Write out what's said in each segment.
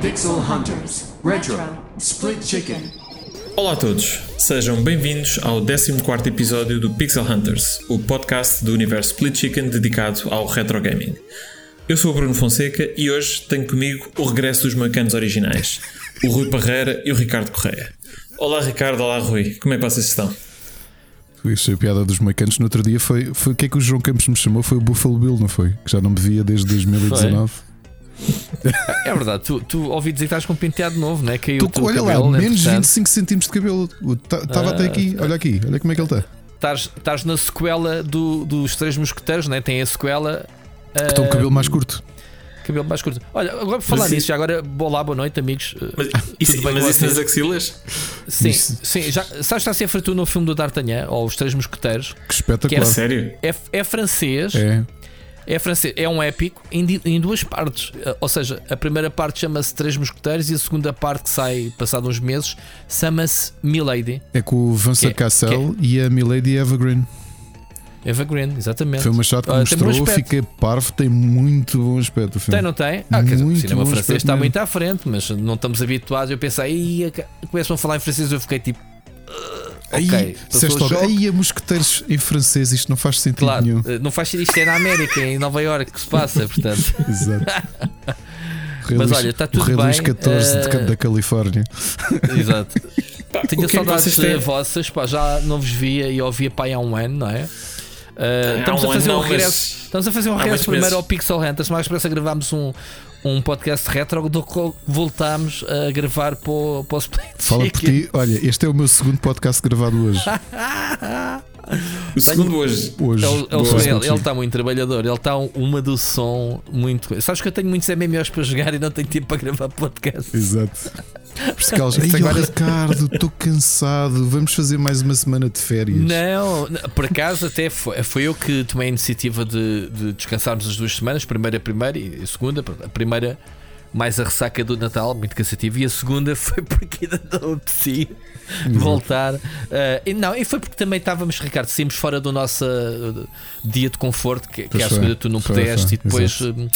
Pixel Hunters Retro Split Chicken. Olá a todos, sejam bem-vindos ao 14 episódio do Pixel Hunters, o podcast do universo Split Chicken dedicado ao retro gaming. Eu sou o Bruno Fonseca e hoje tenho comigo o regresso dos moicanos originais, o Rui Parreira e o Ricardo Correia. Olá Ricardo, olá Rui, como é que vocês estão? Isso a piada dos moicanos no outro dia foi, foi o que é que o João Campos me chamou? Foi o Buffalo Bill, não foi? Que já não me via desde 2019. É verdade, tu, tu ouvi dizer que estás com um penteado novo, não é? Caiu teu olha cabelo, lá, né? menos Portanto, 25 centímetros de cabelo. Estava até aqui, olha aqui, olha como é que ele está. Estás, na sequela do- dos Três Mosqueteiros, não é? Tem a sequela. Está o ah, cabelo mais curto. cabelo mais curto. Olha, agora por falar Mas nisso, já agora, olá, boa noite, amigos. Uh, Mas isso, Tudo bem mas com isso nas axilas? Sim, Isso. sim, já, sabes que está sempre tu no filme do D'Artagnan, ou Os Três Mosqueteiros, Que espetacular. Que Sério? é, é francês, É, é francês, é um épico em, em duas partes. Uh, Ou seja, a primeira parte chama-se Três Mosqueteiros e a segunda parte, que sai passado uns meses, chama-se Milady. é com o Vincent Que- Cassel e a Milady Evergreen. Green, exatamente. Foi uma shot que Ah, mostrou, fiquei parvo, tem muito bom aspecto o filme. Tem, não tem? Ah, quer dizer, o cinema bom francês está mesmo. muito à frente, mas não estamos habituados. Eu pensei, "Ih, começam a falar em francês, eu fiquei tipo. "Ah, Aí, logo, choque." aí a mosqueteiros em francês, isto não faz sentido Claro, nenhum. eh, não faz sentido isto é na América, é em Nova Iorque que se passa, portanto. Exato. Mas Luís- olha, está tudo Rei Luís bem, XIV de ca- eh, da Califórnia. Exato. Tinha é saudades eh, vossas, pá, já não vos via e ouvia pá há um ano, não é? Há estamos, a fazer um regresso, mas estamos a fazer um regresso primeiro meses. ao Pixel Hunters, mais expressa gravámos um, um podcast retro do qual voltámos a gravar para o, para o Split Fala por ti, olha, este é o meu segundo podcast gravado hoje. O segundo hoje. Hoje. Ele- ele- Boa. ele ele está muito trabalhador, ele está uma do som muito. Sabes que eu tenho muitos MMOs para jogar e não tenho tempo para gravar podcast. Exato. "Ei, agora- Ricardo, estou cansado, vamos fazer mais uma semana de férias. Não, não, por acaso até foi, foi eu que tomei a iniciativa de, de descansarmos as duas semanas, primeira a primeira e a segunda. A primeira mais a ressaca do Natal, muito cansativo, e a segunda foi porque ainda não apeteci voltar. Ah, e não, e foi porque também estávamos, Ricardo, saímos fora do nosso ah, dia de conforto, que, que à foi, segunda tu não pudeste, e depois hum,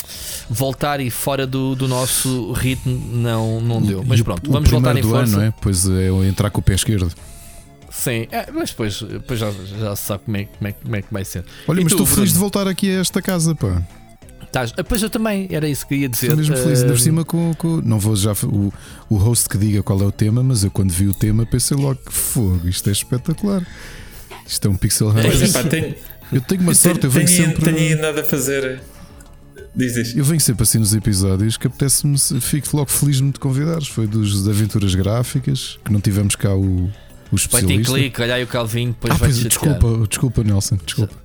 voltar e fora do, do nosso ritmo não, não deu. Mas E o- pronto, o vamos voltar em do força. ano, é? Pois é, eu entrar com o pé esquerdo. Sim, é, mas depois, depois já, já se sabe como é, como, é, como é que vai ser. Olha, E mas tu, estou feliz Bruno? de voltar aqui a esta casa, pá. Estás- ah, Pois eu também, era isso que ia dizer. Estou mesmo feliz, ainda por Ah, cima com, com- Não vou já o, o host que diga qual é o tema, mas eu quando vi o tema pensei logo que fogo, isto é espetacular. Isto é um pixel é, pá, tenho, Eu tenho uma sorte, eu venho tenho, sempre. tenho nada a fazer. Diz isto. Eu venho sempre assim nos episódios que apetece-me, fico logo feliz de me te convidares. Foi dos de aventuras gráficas, que não tivemos cá o, o Vai ter especialista. clique, olha aí o Calvin, depois Ah, vai pois, chatear. desculpa, desculpa, Nelson, desculpa.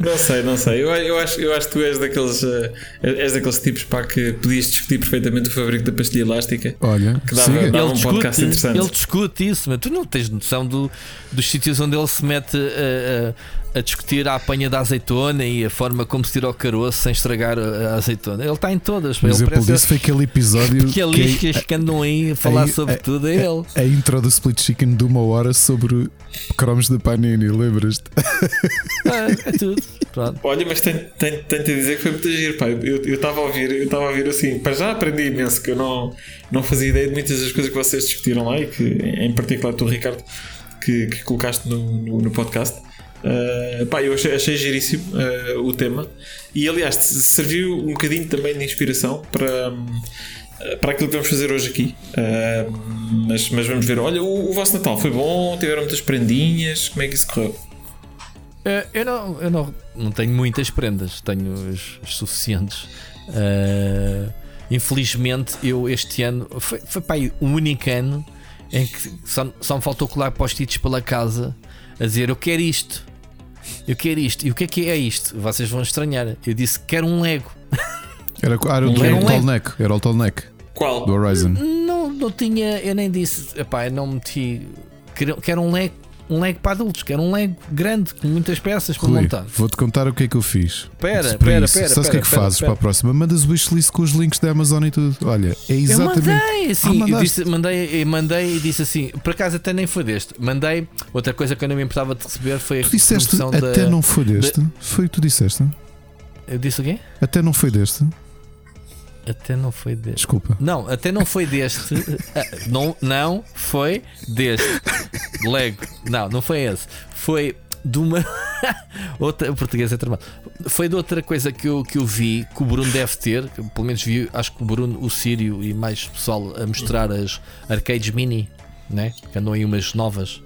Não sei, não sei. Eu, eu, acho, eu acho que tu és daqueles, eh, és daqueles tipos pá, que podias discutir perfeitamente o fabrico da pastilha elástica. Olha, Que dava- dava- Ele um podcast discute, interessante. ele discute isso, mas tu não tens noção do, dos sítios onde ele se mete a, a- a discutir a apanha da azeitona e a forma como se tira o caroço sem estragar a a azeitona. Ele está em todas. Ele exemplo disso foi aquele episódio que que liscas que andam aí a falar aí- sobre é- tudo. É ele. a intro do Split Chicken de uma hora sobre cromos da Panini, lembras-te? É, é tudo. Pronto. Olha, mas tenho, tenho, tenho de dizer que foi muito giro, pá. Eu estava a ouvir, eu estava a ouvir assim, para já aprendi imenso, que eu não, não fazia ideia de muitas das coisas que vocês discutiram lá e que, em particular, tu, Ricardo, que, que colocaste no, no, no podcast. Uh, pá, eu achei, achei giríssimo uh, o tema e aliás serviu um bocadinho também de inspiração para, hum, para aquilo que vamos fazer hoje aqui. Uh, mas, mas vamos ver. Olha, o, o vosso Natal foi bom, tiveram muitas prendinhas, como é que isso correu? Eh, Eu, não, eu não, não tenho muitas prendas, tenho as, as suficientes. Eh, infelizmente, eu este ano foi, foi pá, aí o único ano em que só, só me faltou colar post-its pela casa a dizer eu quero isto, eu quero isto. E o que é que é isto? Vocês vão estranhar. Eu disse quero um Lego. Era, era, um Lego. Tall Neck, era o Tall Neck Qual? do Horizon. Não, não tinha, eu nem disse, epá, eu não meti. Quero, quero um Lego um Lego para adultos, que era um Lego grande, com muitas peças para Rui, montar. vou-te contar o que é que eu fiz. Espera, Para espera, isso, espera. Sabes o que é que espera, fazes espera. para a próxima? Mandas o wishlist com os links da Amazon e tudo. Olha, é Eu exatamente. mandei, assim, Ah, eu disse, mandei, eu mandei e disse assim, por acaso até nem foi deste. Mandei, outra coisa que eu não me importava de receber foi a Tu disseste até da, não foi deste. Foi o que tu disseste. Eu disse o quê? Até não foi deste. Até não foi deste. Desculpa. Não, até não foi deste. Ah, não, não foi deste. Lego. Não, não foi esse. Foi de uma. outra, o português é tramado. Foi de outra coisa que eu, que eu vi que o Bruno deve ter. que Pelo menos vi, acho que o Bruno, o Sírio e mais pessoal a mostrar as arcades mini, né? Que andam aí umas novas.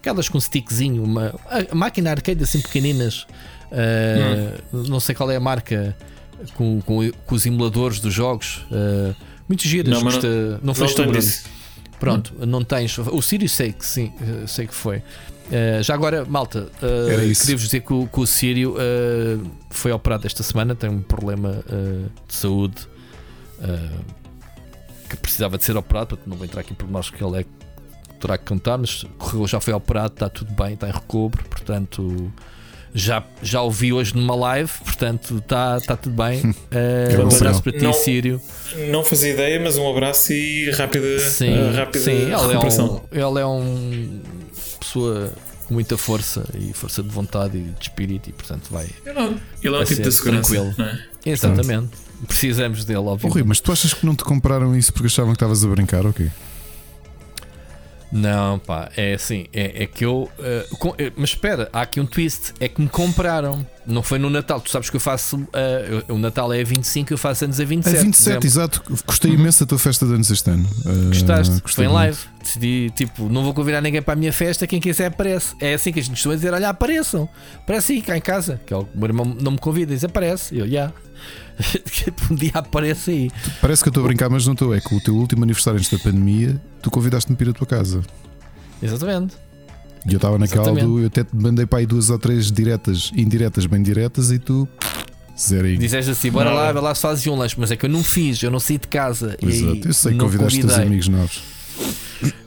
Aquelas com stickzinho, uma a máquina arcade assim pequeninas. Ah, Não sei qual é a marca com, com, com os emuladores dos jogos. ah, muito giras, Não, custa- não, foi Não Bruno. disso. Pronto, não tens. O Sirius sei que sim, eh, sei que foi. Eh, já agora, malta, isso. queria-vos dizer que o, que o Sírio eh, foi operado esta semana, tem um problema de saúde que precisava de ser operado, portanto não vou entrar aqui por nós que ele é que terá que contar, mas correu, já foi operado, está tudo bem, está em recobro, portanto. Já, já o vi hoje numa live, portanto está tá tudo bem. Que um abraço para ti, Não- Sírio. Não fazia ideia, mas um abraço e rápida, Sim, eh, rápida sim ele, é um, ele é um pessoa com muita força e força de vontade e de espírito e portanto vai Ele é um- ele é um tipo de segurança. tranquilo. não é? exatamente precisamos dele Oh, Rui, obviamente mas tu achas que não te compraram isso porque achavam que estavas a brincar? Ok. Não pá é assim é, é que eu eh, com- eh, mas espera há aqui um twist é que me compraram não foi no Natal tu sabes que eu faço eu- o Natal é a 25 eu faço anos a 27 É 27, de exato. Gostei imenso da tua festa de anos este ano. Uh, Gostaste? gostei Foi em live. Decidi, tipo, não vou convidar ninguém para a minha festa. Quem quiser aparece. É assim que a gente costuma dizer: olha, apareçam. Aparece aí, cá em casa. Que é o meu irmão não me convida, diz: aparece. Eu, já. Um dia aparece aí. Parece que eu estou a brincar, mas não estou. É que o teu último aniversário antes da pandemia, tu convidaste-me para ir à tua casa. Exatamente. E eu estava naquela do. Eu até te mandei para aí duas ou três diretas, indiretas, bem diretas, e tu. Zerinho. Dizeste assim: bora Nada. lá, vai lá se fazes um lanche. Mas é que eu não fiz, eu não saí de casa. E Exato. Eu sei que não convidaste os teus convidei. amigos novos.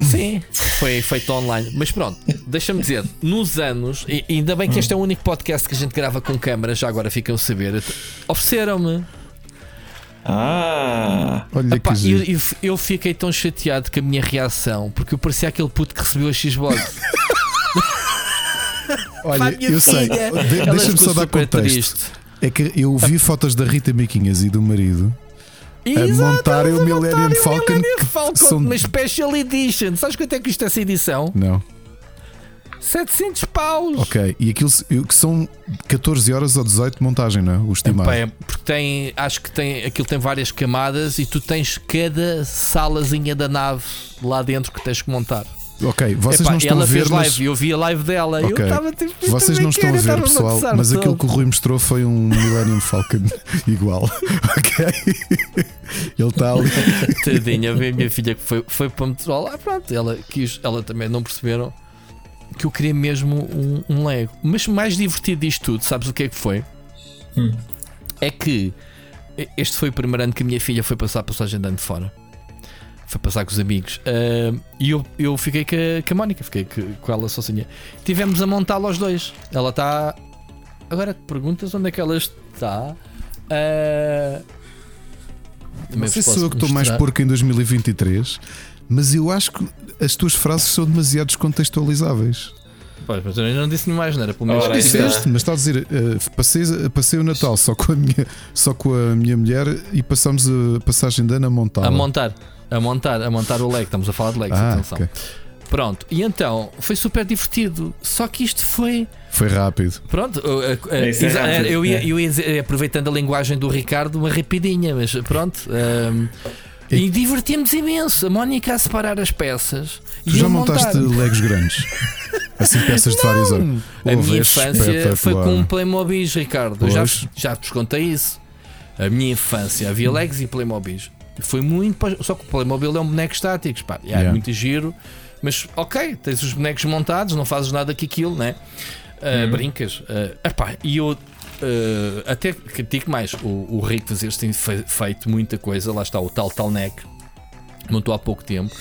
Sim, foi feito online. Mas pronto, deixa-me dizer, nos anos, e ainda bem que este é o único podcast que a gente grava com câmera, já agora ficam a saber. Ofereceram-me. Ah, Olha Epá, que eu, eu, eu fiquei tão chateado com a minha reação porque eu parecia aquele puto que recebeu a Xbox. Olha, eu sei. De- Deixa-me só dar contexto. triste. É que eu vi fotos da Rita Miquinhas e do marido Exato, montarem o eles a Millennium montarem o Falcon, Millennium que Falcon, são- uma Special Edition. Sabes quanto é que isto é essa edição? Não. 700 paus. Ok. E aquilo que são 14 horas ou 18 de montagem, não é? O estimado. Epá, é porque tem, acho que tem, aquilo tem várias camadas e tu tens cada salazinha da nave lá dentro que tens que montar. Ok, vocês Epá, não estão ela a ver, fez live, mas. eu vi a live dela e eu estava tipo. "Eu Vocês não estão quero", a ver, pessoal, gozar mas todo. aquilo que o Rui mostrou foi um Millennium Falcon igual. Ok? Ele está ali. Tadinha, a ver a minha filha que foi, foi para me lá, pronto, ela quis, ela também não perceberam que eu queria mesmo um, um Lego. Mas mais divertido disto tudo, sabes o que é que foi? Hum. É que este foi o primeiro ano que a minha filha foi passar a passagem de ano de fora. Foi passar com os amigos. Ah, e eu, eu fiquei com a, com a Mónica, fiquei co- com ela sozinha. Tivemos a montá-la aos dois. Ela está. Agora que perguntas onde é que ela está. Também Não sei se eu que estou mais porco em 2023, mas eu acho que as tuas frases são demasiado descontextualizáveis. Pois, mas eu ainda não disse nenhuma asneira, pelo menos. Ora, Não disseste, mas está a dizer, eh, passei, passei o Natal só com a minha, só com a minha mulher e passamos a passagem de ano a montar. A montar, a montar, a montar o leg. Estamos a falar de legs, Ah, atenção. ok. Pronto, e então foi super divertido. Só que isto foi. Foi rápido. Pronto, uh, uh, uh, é exa- rápido, eu, ia, é. eu ia dizer, aproveitando a linguagem do Ricardo, uma rapidinha, mas pronto. um, e divertimos imenso. A Mónica a separar as peças. Tu e já montaste montar. legos grandes? Assim, peças de várias horas. Hum, A Ouve, minha é infância foi com um Playmobil, Ricardo. Eu já, já te contei isso. A minha infância havia Legs e Playmobil. Foi muito. Só que o Playmobil é um boneco estático. Pá, é Yeah. muito giro. Mas ok, tens os bonecos montados, não fazes nada com aquilo, né? Ah, Brincas. Ah, epá, e eu. ah, até que digo mais, o, o Rick Fazeres tem fe- feito muita coisa. Lá está o tal tal neck, montou há pouco tempo.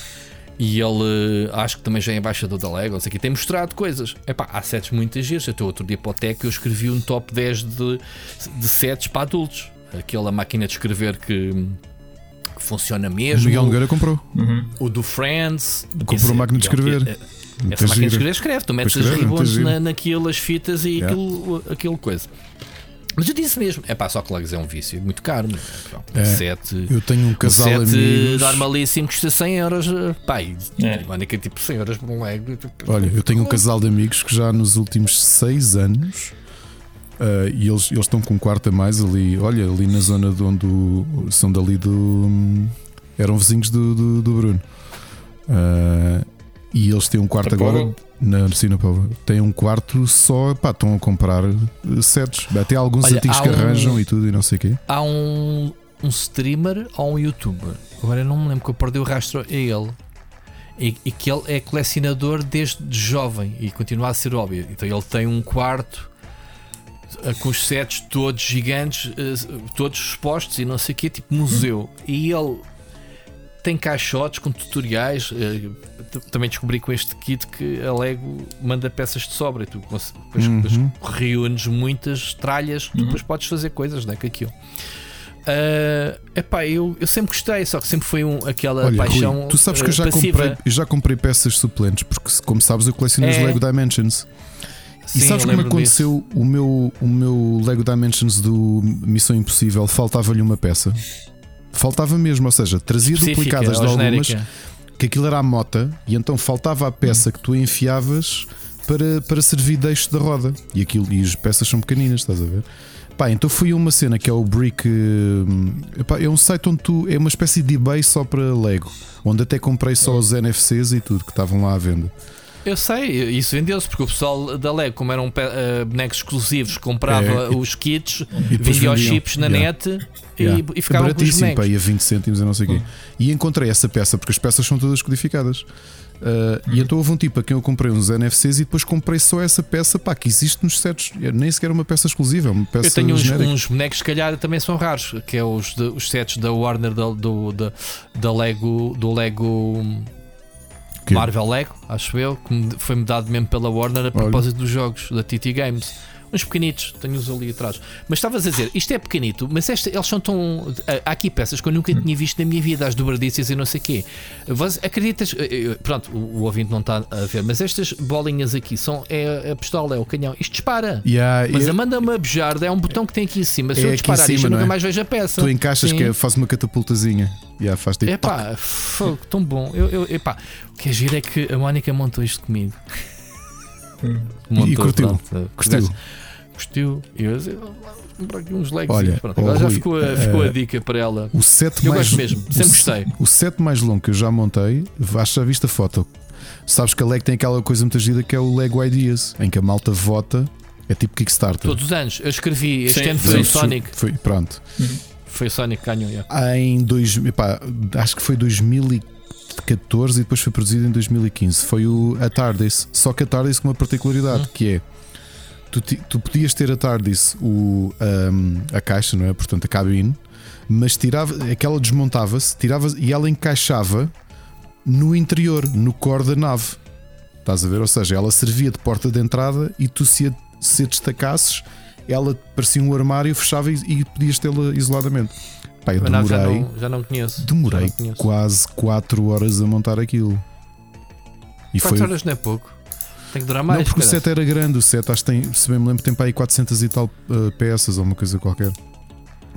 E ele acho que também já é embaixador da Lego, aqui tem mostrado coisas. Epá, há sets muito giros. Até outro dia para o Tech eu escrevi um top 10 de, de sets para adultos. Aquela máquina de escrever que, que funciona O mesmo. Miguel Nogueira comprou. O do Friends. Comprou Esse- máquina de escrever. é- Muito Essa máquina de escrever escreve, tu metes as escreve, muito ribbons na, naquilo, as fitas e Yeah. aquilo, aquilo coisa. Mas eu disse mesmo, é pá, só que Legos é um vício muito caro. não é? É. Sete, Eu tenho um um casal de amigos. normalíssimo custa 100 euros. Pá, e É. a Mónica tipo 100 euros por um Lego. tipo, Olha, eu tenho um casal de amigos que já nos últimos seis anos ah, e eles, eles estão com um quarto a mais ali, olha, ali na zona de onde o- são dali do. hum, eram vizinhos do, do, do Bruno. Ah, e eles têm um quarto agora na Piscina Pova. Têm um quarto só, pá, estão a comprar eh, sets. Até há alguns Olha, antigos há que um- arranjam e tudo e não sei o quê. Há um, um streamer ou um youtuber, agora eu não me lembro que eu perdi o rastro a ele. E, e que ele é colecionador desde jovem e continua a ser óbvio. Então ele tem um quarto com os sets todos gigantes, eh, todos expostos e não sei o que, tipo museu. E ele tem caixotes com tutoriais. eh, Também descobri com este kit que a Lego manda peças de sobra e tu depois, Uhum. depois reúnes muitas tralhas, Uhum. depois podes fazer coisas né, com aquilo. Ah, epá, eu, eu sempre gostei, só que sempre foi um, aquela Olha, paixão. Rui, tu sabes que eu eh, já passiva. comprei, eu já comprei peças suplentes, porque como sabes, eu coleciono os É. Lego Dimensions. Sim, e sabes como aconteceu o meu, o meu Lego Dimensions do Missão Impossível? Faltava-lhe uma peça. Faltava mesmo, ou seja, trazia. Específica, duplicadas de algumas, genérica. que aquilo era a mota, e então faltava a peça que tu enfiavas para, para servir de eixo da roda. E, aquilo, e as peças são pequeninas, estás a ver? Pá, então fui a uma cena que é o Brick. hum, epá, é um site onde tu. É uma espécie de eBay só para Lego. Onde até comprei só os NFCs e tudo que estavam lá à venda. Eu sei, isso vendeu-se porque o pessoal da Lego, como eram eh, bonecos exclusivos, comprava É, os kits, vendia os chips na Yeah. net Yeah. e, e ficavam com os bonecos. pá, ia 20 cêntimos e não sei o quê. E encontrei essa peça, porque as peças são todas codificadas. Uh, E então houve um tipo a quem eu comprei uns NFCs e depois comprei só essa peça, pá, que existe nos sets. É Nem sequer uma peça exclusiva, é uma peça Eu tenho uns, uns bonecos, se calhar, também são raros, que é os, de- os sets da Warner da, do, da, da Lego, do Lego Que- Marvel Lego, acho eu, que me- foi-me dado mesmo pela Warner a propósito dos jogos da TT Games. Uns pequenitos, tenho-os ali atrás. Mas estavas a dizer, isto é pequenito, mas esta, eles são tão. Há aqui peças que eu nunca tinha visto na minha vida, as dobradiças e não sei o quê. Você acreditas. eh, eh, Pronto, o, o ouvinte não está a ver, mas estas bolinhas aqui são. É a pistola, é o canhão. Isto dispara. Yeah, Mas eu- a manda-me a bejarda é um botão que tem aqui em cima. Se É eu disparar isto, cima, eu não nunca é? mais vejo a peça. tu encaixas Sim. que faz uma catapultazinha. Yeah, faz. É pá, fogo, tão bom. Eu, eu, epá, o que é giro é que a Mónica montou isto comigo. E curtiu? pronto. Gostou? Gostou. E eu disse, "Ah, vamos comprar aqui uns legs. Olha, pronto, agora já Rui, ficou, a, ficou a eh, dica para ela. O set Eu mais gosto mesmo, sempre o, gostei. O set mais longo que eu já montei, acho que já viste a foto. Sabes que a Lego tem aquela coisa muito gira que é o Lego Ideas, em que a malta vota, é tipo Kickstarter. Todos os anos, eu escrevi. Este Sim, ano sim. foi o Foi- Sonic. Foi, pronto. Foi o Sonic que ganhou. yeah. Em dois, epá, acho que foi 2014 e depois foi produzido em 2015. Foi o a TARDIS. Só que a TARDIS com uma particularidade Hum. que é tu, tu podias ter a TARDIS o, ahm, a caixa, não é? Portanto, a cabine, mas tirava, aquela desmontava-se, tirava e ela encaixava no interior, no core da nave. Estás a ver? Ou seja, ela servia de porta de entrada e tu se a, se a destacasses, ela parecia um armário, fechava e, e podias tê-la isoladamente. Mas não, já, demorei, não, já não conheço. demorei não conheço. quase 4 horas a montar aquilo. E Quatro foi. horas não é pouco. Tem que durar mais. não, porque o caralho. set era grande, o set acho que tem, se bem me lembro, tem para aí 400 e tal uh, peças ou uma coisa qualquer.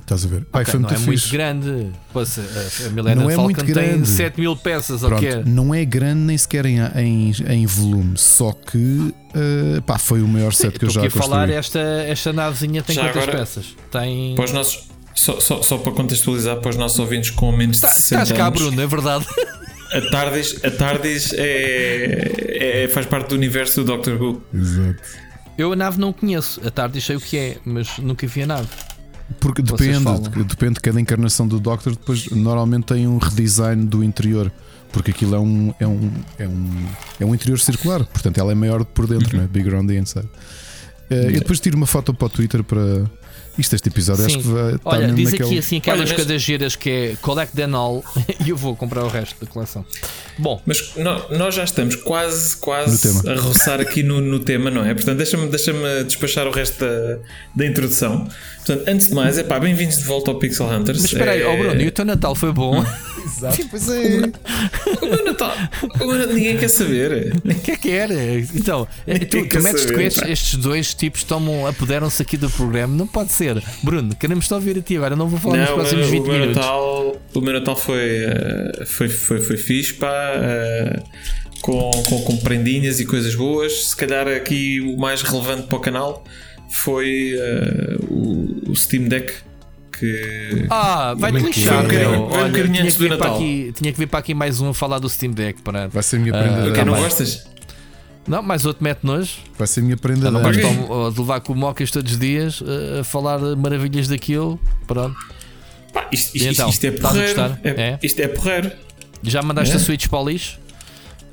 Estás a ver? Pai, Ok, foi não muito é muito fixe. grande. Pois, a, Milena Não é Falcon muito tem grande. 7 mil peças, Pronto, ok? não é grande nem sequer em, em, em volume, só que uh, pá, foi o maior set que eu Estou já aqui a falar, construí. esta, esta navezinha tem Já quantas agora- peças? Tem. Para os nossos, só, só, só para contextualizar para os nossos ouvintes com menos Tá- de 60 Estás cá, anos, Bruno, é verdade. a Tardis, a Tardis é, é- faz parte do universo do Doctor Who. Exato. Eu a nave não conheço. A tarde sei o que é, mas nunca vi a nave. Porque Vocês depende, falam. depende de cada encarnação do Doctor, depois normalmente tem um redesign do interior. Porque aquilo é um, é um, é um, é um interior circular, portanto ela é maior por dentro, Uhum. né? bigger on the inside. Eh, eu depois tiro uma foto para o Twitter para. Isto, este episódio, acho Sim. que vai Olha, diz naquele... aqui assim aquelas Olha, mas- coisas giras que é collect them all e eu vou comprar o resto da coleção. Bom, Mas no- nós já estamos quase, No quase tema. a roçar aqui no, no tema, não é? Portanto, deixa-me deixa despachar o resto da, da introdução. Portanto, antes de mais, é pá, bem-vindos de volta ao Pixel Hunters. mas espera aí, é, ó Bruno, e o teu Natal foi bom? Exato, pois é. O meu Natal, o meu Natal ninguém quer saber. O que é que era? Então, Nem tu, quer tu metes com saber, estes, estes dois tipos tomam, apoderam-se aqui do programa. Não pode ser. Bruno, queremos só ouvir a ti agora. Não vou falar nos Não, o próximos meu, 20 o meu minutos. Natal, o meu Natal foi, eh, foi, foi, foi fixe, pá, eh, com, com, com prendinhas e coisas boas. Se calhar aqui o mais relevante para o canal foi eh, o, o Steam Deck. Que Ah, vai-te Foi um lixar, bocadinho- foi um Olha, bocadinho tinha antes que, vir do para Natal. aqui, tinha que vir para aqui mais um a falar do Steam Deck. Para... Vai ser a minha Ah, prenda Quem não bem. gostas? Não, mais outro mete nojo. Vai ser a minha prenda não gosto de- levar com o Mocas todos os dias eh, a falar maravilhas daquilo. Pronto. Pá, isto, isto, então, isto é porreiro. É, É? Isto é porreiro. Já mandaste É? a Switch para o lixo?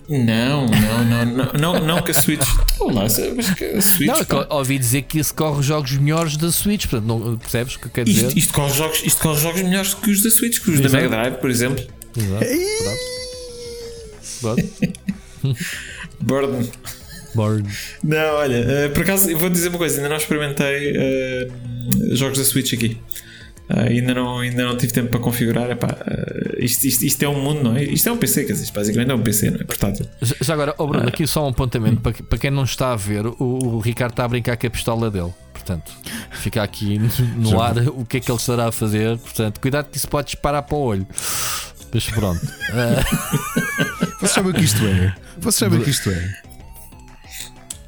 Não, não, não, não, não, não que a Switch. Olá, mas que a Switch. não, é que ouvi dizer que isso corre jogos melhores da Switch. Portanto, não, percebes o que quer dizer? Isto, isto, corre jogos, isto corre jogos melhores que os da Switch, que os da. Mega Drive, por exemplo. Exato. Burden. Bored. Não, olha, eh, por acaso eu vou dizer uma coisa, ainda não experimentei eh, jogos da Switch aqui. Ah, ainda, não, ainda não tive tempo para configurar. Epá, eh, isto, isto, isto é um mundo, não é? Isto é um PC, quer dizer, isto basicamente é um PC, não é? Portátil. Já- agora, oh Bruno, aqui só um apontamento para, para quem não está a ver, o, o Ricardo está a brincar com a pistola dele. Portanto, fica aqui no, no ar o que é que ele estará a fazer. Portanto, cuidado que isso pode disparar para o olho. Mas pronto. Ah, Vocês sabem o que isto é? Vocês sabem o que isto é?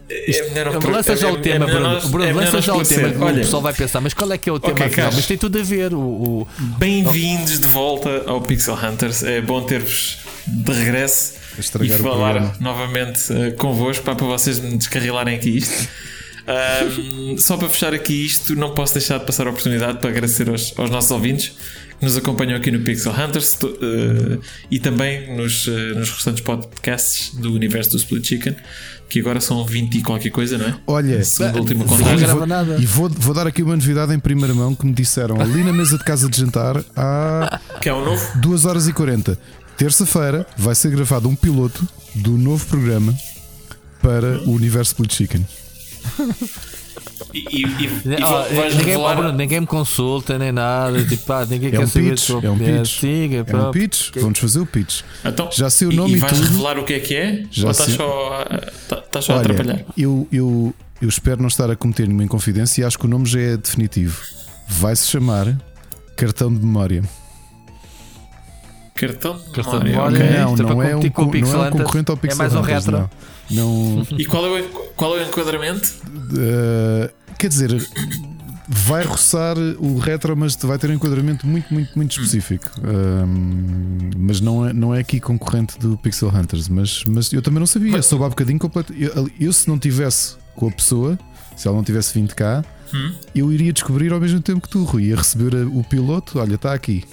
É melhor não- lança já é- o é tema, Bruno. é lança já o tema. O pessoal vai pensar, mas qual é que é o tema Ok, afinal? Carlos. Mas tem tudo a ver. O, o- Bem-vindos de volta ao Pixel Hunters. É bom ter-vos de regresso A e estragar o falar novamente eh, convosco para, para vocês me descarrilarem aqui isto. Ahm, só para fechar aqui isto, não posso deixar de passar a oportunidade para agradecer aos, aos nossos ouvintes que nos acompanham aqui no Pixel Hunters eh, e também nos, eh, nos restantes podcasts do universo do Split Chicken, que agora são 20 e qualquer coisa, não é? Olha, Segundo a última contagem. e grava vou, nada. e vou, vou dar aqui uma novidade em primeira mão que me disseram ali na mesa de casa de jantar há Que é um novo. 2 horas e 40. Terça-feira vai ser gravado um piloto do novo programa para o Universo Split Chicken. E, e, e, vais ninguém, revelar- Bruno, ninguém me consulta nem nada. Tipo, ah, ninguém É quer um saber pitch, é um pitch. Siga, É um pitch, vamos fazer o pitch. Então, Já sei o nome e, e vais tudo. revelar o que é que é? Já ou estás só, a- tá- estás só a atrapalhar? Olha, eu, eu, eu espero não estar a cometer nenhuma inconfidência e acho que o nome já é definitivo. Vai-se chamar Cartão de Memória. Cartão de Cartão de memória. memória. ok. não, é não é, um, não Pixel é um concorrente ao É Pixel mais um retro. Não. Não E qual é, o, qual é o enquadramento? Uh, quer dizer, vai roçar o retro, mas vai ter um enquadramento muito, muito, muito específico. Um, mas não é, não é aqui concorrente do Pixel Hunters. Mas, mas eu também não sabia, Mas- soube há bocadinho completo. Eu, eu, se não tivesse com a pessoa, se ela não tivesse vindo cá, Hum? eu iria descobrir ao mesmo tempo que tu, Rui. Ia receber a- o piloto, olha, está aqui.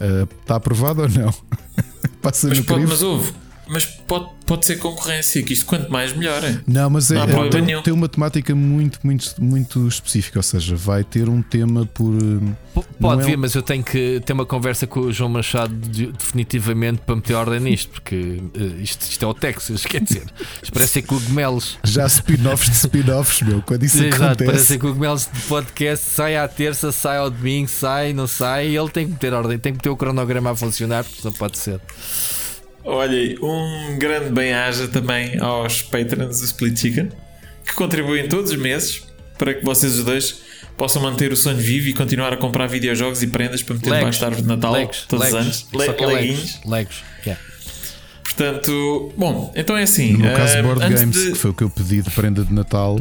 Uh, Está aprovado ou não? Passa Mas no pode, mas houve. Mas pode, pode ser concorrência, que isto quanto mais melhor é. Não, mas é, Não há é- problema tem, tem uma temática muito, muito, muito específica. Ou seja, vai ter um tema por. hum, Pode é vir, um- mas eu tenho que ter uma conversa com o João Machado de- definitivamente para meter ordem nisto, porque eh, isto, isto é o Texas, quer dizer, isto parece ser cogumelos. Já spin-offs de spin-offs, meu. Quando isso Exato, parece acontece. ser cogumelos de podcast, sai à terça, sai ao domingo, sai, não sai, e ele tem que meter ordem, tem que ter o cronograma a funcionar, porque não pode ser. Olha, um grande bem-aja também aos patrons do Split Chicken, que contribuem todos os meses para que vocês os dois possam manter o sonho vivo e continuar a comprar videojogos e prendas para meter debaixo da árvore de Natal Legos, todos os Legos, anos. só Le que é leguinhos. Legos, Legos, yeah. Portanto, bom, então é assim. No meu caso, ah, Board Games, de- que foi o que eu pedi de prenda de Natal,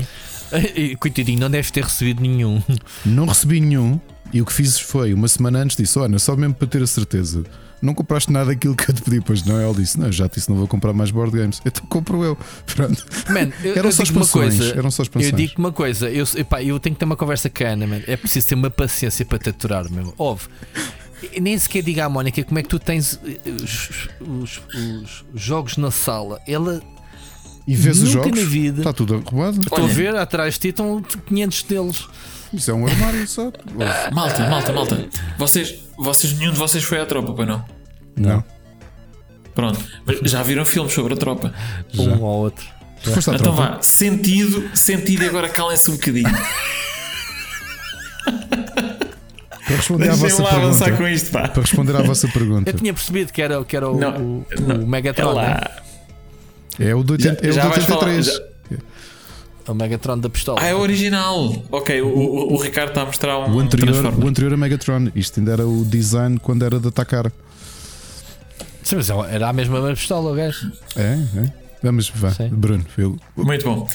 Coitadinho, não deves ter recebido nenhum. não recebi nenhum. E o que fiz foi, uma semana antes, disse: Olha, só mesmo para ter a certeza, não compraste nada daquilo que eu te pedi. Pois não, ele disse: Não, já te disse, não vou comprar mais board games. Então compro eu. Pronto. Man, eu, Eram eu só digo uma coisa. eram só expansões. Eu digo uma coisa, eu, epá, eu tenho que ter uma conversa cana, man. É preciso ter uma paciência para te aturar, meu. Ouve. E Nem sequer diga à Mónica como é que tu tens eh, os, os- os jogos na sala. Ela E vês os jogos? Está tudo arrumado. Estou a ver, atrás de ti estão 500 deles. Isso é um armário só. Malta, malta, malta. Vocês, vocês, nenhum de vocês foi à tropa, pois não? Não. Pronto. Mas já viram filmes sobre a tropa? Um ou outro. Foste à Então tropa? vá, sentido, sentido e agora calem-se um bocadinho. Para responder pergunta. com isto, pá. Para responder à vossa pergunta. Eu tinha percebido que era, que era o, Não, o, o não, Megatron, É né? É o do 80, é o Já do vais falar, 83. já- o Megatron da pistola. Ah, é o original. Ok, o, o, o Ricardo está a mostrar um O anterior, Transformer. o anterior a Megatron. Isto ainda era o design quando era de atacar. Sim, mas era a mesma pistola, o gajo. É, é. Vamos, vá. Sim. Bruno, eu, Muito bom.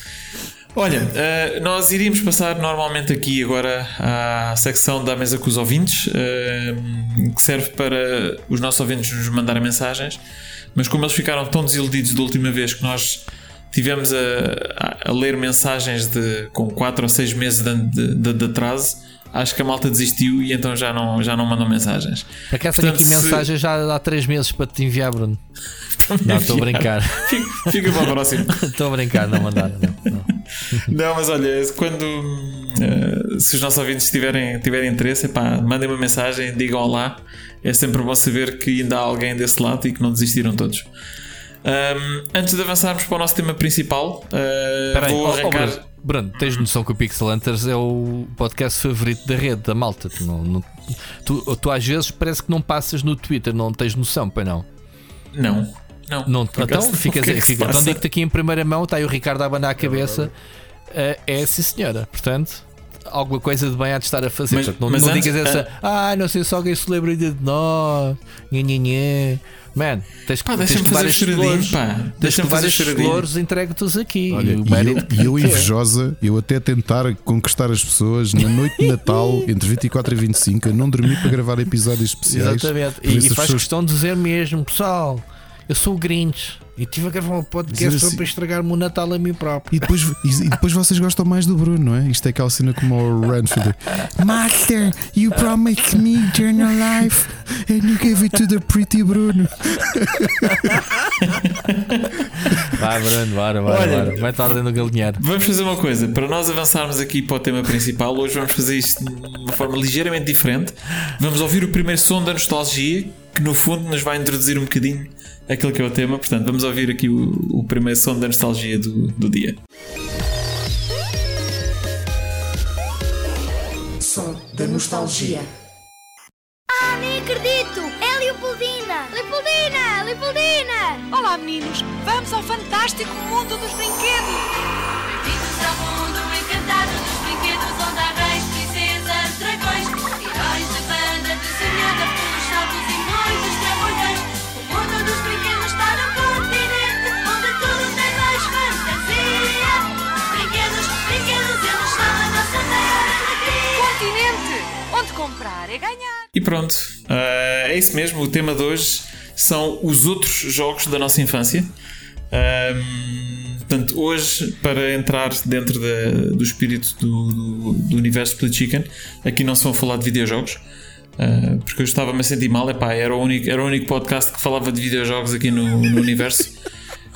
Olha, eh, nós iríamos passar normalmente aqui agora à secção da mesa com os ouvintes, eh, que serve para os nossos ouvintes nos mandarem mensagens, mas como eles ficaram tão desiludidos da última vez que nós tivemos a, a- a ler mensagens de, com 4 ou 6 meses de, de- de- atraso, acho que a malta desistiu e então já não, já não mandam mensagens. Para cá tenho aqui se- mensagem já há 3 meses para te enviar, Bruno. Não, estou a brincar. Fica, fica para o próximo. Estou a brincar, não mandaram. Não, não. Não, mas olha, quando eh, se os nossos ouvintes tiverem, tiverem interesse, epá, mandem uma mensagem, digam olá. É sempre bom saber que ainda há alguém desse lado e que não desistiram todos. Ahm, antes de avançarmos para o nosso tema principal, eh, Espera aí, vou oh, oh, arrancar. Bruno, Bruno, tens noção que o Pixel Hunters é o podcast favorito da rede, da malta. Tu, não, não- tu, tu às vezes parece que não passas no Twitter, não tens noção, pai não. Não, não. não então, ficas, que é que fica, então digo-te aqui em primeira mão, está aí o Ricardo a abanar a cabeça. Eh, é sim, senhora. Portanto, alguma coisa de bem há de estar a fazer. Mas- Portanto, não, mas não antes- digas essa, ah, não sei se alguém se lembra de nós. Nhê." Man, tens que, Pá, deixa-me fazer choradinho, flores. pá. Deixa-me fazer choradinho. flores, entrego-te-os aqui. olha, E eu, e eu é. invejosa, eu até tentar conquistar as pessoas na noite de Natal, entre 24 e 25, eu não dormi para gravar episódios especiais. Exatamente. E, e faz pessoas- questão de dizer mesmo, pessoal, eu sou o Grinch e estive a gravar um podcast só assim- para estragar-me o Natal a mim próprio. E depois, e, e depois vocês gostam mais do Bruno, não é? Isto é aquela cena como o Ranfield. Master, you promised me eternal life and you gave it to the pretty Bruno. Vai, Bruno, bora, bora, Olha- bora. Vai tarde no galinheiro. Vamos fazer uma coisa, para nós avançarmos aqui para o tema principal, hoje vamos fazer isto de uma forma ligeiramente diferente. Vamos ouvir o primeiro som da nostalgia, que no fundo nos vai introduzir um bocadinho aquilo que é o tema. Portanto, vamos ouvir aqui o, o primeiro som da nostalgia do, do dia. Som da nostalgia. Ah, nem acredito! É Leopoldina! Leopoldina! Leopoldina! Olá, meninos! Vamos ao fantástico mundo dos brinquedos! Bem-vindos ao mundo encantado dos comprar é ganhar! E pronto, ah, é isso mesmo. O tema de hoje são os outros jogos da nossa infância. Ahm, portanto, hoje, para entrar dentro da- do espírito do, do- do universo Split Chicken, aqui não se vão falar de videojogos. ah, porque eu estava-me a sentir mal, epá, era, o único, era o único podcast que falava de videojogos aqui no, no universo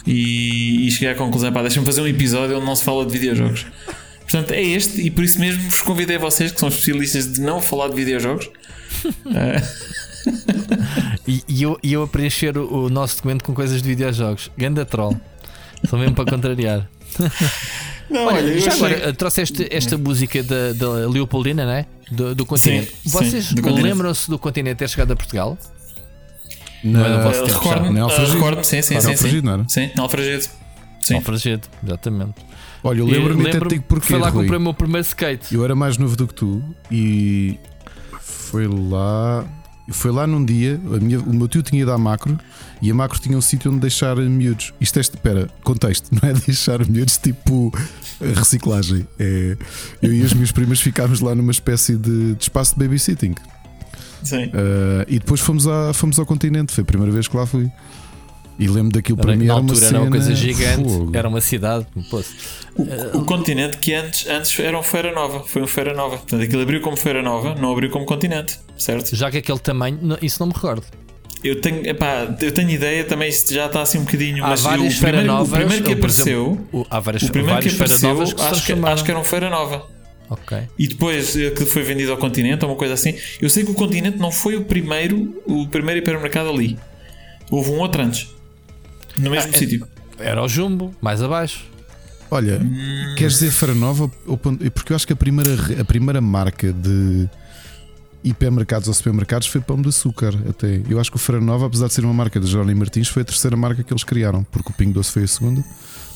e, e cheguei à conclusão: deixa-me fazer um episódio onde não se fala de videojogos. Portanto, é este, e por isso mesmo vos convidei a vocês, que são especialistas de não falar de videojogos, E, e eu, e eu a preencher o, o nosso documento com coisas de videojogos. Ganda troll. Só mesmo para contrariar. Não, Olha, olha, já achei- agora, trouxeste esta música da, da Leopoldina, não é? Do, do continente. sim, Vocês do continente. lembram-se do continente ter chegado a Portugal? Na, Não é do vosso Uh, tempo, Recordo-me, Não é uh, Alfragido. recordo-me, sim, sim, Não é sim, Alfragido, sim. não era? Sim, Alfragido. Sim. Alfragido, exatamente. Olha, eu lembro-me até lembro-me digo porquê. Foi lá que comprei o meu primeiro skate. Eu era mais novo do que tu e foi lá. Foi lá num dia, a minha- o meu tio tinha ido à macro e a macro tinha um sítio onde deixar miúdos. Isto é, espera, contexto, não é deixar miúdos tipo reciclagem. É, eu e as minhas primas ficámos lá numa espécie de, de espaço de babysitting. Sim. Uh, e depois fomos, à, fomos ao continente, foi a primeira vez que lá fui. E lembro daquilo para Era- mim na era uma altura cena era uma coisa gigante, fogo. era uma cidade. Poço. O continente que antes, antes era um Feira Nova, foi um Feira Nova. Portanto, aquilo abriu como Feira Nova, não abriu como continente, certo? Já que aquele tamanho, não- isso não me recordo. Eu tenho, epá, eu tenho ideia, também isto já está assim um bocadinho, Há mas várias o primeiro, Feiras o primeiro que apareceu, exemplo, o- há várias, o primeiro que apareceu, novas que acho, que, acho que era um Feira Nova. Ok. e depois eh, que foi vendido ao continente, ou uma coisa assim. Eu sei que o continente não foi o primeiro, o primeiro hipermercado ali. Houve um outro antes. No mesmo é- sítio. Era o Jumbo, mais abaixo. Olha, Hum. queres dizer Feira Nova? ou Pon- Porque eu acho que a primeira, a primeira marca de hipermercados ou supermercados foi Pão de Açúcar. Até. Eu acho que o Feira Nova, apesar de ser uma marca de Jerónimo Martins, foi a terceira marca que eles criaram, porque o Pingo Doce foi a segunda.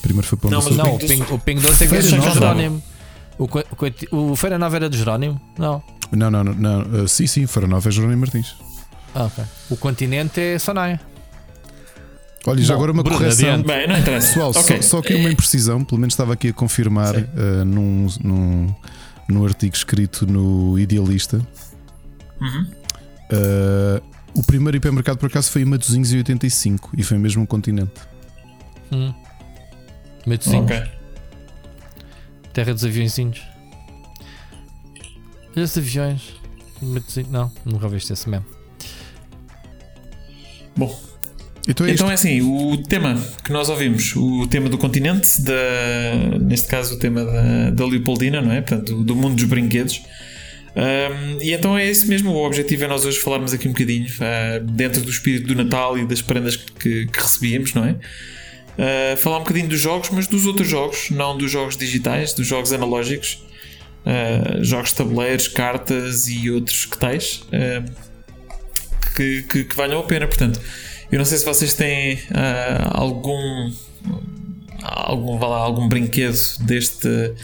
Primeiro foi Pão Não, de Açúcar. Não, o Pingo Ping, Doce- o Doce é que Feira é de. Jerónimo. O, o o Feira Nova era de Jerónimo? Não. Não, não, não. não. Uh, sim, sim, Feira Nova é Jerónimo Martins. Ah, ok. O continente é Sonaia. Olha, e já Bom, agora uma Bruno, correção. adiante. Bem, não interessa. Pessoal, Ok. só, só que uma imprecisão, pelo menos estava aqui a confirmar uh, num, num, num artigo escrito no Idealista. Uhum. Uh, o primeiro hipermercado por acaso foi em Matosinhos em 85 e foi mesmo um continente. Hum. Matosinhos. Ok. Terra dos aviõezinhos. Esses aviões. Matosinhos. Não, nunca viste esse mesmo. Bom, Então é então é assim: o tema que nós ouvimos, o tema do continente, da, neste caso o tema da, da Leopoldina, não é? Portanto, do, do mundo dos brinquedos. Ahm, e então é esse mesmo. O objetivo é nós hoje falarmos aqui um bocadinho ah, dentro do espírito do Natal e das prendas que, que recebíamos, não é? Ah, falar um bocadinho dos jogos, mas dos outros jogos, não dos jogos digitais, dos jogos analógicos, ah, jogos de tabuleiros, cartas e outros que tais que, que, que valham a pena. Portanto, eu não sei se vocês têm ah, algum algum, vá lá, algum brinquedo deste,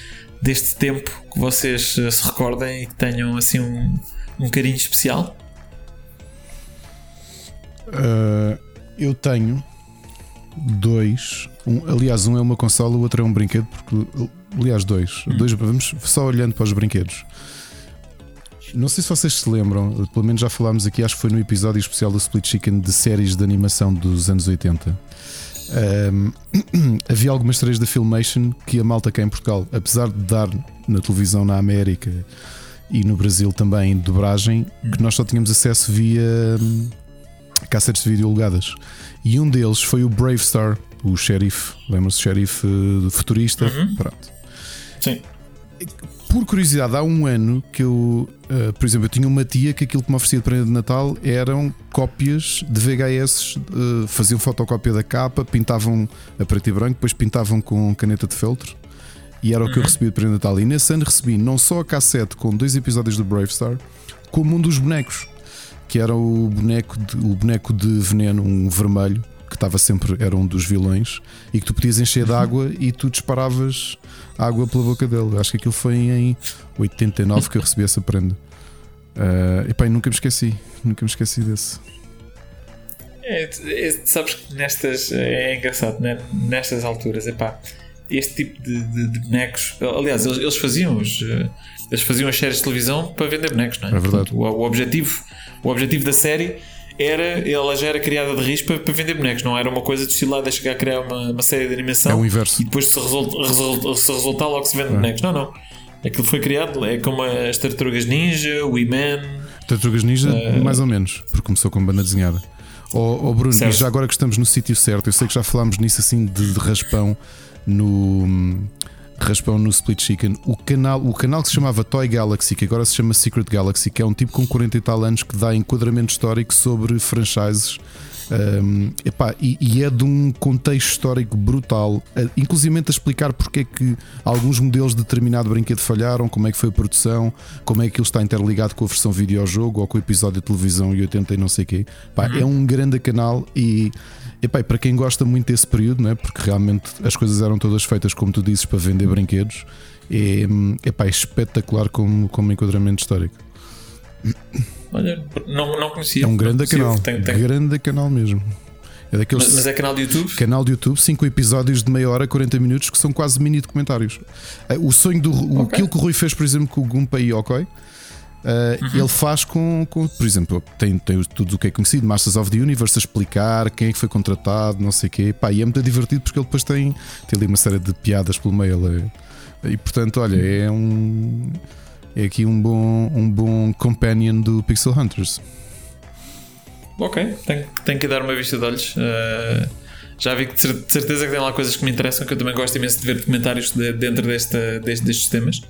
deste tempo que vocês ah, se recordem e que tenham assim um, um carinho especial. Uh, eu tenho dois. Um, aliás, um é uma consola, o outro é um brinquedo. Porque, aliás, dois. dois. Vamos só olhando para os brinquedos. Não sei se vocês se lembram, pelo menos já falámos aqui, acho que foi no episódio especial do Split Chicken de séries de animação dos anos 80. Um, havia algumas séries da Filmation que a malta cá em Portugal, apesar de dar na televisão na América e no Brasil também dobragem, que nós só tínhamos acesso via hum, cassetes de vídeo alugadas. E um deles foi o Brave Star, o xerife, lembra-se, xerife eh, futurista. Pronto. Sim. Por curiosidade, há um ano que eu, eh, por exemplo, eu tinha uma tia que aquilo que me oferecia de prenda de Natal eram cópias de VHS, eh, faziam fotocópia da capa, pintavam a preto e branco, depois pintavam com caneta de feltro. E era o que eu recebi de prenda de Natal. E nesse ano recebi não só a cassete com dois episódios do Brave Star, como um dos bonecos, que era o boneco de, o boneco de veneno, um vermelho, que estava sempre, era um dos vilões, e que tu podias encher de água e tu disparavas água pela boca dele. Acho que aquilo foi em 89 que eu recebi essa prenda. Uh, epá, e nunca me esqueci, nunca me esqueci desse. É, é, sabes que nestas é engraçado, né? nestas alturas, epá, este tipo de, de- de bonecos. Aliás, eles, eles faziam os, eh, eles faziam as séries de televisão para vender bonecos, não é? É verdade. Portanto, o, o objetivo, o objetivo da série era, ela já era criada de risco para, para vender bonecos, não era uma coisa destilada a chegar a criar uma, uma série de animação É o inverso. e depois se resulta, resulta, se resultar logo se vende bonecos. Não, não. Aquilo foi criado, é como as Tartarugas Ninja, o E-Man. Tartarugas Ninja, mais ou menos, porque começou com banda desenhada. Ó Bruno, Certo. e já agora que estamos no sítio certo, eu sei que já falámos nisso assim de, de raspão no raspão no Split Chicken. O canal, o canal que se chamava Toy Galaxy, que agora se chama Secret Galaxy, que é um tipo com 40 e tal anos que dá enquadramento histórico sobre franchises. hum, epá, e, e é de um contexto histórico brutal, inclusive a explicar porque é que alguns modelos de determinado brinquedo falharam, como é que foi a produção, como é que ele está interligado com a versão videojogo ou com o episódio de televisão e 80 e não sei o quê. Pá, É um grande canal e, e para quem gosta muito desse período, não é? porque realmente as coisas eram todas feitas, como tu dizes, para vender brinquedos, é, é espetacular como, como enquadramento histórico. Olha, não, não conhecia. É um grande conhecia. canal, Tem- tem- grande canal mesmo. É daqueles Mas, mas é canal de YouTube? Canal de YouTube, 5 episódios de meia hora, 40 minutos, que são quase mini documentários. Eh, O sonho do. o- Ok. Aquilo que o Rui fez, por exemplo, com o Gumpa e Okoi, eh, Uhum. ele faz com, com- Por exemplo, tem, tem tudo o que é conhecido, Masters of the Universe, a explicar quem é que foi contratado, não sei o quê. Pá, e é muito divertido porque ele depois tem, tem ali uma série de piadas pelo meio. é- e portanto, olha, é um. É aqui um bom, um bom companion do Pixel Hunters. Ok, tenho, tenho que dar uma vista de olhos. Uh, já vi que de cer- de certeza que tem lá coisas que me interessam, que eu também gosto imenso de ver documentários de- dentro desta, deste- destes temas.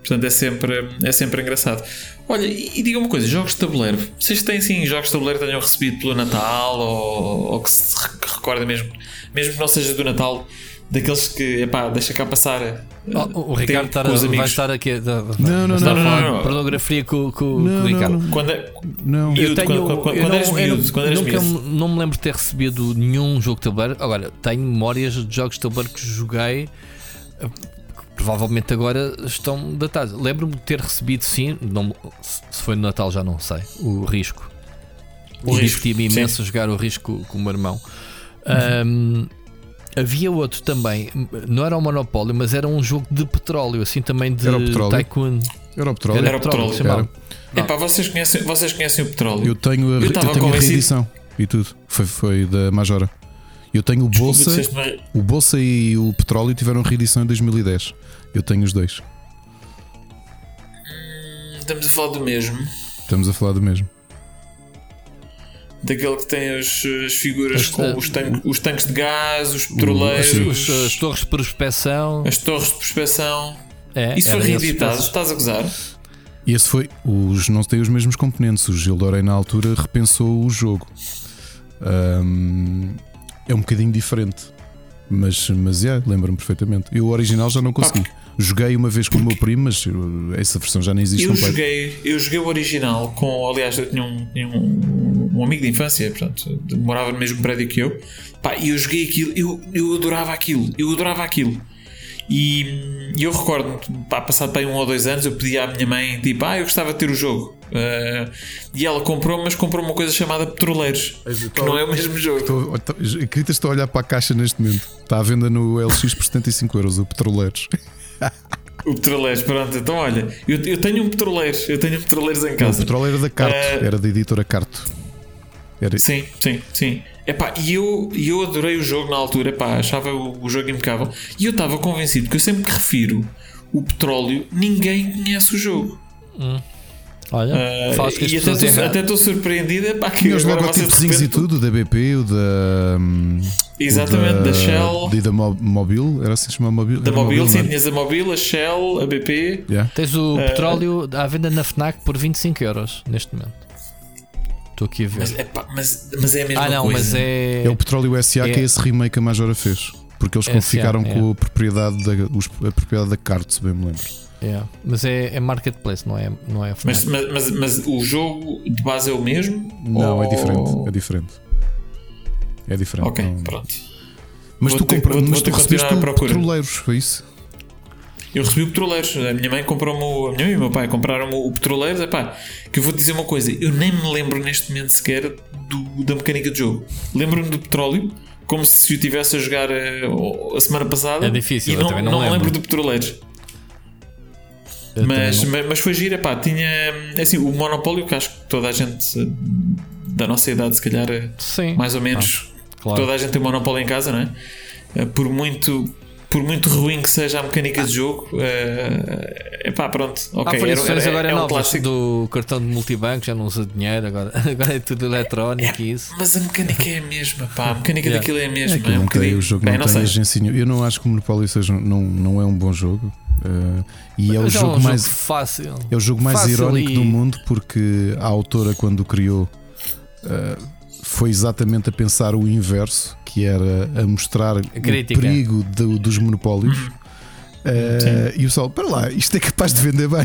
Portanto, é sempre, é sempre engraçado. Olha, e, e diga uma coisa: jogos de tabuleiro. Vocês têm assim jogos de tabuleiro que tenham recebido pelo Natal ou, ou que se re- que recordem mesmo, mesmo que não seja do Natal, daqueles que, epá, deixa cá passar. Oh, o tempo Ricardo estar os vai estar aqui Não, não, não, pornografia com, com, com Não, o não, Ricardo. não. Quando, é- Não, Eu- Eu tenho, quando- quando- eu quando não, eras miúdo, não- quando eras nunca miúdo. não me lembro de ter recebido nenhum jogo de tabuleiro. Agora, tenho memórias de jogos de tabuleiro que joguei. Provavelmente agora estão datados. Lembro-me de ter recebido, sim, não- se foi no Natal já não sei, o risco. O e Risco, diverti-me sim. imenso a jogar o risco com o meu irmão. Ahm, havia outro também, não era o Monopólio, mas era um jogo de petróleo, assim também de Era o petróleo? Tycoon. era o petróleo. Era o petróleo, chamava. epá, vocês, conhecem, vocês conhecem o petróleo? Eu tenho a, Eu eu estava tenho a reedição e tudo. Foi, foi da Majora. Eu tenho o Bolsa, o Bolsa e o Petróleo tiveram reedição em 2010. Eu tenho os dois. Estamos a falar do mesmo. Estamos a falar do mesmo. Daquele que tem as, as figuras As- com os, tanque- os tanques de gás, os petroleiros, Os- as torres de prospeção. as torres de prospeção. É, Isso foi reeditado, estás a gozar? E esse foi. Os não têm os mesmos componentes. O Gil Dorei na altura repensou o jogo. Ahm, é um bocadinho diferente. Mas, mas é, lembro-me perfeitamente. Eu o original já não consegui. Joguei uma vez com o meu primo, mas uh, essa versão já nem existe Eu joguei, eu joguei o original com, aliás, eu tinha um, tinha um, um amigo de infância, portanto, morava no mesmo prédio que eu. Pá, e eu joguei aquilo, eu, eu adorava aquilo, eu adorava aquilo. E, e eu recordo-me, pá, passado bem um ou dois anos, eu pedi à minha mãe, tipo, ah, eu gostava de ter o jogo. Ah, e ela comprou, mas comprou uma coisa chamada Petroleiros, que não é o mesmo jogo. Estou- estou- estou a olhar para a caixa neste momento? Está à venda no LX por 75 euros, o Petroleiros. O Petroleiros, pronto, então olha, eu, eu tenho um Petroleiros, eu tenho um Petroleiros em Não, o casa. Petroleiro da Carto, Eh, era da editora Carto. Era, Sim, sim, sim. Epá, e eu, e eu adorei o jogo na altura, epá, achava o, o jogo impecável. E eu estava convencido que eu sempre que refiro o petróleo, ninguém conhece o jogo. Olha, Ah, falas que e até estou- surpreendido epá, que Tinha os logotipozinhos e tudo, da BP, o da. hum, Exatamente, o da Shell. E da Mo- Mobil, era assim que se chamava Mobil? Da Mobil, sim, é? tinhas a Mobil, a Shell, a BP. Yeah. Tens o Eh, petróleo à venda na Fnac por 25 euros neste momento. Estou aqui a ver. Mas, epá, mas, mas é a mesma ah, não, coisa. mas é. É o Petróleo SA que é É- esse remake que a Majora fez. Porque eles SA, ficaram é. com a propriedade da, os- a propriedade da se bem me lembro. é. Mas é, é marketplace, não é, não é Mas, mas, mas, mas o jogo de base é o mesmo? Não, é Ou- diferente. É diferente. É diferente. Ok, não- pronto. Mas Vou tu, ter- compra, vou- mas vou tu recebeste. Petroleiros, foi isso? Eu recebi o Petroleiros. A minha mãe comprou-me. A minha mãe e o meu pai compraram o Petroleiros. Epá, que eu vou te dizer uma coisa. Eu nem me lembro neste momento sequer do- da mecânica de jogo. Lembro-me do petróleo. Como se eu tivesse a jogar eh, a, semana passada. É difícil, e eu não, também não não lembro. lembro do Petroleiros. Eu Mas, mas, mas foi giro, epá, tinha é assim, o Monopólio que acho que toda a gente eh, da nossa idade, se calhar, eh, Sim, mais ou menos, claro. toda a gente tem Monopólio em casa, não é? Por muito, por muito ruim que seja a mecânica de jogo, é epá, pronto, Há ok, era, variações era- agora é um novas clássico. do cartão de multibanco, já não usa dinheiro, agora, agora é tudo eletrónico e isso. Mas a mecânica é a mesma, pá, a mecânica Yeah. daquilo é a É mesma. que É, um bocadinho. o jogo Bem, não, não tem sei. agência. Eu não acho que o Monopoly seja, não, não é um bom jogo. eh, e é o jogo um mais. jogo fácil. É o jogo mais Fácil irónico e- do mundo porque a autora, quando o criou, eh, foi exatamente a pensar o inverso, que era a mostrar o crítica. perigo do- dos monopólios. Eh, e o pessoal, para lá, isto é capaz de vender bem.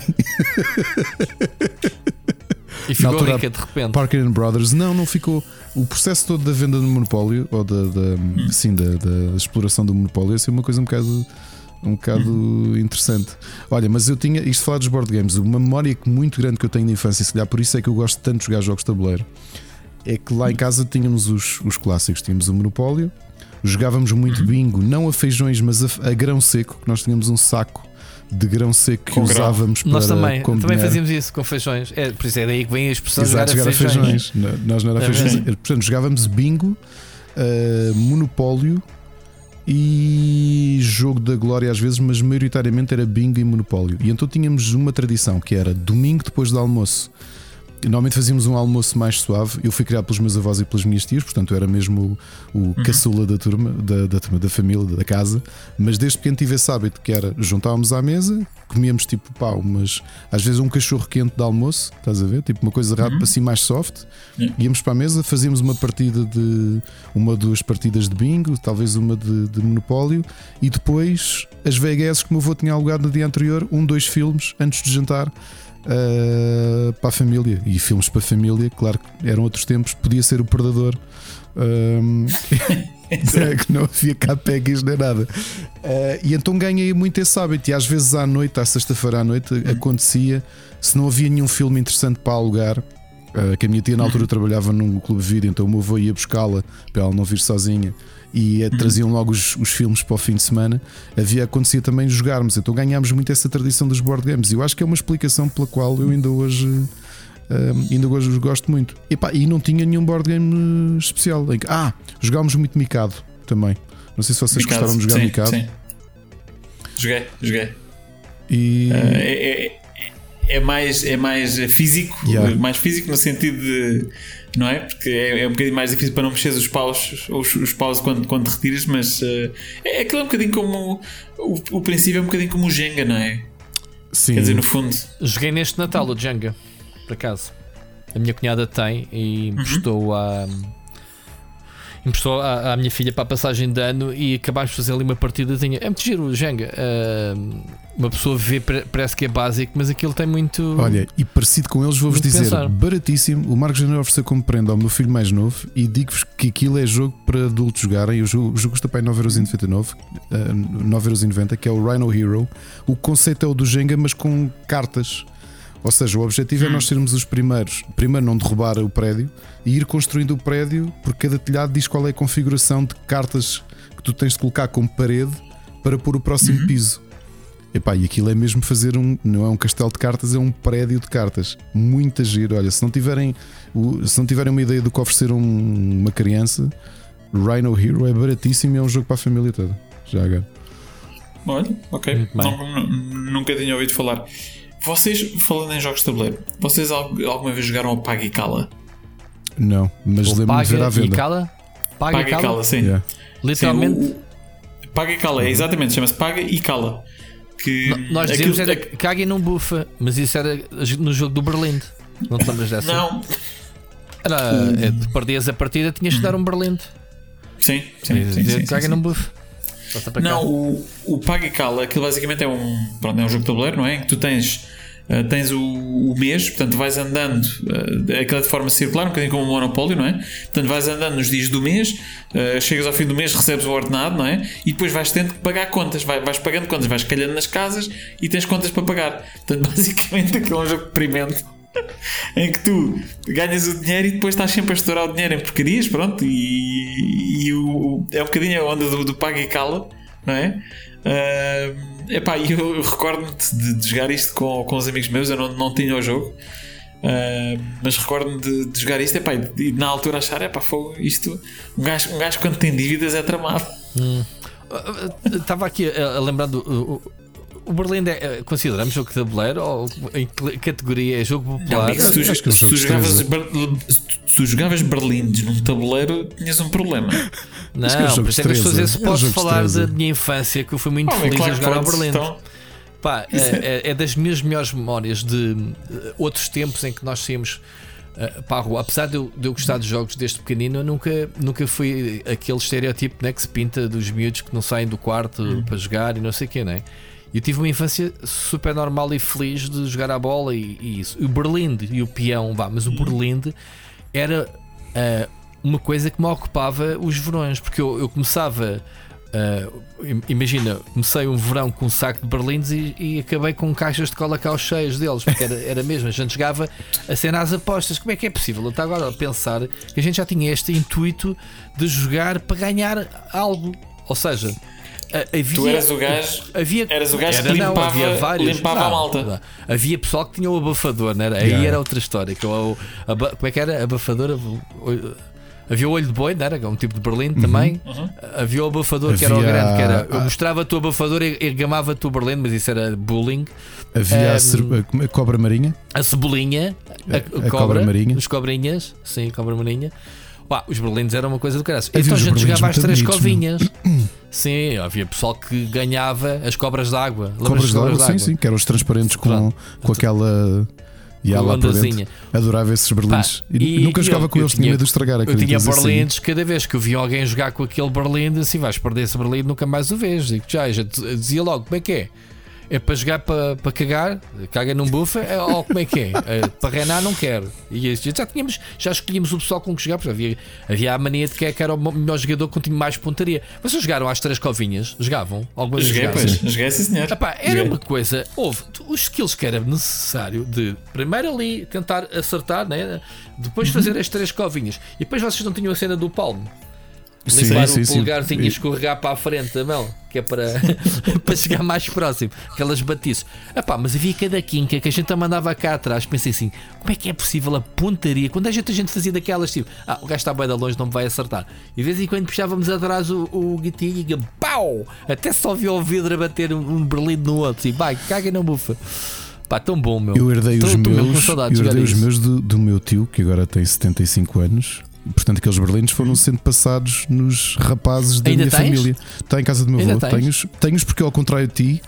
E ficou altura- rica de repente. Parker and Brothers, não, não ficou. O processo todo da venda do monopólio, ou da, da, sim, da, da exploração do monopólio, ia ser uma coisa um bocado, um bocado interessante. Olha, mas eu tinha, isto falar dos board games, uma memória que- muito grande que eu tenho da infância, e se calhar por isso é que eu gosto tanto de jogar jogos de tabuleiro, é que lá em casa tínhamos os, os clássicos, tínhamos o monopólio, jogávamos muito bingo, não a feijões, mas a, a grão seco, que nós tínhamos um saco de grão seco que Com grão. usávamos para Nós também, também fazíamos isso com feijões. É, por isso é daí que vem a expressão Exato, jogar jogar a feijões. feijões. Nós não era É feijões. mesmo. Portanto, jogávamos bingo, eh, monopólio e jogo da glória às vezes, mas maioritariamente era bingo e monopólio. E então tínhamos uma tradição que era domingo depois do almoço. Normalmente fazíamos um almoço mais suave. Eu fui criado pelos meus avós e pelas minhas tias, portanto eu era mesmo o, o caçula da turma, da, da turma, da família, da casa. Mas desde pequeno tive esse hábito que era juntávamos à mesa, comíamos tipo pá, umas, às vezes um cachorro quente de almoço, estás a ver? Tipo uma coisa rápida, assim mais soft. Íamos para a mesa, fazíamos uma partida de uma ou duas partidas de bingo, talvez uma de, de monopólio, e depois as VHS que o meu avô tinha alugado no dia anterior, um, dois filmes antes de jantar. Uh, para a família e filmes para a família, claro que eram outros tempos, podia ser o Predador, um, que não havia cá pegas nem nada. Uh, e então ganhei muito esse hábito. E às vezes à noite, à sexta-feira à noite, acontecia, se não havia nenhum filme interessante para alugar. uh, que a minha tia na altura trabalhava num clube de vídeo, então o meu avô ia buscá-la para ela não vir sozinha e uh, traziam logo os, os filmes para o fim de semana. Havia acontecia também jogarmos, então ganhámos muito essa tradição dos board games. E eu acho que é uma explicação pela qual eu ainda hoje uh, ainda hoje os gosto muito. Epá, e não tinha nenhum board game uh, especial. em que- Ah, jogámos muito Mikado também. Não sei se vocês Mikado, gostaram de jogar sim, Mikado. sim. Joguei, joguei. E Uh, é, é- é mais, é mais físico, Yeah. mais físico no sentido de. Não é? Porque é, é um bocadinho mais difícil para não mexer os paus, os, os paus quando, quando retiras, mas uh, é aquilo é um bocadinho como. O, o princípio é um bocadinho como o Jenga, não é? sim, Quer dizer, no fundo. Joguei neste Natal o Jenga, por acaso. A minha cunhada tem e emprestou a. Emprestou à, à minha filha para a passagem de ano e acabámos de fazer ali uma partidazinha. É muito giro o Jenga. Ah, uma pessoa vê, pare- parece que é básico, mas aquilo tem muito. Olha, e parecido com eles, vou-vos dizer, pensar. baratíssimo. O Marcos Janeiro ofereceu como prenda ao meu filho mais novo e digo-vos que aquilo é jogo para adultos jogarem. O jogo, o jogo custa para aí 9,99€, eh, 9,90€, que é o Rhino Hero. O conceito é o do Jenga, mas com cartas. Ou seja, o objetivo é nós sermos os primeiros. Primeiro, não derrubar o prédio e ir construindo o prédio, porque cada telhado diz qual é a configuração de cartas que tu tens de colocar como parede para pôr o próximo piso. Epá, e aquilo é mesmo fazer um. Não é um castelo de cartas, é um prédio de cartas. Muita giro. Olha, se não tiverem, se não tiverem uma ideia do que oferecer um- uma criança, Rhino Hero é baratíssimo e é um jogo para a família toda. Já agora. Olha, ok. Não- nu- nunca tinha ouvido falar. Vocês, falando em jogos de tabuleiro, vocês al- alguma vez jogaram o Paga e Cala? Não, mas lembro-me de ver à paga e venda. cala. Paga, Paga e cala. e Cala, sim. Yeah. Literalmente. Sim, o- Paga e Cala, é exatamente, chama-se Paga e Cala. Que Nós aquilo- dizíamos era caga e não bufa, mas isso era no jogo do Berlim. Não te lembras dessa? Não, Era, tu perdias a partida, tinhas que dar um Berlim. sim, sim, sim, sim, Caga sim, e não sim. bufa. Para cá. Não, o, o Paga e Cala, aquilo basicamente é um, pronto, é um jogo de tabuleiro, não é? Em que tu tens, uh, tens o, o mês, portanto vais andando, uh, aquilo é de forma circular, um bocadinho como o Monopólio, não é? Portanto vais andando nos dias do mês, uh, chegas ao fim do mês, recebes o ordenado, não é? E depois vais tendo que pagar contas, vai, vais pagando contas, vais calhando nas casas e tens contas para pagar. Portanto, basicamente aquilo é um jogo deprimente. em que tu ganhas o dinheiro e depois estás sempre a estourar o dinheiro em porcarias, pronto, e, e o, é um bocadinho a onda do, do paga e cala, não é? Ah, epá, eu, eu recordo-me de, de jogar isto com, com os amigos meus, eu não, não tinha o jogo, ah, mas recordo-me de, de jogar isto epá, e, na altura achar, epá, foi isto, um gajo, um gajo quando tem dívidas é tramado. Estava aqui a, a lembrar do. O, Berlim é, é- consideramos jogo de tabuleiro ou em que categoria é jogo Não, popular? amigo, se tu, acho que é um se tu de jogavas, se tu- se jogavas berlindes num tabuleiro, tinhas um problema. Não, Acho que é um jogo é que eu estou a dizer se de destreza. É um posso falar da minha infância que eu fui muito Oh, é feliz claro a jogar ao Berlim. então. Pá, é, é- é das minhas melhores memórias de eh, outros tempos em que nós saímos para a rua. Apesar de eu, de eu gostar de jogos desde pequenino, eu nunca, nunca fui aquele estereótipo né, que se pinta dos miúdos que não saem do quarto Hum. para jogar e não sei o quê, né? Eu tive uma infância super normal e feliz de jogar a bola e, e isso. O Berlim e o peão, vá, mas o Hum. Berlim era eh, uma coisa que me ocupava os verões, porque eu, eu começava. im- imagina, comecei um verão com um saco de berlindes e, e acabei com caixas de colacau cheias deles, porque era, era mesmo. A gente jogava a cena às apostas. Como é que é possível? Eu estava agora a pensar que a gente já tinha este intuito de jogar para ganhar algo. Ou seja, havia, Tu eras o gajo- havia, eras o gajo que Era, não, limpava- havia vários. limpava a Não, malta. não. Havia pessoal que tinha o abafador, não era? Aí Yeah. era outra história. Que é o, aba- como é que era? Abafador? Havia o olho de boi, não era? Um tipo de berlim também. Havia o abafador que era o Havia- grande, que era. Eu mostrava-te o abafador e, e gamava-te o berlim, mas isso era bullying. Havia a, Ehm, a cobra marinha. A cebolinha, a, A- a a cobra marinha. Os cobrinhas, sim, a cobra marinha. Pá, os berlindes eram uma coisa do caralho. Havia Então a gente jogava às muito três bonitos, covinhas. Sim, havia pessoal que ganhava as cobras d'água. Cobras das de água, sim, d'água? sim, que eram os transparentes com, Pronto. com aquela. E lá dentro. Adorava esses berlindes. Pá, e, e- nunca jogava eu- com eu eles, tinha medo de estragar Eu tinha assim? berlindes, cada vez que eu via alguém jogar com aquele berlinde, assim vais perder esse berlinde, nunca mais o vês. Digo, já, já dizia logo, como é que é? É para jogar para, para cagar, caga num bufa, é, ou como é que é? É, para reinar não quero. E este- já tínhamos, já escolhíamos o pessoal com que jogar, porque havia, havia a mania de que é que era o melhor jogador com tinha mais pontaria. Vocês jogaram às três covinhas? Jogavam? Alguma vez Joguei, pois. Joguei, sim, senhor. Epá, era Joguei. uma coisa, houve os skills que era necessário de primeiro ali tentar acertar, né? depois fazer as três covinhas e depois vocês não tinham a cena do palmo. Sim, Limpar sim, o sim. polegarzinho e E- escorregar para a frente da mão, que é para, para chegar mais próximo, aquelas batiças. Epá, mas havia cada quinca que a gente a mandava cá atrás. Pensei assim: como é que é possível a pontaria? Quando a gente, a gente fazia daquelas tipo, ah, o gajo está bem de longe, não me vai acertar. E de vez em quando puxávamos atrás o, o gatilho e pau! Até só via o vidro a bater um, berlindo no outro. Assim, vai, caga na bufa. Pá, tão bom, meu. Eu herdei Tô- os meus, eu herdei os meus do, do meu tio, que agora tem 75 anos. Portanto, aqueles berlindes foram sendo passados nos rapazes da Ainda minha tens? família. Está em casa do meu Ainda avô. Tenho-os, tenho-os porque, ao contrário de ti,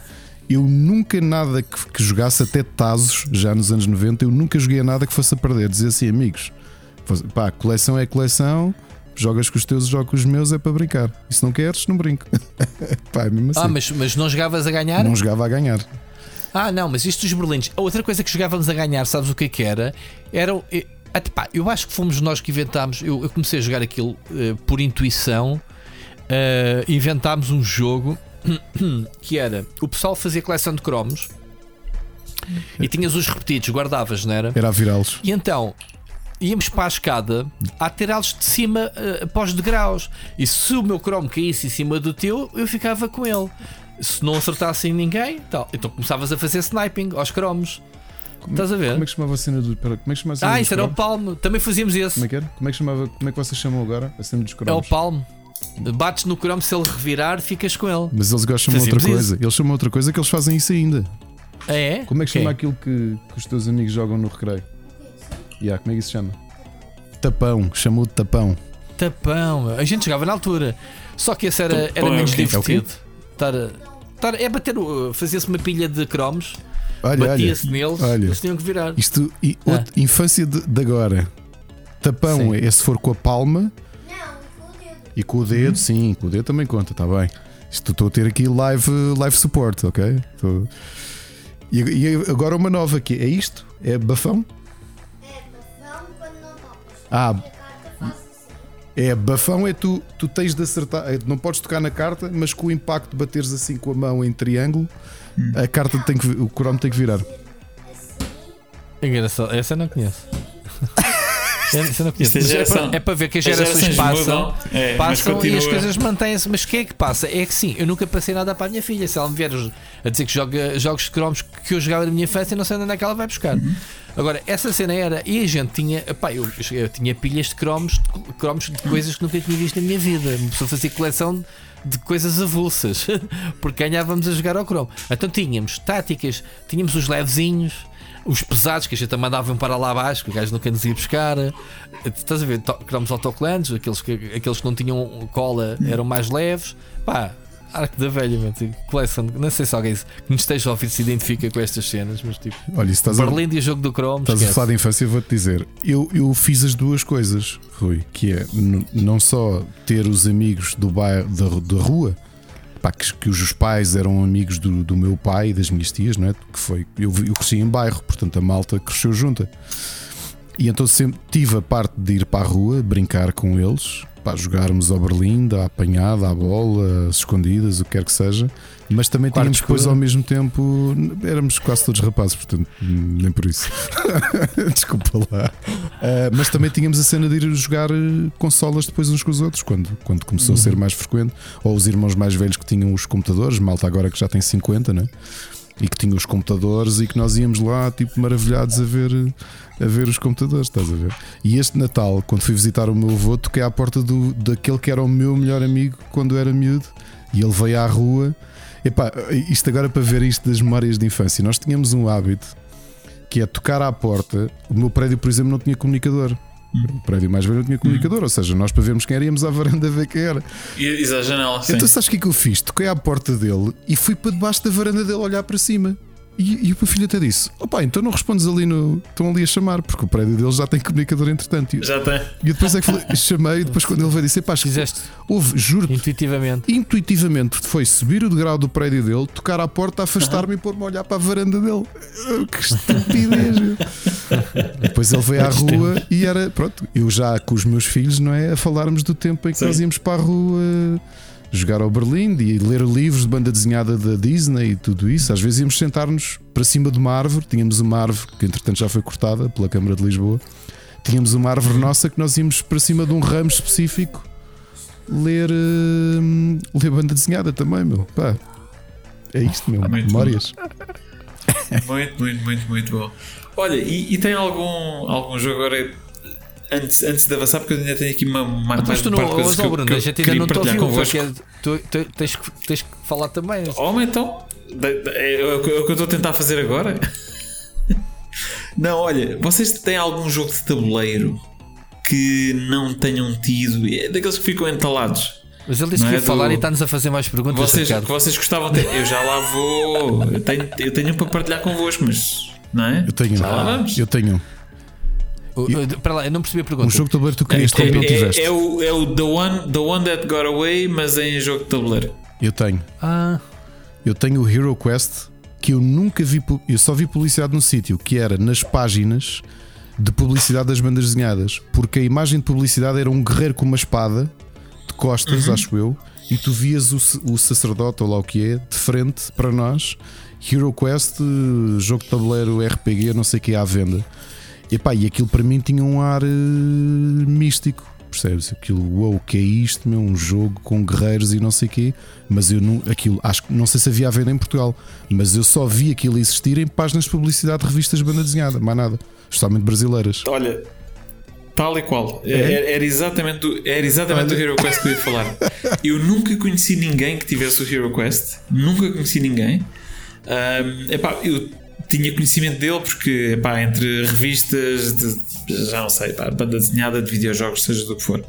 eu nunca nada que, que jogasse, até Tazos, já nos anos 90, eu nunca joguei a nada que fosse a perder. Dizia assim, amigos, pá, coleção é coleção, jogas com os teus, jogo com os meus, é para brincar. E se não queres, não brinco. pá, é mesmo assim. Ah, mas, mas não jogavas a ganhar? Não jogava a ganhar. Ah, não, mas isto dos berlindes. A outra coisa que jogávamos a ganhar, sabes o que é que era? Era. Até pá, eu acho que fomos nós que inventámos. Eu, eu comecei a jogar aquilo eh, por intuição. eh, inventámos um jogo que era. O pessoal fazia coleção de cromos e tinhas os repetidos, guardavas, não era? Era a virá-los. E então íamos para a escada a tirá-los de cima uh, para os degraus. E se o meu cromo caísse em cima do teu, eu ficava com ele. Se não acertasse em ninguém, tal. então começavas a fazer sniping aos cromos. Estás a ver? Como é que chamava a cena do. Pera, como é que chamava a cena ah, isso era o cromos? palmo. Também fazíamos esse. Como é que era? Como é que, chamava, como é que vocês chamam agora a cena dos É o cromos? palmo. Bates no cromo, se ele revirar, ficas com ele. Mas eles gostam de outra coisa. Eles chamam outra coisa que eles fazem isso ainda. Ah, é? Como é que chama aquilo que, que os teus amigos jogam no recreio? Yeah, como é que isso se chama? Tapão, chamou de tapão. Tapão. A gente jogava na altura. Só que esse era, era Tapão é menos? É divertido. Estar a- estar- é bater. o- Fazia-se uma pilha de cromos, Olha, olha. batia-se neles, olha. eles tinham que virar. Isto, e, Ah. outra- infância de, de agora. Tapão Sim. é se for com a palma Não, com o dedo. e com o dedo, sim, com o dedo também conta, está bem. Isto estou a ter aqui live, live support, ok? Estou- E, e agora uma nova aqui, é isto? É bafão? É bafão quando não topas. Ah, assim. É, bafão é tu, tu tens de acertar, é, não podes tocar na carta, mas com o impacto de bateres assim com a mão em triângulo, a carta tem que, o cromo tem que virar. Engraçado, essa eu não conheço. essa eu não conheço. É é, para, é para ver que as as gerações gerações passam, é, passam e as coisas mantêm-se. Mas o que é que passa? É que sim, eu nunca passei nada para a minha filha. Se ela me vier a dizer que joga jogos de cromos que eu jogava na minha infância, não sei onde é que ela vai buscar. Uhum. Agora, essa cena era. E a gente tinha. Epá, eu, eu tinha pilhas de cromos, de cromos de coisas que nunca tinha visto na minha vida. Uma pessoa fazia coleção de coisas avulsas, porque ganhávamos a jogar ao cromo. Então tínhamos táticas, tínhamos os levezinhos, os pesados que a gente mandava para lá abaixo, que o gajo nunca nos ia buscar. Estás a ver? Cromos autocolantes, aqueles que, aqueles que não tinham cola eram mais leves. Pá, arco da velha, meu, tipo, coleção. Não sei se alguém que nos esteja a ouvir se identifica com estas cenas, mas tipo, Olha, isso estás a, Berlim e jogo do cromo. estás a esquece. falar de infância, eu vou-te dizer. Eu, eu fiz as duas coisas, Rui, que é não só ter os amigos do bairro, da, da rua, pá, que, que os pais eram amigos do, do meu pai e das minhas tias, não é? Que foi, eu, eu cresci em bairro, portanto a malta cresceu junta. E então sempre tive a parte de ir para a rua, brincar com eles, para jogarmos ao Berlim, à apanhada, à bola, às escondidas, o que quer que seja. Mas também Quarto tínhamos depois ao mesmo tempo, éramos quase todos rapazes, portanto, nem por isso. Desculpa lá. Ah, mas também tínhamos a cena de ir jogar eh, consolas depois uns com os outros, quando, quando começou a ser mais frequente. Ou os irmãos mais velhos que tinham os computadores, malta agora que já tem 50, né? E que tinha os computadores e que nós íamos lá tipo maravilhados a ver a ver os computadores, estás a ver? E este Natal, quando fui visitar o meu avô, toquei à porta do, daquele que era o meu melhor amigo quando era miúdo e ele veio à rua. Epá, isto agora para ver isto das memórias de infância, nós tínhamos um hábito que é tocar à porta. O meu prédio, por exemplo, não tinha comunicador. O prédio mais velho não tinha comunicador, ou seja, nós para vermos quem era íamos à varanda ver quem era. E, à janela, sim. Então sabes o que é que eu fiz? Toquei à porta dele e fui para debaixo da varanda dele olhar para cima. E, e o meu filho até disse: Opa, então não respondes ali no. Estão ali a chamar, porque o prédio deles já tem comunicador entretanto. E, Já tem. e depois é que falei- chamei, e depois quando ele veio disse: Pá, Fizeste houve, juro intuitivamente. intuitivamente foi subir o degrau do prédio dele, tocar à porta, afastar-me e pôr-me a olhar para a varanda dele. Que estupidez! meu. Depois ele veio à rua e era, pronto, eu já com os meus filhos, não é? A falarmos do tempo em que Sim. nós íamos para a rua jogar ao Berlim e ler livros de banda desenhada da Disney e tudo isso. Às vezes íamos sentar-nos para cima de uma árvore, tínhamos uma árvore que entretanto já foi cortada pela Câmara de Lisboa. Tínhamos uma árvore nossa que nós íamos para cima de um ramo específico ler, hum, ler banda desenhada também, meu. Pá, é isto, meu. Muito Memórias. Muito, muito, muito, muito bom. Olha, e, e tem algum, algum jogo agora antes, antes de avançar? Porque eu ainda tenho aqui uma, uma Mas mais tu não, parte de coisas mas, que oh, eu- Bruno, que eu não partilhar convosco. é- tu, tu tens, que- tens que falar também. Homem, então, é, é o que é o que eu estou a tentar fazer agora. Não, olha, vocês têm algum jogo de tabuleiro que não tenham tido? É daqueles que ficam entalados. Mas ele disse Não que é ia falar do- e está-nos a fazer mais perguntas. Vocês, que vocês gostavam de ter. Eu já lá vou. Eu tenho, eu tenho um para partilhar convosco, mas. Não é? Eu tenho, Já lá vamos. eu tenho Espera lá, eu não percebi a pergunta. um jogo de tabuleiro que tu querias É, ter e não tiveste. é, é o, é o the, one, the One That Got Away, mas em jogo de tabuleiro. Eu tenho. Ah, Eu tenho o Hero Quest que eu nunca vi, eu só vi publicidade no sítio, que era nas páginas de publicidade das bandas desenhadas, porque a imagem de publicidade era um guerreiro com uma espada de costas, acho eu, e tu vias o, o sacerdote ou lá o que é, de frente para nós. Hero Quest, eh, jogo de tabuleiro RPG, não sei o que é à venda. Epá, e aquilo para mim tinha um ar eh, místico. Percebes? Aquilo, uou, que é isto, meu? Um jogo com guerreiros e não sei o quê. Mas eu não, aquilo, acho que não sei se havia à venda em Portugal, mas eu só vi aquilo existir em páginas de publicidade de revistas de banda desenhada, mais nada, especialmente brasileiras. Olha, tal e qual. É? Era, era exatamente, do, era exatamente o Hero Quest que eu ia falar. Eu nunca conheci ninguém que tivesse o Hero Quest. Nunca conheci ninguém. Ahm, epá, eu tinha conhecimento dele porque epá, entre revistas de, já não sei, epá, banda desenhada de videojogos, seja do que for.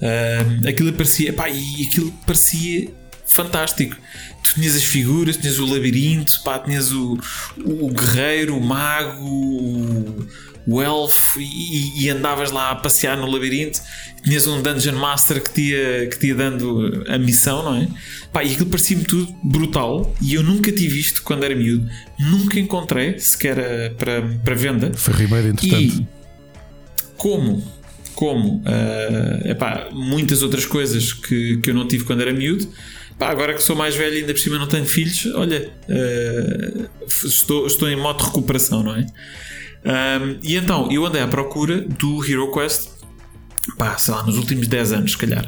ahm, aquilo parecia, epá, e aquilo parecia fantástico. Tu tinhas as figuras, tinhas o labirinto, pá, tinhas o, o guerreiro, o mago, o, o elfo e, e andavas lá a passear no labirinto. Tinhas um Dungeon Master que te ia, que te ia dando a missão, não é? Pá, e aquilo parecia-me tudo brutal e eu nunca tive isto quando era miúdo. Nunca encontrei sequer eh, para, para venda. Foi entretanto. E como, como eh, epá, muitas outras coisas que, que eu não tive quando era miúdo, pá, agora que sou mais velho e ainda por cima não tenho filhos, olha, eh, estou, estou em modo de recuperação, não é? Ahm, e então eu andei à procura do Hero Quest, pá, sei lá, nos últimos 10 anos, se calhar.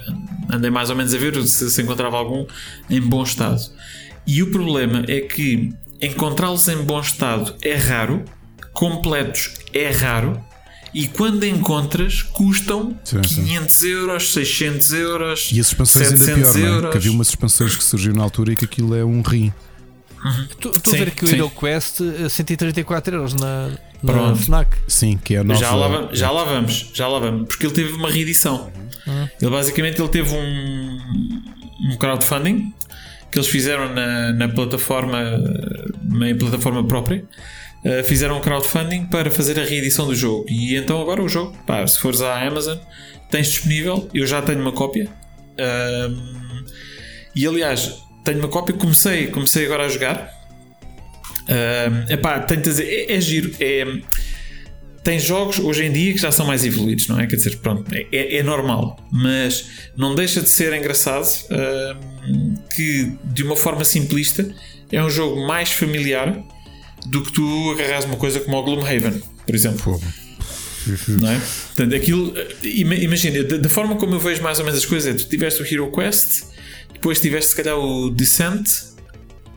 Andei mais ou menos a ver se, se encontrava algum em bom estado. E o problema é que encontrá-los em bom estado é raro, completos é raro, e quando encontras custam Sim, sim. 500 euros, 600 euros, E as expansões ainda 700 pior, não é? euros. Que havia umas expansões que surgiram na altura e que aquilo é um rim. Estou a ver aqui o sim. Hero Quest a 134 euros na, na Pronto. Fnac. Sim, que é a nova. Já lá, já lá vamos, já lá vamos, porque ele teve uma reedição. Ele basicamente ele teve um, um crowdfunding que eles fizeram na, na plataforma, na plataforma própria. Uh, fizeram um crowdfunding para fazer a reedição do jogo. E então agora o jogo, pá, se fores à Amazon, tens disponível. Eu já tenho uma cópia. Um, e aliás, tenho uma cópia, comecei, comecei agora a jogar. Um, epá, tenho de dizer, é, é giro. É, tem jogos hoje em dia que já são mais evoluídos, não é? Quer dizer, pronto, é, é normal, mas não deixa de ser engraçado hum, que de uma forma simplista é um jogo mais familiar do que tu agarras uma coisa como o Gloomhaven, por exemplo. Não é? Portanto, aquilo, ima- imagina, da, da forma como eu vejo mais ou menos as coisas, é tu tiveste o Hero Quest, depois tiveste se calhar o Descent,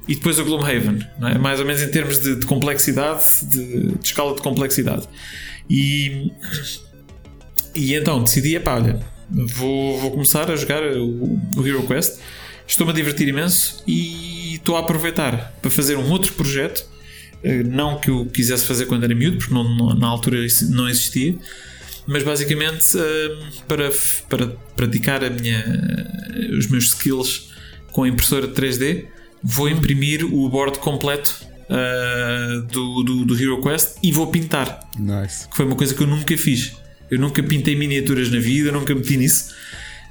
e depois o Gloomhaven, é? mais ou menos em termos de, de complexidade, de, de escala de complexidade. E, e então decidi: epá, olha, vou, vou começar a jogar o, o Hero Quest. Estou-me a divertir imenso e estou a aproveitar para fazer um outro projeto. eh, Não que eu quisesse fazer quando era miúdo, porque não- não- na altura não existia, mas basicamente eh, para, para praticar a minha, os meus skills com a impressora 3D, vou imprimir o board completo eh, do, do, do Hero Quest e vou pintar Nice. que foi uma coisa que eu nunca fiz. Eu nunca pintei miniaturas na vida, nunca meti nisso.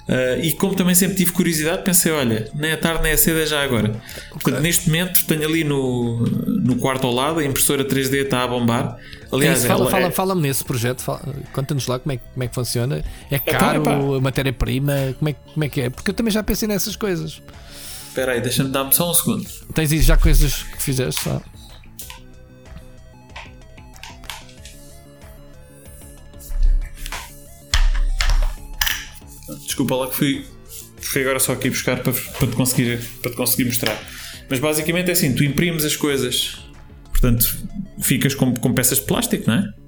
Ah, e como também sempre tive curiosidade, pensei: olha, nem é tarde nem é cedo, é já agora. Portanto, neste momento tenho ali no, no quarto ao lado, a impressora 3D está a bombar. É Aliás, isso, fala, ela fala, é- fala-me nesse projeto, fala- conta-nos lá como é, que- como é que funciona. É Então, caro, a matéria-prima, como é, como é que é? Porque eu também já pensei nessas coisas. Espera aí, deixa-me dar-me só um segundo. Tens aí já coisas que fizeste? Só. Desculpa lá que fui, fui agora só aqui buscar para, para, te conseguir, para te conseguir mostrar. Mas basicamente é assim: tu imprimes as coisas, portanto, ficas com, com peças de plástico, não é?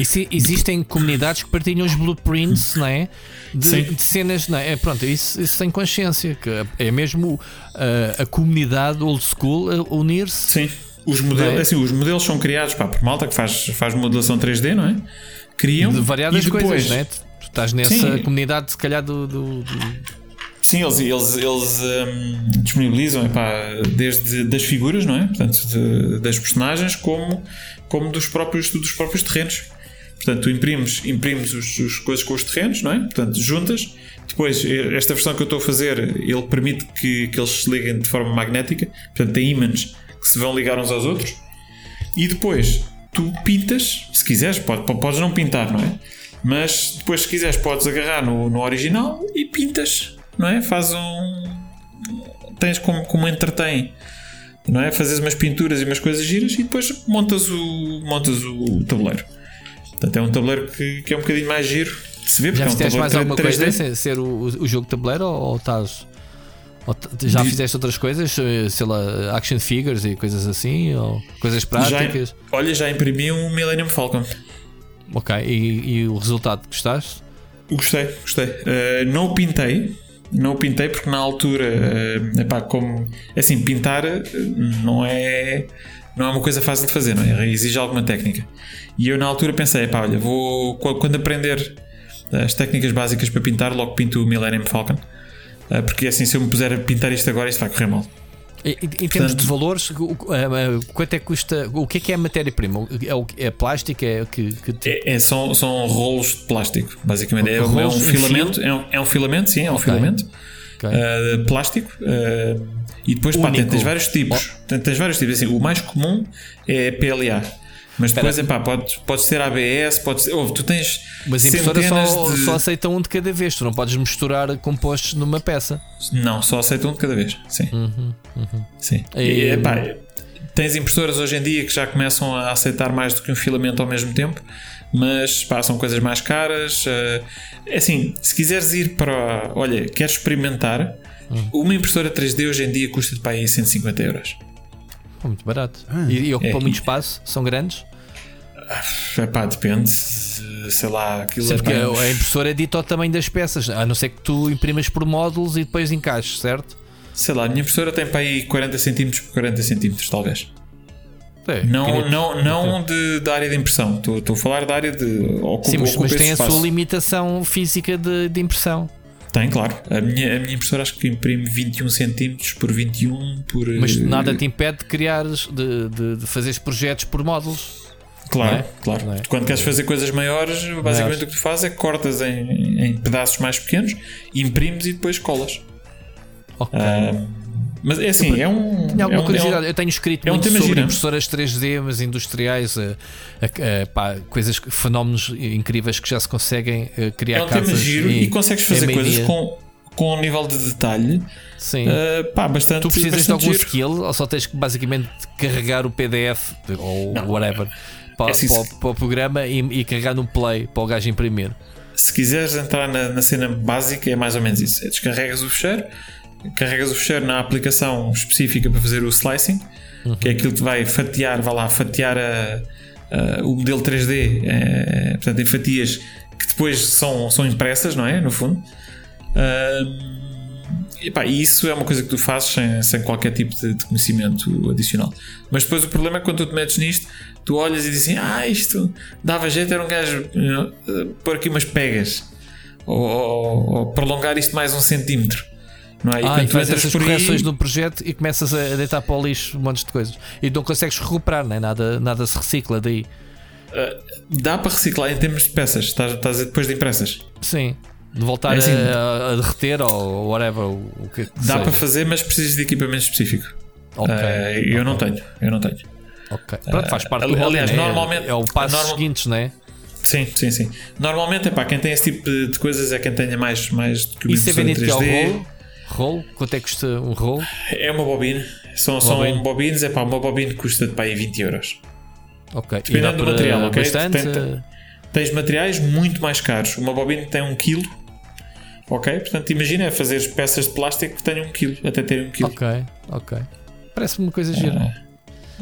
E se existem comunidades que partilham os blueprints, não é? De, de cenas, não é? É, Pronto, isso, isso tem consciência, que é mesmo uh, a comunidade old school a unir-se. Sim. Os modelos, é? assim, os modelos são criados pá, por malta que faz, faz modelação 3D, não é? Criam De variadas depois, coisas, não é? Tu tu estás nessa Sim. comunidade, se calhar, do. do- do- Sim, eles, eles, eles hum, disponibilizam epá, desde das figuras, não é? Portanto, de- das personagens, como, como dos, próprios, dos próprios terrenos. Portanto, tu imprimes, imprimes os, os coisas com os terrenos, não é? Portanto, juntas. Depois, esta versão que eu estou a fazer, ele permite que, que eles se liguem de forma magnética. Portanto, tem ímãs que se vão ligar uns aos outros. E depois, tu pintas, se quiseres, pode, podes não pintar, não é? Mas depois, se quiseres, podes agarrar no, no original e pintas, não é? Faz um. Tens como, como entretém, não é? Fazes umas pinturas e umas coisas giras e depois montas o, montas o tabuleiro. Portanto, é um tabuleiro que, que é um bocadinho mais giro de se ver, Já porque é um fizeste mais alguma 3D. coisa sem ser o, o jogo de tabuleiro ou, estás. ou já fizeste outras coisas, eh, sei lá, action figures e coisas assim, ou coisas Já, práticas? olha, já imprimi um Millennium Falcon. Ok, e, e o resultado gostaste? Gostei, gostei. Uh, não o pintei, não o pintei porque na altura, uh, epá, como assim, pintar não é, não é uma coisa fácil de fazer, não é? Exige alguma técnica. E eu na altura pensei, epá, olha, vou qu- quando aprender as técnicas básicas para pintar, logo pinto o Millennium Falcon. Uh, porque assim, se eu me puser a pintar isto agora, isto vai correr mal. Em, em termos de valores, eh, eh, quanto é que custa? O que é que é a matéria-prima? É, é plástico? É, que, que É, é- são, são rolos de plástico, basicamente. É, um- é um filamento, é um, é um filamento, sim, é um Ok. filamento. Ok. uh, plástico uh, e depois pá, tens vários tipos. Tens, tens vários tipos. Assim, o mais comum é PLA mas depois Espera. epá, pode, pode ser ABS pode ser, ouve, tu tens Mas a impressora só, de só aceita um de cada vez, tu não podes misturar compostos numa peça. não, só aceitam um de cada vez. Sim, sim. E- E, epá, tens impressoras hoje em dia que já começam a aceitar mais do que um filamento ao mesmo tempo mas pá, são coisas mais caras uh, é assim, se quiseres ir para olha, queres experimentar uma impressora 3D hoje em dia custa de pá, aí 150 euros muito barato. E, e ocupa É, muito e- espaço, são grandes. Epá, depende, sei lá, aquilo Sim, é porque a uns- a impressora é dita ao tamanho das peças, a não ser que tu imprimas por módulos e depois encaixes, certo? sei lá, a minha impressora tem para aí 40 cm por 40 cm, talvez. É, Não, não, não de, da área de impressão, estou, estou a falar da área de ocupa, Sim, mas, mas tem a espaço. sua limitação física de, de impressão. Tem, claro. A minha, a minha impressora acho que imprime 21 cm por 21 por. Mas eh, nada te impede de criares, de, de, de fazeres projetos por módulos. Claro, é? claro. É? Quando queres fazer coisas maiores, basicamente o que tu fazes é que cortas em, em pedaços mais pequenos, imprimes e depois colas. Ok. Ah, mas é assim, é um. Tinha alguma é um- curiosidade, é um- eu tenho escrito é um muito tema sobre gira. impressoras 3D, mas industriais, eh, eh, pá, coisas, fenómenos incríveis que já se conseguem eh, criar É um tema casas giro em- e consegues fazer coisas com, com um nível de detalhe Sim. uh, pá, bastante. tu precisas de bastante algum giro. skill ou só tens que basicamente carregar o PDF ou Não. whatever para, É assim, para para o programa e, e carregar no play para o gajo imprimir. Se quiseres entrar na, na cena básica, é mais ou menos isso. É descarregas o fecheiro, carregas o fecheiro na aplicação específica para fazer o slicing, que é aquilo que vai fatiar, vai lá, fatiar a- a- o modelo 3D, eh, portanto, em fatias que depois são, são impressas, não é? No fundo. E, pá, isso é uma coisa que tu fazes sem, sem qualquer tipo de, de conhecimento adicional. Mas depois o problema é que quando tu te metes nisto, tu olhas e dizes assim: Ah, isto dava jeito, era um gajo eh, pôr aqui umas pegas ou, ou- ou prolongar isto mais um centímetro. Não é? E Ah, e essas aí, correções do projeto e começas a deitar para o lixo um monte de coisas. E não consegues recuperar, nem nada, nada se recicla daí. dá para reciclar em termos de peças, estás, estás a dizer depois de impressas. Sim. De voltar É assim. a, a derreter ou whatever. O que que Dá seja. para fazer, mas precisas de equipamento específico. Ok. Eh, eu não tenho, eu não tenho. ok. Pronto, faz parte ali- do aliás, né? normalmente- É o passo normal- seguinte, não é? Sim, sim, sim. Normalmente, é pá, quem tem esse tipo de coisas é quem tenha mais, mais do que uma Isso é vendido que é o 3D. Rolo? Quanto é que custa um rolo? É uma bobina. São, são Bobina. bobines, é pá, uma bobina custa de pá, aí 20 euros. Ok. Dependendo do para material, ok? Bastante. Tem- Tens materiais muito mais caros. Uma bobina tem um quilo. Ok? Portanto, imagina é fazer peças de plástico que tenham um quilo, até terem um quilo. Ok, ok. Parece-me uma coisa gira.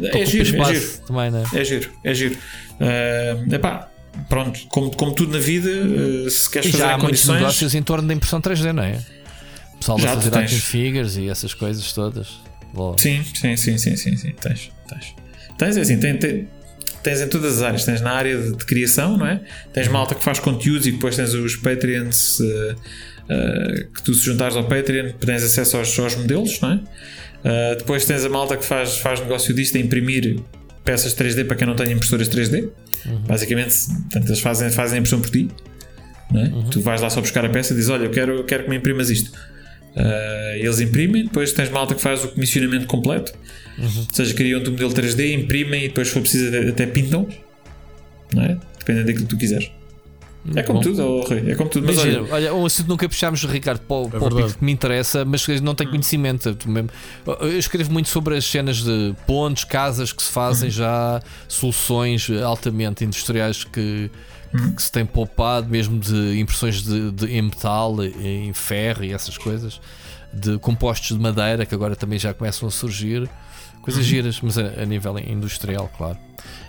É giro, é espaço giro. também, né? É giro, é giro. Uh, epá, pronto, como, como tudo na vida, uh, se queres E fazer já há muitos negócios em torno da impressão 3D, não é? Pessoal Já fazer action figures e essas coisas todas. Bom, Sim, sim, sim, sim, sim, sim. Tens, tens. Tens, é assim, tens em todas as áreas. Tens na área de, de criação, não é? Tens malta que faz conteúdos e depois tens os Patreons uh, uh, que tu se juntares ao Patreon tens acesso aos, aos modelos, não é? Uh, depois tens a malta que faz, faz negócio disto a imprimir peças 3D para quem não tem impressoras 3D. Basicamente, portanto, eles fazem, fazem a impressão por ti. é? Tu vais lá só buscar a peça e dizes: Olha, eu quero, eu quero que me imprimas isto. Uh, eles imprimem, depois tens malta que faz o comissionamento completo, ou seja, criam-te um modelo 3D, imprimem e depois, se for preciso, até, até pintam, não é? Dependendo daquilo que tu quiseres. É como bom. tudo, oh, Rui, é como tudo. Mas Imagina, olha, olha, um assunto nunca puxámos, Ricardo, para o, para o pico que me interessa, mas não tenho conhecimento. Tu mesmo- Eu escrevo muito sobre as cenas de pontos, casas que se fazem já, soluções altamente industriais que, que se têm poupado, mesmo de impressões de, de- em metal, em ferro e essas coisas, de compostos de madeira que agora também já começam a surgir. Coisas giras, mas a, a nível industrial, claro.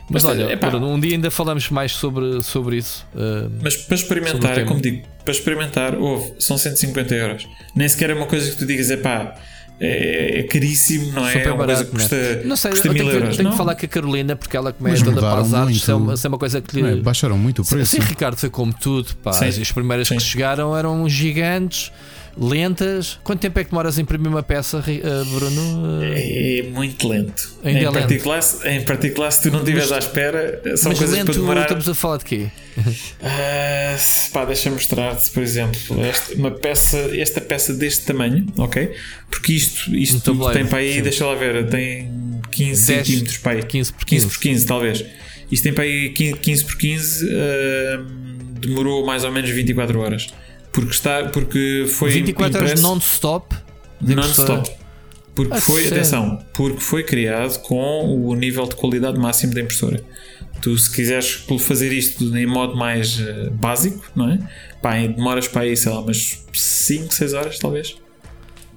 Mas, Mas, olha, epá. Bruno, um dia ainda falamos mais sobre, sobre isso. Uh, mas para experimentar, como digo, para experimentar, houve, são 150 euros. Nem sequer é uma coisa que tu digas, é pá, é, é caríssimo, não é? Super é uma coisa barato, que custa, Não sei, custa eu mil tenho, que- euros. tenho não? que falar com a Carolina porque ela como é Mas toda para as artes, isso é uma, isso é uma coisa que lhe. É? Baixaram muito o preço. Sim, Ricardo, foi como tudo. Pá. Sim. As primeiras Sim. que chegaram eram gigantes, lentas. Quanto tempo é que demoras a imprimir uma peça, eh, Bruno? Eh, É muito lento. Ainda em, é lento. particular, se- em particular, se tu não estiveres à espera, são Mas coisas lento, para demorar. estamos a falar de quê? Ah, pá, deixa-me mostrar-te, por exemplo, esta, uma peça, esta peça deste tamanho, ok? Porque isto, isto Um tem para aí, sim. deixa lá ver, tem 15 10, centímetros para aí. 15 por 15 15. por 15, talvez. Isto tem para aí 15, 15 por 15, ah, demorou mais ou menos 24 horas. Porque, está, porque foi 24 horas impresso non-stop. de impressora. non-stop. Porque A foi, sério? atenção, porque foi criado com o nível de qualidade máximo da impressora. Tu, se quiseres fazer isto em modo mais eh, básico, não é? Pá, demoras para aí, sei lá, umas 5, 6 horas, talvez.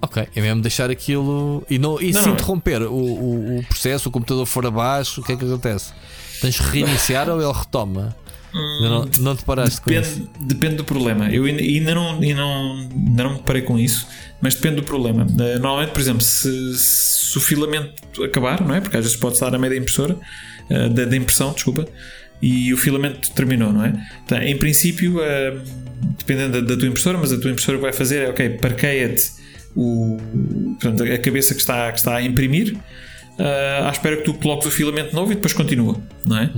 Ok, é mesmo deixar aquilo. E, não, e Não, se não. interromper o, o, o processo, o computador for abaixo, o que é que acontece? Tens que reiniciar ou ele retoma? Não, não te paraste com isso? Depende, depende do problema. Eu ainda, ainda não, ainda, não, ainda não me parei com isso, mas depende do problema. Eh, Normalmente, por exemplo, se, se o filamento acabar, não é? Porque às vezes pode estar a meio da impressora, eh, da, da impressão, desculpa, e o filamento terminou, não é? Então, em princípio, eh, dependendo da, da tua impressora, mas a tua impressora vai fazer é, ok, parqueia-te o, portanto, a cabeça que está, que está a imprimir. Ah, à espera que tu coloques o filamento novo e depois continua, não é?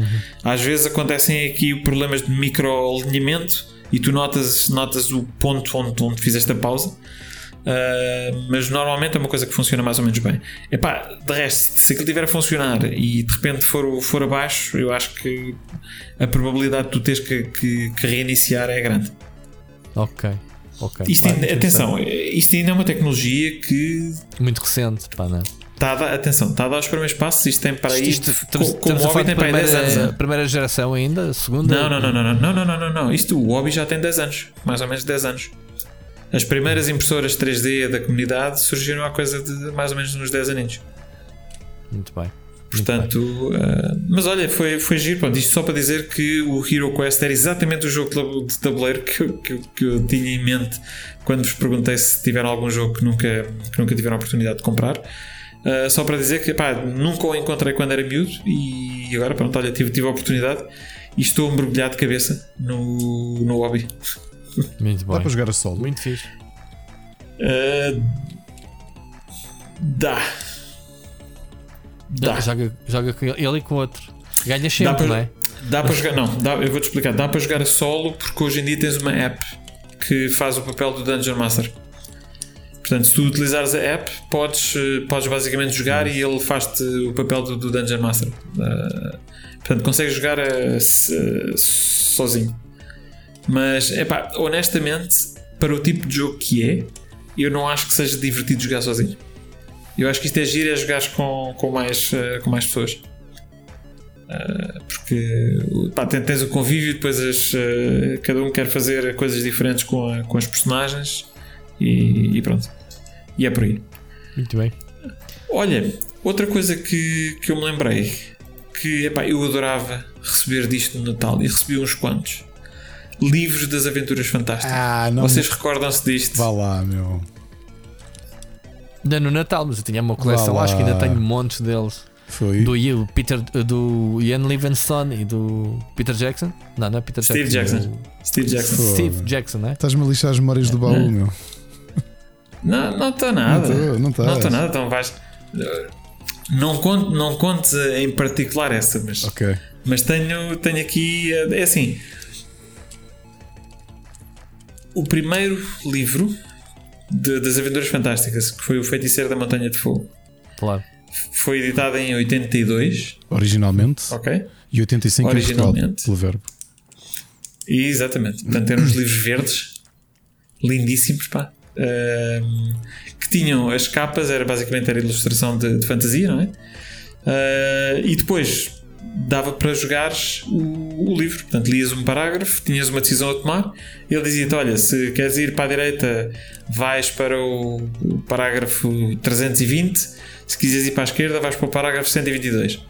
Às vezes acontecem aqui problemas de microalinhamento e tu notas, notas o ponto onde, onde fizeste a pausa. Uh, mas normalmente é uma coisa que funciona mais ou menos bem. Epá, de resto, se aquilo estiver a funcionar e de repente for, for abaixo, eu acho que a probabilidade de tu teres que, que- que reiniciar é grande. Ok, ok. Isto Claro, ainda- atenção, isto ainda é uma tecnologia que Muito recente, pá, não é? Está a dar, atenção, está a dar os primeiros passos. Isto tem para Isto- co- como o hobby tem para aí 10 anos. primeira, né? primeira geração ainda? Segunda? Não, não, não, não, não, não, não, não, não. Isto o hobby já tem 10 anos, mais ou menos 10 anos. As primeiras impressoras 3D da comunidade surgiram há coisa de mais ou menos uns 10 aninhos. Muito bem. Portanto, uh, mas olha, foi, foi giro. Pronto, isto só para dizer que o Hero Quest era exatamente o jogo de tab- de tabuleiro que, eu- que, que eu tinha em mente quando vos perguntei se tiveram algum jogo que nunca, que nunca tiveram a oportunidade de comprar. Uh, só para dizer que pá, nunca o encontrei quando era miúdo e agora, pronto, olha, tive, tive a oportunidade e estou a mergulhar de cabeça no, no hobby. Muito Dá bem. para jogar a solo. Muito fixe. Uh, dá. Dá. Joga, joga com ele ele e com o outro. Ganha sempre, para- não é? Dá para jogar, não, dá, eu vou-te explicar. Dá para jogar a solo porque hoje em dia tens uma app que faz o papel do Dungeon Master. Portanto, se tu utilizares a app, podes, eh, podes basicamente jogar e ele faz-te o papel do, do Dungeon Master. Uh, portanto, consegues jogar eh, se- sozinho. Mas, epá, honestamente, para o tipo de jogo que é, eu não acho que seja divertido jogar sozinho. Eu acho que isto é giro é jogar com, com, mais, eh, com mais pessoas porque pá, ten- tens o convívio, depois as, cada um quer fazer coisas diferentes com, a- com as personagens e, e pronto. E é por aí. Muito bem. Olha, outra coisa que, que eu me lembrei que epá, eu adorava receber disto no Natal e recebi uns quantos livros das aventuras fantásticas. Ah, não. Vocês recordam-se disto? Vá lá, meu. Ainda no Natal, mas eu tinha uma coleção, acho que ainda tenho montes deles. Foi. Do Ian, Peter, do Ian Livingstone e do Peter Jackson. Não, não é Peter Steve Jackson. Jackson. Steve Jackson. Steve. Jackson, não é? Estás-me a lixar as memórias do baú, meu. Não, não está nada. Não tô, não está nada, então vais. Não conte, não conte em particular essa, mas, Ok. mas tenho, tenho aqui. eh, É assim. O primeiro livro de- das Aventuras Fantásticas, que foi O Feiticeiro da Montanha de Fogo, Claro. foi editado em 82, Originalmente. ok? E 85 em Portugal, Originalmente. pelo verbo. E, exatamente. Portanto, eram uns livros verdes, lindíssimos, pá. Ahm, que tinham as capas, era basicamente era ilustração de, de fantasia, não é? Ah, e depois dava para jogares o, o livro. Portanto, lias um parágrafo, tinhas uma decisão a tomar. Ele dizia-te: Olha, se queres ir para a direita, vais para o, parágrafo 320. Se quiseres ir para a esquerda, vais para o parágrafo 122.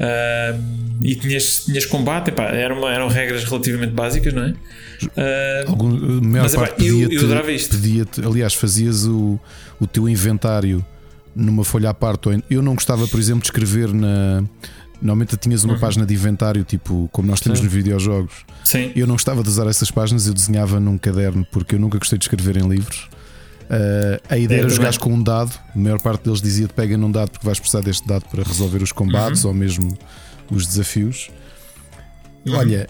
Ah, e tinhas, tinhas combate, epá, eram regras relativamente básicas, não é? Ah, Algum, a maior Mas, parte eu- pedia-te. eu isto. pedia-te- aliás, fazias o, o teu inventário numa folha à parte. Eu não gostava, por exemplo, de escrever na. Normalmente tinhas uma Uhum. página de inventário, tipo como nós temos Sim. nos videojogos. sim, Eu não gostava de usar essas páginas, eu desenhava num caderno porque eu nunca gostei de escrever em livros. Uh, a ideia Eu era jogares com um dado. A maior parte deles dizia: pega num dado porque vais precisar deste dado para resolver os combates Uhum. ou mesmo os desafios. Olha,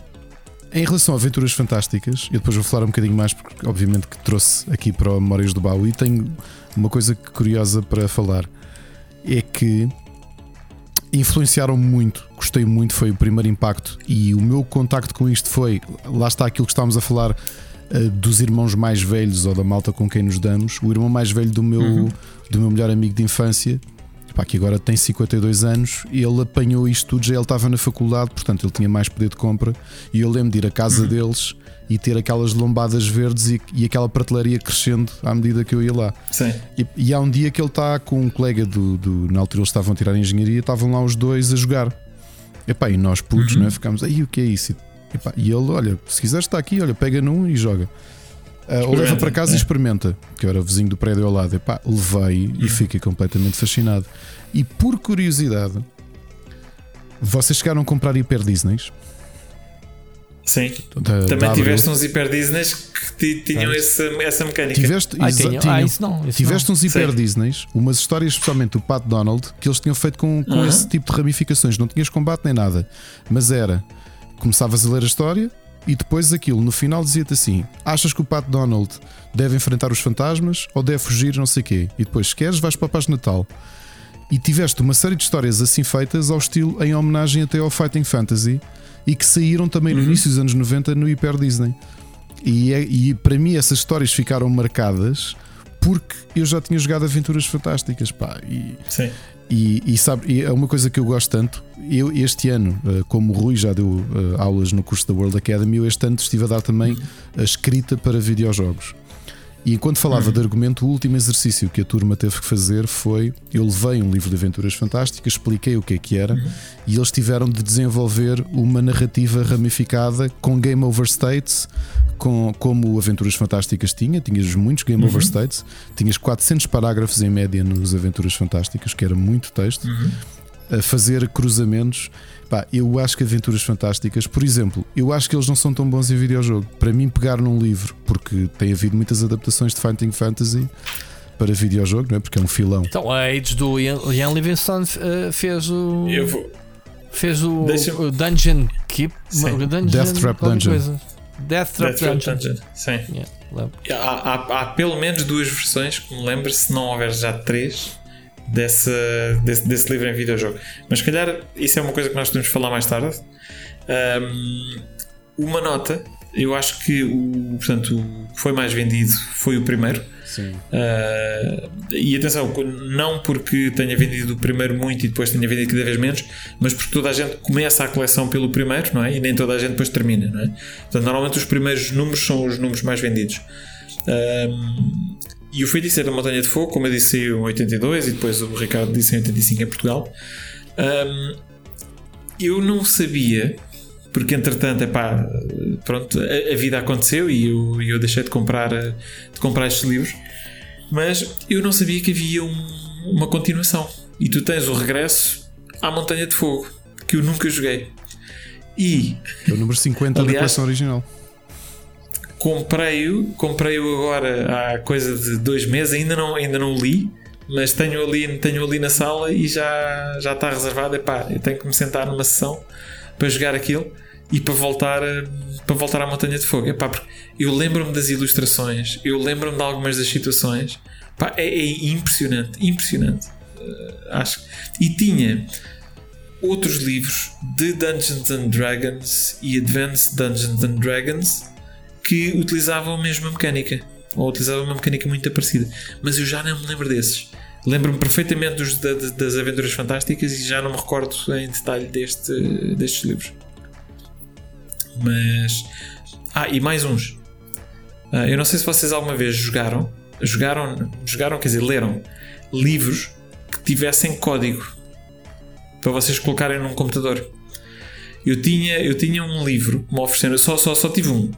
em relação a aventuras fantásticas, eu depois vou falar um bocadinho mais porque, obviamente, que trouxe aqui para o Memórias do Baú e tenho uma coisa curiosa para falar: é que influenciaram muito, gostei muito, foi o primeiro impacto. E o meu contacto com isto foi, lá está aquilo que estávamos a falar eh, dos irmãos mais velhos ou da malta com quem nos damos. O irmão mais velho do meu, do meu melhor amigo de infância, pá, que agora tem 52 anos, ele apanhou isto tudo, já ele estava na faculdade, portanto ele tinha mais poder de compra. E eu lembro de ir à casa deles e ter aquelas lombadas verdes e, e aquela prateleria crescendo à medida que eu ia lá. sim. E, e há um dia que ele está com um colega do, do- Na altura eles estavam a tirar engenharia, estavam lá os dois a jogar. Epá, e nós putos, Uhum. não é? Ficámos, aí o que é isso? E, epá, e ele, olha, se quiseres está aqui, olha, pega num e joga. Ah, ou leva para casa é. e experimenta, que eu era vizinho do prédio ao lado. Epá, levei Uhum. e fiquei completamente fascinado. E por curiosidade, vocês chegaram a comprar hiper Disneys? Sim. Da- Também da tiveste uns hiper Disneys que ti- tinham essa, essa mecânica. Tiveste, Ah, exa- tinha- tinham- ah, isso não. Isso Tiveste uns hiper Sim. Disneys, umas histórias, especialmente do Pat Donald, que eles tinham feito com, com Uhum. esse tipo de ramificações. Não tinhas combate nem nada, mas era começavas a ler a história e depois aquilo no final dizia-te assim: achas que o Pat Donald deve enfrentar os fantasmas ou deve fugir, não sei quê? E depois, se queres, vais para a Paz Natal. E tiveste uma série de histórias assim feitas ao estilo em homenagem até ao Fighting Fantasy e que saíram também no Uhum. início dos anos 90 no Hyper Disney. E, é- e para mim essas histórias ficaram marcadas porque eu já tinha jogado aventuras fantásticas. Pá, e, Sim. E, e sabe, é uma coisa que eu gosto tanto. Eu, este ano, eh, como o Rui já deu eh, aulas no curso da World Academy, eu este ano estive a dar também a escrita para videojogos. E enquanto falava de argumento, o último exercício que a turma teve que fazer foi: eu levei um livro de aventuras fantásticas, expliquei o que é que era, e eles tiveram de desenvolver uma narrativa ramificada com game over states, com, como Aventuras Fantásticas tinha. Tinhas muitos game over states, tinhas 400 parágrafos em média nos Aventuras Fantásticas, que era muito texto a fazer cruzamentos. Pá, eu acho que Aventuras Fantásticas, por exemplo, eu acho que eles não são tão bons em videojogo. Para mim, pegar num livro, porque tem havido muitas adaptações de Fighting Fantasy para videojogo, não é? Porque é um filão. Então, a Age do Ian, Livingstone eh, fez o. Eu vou. Fez o, o Dungeon Keep. Dungeon, Death Trap Dungeon. coisa. Death Trap Death Dungeon. Dungeon. Sim. Yeah, lembro. Há, há- há pelo menos duas versões que me lembro, se não houver já três, desse, desse, desse livro em videojogo. Mas se calhar isso é uma coisa que nós podemos falar mais tarde. Ahm, uma nota, eu acho que o, portanto, o que foi mais vendido foi o primeiro. Sim. Uh, e atenção, não porque tenha vendido o primeiro muito e depois tenha vendido cada vez menos, mas porque toda a gente começa a coleção pelo primeiro, não é? E nem toda a gente depois termina, não é? Portanto, normalmente os primeiros números são os números mais vendidos. Um, e o Feiticeiro da Montanha de Fogo, como eu disse, em 82 e depois o Ricardo disse em 85 em Portugal. Um, eu não sabia, porque entretanto, epá, pronto, a, a vida aconteceu e eu, eu deixei de comprar, eh, de comprar estes livros, mas eu não sabia que havia um- uma continuação. E tu tens o regresso à Montanha de Fogo, que eu nunca joguei. E É o número 50 da Aliás- coleção original. Comprei-o, comprei-o agora há coisa de dois meses, ainda não, ainda não li, mas tenho ali, tenho ali na sala e já, já está reservado. Epá, eu tenho que me sentar numa sessão para jogar aquilo e para voltar, a- para voltar à Montanha de Fogo. Epá, porque eu lembro-me das ilustrações, eu lembro-me de algumas das situações. Epá, é, é impressionante, impressionante. Eh, acho. E tinha outros livros de Dungeons and Dragons e Advanced Dungeons and Dragons que utilizavam a mesma mecânica ou utilizavam uma mecânica muito parecida, mas eu já não me lembro desses. Lembro-me perfeitamente dos, da- da- das Aventuras Fantásticas e já não me recordo em detalhe deste, destes livros. Mas. Ah, e mais uns. Ah, eu não sei se vocês alguma vez jogaram, jogaram, jogaram, quer dizer, leram livros que tivessem código para vocês colocarem num computador. Eu tinha, eu tinha um livro me ofereceram, só, só, só tive um,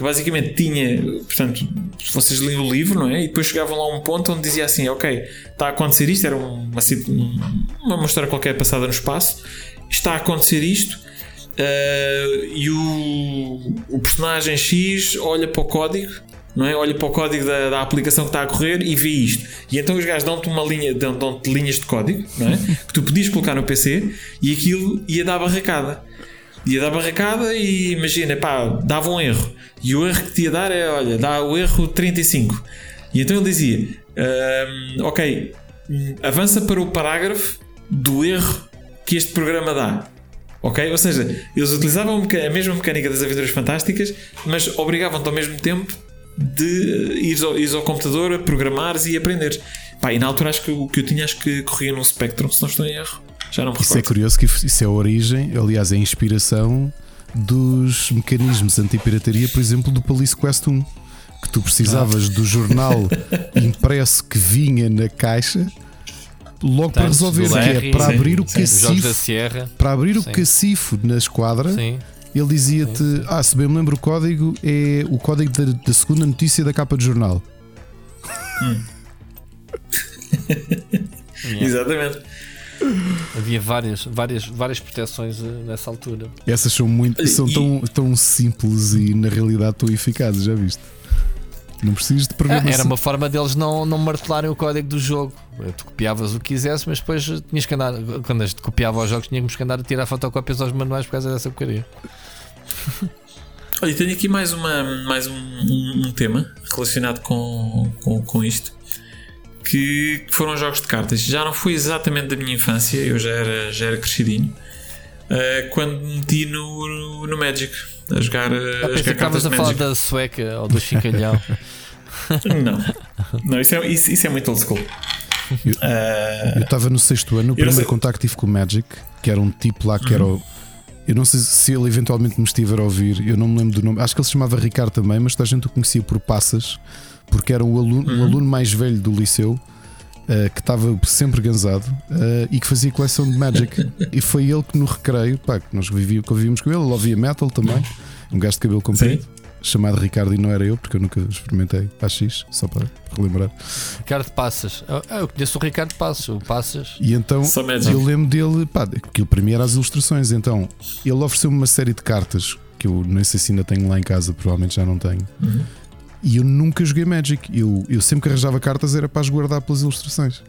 que basicamente tinha, portanto, vocês liam o livro, não é? E depois chegavam lá a um ponto onde dizia assim: Ok, está a acontecer isto, era uma, um- uma história qualquer passada no espaço, está a acontecer isto. eh, e o, o personagem X olha para o código, não é? Olha para o código da, da aplicação que está a correr e vê isto. E então os gajos dão-te uma linha, dão- dão-te linhas de código, não é? que tu podias colocar no PC e aquilo ia dar barracada. Ia dar barracada e imagina, pá, dava um erro. E o erro que te ia dar é, olha, dá o erro 35. E então ele dizia: "Ahm, Ok, avança para o parágrafo do erro que este programa dá. Ok? Ou seja, eles utilizavam a mesma mecânica das aventuras fantásticas, mas obrigavam-te ao mesmo tempo de ires ao, ires ao computador, a programares e aprenderes. Pá, e na altura acho que o que eu tinha acho que corria num Spectrum, se não estou em erro. Já não me Isso é curioso que isso é a origem, aliás, é a inspiração dos mecanismos anti-pirataria, por exemplo, do Police Quest 1. Que tu precisavas do jornal impresso que vinha na caixa logo para Tanto resolver, que é para sim, abrir o sim. Cacifo. Sierra. Para abrir o Sim. cacifo na esquadra, Sim. ele dizia-te: Ah, se bem me lembro, o código é o código da, da segunda notícia da capa de jornal. Exatamente. Havia várias, várias, várias proteções eh, nessa altura. Essas são muito são E- tão, tão simples e na realidade tão eficazes, já viste? Não precisas de Ah, programação. era uma forma deles não, não martelarem o código do jogo. Eh, Tu copiavas o que quisesse, mas depois eh, tinhas que andar. Quando a gente copiava os jogos, tínhamos que andar a tirar fotocópias aos manuais por causa dessa porcaria. Olha, tenho aqui mais, uma, mais um, um- um tema relacionado com, com, com isto. Que foram jogos de cartas. Já não foi exatamente da minha infância, eu já era, já era crescidinho. eh, quando me meti no, no Magic a jogar, eh, Ah, a jogar que cartas estavas a falar da sueca ou do chincalhão. Não, não isso, é, isso, isso é muito old school. Eh, Eu estava no sexto ano, o primeiro contacto tive com o Magic, que era um tipo lá que era o. Eu não sei se ele eventualmente me estiver a ouvir, eu não me lembro do nome. Acho que ele se chamava Ricardo também, mas toda a gente o conhecia por Passas, porque era o aluno, o aluno mais velho do liceu. eh, que estava sempre gansado eh, e que fazia coleção de Magic. e foi ele que no recreio, pá, que nós vivíamos, convivíamos com ele, ele ouvia metal também, um gajo de cabelo comprido, chamado Ricardo, e não era eu, porque eu nunca experimentei AX, só para relembrar. Ricardo Passas. Ah, Eu conheço o Ricardo Passos. O Passas. E então Só Magic. eu lembro dele, pá, aquilo para mim era as ilustrações. Então ele ofereceu-me uma série de cartas que eu nem sei se ainda tenho lá em casa, provavelmente já não tenho. Uhum. E eu nunca joguei Magic. Eu, eu sempre que arranjava cartas era para as guardar pelas ilustrações.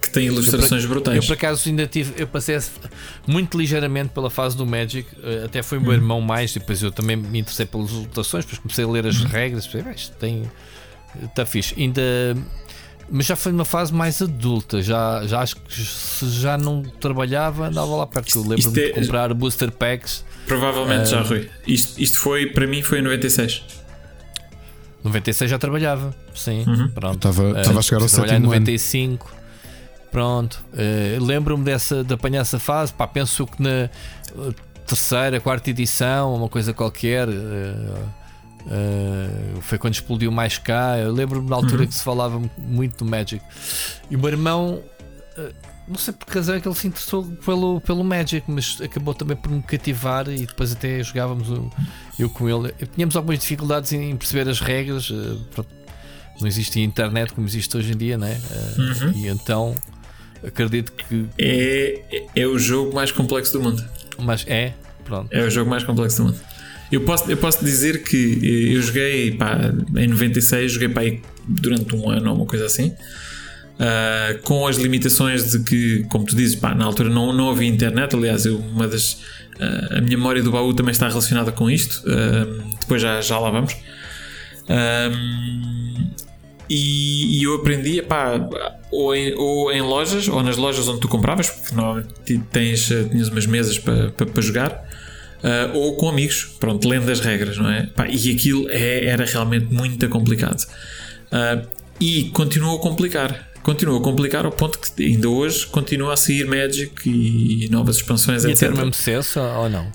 Que tem ilustrações Eu brutais. por acaso ainda tive, eu passei muito ligeiramente pela fase do Magic, eh, até foi o meu irmão mais, e depois eu também me interessei pelas lutações, depois comecei a ler as regras, pensei, "Bem, isto tem. Está fixe. Ainda. Mas já foi numa fase mais adulta, já, já acho que se já não trabalhava, andava lá perto. Eu lembro-me é- de comprar booster packs. Provavelmente já, Ah. Rui. Isto, isto foi, para mim, foi em 96. 96 já trabalhava, sim. Uhum. Pronto. Estava, estava a chegar ao trabalhar em sétimo ano. 95. Pronto. Eh, Lembro-me dessa, de apanhar essa fase. Pá, penso que na terceira, quarta edição, uma coisa qualquer. eh, foi quando explodiu mais cá. Eu lembro-me na altura Uhum. que se falava muito do Magic. E o meu irmão. eh, não sei por que razão é que ele se interessou pelo, pelo Magic, mas acabou também por me cativar e depois até jogávamos o- eu com ele. Tínhamos algumas dificuldades em perceber as regras. eh, não existia internet como existe hoje em dia, né? Eh, Uhum. E então acredito que. É, é o jogo mais complexo do mundo. Mas é, pronto. É o jogo mais complexo do mundo. Eu posso, eu posso dizer que eh, eu joguei pá, em 96, joguei pá, durante um ano ou uma coisa assim. Ah, com as limitações de que, como tu dizes, pá, na altura não, não havia internet. Aliás, eu, uma das, ah, a minha memória do baú também está relacionada com isto. ah, depois já, já lá vamos. E, e eu aprendi ou, em, ou em lojas, ou nas lojas onde tu compravas, porque normalmente tens, tinhas umas mesas para pa, para jogar, ah, ou com amigos, pronto, lendo as regras, não é? E aquilo é- era realmente muito complicado. Ah, e continuou a complicar. Continuou a complicar ao ponto que ainda hoje continua a sair Magic e novas expansões, Ia etc. ter o mesmo sucesso ou não?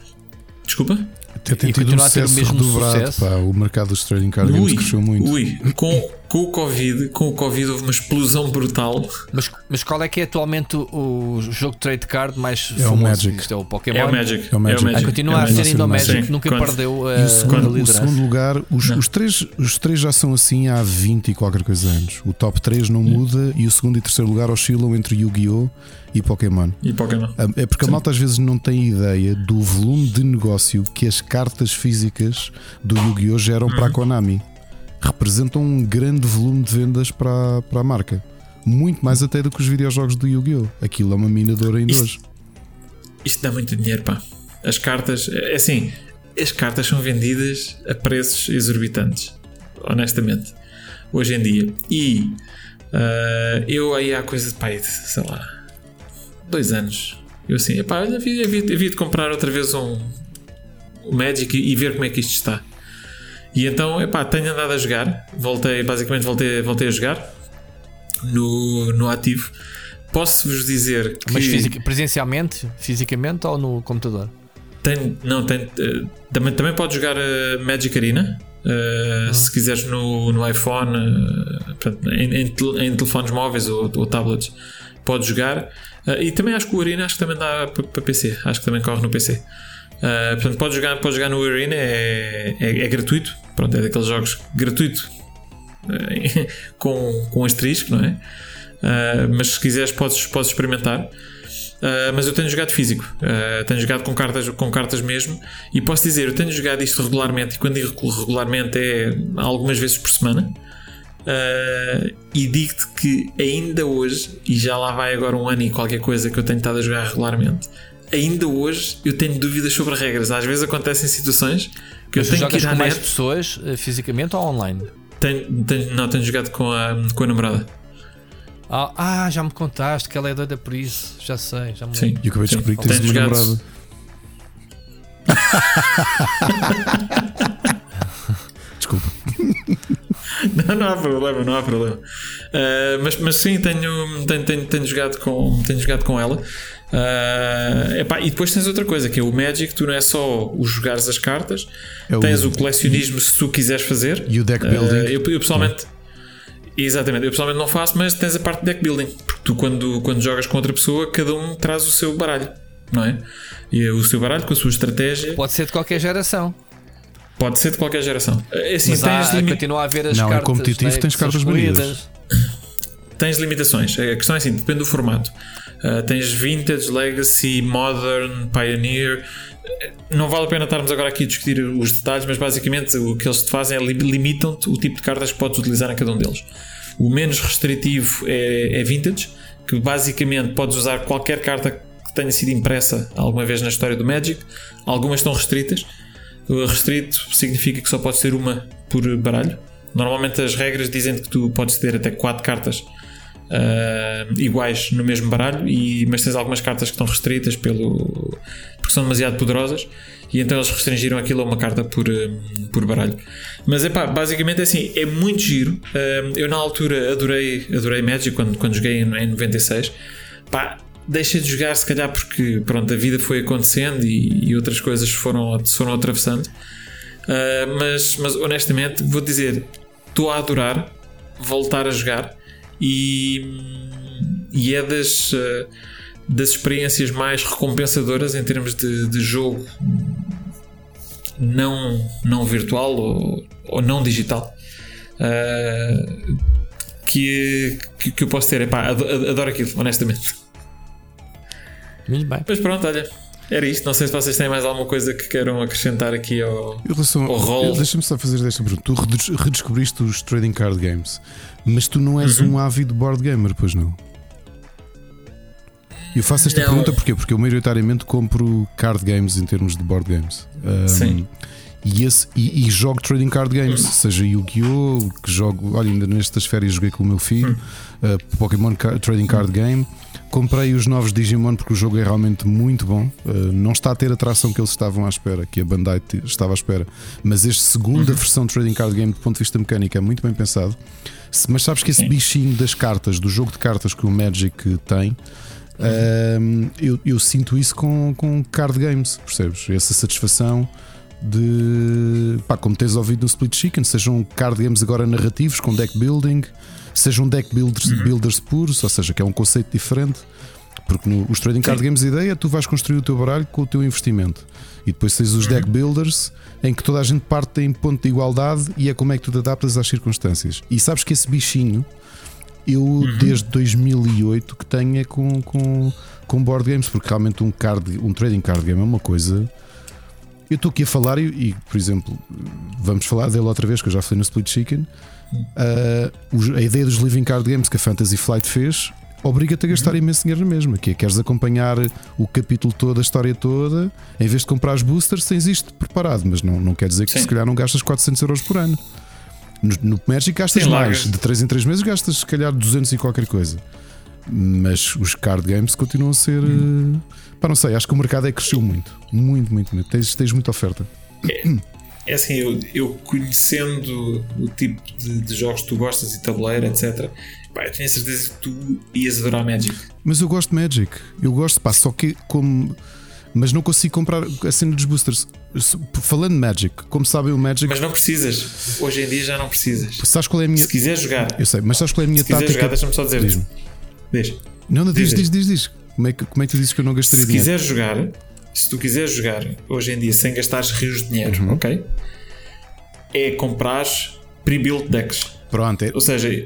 Desculpa? Até tem E tido um continua a ter o sucesso mesmo redobrado. sucesso? Pá, o mercado dos trading card games Ui, cresceu muito. ui, com, com o Covid, com o Covid houve uma explosão brutal. Mas, mas qual é que é atualmente o, o jogo de trade card mais É o famoso? Magic. Isto é o Pokémon. É o Magic. É o Magic. Ah, continua é o a ser Magic. ainda o Magic, Sim, nunca quando- perdeu a, E o a segundo, o liderança. segundo lugar, os, os três, os três já são assim há 20 e qualquer coisa anos. O top 3 não muda e o segundo e terceiro lugar oscilam entre Yu-Gi-Oh! e Pokémon. E Pokémon. É porque a malta às vezes não tem ideia do volume de negócio que as cartas físicas do Yu-Gi-Oh! geram para a Konami. Representam um grande volume de vendas para, a- para a marca. Muito mais até do que os videojogos do Yu-Gi-Oh! Aquilo é uma mina de ouro ainda Isto- hoje. Isto dá muito dinheiro, pá. As cartas, é assim, as cartas são vendidas a preços exorbitantes, honestamente, hoje em dia. E ah, eu aí há coisa de pai, sei lá, dois anos. Eu assim, epá, havia, havia, havia de comprar outra vez um, um Magic e, e ver como é que isto está. E então, epá, tenho andado a jogar. Voltei, basicamente, voltei, voltei a jogar no, no ativo. Posso-vos dizer que. Mas fisica- presencialmente, fisicamente ou no computador? Tem, não, tem, eh, também, também podes jogar eh, Magic Arena eh, se quiseres no, no iPhone, em, em em telefones móveis ou, ou tablets, podes jogar. Eh, e também acho que o Arena acho que também dá para PC, acho que também corre no PC. Eh, portanto, podes jogar, podes jogar no Arena, é, é, é gratuito, pronto, é daqueles jogos gratuito eh, com, com asterisco, não é? Eh, mas se quiseres, podes, podes experimentar. Uh, mas eu tenho jogado físico, Uh, tenho jogado com cartas, com cartas mesmo, e posso dizer, eu tenho jogado isto regularmente, e quando digo regularmente é algumas vezes por semana. Uh, e digo-te que ainda hoje, e já lá vai agora um ano e qualquer coisa que eu tenho estado a jogar regularmente, ainda hoje eu tenho dúvidas sobre regras. Às vezes acontecem situações que Mas eu tenho que ir à com mais net. pessoas eh, fisicamente ou online? Tenho, tenho- não, tenho jogado com a, com a namorada. Ah, ah, já me contaste que ela é doida por isso. Já sei, já me Sim. E eu acabei de descobrir que tens uma jogado- namorada. Desculpa. Não, não há problema, não há problema. Uh, mas, mas sim, tenho, tenho, tenho, tenho jogado, com, tenho jogado com ela. Ah, epá, e depois tens outra coisa que é o Magic. Tu não é só o jogares as cartas, É o- tens o colecionismo se tu quiseres fazer. E o deck building. eu, eu pessoalmente. Exatamente, eu pessoalmente não faço, mas tens a parte de deck building. Porque tu, quando, quando jogas com outra pessoa, cada um traz o seu baralho, não é? E o seu baralho com a sua estratégia Pode ser de qualquer geração. pode ser de qualquer geração. É Assim, Mas tens, há, limi- continua a haver as Não, cartas. competitivo né, tens cartas banidas. tens limitações. A questão é assim: depende do formato. Ah, tens Vintage, Legacy, Modern, Pioneer. Não vale a pena estarmos agora aqui a discutir os detalhes, mas basicamente o que eles te fazem é li- limitam-te o tipo de cartas que podes utilizar em cada um deles. O menos restritivo é, é Vintage, que basicamente podes usar qualquer carta que tenha sido impressa alguma vez na história do Magic. Algumas estão restritas. O restrito significa que só pode ser uma por baralho. Normalmente as regras dizem que tu podes ter até 4 cartas ah, iguais no mesmo baralho, e, mas tens algumas cartas que estão restritas pelo, porque são demasiado poderosas e então eles restringiram aquilo a uma carta por, ah, por baralho. Mas é pá, basicamente é assim, é muito giro. Ah, eu na altura adorei, adorei Magic quando, quando joguei em, em 96. Pá, deixei de jogar se calhar porque pronto, a vida foi acontecendo e, e outras coisas foram, foram atravessando. Uh, mas, mas honestamente, vou dizer, estou a adorar voltar a jogar e, e é das, uh, das experiências mais recompensadoras em termos de, de jogo não, não virtual ou, ou não digital uh, que, que, que eu posso ter. Epá, ado- adoro aquilo, honestamente. Muito bem. Mas pronto, olha, era isto. Não sei se vocês têm mais alguma coisa que queiram acrescentar aqui ao. Em relação O rol. Deixa-me só fazer esta pergunta. Tu redes- redescobriste os trading card games, mas tu não és Uhum. um ávido board gamer, pois não? Eu faço esta Não. pergunta porquê? porque eu maioritariamente compro card games em termos de board games. Um, Sim. E, esse, e, e jogo trading card games, seja Yu-Gi-Oh! que jogo, olha, ainda nestas férias joguei com o meu filho, uh, Pokémon Trading Card Game. Comprei os novos Digimon porque o jogo é realmente muito bom. Uh, não está a ter a atração que eles estavam à espera, que a Bandai estava à espera. Mas este segunda versão de Trading Card Game, do ponto de vista mecânico, é muito bem pensado. Mas sabes que esse bichinho das cartas, do jogo de cartas que o Magic tem, um, eu, eu sinto isso com, com card games, percebes? Essa satisfação de pá, como tens ouvido no Split Chicken, sejam card games agora narrativos com deck building, sejam deck builders, builders puros, ou seja, que é um conceito diferente. Porque no, os trading card games a ideia é tu vais construir o teu baralho com o teu investimento. E depois tens os deck builders em que toda a gente parte em ponto de igualdade e é como é que tu te adaptas às circunstâncias. E sabes que esse bichinho eu desde 2008 que tenho é com, com, com board games, porque realmente um, card, um trading card game é uma coisa. Eu estou aqui a falar e, e, por exemplo, vamos falar dele outra vez, que eu já falei no Split Chicken. Os- a ideia dos Living Card Games que a Fantasy Flight fez obriga-te a gastar imenso dinheiro na mesma. Que é, queres acompanhar o capítulo todo, a história toda, em vez de comprar os boosters, tens isto preparado, mas não, não quer dizer que Sim. se calhar não gastas 400 euros por ano. No, no Magic gastas Sim, mais, de 3 em 3 meses gastas se calhar 200 e qualquer coisa. Mas os card games continuam a ser. eh, Pá, não sei, acho que o mercado é que cresceu muito. Muito, muito, muito. Tens, tens muita oferta. É assim, eu, eu conhecendo o tipo de, de jogos que tu gostas e tabuleiro, etc. Pá, eu tenho a certeza que tu ias adorar Magic. Mas eu gosto de Magic. Eu gosto, pá, só que como. Mas não consigo comprar a cena dos boosters. Se- Falando de Magic, como sabem o Magic. Mas não precisas. Hoje em dia já não precisas. Sabes qual é a minha. Se quiseres jogar, Eu sei, mas sabes qual é a minha se tática? jogar, deixa-me só dizer. Diz-me. Diz. Não, não, diz, Diz, diz, diz. Como é, que, como é que tu dizes que eu não gastaria Se dinheiro? quiseres jogar, se tu quiseres jogar hoje em dia sem gastares rios de dinheiro, Uhum. ok? É comprar pre-built decks. Pronto, é, Ou seja,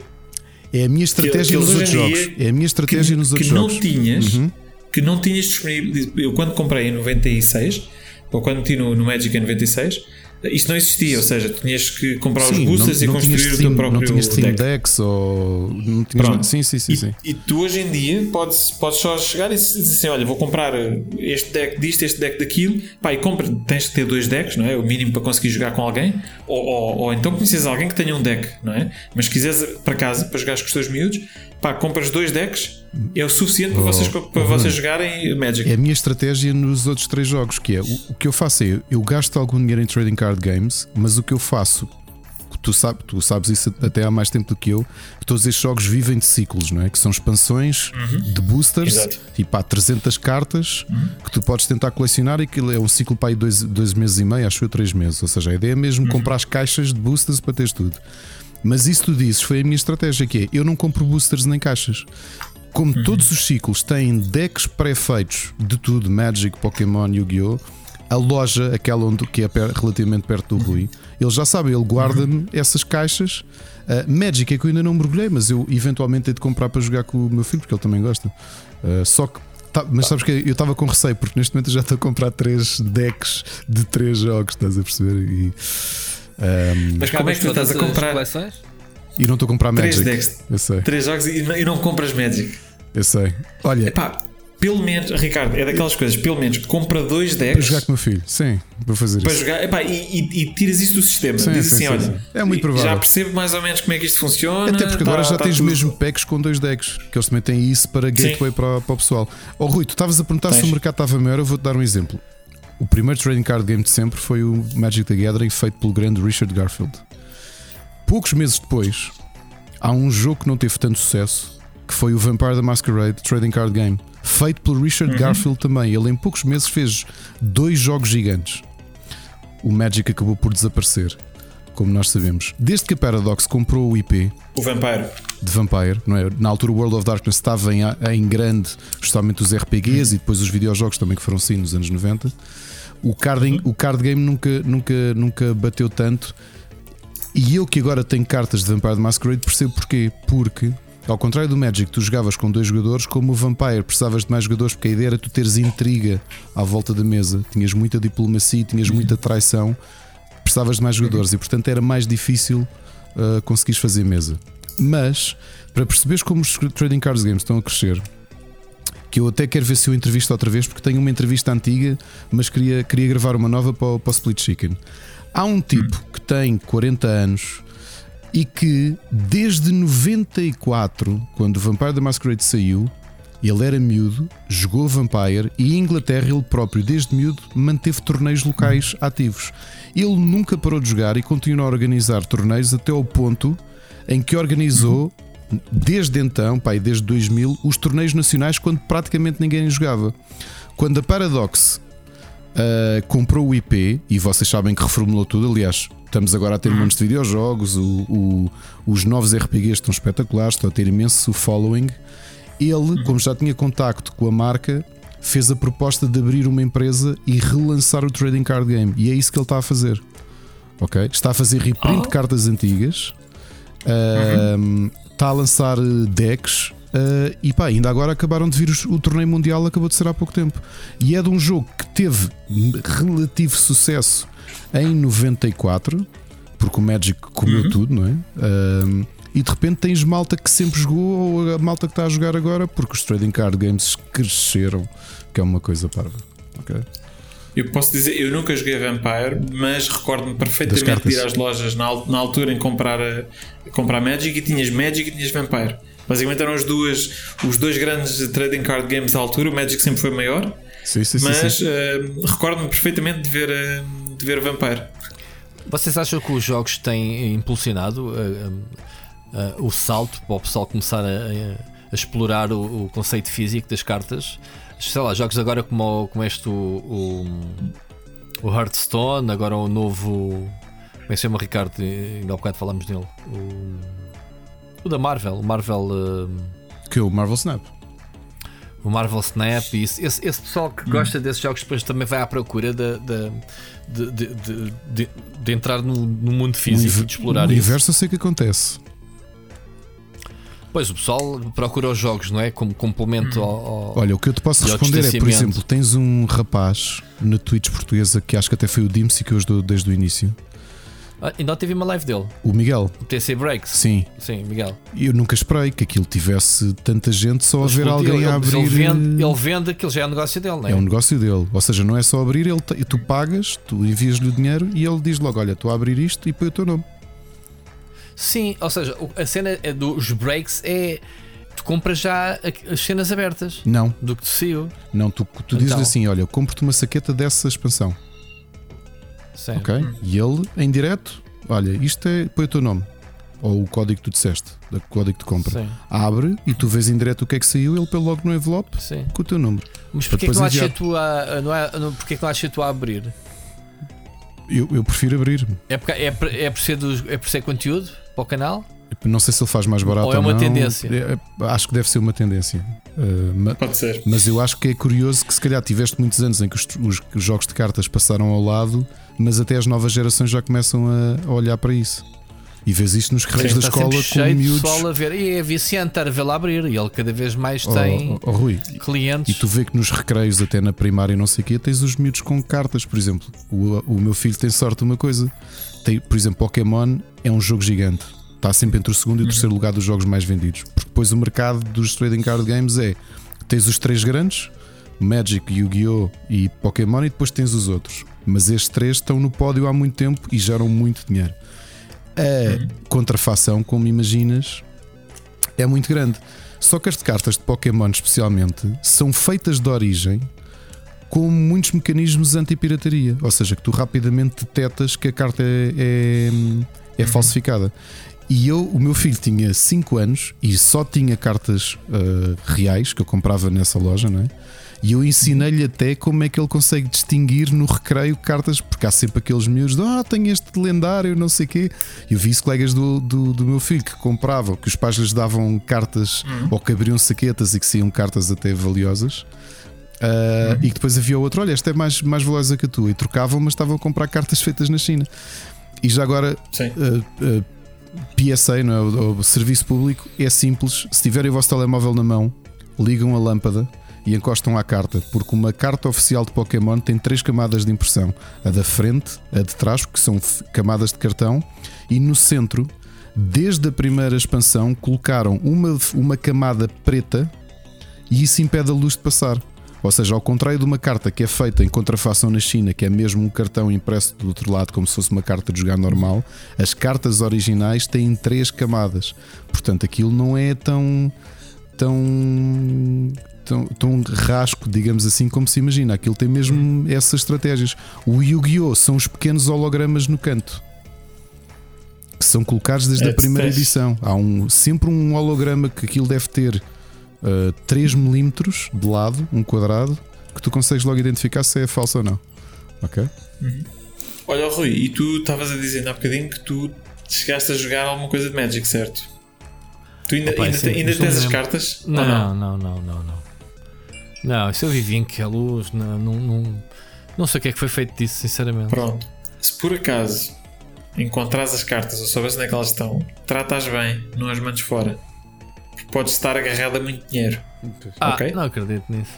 é a minha estratégia que nos outros jogos. É a minha estratégia que, nos que outros não jogos. Uhum. tinhas que não tinhas disponível eu quando comprei em 96 ou quando meti no, no Magic em 96 isto não existia, ou seja, tu tinhas que comprar os Sim, boosters e tinhas construir o teu próprio não tinhas Steam deck. Decks ou. Não tinhas Pronto. sim, sim, sim, E, sim. e tu hoje em dia podes, podes só chegar e dizer assim: Olha, vou comprar este deck disto, este deck daquilo. Pá, e compra, tens que ter dois decks, não é? O mínimo para conseguir jogar com alguém. Ou, ou, ou então conheces alguém que tenha um deck, não é? Mas se quiseres para casa para jogar com os teus miúdos, pá, compras dois decks, é o suficiente para, Oh, vocês, para vocês jogarem Magic. É a minha estratégia nos outros três jogos, que é o, o que eu faço é eu gasto algum dinheiro em trading card games, mas o que eu faço, tu, sabe, tu sabes isso até há mais tempo do que eu, que todos estes jogos vivem de ciclos, não é? Que são expansões de boosters, Exato. tipo há 300 cartas que tu podes tentar colecionar e aquilo é um ciclo para aí dois, dois meses e meio, acho eu, três meses. Ou seja, a ideia é mesmo comprar as caixas de boosters para teres tudo. Mas isso tu dizes, foi a minha estratégia, que é eu não compro boosters nem caixas. Como todos os ciclos têm decks pré-feitos de tudo, Magic, Pokémon, Yu-Gi-Oh! A loja, aquela onde, que é per- relativamente perto do Rui, ele já sabe, ele guarda-me essas caixas. Uh, Magic é que eu ainda não mergulhei, mas eu eventualmente hei de comprar para jogar com o meu filho, porque ele também gosta. Uh, só que. tá- mas sabes que eu estava com receio, porque neste momento eu já estou a comprar três decks de três jogos, estás a perceber? E, um, Mas como é que tu estás a comprar coleções? E não estou a comprar Magic. decks, Eu sei, três jogos e não, e não compras Magic? eu sei. Olha, Epá, pelo menos, Ricardo, é daquelas coisas, pelo menos compra dois para decks jogar com o meu filho, sim, vou fazer para isso. jogar epá, e, e, e tiras isso do sistema. Sim, Diz sim, assim: sim, olha. É muito provável. já percebo mais ou menos como é que isto funciona. Até porque agora tá- já tá tens tudo. mesmo packs com dois decks, que eles também têm isso para gateway para, para o pessoal. Oh Rui, tu estavas a perguntar se Tens. o mercado estava maior, eu vou-te dar um exemplo. O primeiro trading card game de sempre foi o Magic the Gathering feito pelo grande Richard Garfield. Poucos meses depois, há um jogo que não teve tanto sucesso, que foi o Vampire the Masquerade Trading Card Game, feito pelo Richard Uhum. Garfield também. Ele em poucos meses fez dois jogos gigantes. O Magic acabou por desaparecer, como nós sabemos. Desde que a Paradox comprou o IP, O Vampire. de Vampire, não é? Na altura o World of Darkness estava em, em grande, justamente os RPGs e depois os videojogos também que foram sim nos anos 90. O card, o card game nunca, nunca, nunca bateu tanto. E eu que agora tenho cartas de Vampire Masquerade percebo porquê. Porque, ao contrário do Magic, tu jogavas com dois jogadores, como o Vampire precisavas de mais jogadores, porque a ideia era tu teres intriga à volta da mesa. Tinhas muita diplomacia, tinhas muita traição, precisavas de mais jogadores e portanto era mais difícil uh, conseguires fazer mesa. Mas, para perceberes como os trading cards games estão a crescer, que eu até quero ver se eu entrevisto outra vez, porque tenho uma entrevista antiga, mas queria, queria gravar uma nova para, o- para o Split Chicken. Há um tipo que tem 40 anos e que desde 94, quando o Vampire the Masquerade saiu, ele era miúdo, jogou Vampire e em Inglaterra ele próprio, desde miúdo, manteve torneios locais ativos. Ele nunca parou de jogar e continuou a organizar torneios até ao ponto em que organizou, desde então, pai, desde 2000, os torneios nacionais quando praticamente ninguém jogava. Quando a Paradox Uh, comprou o IP e vocês sabem que reformulou tudo. Aliás, estamos agora a ter montes de videojogos, o- o- os novos RPGs estão espetaculares, estão a ter imenso following. Ele, como já tinha contacto com a marca, fez a proposta de abrir uma empresa e relançar o trading card game. E é isso que ele está a fazer. Ok? Está a fazer reprint de cartas antigas, um, está a lançar eh, decks. Uh, e pá, ainda agora acabaram de vir os- o torneio mundial, acabou de ser há pouco tempo. E é de um jogo que teve relativo sucesso em 94, porque o Magic comeu tudo, não é? Um, e de repente tens malta que sempre jogou, ou a malta que está a jogar agora, porque os trading card games cresceram, que é uma coisa parva. ok? Eu posso dizer, eu nunca joguei Vampire, mas recordo-me perfeitamente de ir às lojas na, na altura em comprar, a- comprar Magic e tinhas Magic e tinhas Vampire. Basicamente eram as duas, os dois grandes trading card games à altura. O Magic sempre foi maior, Sim, sim, mas sim. eh, recordo-me perfeitamente de ver, eh, de ver Vampire. Vocês acham que os jogos têm impulsionado uh, uh, o salto para o pessoal começar a, a- explorar o, o conceito físico das cartas? Sei lá, jogos agora como, como este, o, o, o Hearthstone, agora o novo. Como é que se chama, Ricardo? Ainda há bocado falámos dele. O, o da Marvel, o Marvel. uh, Que é o Marvel Snap. o Marvel Snap e. Esse, esse pessoal que gosta desses jogos depois também vai à procura de, de, de, de, de- de- de entrar no, no mundo físico e de explorar no isso. universo eu sei o que acontece. Pois o pessoal procura os jogos, não é? Como complemento ao, ao- Olha, o que eu te posso responder é, por exemplo, tens um rapaz na Twitch portuguesa que acho que até foi o Dimsy que eu ajudou desde o início, ainda teve uma live dele, o Miguel. o TC Breaks. Sim, Sim, Miguel. eu nunca esperei que aquilo tivesse tanta gente só a ver alguém ele, a abrir. Ele vende, ele vende aquilo já é o negócio dele, não é? É um negócio dele, ou seja, não é só abrir, ele tu pagas, tu envias-lhe o dinheiro e ele diz logo: Olha, estou a abrir isto e põe o teu nome. Sim, ou seja, a cena é dos breaks é. Tu compras já as cenas abertas Não, do que te saiu. não, tu, tu dizes Então. assim: Olha, eu compro-te uma saqueta dessa expansão, Sim. ok? E ele, em direto, olha, isto é. põe o teu nome. Ou o código que tu disseste, o código de compra. Sim, Abre e tu vês em direto o que é que saiu, ele põe logo no envelope sim. com o teu número. Mas porquê que não achas enviar. tu a, não é, não, porquê que não achas tu a abrir? Eu, eu prefiro abrir. É, porque, é, por- é, por ser dos, é por ser conteúdo para o canal? Não sei se ele faz mais barato Ou ou, é uma não. tendência? É- acho que deve ser uma tendência. Uh, ma- Pode ser. Mas eu acho que é curioso que se calhar tiveste muitos anos em que os, os- os jogos de cartas passaram ao lado, mas até as novas gerações já começam a, olhar para isso. E vês isto nos recreios da escola com miúdos. pessoal a ver. E é viciante a vê-lo abrir. E ele cada vez mais Oh, tem oh, oh, Rui, clientes. E tu vê que nos recreios, até na primária e não sei o quê, tens os miúdos com cartas, por exemplo. O, o meu filho tem sorte de uma coisa. Tem, por exemplo, Pokémon é um jogo gigante. Está sempre entre o segundo e o terceiro lugar dos jogos mais vendidos. Porque depois o mercado dos trading card games é tens os três grandes, Magic, Yu-Gi-Oh! e Pokémon, e depois tens os outros. Mas estes três estão no pódio há muito tempo e geram muito dinheiro. A contrafação, como imaginas, é muito grande. Só que as cartas de Pokémon, especialmente, são feitas de origem com muitos mecanismos anti-pirataria. Ou seja, que tu rapidamente detectas que a carta é, é, é falsificada. E eu, o meu filho tinha 5 anos e só tinha cartas ah, reais que eu comprava nessa loja, não é? E eu ensinei-lhe até como é que ele consegue distinguir no recreio cartas, porque há sempre aqueles miúdos de ah, tenho este lendário, não sei o quê. Eu vi isso colegas do, do, do meu filho que compravam, que os pais lhes davam cartas ou que abriam saquetas e que saíam cartas até valiosas. Ah, E que depois havia outro, olha, esta é mais, mais valiosa que a tua, e trocavam, mas estavam a comprar cartas feitas na China. E já agora. Uh, uh, PSA, não é? O, o serviço público é simples. Se tiverem o vosso telemóvel na mão, ligam a lâmpada e encostam à carta, porque uma carta oficial de Pokémon tem três camadas de impressão: a da frente, a de trás, que são camadas de cartão, e no centro, desde a primeira expansão, colocaram uma, uma camada preta e isso impede a luz de passar. Ou seja, ao contrário de uma carta que é feita em contrafação na China, que é mesmo um cartão impresso do outro lado, como se fosse uma carta de jogar normal, as cartas originais têm três camadas. Portanto, aquilo não é tão. tão. Tão, tão rasco, digamos assim, como se imagina. Aquilo tem mesmo essas estratégias. O Yu-Gi-Oh! são os pequenos hologramas no canto. Que são colocados desde É, a primeira tens- edição. Há um, sempre um holograma que aquilo deve ter uh, 3 milímetros de lado, um quadrado, que tu consegues logo identificar se é falso ou não. Ok? Olha, Rui, e tu estavas a dizer há bocadinho que tu chegaste a jogar alguma coisa de Magic, certo? Tu ainda, Opa, ainda, sim, te- ainda não tens as cartas? Ou Não, não, não, não, não. Não, isso eu vivi em que a luz, não, não, não, não sei o que é que foi feito disso, sinceramente. Pronto. Se por acaso encontrares as cartas ou souberes onde é que elas estão, trata-as bem, não as mandes fora. Porque podes estar agarrado a muito dinheiro. Ah, ok. não acredito nisso.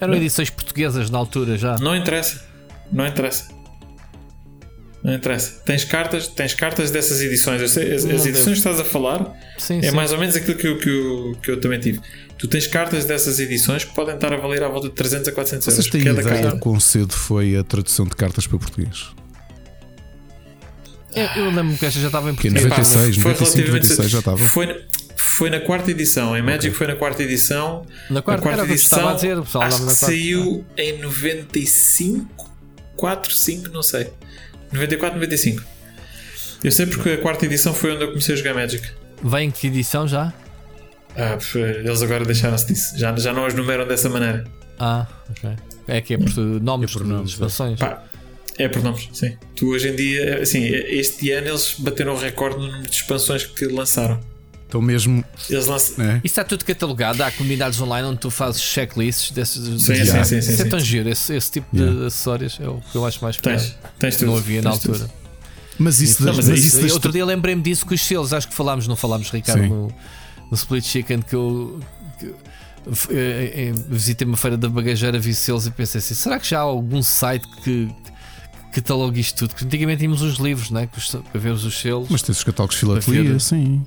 Eram Não. edições portuguesas na altura já. Não interessa. Não interessa. Não interessa. Tens cartas, tens cartas dessas edições. Eu sei, as, Não as edições que estás a falar Sim, é sim. mais ou menos aquilo que eu, que, eu, que eu também tive. Tu tens cartas dessas edições que podem estar a valer à volta de 300 a 400 euros. Vocês têm cada ideia carta. de quão cedo foi a tradução de cartas para português? Eu, eu lembro-me que esta já estava em em português. Epá, 96, foi 95, relativamente 96 já estava. Foi, na- foi na quarta edição. Em Magic foi na quarta edição. Na quarta, a era quarta edição estava a dizer, pessoal acho que na quarta. saiu em 95, 4, 5, não sei. 94, 95. Eu sei porque a quarta edição foi onde eu comecei a jogar Magic. Vem que edição já? Ah, eles agora deixaram-se disso. Já, já não as numeram dessa maneira. Ah, ok. É que é por nomes É por de nomes, expansões. Pá, é por nomes, sim. Tu hoje em dia, assim, este ano eles bateram o recorde no número de expansões que lançaram. Então mesmo. Eles lançam. É, Isso está tudo catalogado. Há comunidades online onde tu fazes checklists desses. Sim, de- sim, sim, sim, Isso é tão giro. Esse, esse tipo de Yeah. acessórios é o que eu acho mais. Tens, tens tudo. Não havia na tens tudo. altura. mas isso, Não, mas mas isso isso. Outro dia lembrei-me disso com os selos. Acho que falámos, não falámos, Ricardo, Sim. no, no Split Chicken que eu. que- eh, eh, visitei uma feira da bagageira, vi selos e pensei assim: será que já há algum site que catalogue isto tudo? Porque antigamente tínhamos os livros, né? Para ver os selos. Mas tens os catálogos filatelia, sim.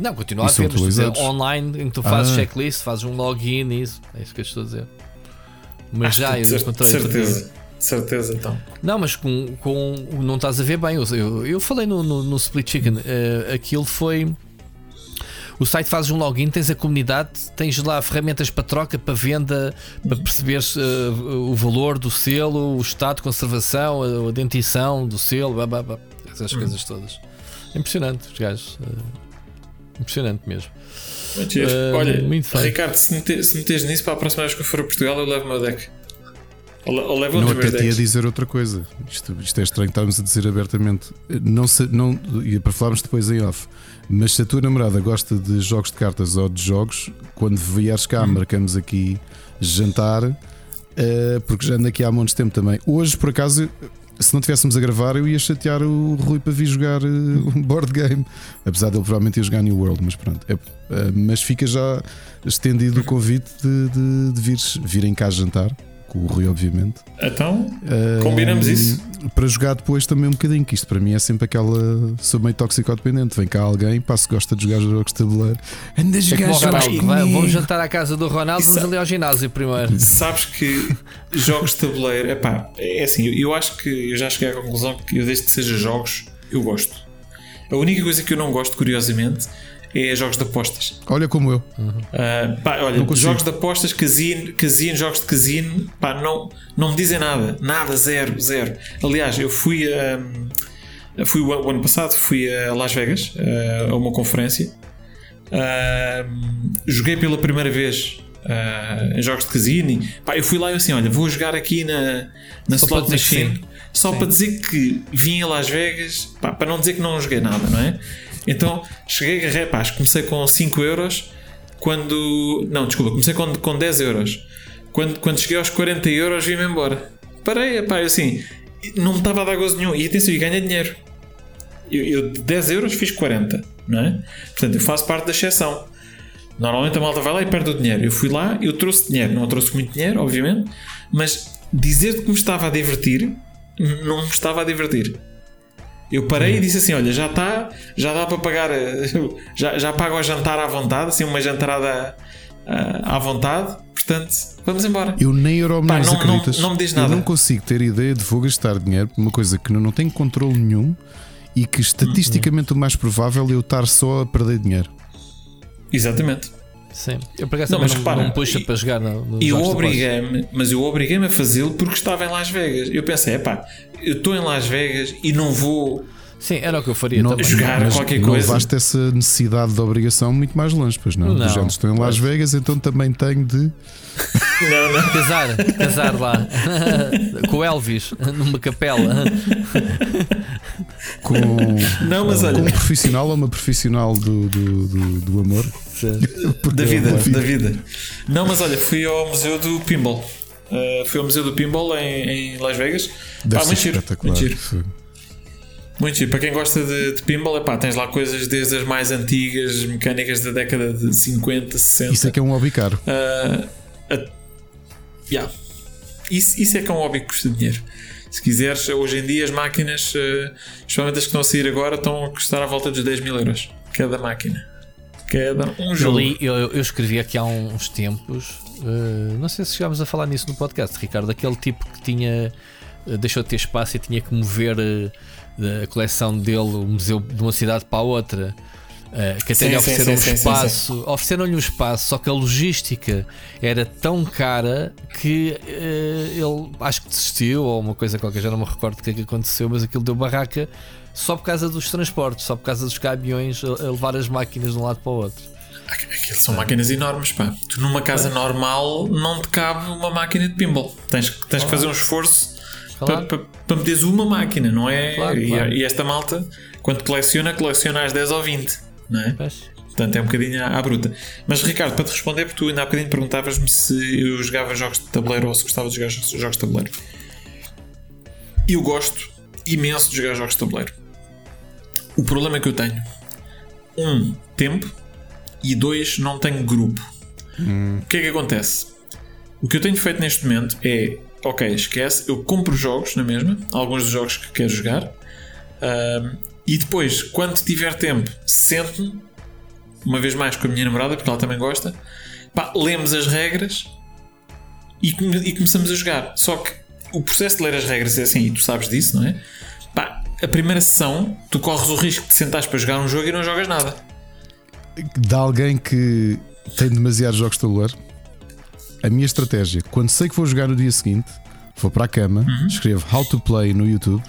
Não, continua a E ver, mas online em que tu fazes Ah. checklist, fazes um login e isso. É isso que eu estou a dizer. Mas Acho já eu encontrei. certeza. Certeza, então. Não, mas com, com. Não estás a ver bem. Eu, eu, eu falei no, no, no Split Chicken. eh, aquilo foi. O site fazes um login, tens a comunidade, tens lá ferramentas para troca, para venda, para perceberes eh, o valor do selo, o estado de conservação, a, a dentição do selo. Blá, blá, blá. essas coisas todas. Impressionante, os gajos. eh, impressionante mesmo. Eh, Olha. Ricardo, se meter- se meteres nisso para a próxima vez que eu for a Portugal, eu levo o meu deck. Ou, levo Não, até te ia dizer outra coisa. Isto, isto é estranho estarmos a dizer abertamente. Não, se, não, e para falarmos depois em off. Mas se a tua namorada gosta de jogos de cartas ou de jogos, quando vieres cá, Hum. marcamos aqui jantar, eh, porque já ando aqui há muito tempo também. Hoje, por acaso, se não estivéssemos a gravar, eu ia chatear o Rui para vir jogar eh, um board game. Apesar dele provavelmente ir jogar New World, mas pronto. É, eh, mas fica já estendido o convite de, de, de vires, virem cá jantar, com o Rui, obviamente. Então, Uh, Combinamos isso? Para jogar depois também um bocadinho, que isto para mim é sempre aquela. Sou meio toxicodependente. Vem cá alguém, pá, se gosta de jogar jogos de tabuleiro, anda a É jogar o jogos comigo. vamos jantar à casa do Ronaldo, Isso- vamos ali ao ginásio primeiro. sabes que jogos de tabuleiro, epá, é assim, eu, eu acho que eu já cheguei à conclusão que eu, desde que seja jogos, eu gosto. A única coisa que eu não gosto, curiosamente, é jogos de apostas. Olha como eu. Ah, pá, olha, jogos de apostas, casino, casino, jogos de casino, pá, não, não me dizem nada, nada, zero, zero. Aliás, eu fui a. Fui o ano passado, fui a Las Vegas ah, a uma conferência. Ah, joguei pela primeira vez em jogos de casino. E, pá, eu fui lá e eu assim: olha, vou jogar aqui na, na Só slot machine. sim. Só para dizer que vim a Las Vegas, pá, para não dizer que não joguei nada, não é? Então cheguei, agarrei, pá, comecei com 5 euros. Quando. Não, desculpa, comecei com, com 10 euros. Quando, quando cheguei aos 40 euros, vim-me embora. Parei, pá, eu assim, não me estava a dar gozo nenhum. E atenção, e ganhei dinheiro. Eu, eu de 10 euros fiz 40, não é? Portanto, eu faço parte da exceção. Normalmente a malta vai lá e perde o dinheiro. Eu fui lá, eu trouxe dinheiro. Não trouxe muito dinheiro, obviamente, mas dizer que me estava a divertir, não me estava a divertir. Eu parei e disse assim: Olha, já está, já dá para pagar, eh, já, já pago a jantar à vontade, assim, uma jantarada ah, à vontade. Portanto, vamos embora. Eu nem euro milhões, não- não- acreditas? não me diz Eu nada. não consigo ter ideia de vou gastar dinheiro por uma coisa que eu não tenho controle nenhum e que estatisticamente o mais provável é eu estar só a perder dinheiro. Exatamente. Sim. Eu por acaso Não, mas não, repara, não puxa e- para jogar no, nos E eu obriguei-me, mas eu obriguei-me a fazê-lo porque estava em Las Vegas. Eu pensei, epá, eu estou em Las Vegas e não vou. Sim, era o que eu faria Não, jogar mas qualquer não coisa. levaste essa necessidade de obrigação muito mais longe, pois não? Não. Género, estou em Las Vegas, então também tenho de. Não, não. Casar, casar lá com o Elvis numa capela. Com, Não, mas com olha, um profissional ou uma profissional do, do, do, do amor. Da é vida, da vida. Não, mas olha, fui ao Museu do Pinball. Uh, fui ao Museu do Pinball em, em Las Vegas. Deve Pá, ser muito giro, espetacular. muito giro. Muito giro. Para quem gosta de, de pinball, epá, tens lá coisas desde as mais antigas, mecânicas da década de 50, 60. Isso é que é um hobby caro. Uh, a- yeah. isso, isso é que é um hobby que custa dinheiro. Se quiseres, hoje em dia as máquinas, uh, especialmente as que estão a sair agora, estão a custar à volta dos 10 mil euros. Cada máquina. Cada um Eu, jogo. li, eu, eu escrevi aqui há uns tempos, eh, não sei se chegámos a falar nisso no podcast, Ricardo, aquele tipo que tinha eh, deixou de ter espaço e tinha que mover eh, a coleção dele, o museu de uma cidade para a outra. eh, que até Sim, lhe ofereceram sim, um sim, sim, espaço, ofereceram-lhe um espaço, só que a logística era tão cara que eh, ele acho que desistiu ou uma coisa qualquer, já não me recordo o que é que aconteceu, mas aquilo deu barraca só por causa dos transportes, só por causa dos caminhões a, levar as máquinas de um lado para o outro. Aquilo são máquinas enormes, pá. Tu numa casa normal não te cabe uma máquina de pinball. Tens, tens que fazer um esforço Claro. para, para, para meteres uma máquina, não é? Claro, e, claro. e esta malta, quando coleciona, coleciona às 10 ou 20, não é? Pois. Portanto, é um bocadinho à, à bruta. Mas Ricardo, para te responder, porque tu ainda há bocadinho perguntavas-me se eu jogava jogos de tabuleiro ou se gostava de jogar jogos de tabuleiro. Eu gosto imenso de jogar jogos de tabuleiro. O problema é que eu tenho um, tempo e dois, não tenho grupo. O que é que acontece? O que eu tenho feito neste momento é ok, esquece, eu compro jogos na mesma, alguns dos jogos que quero jogar, ahm, e depois, quando tiver tempo, sento-me, uma vez mais com a minha namorada, porque ela também gosta, pá, lemos as regras e, come- e começamos a jogar. Só que o processo de ler as regras é assim, e tu sabes disso, não é? Pá, a primeira sessão, tu corres o risco de sentares para jogar um jogo e não jogas nada. De alguém que tem demasiados jogos de tabuleiro, a minha estratégia, quando sei que vou jogar no dia seguinte, vou para a cama, Uhum. escrevo How to Play no YouTube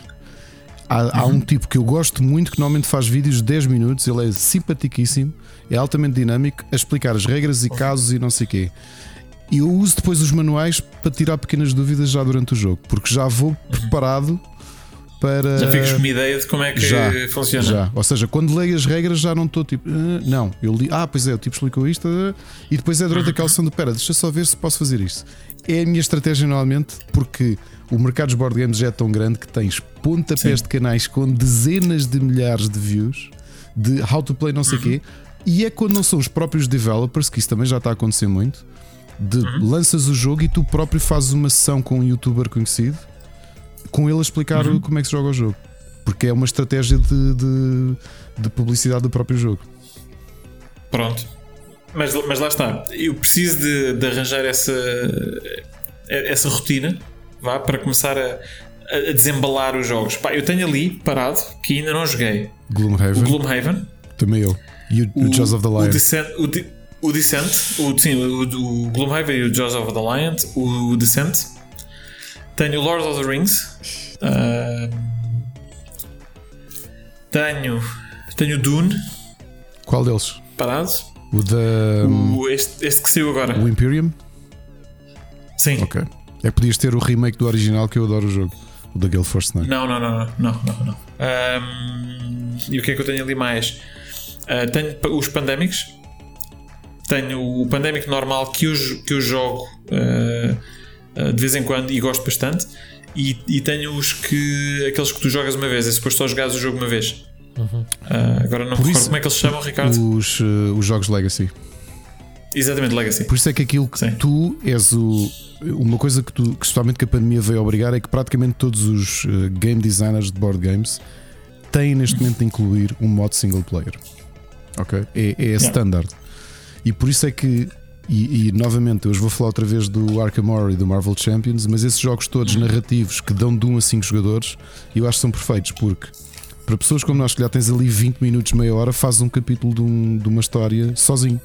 Há, há um tipo que eu gosto muito que normalmente faz vídeos de 10 minutos, ele é simpaticíssimo, é altamente dinâmico, a explicar as regras e casos e não sei o quê. E eu uso depois os manuais para tirar pequenas dúvidas já durante o jogo, porque já vou preparado para. Já ficas com uma ideia de como é que Já, funciona. Já. Ou seja, quando leio as regras já não estou tipo, "Ah, não, eu li, ah, pois é, o tipo explicou isto, ah", e depois é durante aquela sessão de pera, deixa só ver se posso fazer isto. É a minha estratégia normalmente, porque o mercado dos board games já é tão grande que tens pontapés Sim. de canais com dezenas de milhares de views de how to play não sei o quê, e é quando não são os próprios developers, que isso também já está a acontecer muito, de lanças o jogo e tu próprio fazes uma sessão com um youtuber conhecido com ele a explicar o- como é que se joga o jogo. Porque é uma estratégia de, de, de publicidade do próprio jogo. Pronto. Mas, mas lá está. Eu preciso de, de arranjar essa, essa rotina vá, para começar a, a desembalar os jogos. Pá, eu tenho ali parado que ainda não joguei o Gloomhaven, Gloomhaven, também eu. E o, o Jaws of the o Lion. Descent, o, o Descent, o, sim, o, o Gloomhaven e o Jaws of the Lion, o Descent. Tenho Lord of the Rings. Ah, tenho, tenho Dune Qual deles? parado. O da. O, este, este que saiu agora. O Imperium? Sim. Ok. É que podias ter o remake do original que eu adoro o jogo. O da Gale Force 9. Não, não, não, não, não, não, não. Ahm, e o que é que eu tenho ali mais? Ah, tenho os Pandemics. Tenho o Pandemic normal que eu, que eu jogo ah, de vez em quando e gosto bastante. E, e tenho os que. aqueles que tu jogas uma vez, é suposto só jogares o jogo uma vez. Ah, agora não me recordo isso- como é que eles se chamam, Ricardo. Os, eh, os jogos Legacy. Exatamente, Legacy. Por isso é que aquilo que Sim. tu és o. Uma coisa que, tu, que especialmente que a pandemia veio obrigar é que praticamente todos os eh, game designers de board games têm neste momento de incluir um modo single player. Ok? É, é standard. E por isso é que. E, e, novamente, hoje vou falar outra vez do Arkham Horror e do Marvel Champions, mas esses jogos todos narrativos que dão de 1 a 5 jogadores, eu acho que são perfeitos, porque para pessoas como nós, que já tens ali 20 minutos, meia hora, fazes um capítulo de, um- de uma história sozinho.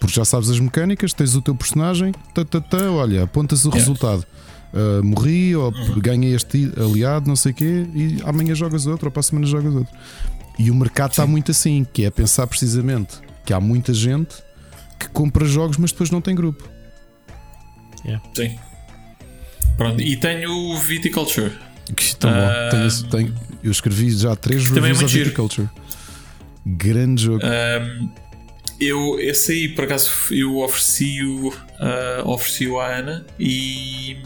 Porque já sabes as mecânicas, tens o teu personagem, tá, tá, tá, olha, apontas o resultado. Ah, morri, ou ganhei este aliado, não sei o quê, e amanhã jogas outro, ou para a semana jogas outro. E o mercado está muito assim, que é pensar precisamente que há muita gente que compra jogos, mas depois não tem grupo. Sim. Pronto, e tenho o Viticulture. Que tão bom. Ah. Tenho tenho- eu escrevi já três é reviews muito of giro. Viticulture. Grande jogo. Um, eu, esse aí, por acaso, eu ofereci-o ah, ofereci-o à Ana e.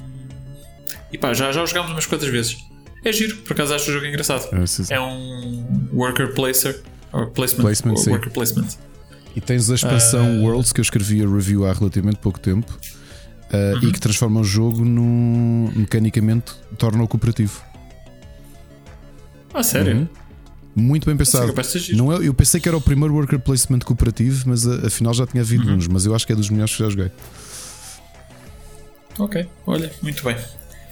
E pá, já, já o jogámos umas quantas vezes. É giro, por acaso acho o jogo engraçado. É. É um worker placer. Or placement. Placement, or worker placement. E tens a expansão Ah. Worlds que eu escrevi a review há relativamente pouco tempo uh, Uhum. e que transforma o jogo num mecanicamente torna-o cooperativo. Ah, sério? Uhum. Muito bem pensado. giro. Não é, eu pensei que era o primeiro worker placement cooperativo, mas a- afinal já tinha havido Uhum. uns. Mas eu acho que é dos melhores que já joguei. Ok, olha, muito bem.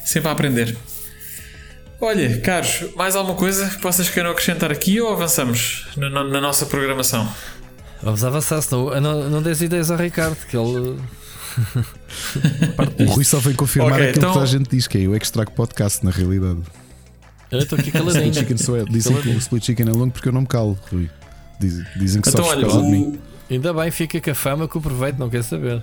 Sempre a aprender. Olha, caros, mais alguma coisa que vocês queiram acrescentar aqui ou avançamos na, na- na nossa programação? Vamos avançar, senão não, não des ideias ao Ricardo, que ele. O Rui só vem confirmar Ok, aquilo então- que toda a gente diz, que é eu é que podcast, na realidade. Eu estou aqui Split caladinho. chicken só é, dizem que o split chicken é longo porque eu não me calo, Rui. Dizem, dizem que Então, sofres olha, por causa de mim. o, Ainda bem, fica com a fama que o proveito, não quer saber.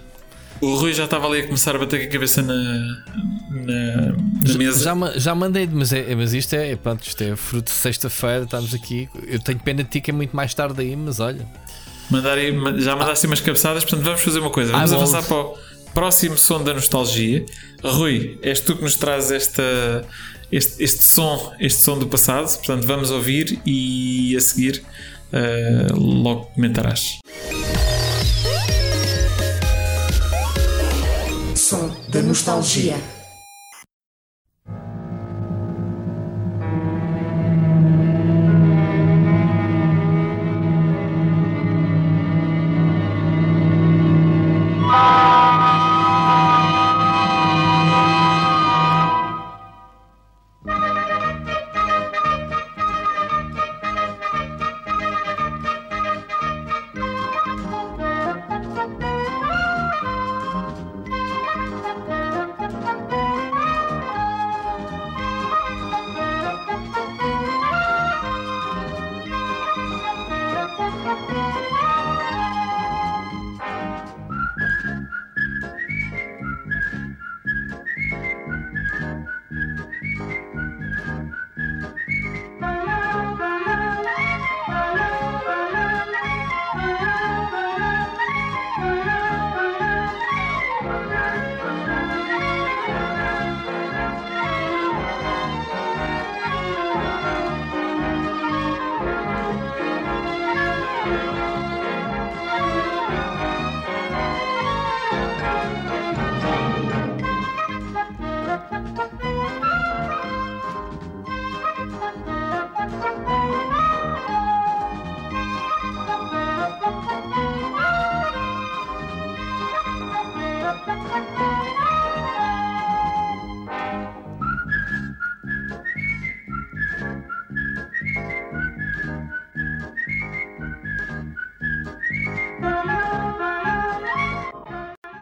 o Rui já estava ali a começar a bater com a cabeça na, na, na mesa. já, já mandei, mas, é, mas isto é, pronto, isto é fruto de sexta-feira, estamos aqui. Eu tenho pena de ti que é muito mais tarde aí, mas olha. Mandar aí- já mandaste umas cabeçadas, portanto vamos fazer uma coisa. Vamos Ah, avançar para o próximo som da nostalgia. Rui, és tu que nos traz esta, este, este som, este som do passado. Portanto, vamos ouvir e a seguir eh, logo comentarás. Som da nostalgia.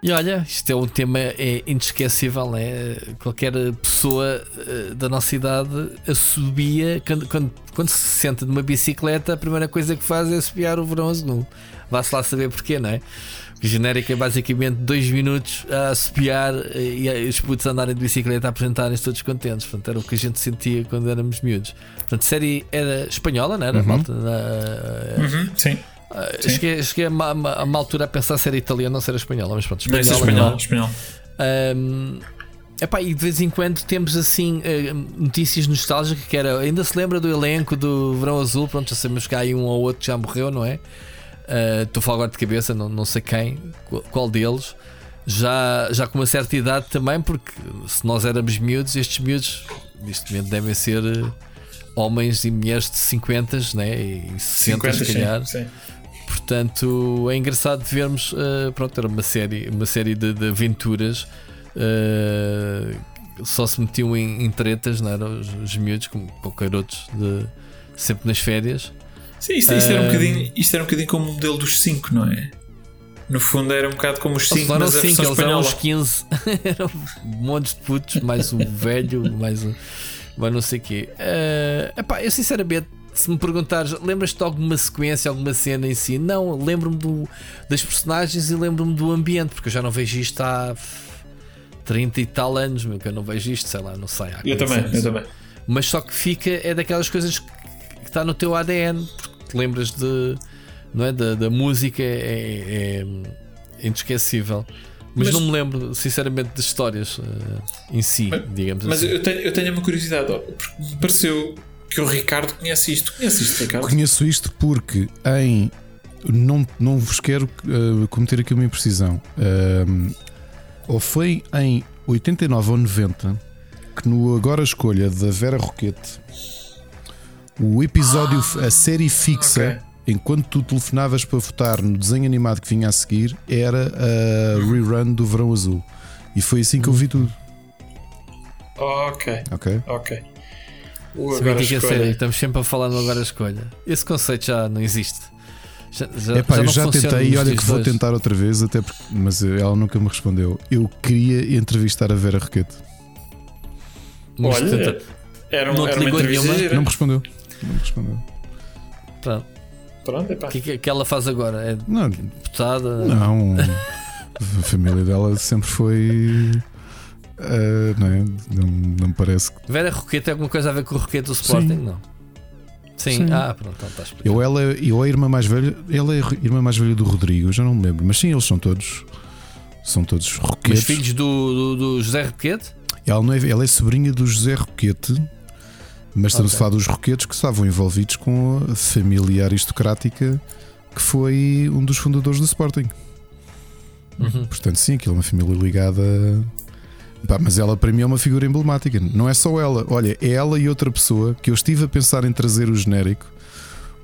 E olha, isto é um tema é inesquecível, né? Qualquer pessoa eh, da nossa idade assobia quando, quando, quando se senta numa bicicleta, a primeira coisa que faz é assobiar o verão azul. Vá-se lá saber porquê, não é? O genérico é basicamente dois minutos a assobiar eh, e os putos andarem de bicicleta a apresentarem-se todos contentes. Portanto, era o que a gente sentia quando éramos miúdos. Portanto, a série era espanhola, não era? Uhum. Malta? Na- Uhum, sim. Sim. cheguei, cheguei a, uma, a uma altura a pensar se era italiana ou se era espanhola, mas pronto, Deve ser espanhola. espanhol. espanhol. Ahm, epá, e de vez em quando temos assim notícias nostálgicas que era. Ainda se lembra do elenco do Verão Azul? Pronto, já sabemos que há aí um ou outro que já morreu, não é? Ah, Estou a falar agora de cabeça, não, não sei quem, qual, deles. Já, já com uma certa idade também, porque se nós éramos miúdos, estes miúdos, neste momento, devem ser ah, homens e mulheres de 50 né? e 60 se calhar. sim, sim. Portanto, é engraçado vermos. uh, pronto, era uma série, uma série de, de aventuras. uh, só se metiam em, em tretas, não eram os, os miúdos, como qualquer outros, de, sempre nas férias. Sim, isto, isto era um Ahm. bocadinho, isto era um bocadinho como o modelo dos 5, não é? No fundo era um bocado como os Eles 5, eram mas cinco, eles eram espanhola. uns 15, eram montes de putos, mais um velho, mais um. Mas não sei o quê. Uh, epá, eu sinceramente, se me perguntares, lembras-te de alguma sequência, alguma cena em si? Não, lembro-me das personagens e lembro-me do ambiente, porque eu já não vejo isto há 30 e tal anos, meu, que eu não vejo isto, sei lá, não sei. Eu também, anos. eu também. Mas só que fica, é daquelas coisas que está no teu ADN, porque te lembras de, não é, da, da música, é, é inesquecível. Mas, Mas- não me lembro, sinceramente, das histórias eh, em si, digamos Mas assim. eu tenho, eu tenho uma curiosidade, porque me pareceu que o Ricardo conhece isto. Conhece isto, Ricardo? Conheço isto porque em. Não, não vos quero eh, cometer aqui uma imprecisão. Ahm, ou foi em 89 ou 90 que no Agora Escolha da Vera Roquete o episódio, a série fixa, ok. enquanto tu telefonavas para votar no desenho animado que vinha a seguir, era a rerun do Verão Azul. E foi assim que eu vi tudo. Ok, Ok? ok. O Se bem agora que é sério, estamos sempre a falar no agora a escolha. Esse conceito já não existe. Já, já, Epá, eu não já tentei e olha que vou hoje. tentar outra vez, até porque, mas ela nunca me respondeu. Eu queria entrevistar a Vera Roquete. Mas Olha, tenta- era, não um, era uma entrevista nenhuma? Não me respondeu. Não me respondeu. pronto. Pronto, epá. O que, é que- que ela faz agora? É Não, deputada? não. A família dela sempre foi. Ah, não, é? não, não me parece que. Vera Roquete tem alguma coisa a ver com o Roquete do Sporting? Sim. Não. Sim. Sim. ah, pronto, então está explicado. Eu, ela, eu a irmã mais velha, ela é a irmã mais velha do Rodrigo, eu já não me lembro, mas sim, eles são todos. São todos Mas roquetes. filhos do, do, do José Roquete? Ela, não é, ela é sobrinha do José Roquete, mas estamos Ok. a falar dos Roquetes que estavam envolvidos com a família aristocrática que foi um dos fundadores do Sporting. Uhum. Portanto, sim, aquilo é uma família ligada. Pá, mas ela para mim é uma figura emblemática. Não é só ela. Olha, é ela e outra pessoa que eu estive a pensar em trazer o genérico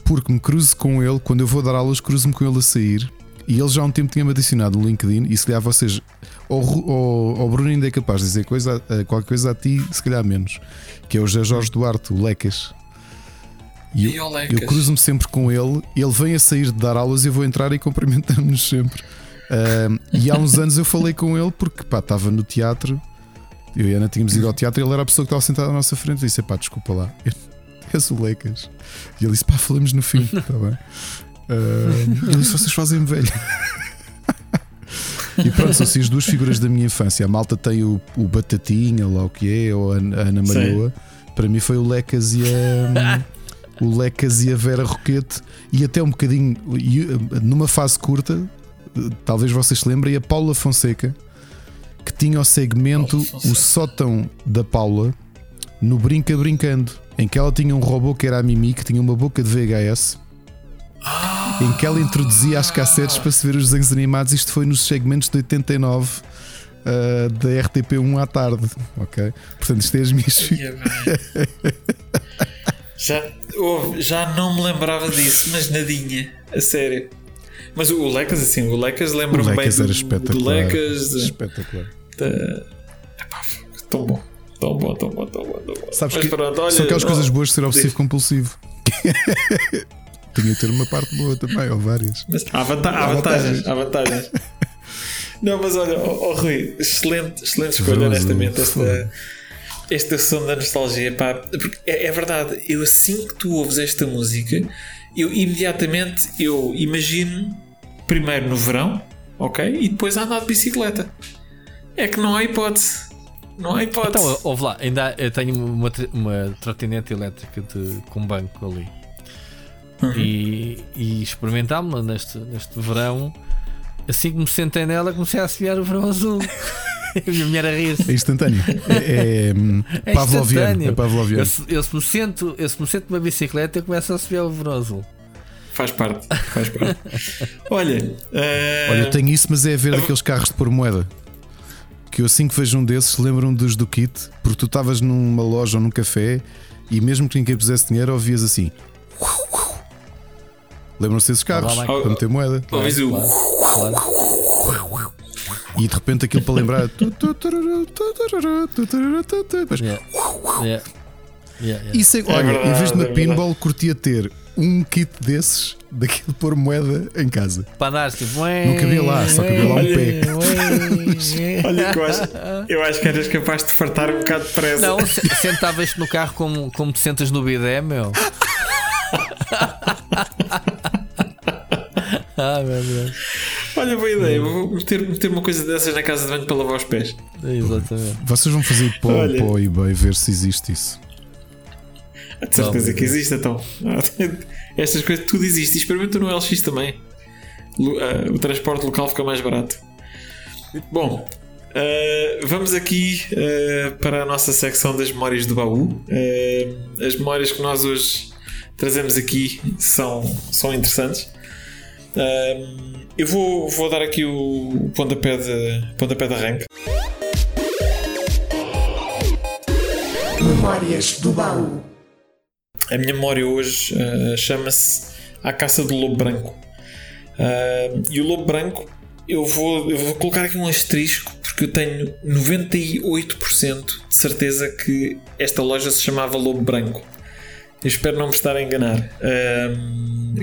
porque me cruzo com ele. Quando eu vou dar aulas, cruzo-me com ele a sair. E ele já há um tempo tinha-me adicionado no LinkedIn. E se calhar vocês, ou o Bruno ainda é capaz de dizer coisa, a- qualquer coisa a ti, se calhar menos. Que é o Jorge Duarte, o Lecas. E eu, eu cruzo-me sempre com ele, ele vem a sair de dar aulas e eu vou entrar e cumprimentamos-nos sempre. Ahm, e há uns anos eu falei com ele porque pá, estava no teatro, eu e a Ana tínhamos ido ao teatro e ele era a pessoa que estava sentada à nossa frente e disse: pá, desculpa lá, és o Lecas. E ele disse: pá, falamos no fim, está bem. Ah, ele disse: vocês fazem velho. E pronto, são assim as duas figuras da minha infância. A malta tem o, o Batatinha, lá o que é, ou a, a Ana Malhoa. Para mim foi o Lecas e a. o Lecas e a Vera Roquete. E até um bocadinho. e, uh, Numa fase curta, uh, talvez vocês se lembrem, a Paula Fonseca, que tinha o segmento. O Sótão da Paula no Brinca Brincando, em que ela tinha um robô que era a Mimi, que tinha uma boca de VHS. Em que ela introduzia as cassetes para se ver os desenhos animados. Isto foi nos segmentos de 89 uh, da RTP1 à tarde. Ok? Portanto, isto é as minhas bem. já, ouve, já não me lembrava disso, mas nadinha, a sério. Mas o Lecas, assim, o Lecas O lembra-me bem Lecas do, era espetacular. Lecas. da- Espetacular. da- Epá, tão bom, tão bom, tão bom, tão bom. Tão bom. Sabes Mas que pronto, olha, são aquelas oh, coisas boas de ser obsessivo diz. compulsivo. Tinha de ter uma parte boa também, ou várias. Mas há, vanta- há Há vantagens, há vantagens. Não, mas olha, oh, oh, Rui, excelente, excelente escolha, honestamente, esta, este som da nostalgia. Pá, porque é, é verdade, eu assim que tu ouves esta música, eu imediatamente eu imagino primeiro no verão, ok? E depois a andar de bicicleta. É que não há hipótese. Não há hipótese. Então, ouve lá, ainda eu tenho uma, uma trotinete elétrica de, com banco ali. Uhum. E, e experimentámos-la neste, neste verão. Assim que me sentei nela, comecei a assobiar o verão azul. a minha mulher a É rir-se. instantâneo. É, é, É Pavloviano. instantâneo. É Pavloviano. Eu, se- eu se me sento, eu se me sento numa bicicleta, eu começo a assobiar o verão azul. Faz parte, faz parte. Olha, eh, Olha, eu tenho isso, mas é a ver daqueles carros de pôr moeda. Que eu assim que vejo um desses, lembro-me dos do kit, porque tu estavas numa loja ou num café e mesmo que ninguém pusesse dinheiro, ouvias assim. Lembram-se desses carros Olá, para meter moeda. ouvis o. Claro, claro. E de repente aquilo para lembrar. Depois, Yeah. Yeah. Yeah. Isso é, olha, verdade, em vez de uma é pinball, curtia ter um kit desses, daquilo de pôr moeda em casa. Para andar tipo. Não cabia lá, só cabia lá um pé. Olha, que eu acho, eu acho que eras capaz de fartar um bocado depressa. Não, se- sentavas-te no carro como, como te sentas no bidé, meu. ah, meu Deus. Olha, boa ideia. Vou meter, meter uma coisa dessas na casa de banho para lavar os pés. Exatamente. Vocês vão fazer para, o- Olha. para o eBay ver se existe isso. De certeza Não, que existe, então. Estas coisas tudo existe. E experimenta no LX também. Ah, o transporte local fica mais barato. Bom, ah, vamos aqui ah, para a nossa secção das memórias do baú. Ah, as memórias que nós hoje trazemos aqui são, são interessantes. Ah, eu vou, vou dar aqui o, o pontapé, de, pontapé de arranque. Memórias do baú. A minha memória hoje ah, chama-se A Caça do Lobo Branco. Ah, e o Lobo Branco, eu vou, eu vou colocar aqui um asterisco porque eu tenho 98% de certeza que esta loja se chamava Lobo Branco. Espero não me estar a enganar.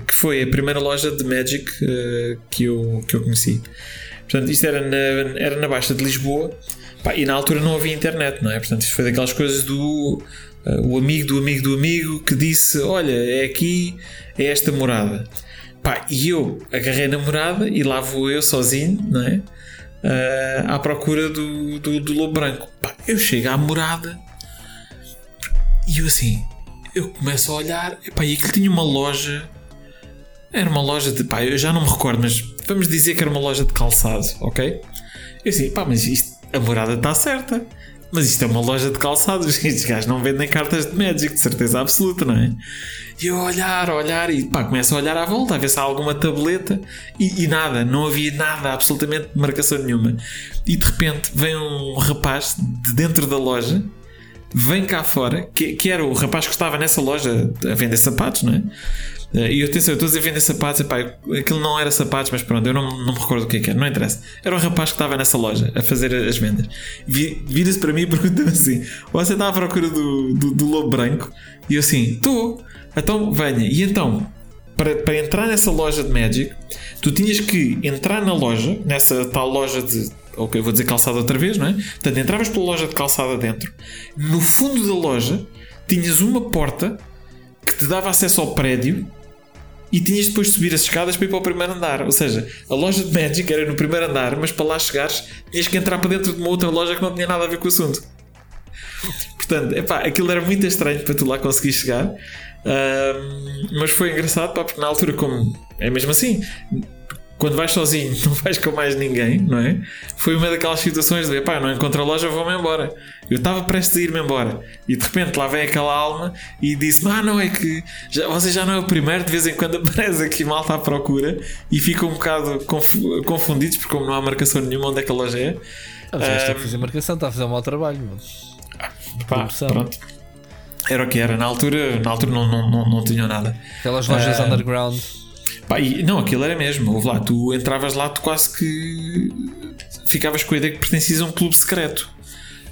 Que foi a primeira loja de Magic ah, que, eu, que eu conheci. Portanto, isto era na, era na Baixa de Lisboa Pá, e na altura não havia internet, não é? Portanto, isto foi daquelas coisas do uh, o amigo do amigo do amigo que disse: Olha, é aqui, é esta morada. Pá, e eu agarrei na morada e lá vou eu sozinho, não é? Uh, à procura do, do, do lobo branco. Pá, eu chego à morada e eu assim, eu começo a olhar, epá, e aquilo tinha uma loja. Era uma loja de. Pá, eu já não me recordo, mas vamos dizer que era uma loja de calçado, ok? Eu assim, pá, mas isto, a morada está certa. Mas isto é uma loja de calçados. Estes gajos não vendem cartas de Magic, de certeza absoluta, não é? E eu olhar, olhar e pá, começo a olhar à volta, a ver se há alguma tableta e, e nada, não havia nada, absolutamente marcação nenhuma. E de repente vem um rapaz de dentro da loja, vem cá fora, que, que era o rapaz que estava nessa loja a vender sapatos, não é? Eh, E atenção, eu estou a dizer vender sapatos, epá, aquilo não era sapatos, mas pronto, eu não, não me recordo o que é que era, não interessa. Era um rapaz que estava nessa loja a fazer as vendas. Vi- Vira-se para mim e pergunta-me assim: Você está à procura do, do, do lobo branco? E eu assim: Estou, então venha. E então, para, para entrar nessa loja de Magic, tu tinhas que entrar na loja, nessa tal loja de. Ok, vou dizer calçada outra vez, não é? Portanto, entravas pela loja de calçada dentro, no fundo da loja tinhas uma porta que te dava acesso ao prédio e tinhas depois de subir as escadas para ir para o primeiro andar. Ou seja, a loja de Magic era no primeiro andar, mas para lá chegares tinhas que entrar para dentro de uma outra loja que não tinha nada a ver com o assunto. Portanto, epá, aquilo era muito estranho para tu lá conseguir chegar. Mas foi engraçado, pá, porque na altura, como é mesmo assim, quando vais sozinho, não vais com mais ninguém, não é? Foi uma daquelas situações de pá, não encontro a loja, vou-me embora. Eu estava prestes a ir-me embora e de repente lá vem aquela alma e disse: Ah, não, é que já, você já não é o primeiro, de vez em quando aparece aqui malta à procura e ficam um bocado confu- confundidos porque, como não há marcação nenhuma onde é que a loja é. Ah, mas está a fazer marcação, está a fazer um mau trabalho. Mas... Pá, pronto. Era o que era, na altura, na altura não, não, não, não tinham nada. Aquelas lojas Ah. underground. Pá, e- não, aquilo era mesmo. Lá, tu entravas lá, tu quase que ficavas com a ideia que pertencias a um clube secreto,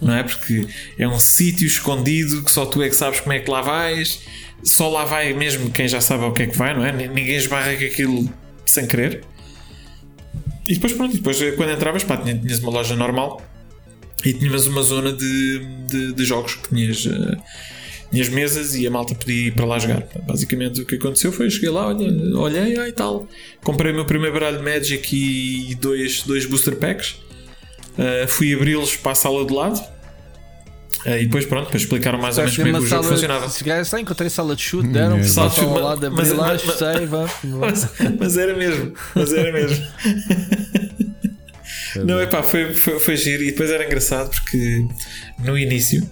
não é? Porque é um sítio escondido que só tu é que sabes como é que lá vais, só lá vai mesmo quem já sabe ao que é que vai, não é? Ni- Ninguém esbarra com aquilo sem querer. E depois, pronto, e depois quando entravas, pá, tinha- tinhas uma loja normal e tínhamos uma zona de, de, de jogos que tinhas. eh, tinhas mesas e a malta podia ir para lá jogar. Basicamente o que aconteceu foi: cheguei lá, olhei ah, e tal. Comprei o meu primeiro baralho de Magic e dois, dois booster packs. Uh, fui abri-los para a sala de lado. Uh, e depois, pronto, para explicaram mais ou menos como é que o jogo funcionava. Se calhar só encontrei sala de chute, deram, É, sala de chute, lado, mas- abri lá, mas- mas- fechei, vá. Mas, mas era mesmo, mas era mesmo. Não, é pá, foi, foi, foi giro e depois era engraçado porque no início,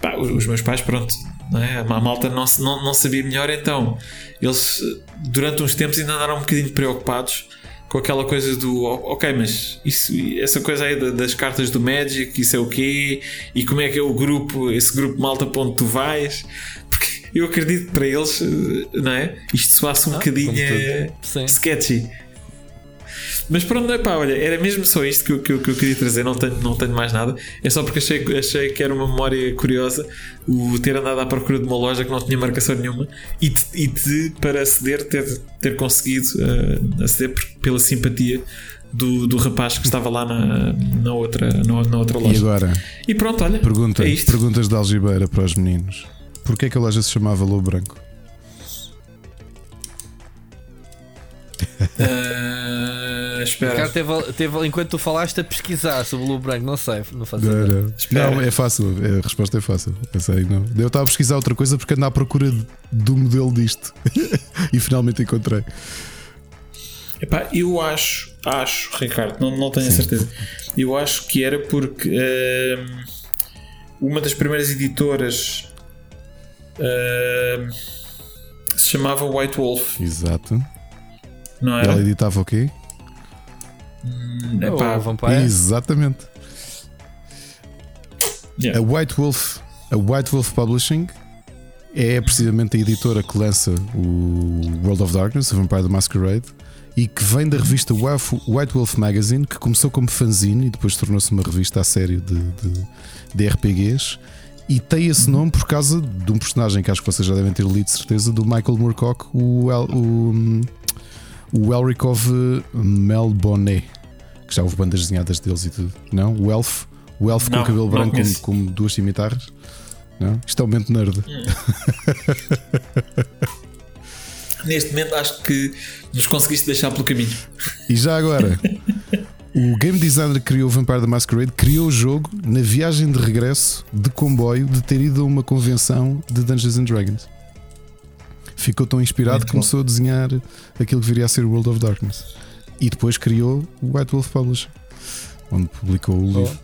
pá, os meus pais, pronto, não é? a malta não, não, não sabia melhor, então eles durante uns tempos ainda andaram um bocadinho preocupados com aquela coisa do ok, mas isso, essa coisa aí da- das cartas do Magic, isso é o quê? E como é que é o grupo, esse grupo malta para onde tu vais? Porque eu acredito que para eles, não é? Isto soasse um bocadinho eh, Sim. sketchy. Mas pronto, não é pá, olha, era mesmo só isto que eu, que eu, que eu queria trazer, não tenho, não tenho mais nada. É só porque achei, achei que era uma memória curiosa o ter andado à procura de uma loja que não tinha marcação nenhuma e de, e de, para aceder, ter, ter conseguido eh, aceder por- pela simpatia do, do rapaz que estava lá na, na, outra, na, na outra E loja. agora, E pronto, olha, pergunta, é isto. perguntas de algibeira para os meninos. Porquê é que a loja se chamava Lobo Branco? Eh, espera. O cara teve, teve, enquanto tu falaste, a pesquisar sobre o Blue Branco, não sei, não faço Não, ideia. não. É fácil, a resposta é fácil. Eu sei, não. Eu estava a pesquisar outra coisa porque ando à procura do modelo disto e finalmente encontrei. Epá, eu acho, acho, Ricardo, não, não tenho a certeza. Eu acho que era porque hum, uma das primeiras editoras hum, se chamava White Wolf, Exato. não E ela era? editava o quê? Epá, o Vampire. Exatamente. yeah. A White Wolf, a White Wolf Publishing é precisamente a editora que lança o World of Darkness, o Vampire the Masquerade, e que vem da revista White Wolf Magazine, que começou como fanzine e depois tornou-se uma revista a sério de, de, de RPGs. E tem esse nome por causa de um personagem que acho que vocês já devem ter lido, de certeza, do Michael Moorcock, o, El, o, o Elricov Melbonet, que já houve bandas desenhadas deles e tudo. Não? O Elf, o Elf com Não, o cabelo branco com, conheço. com duas cimitarras. Não? Isto é o momento nerd. Neste momento acho que nos conseguiste deixar pelo caminho. E já agora, o game designer que criou o Vampire the Masquerade criou o jogo na viagem de regresso de comboio de ter ido a uma convenção de Dungeons and Dragons. Ficou tão inspirado que começou a desenhar aquilo que viria a ser o World of Darkness. E depois criou o White Wolf Publishing, onde publicou o livro.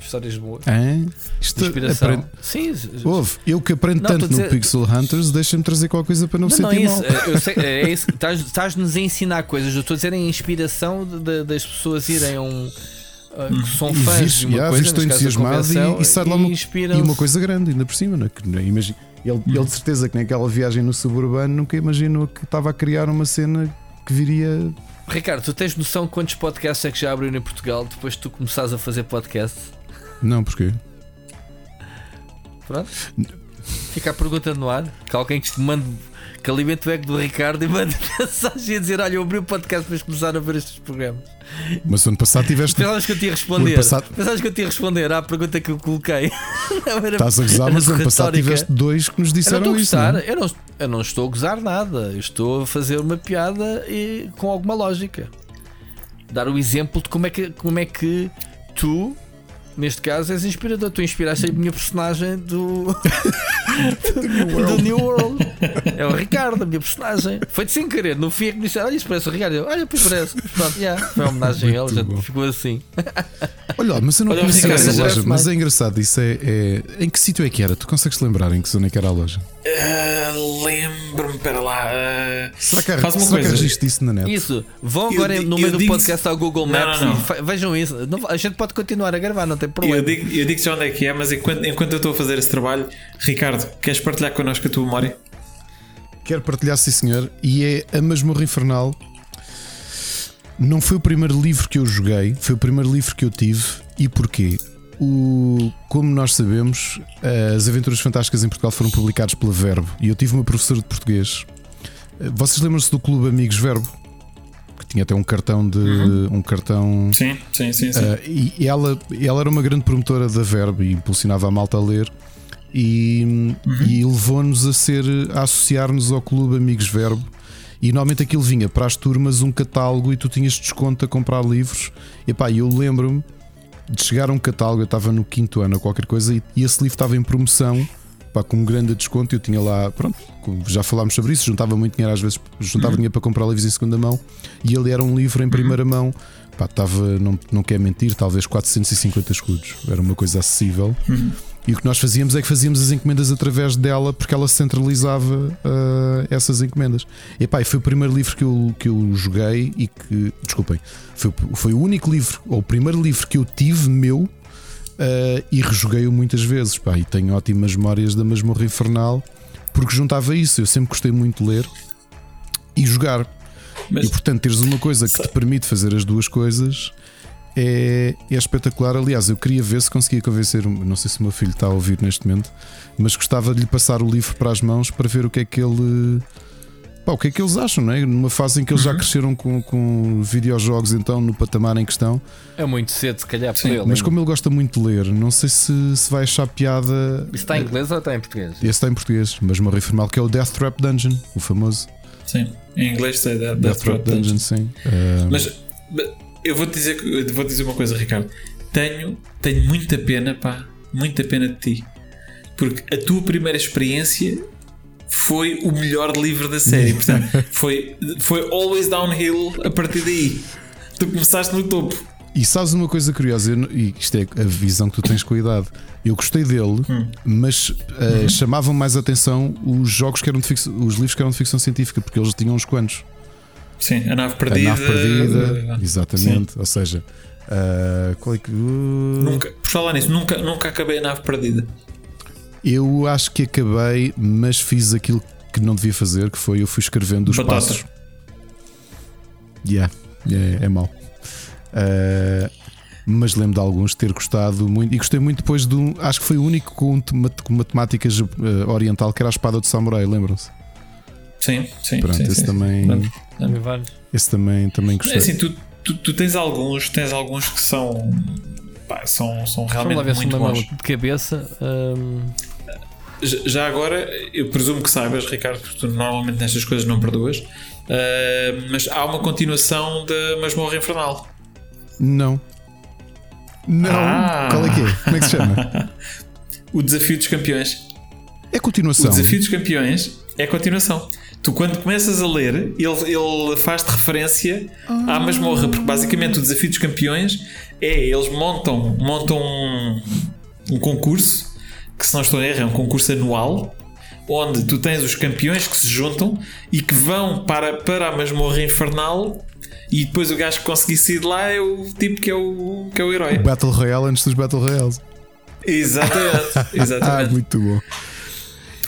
Histórias boas. Hã? Isto Inspiração. aprende- Sim, Ouve, eu que aprendo Não, tanto a no dizer- Pixel Hunters, deixa-me trazer qualquer coisa para não, Não, me não, é sentir isso. mal. Eu sei, é isso. Estás- Estás-nos a ensinar coisas. Eu estou a dizer a inspiração de- de- das pessoas irem a um. que são E fãs vês, de uma já, coisa, estou entusiasmado e, e sai lá uma, e uma coisa grande, ainda por cima. Não é? Que, não, imagina, ele, ele de certeza que naquela viagem no suburbano nunca imaginou que estava a criar uma cena que viria. Ricardo, tu tens noção de quantos podcasts é que já abriram em Portugal depois de tu começares a fazer podcast? Não, porquê? Pronto. Fica a pergunta no ar. Que alguém que te mande que alimento o ego do Ricardo e manda mensagem a dizer: Olha, eu abri o podcast para começar a ver estes programas. Mas ano passado tiveste. Pensavas que eu tinha a responder. passado- Pensavas que eu tinha a responder à pergunta que eu coloquei. Não, era- Estás a gozar, mas ano passado tiveste dois que nos Eu não disseram estou a isso. não é? eu, não, eu não estou a gozar nada. Eu estou a fazer uma piada e, com alguma lógica. Dar o exemplo de como é que, como é que tu, neste caso, és inspirador. Tu inspiraste a minha personagem do, do New World. É o Ricardo, a minha personagem. Foi de sem querer. No fim é que me disseram: Olha, isso parece o Ricardo. Eu, Olha, pois parece. Pronto, yeah, foi uma homenagem a ele. Já ficou assim. Olha, mas eu não Olha, conhecia essa já loja, mas mais. é engraçado. Isso é, é- Em que sítio é que era? Tu consegues te lembrar em que zona é que era a loja? Ah, Lembro-me, espera lá. ah, Será que Faz uma será que coisa. registro disso na net? Isso, vão Eu agora di- no eu meio do podcast ao Google Não, Maps não, não. e fa- vejam isso. Não- a gente pode continuar a gravar, não tem problema. Eu digo, eu digo já onde é que é, mas enquanto, enquanto eu estou a fazer esse trabalho, Ricardo, queres partilhar connosco a tua memória? Quero partilhar, sim senhor. E é A Masmorra Infernal. Não foi o primeiro livro que eu joguei, foi o primeiro livro que eu tive. E porquê? O, como nós sabemos, as Aventuras Fantásticas em Portugal foram publicadas pela Verbo e eu tive uma professora de português. Vocês lembram-se do Clube Amigos Verbo? Que tinha até um cartão de. um cartão Sim, sim, sim. sim. Uh, e ela, ela era uma grande promotora da Verbo e impulsionava a malta a ler e, e levou-nos a ser a associar-nos ao Clube Amigos Verbo. E normalmente aquilo vinha para as turmas um catálogo e tu tinhas desconto a comprar livros. E pá, eu lembro-me de chegar a um catálogo, eu estava no quinto ano ou qualquer coisa, e, e esse livro estava em promoção. Pá, com um grande desconto, eu tinha lá, pronto, já falámos sobre isso, juntava muito dinheiro às vezes, juntava dinheiro para comprar livros em segunda mão, e ele era um livro em primeira mão, pá, estava, não, não quer mentir, talvez 450 escudos, era uma coisa acessível. E o que nós fazíamos é que fazíamos as encomendas através dela porque ela centralizava ah, essas encomendas. E pá, foi o primeiro livro que eu, que eu joguei e que, desculpem, foi, foi o único livro, ou o primeiro livro que eu tive meu ah, e rejoguei-o muitas vezes. Pá, e tenho ótimas memórias da Masmorra Infernal porque juntava isso. Eu sempre gostei muito de ler e jogar. Mas- E portanto, teres uma coisa que te permite fazer as duas coisas é, é espetacular. Aliás, eu queria ver se conseguia convencer. Não sei se o meu filho está a ouvir neste momento, mas gostava de lhe passar o livro para as mãos para ver o que é que ele. Pá, o que é que eles acham, não é? Numa fase em que eles já cresceram com, com videojogos, então, no patamar em questão. É muito cedo, se calhar, para Sim, ele. Mas como ele gosta muito de ler, não sei se, se vai achar piada. Isso está em inglês ou está em português? Esse está em português, mas morri formal que é o Death Trap Dungeon, o famoso Sim. Em inglês sei Death, Death Trap Dungeon, sim. Ah, Mas mas eu vou-te dizer, vou dizer uma coisa, Ricardo. Tenho, tenho muita pena, pá, muita pena de ti. Porque a tua primeira experiência foi o melhor livro da série. Portanto, foi, foi always downhill a partir daí. Tu começaste no topo. E sabes uma coisa curiosa, eu e isto é a visão que tu tens com a idade. Eu gostei dele, Hum. mas uh, chamavam mais atenção os jogos que eram de ficção, os livros que eram de ficção científica, porque eles tinham uns quantos. Sim, a nave perdida. a nave perdida, exatamente. Ou seja, uh, qual é que. uh, Nunca, por falar nisso, nunca, nunca acabei a nave perdida. Eu acho que acabei, mas fiz aquilo que não devia fazer, que foi eu fui escrevendo os Batata. passos. Yeah, é, é mau. Uh, mas lembro de alguns ter gostado muito e gostei muito depois de um. Acho que foi o único com, matemática uh, oriental que era a espada do samurai, lembram-se? Sim, sim. Pronto, sim, esse sim. também, Pronto. Também vários. esse também, também gostei. É assim, tu, tu, tu tens alguns, tens alguns que são. pá, são, são Vamos lá realmente ver muito bons. de cabeça. hum, Já agora, eu presumo que saibas, Ricardo, porque tu normalmente nestas coisas não perdoas, ah, mas há uma continuação da Masmorra Infernal. Não. Não. Ah. Qual é que é? Como é que se chama? O Desafio dos Campeões. É O continuação. Desafio dos Campeões é continuação. Tu, quando começas a ler, ele, ele faz-te referência à masmorra, porque basicamente o Desafio dos Campeões é eles montam, montam um, um concurso, que se não estou a erro, é um concurso anual, onde tu tens os campeões que se juntam e que vão para, para a masmorra infernal. E depois o gajo que conseguir sair de lá é o tipo que é o, que é o herói. Battle Royale antes dos Battle Royales. Exatamente. Ah, exatamente. muito bom.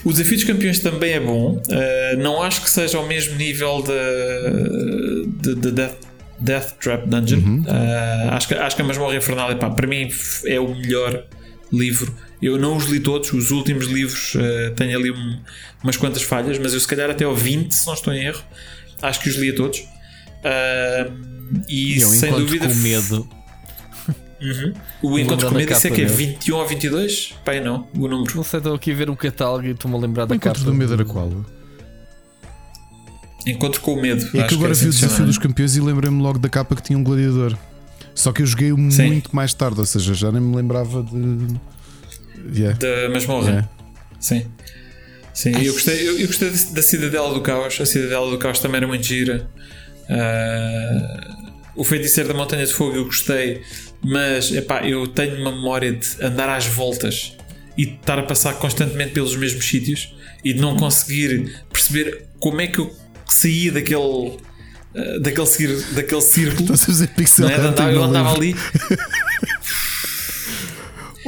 O Desafio dos Campeões também é bom. Uh, não acho que seja ao mesmo nível de, de, de Death, Death Trap Dungeon. Uh, acho, que, acho que a Masmorra Infernal epá, para mim é o melhor livro. Eu não os li todos, os últimos livros uh, têm ali um, umas quantas falhas, mas eu se calhar até ao 20, se não estou em erro, acho que os li a todos. Uh, e eu sem encontro dúvida. com medo. Uhum. O Encontro com Medo, isso é que é dele. 21 ou 22? Pai, não, o número. Não sei, estou aqui a ver o catálogo e estou-me a lembrar O da encontro capa. do medo era qual? Encontro com o Medo. É acho que agora é assim vi o que desafio dos campeões e lembrei-me logo da capa que tinha um gladiador. Só que eu joguei muito mais tarde, ou seja, já nem me lembrava de. Yeah. Da masmorra. Yeah. Sim. Sim, eu gostei, eu, eu gostei da Cidadela do Caos. A Cidadela do Caos também era muito gira. Ah, o Feiticeiro da Montanha de Fogo eu gostei, mas epá, eu tenho uma memória de andar às voltas e de estar a passar constantemente pelos mesmos sítios e de não conseguir perceber como é que eu saía daquele. Ah, daquele, cir- daquele círculo. Estás a fazer pixel Não é? Andar- eu andava ali.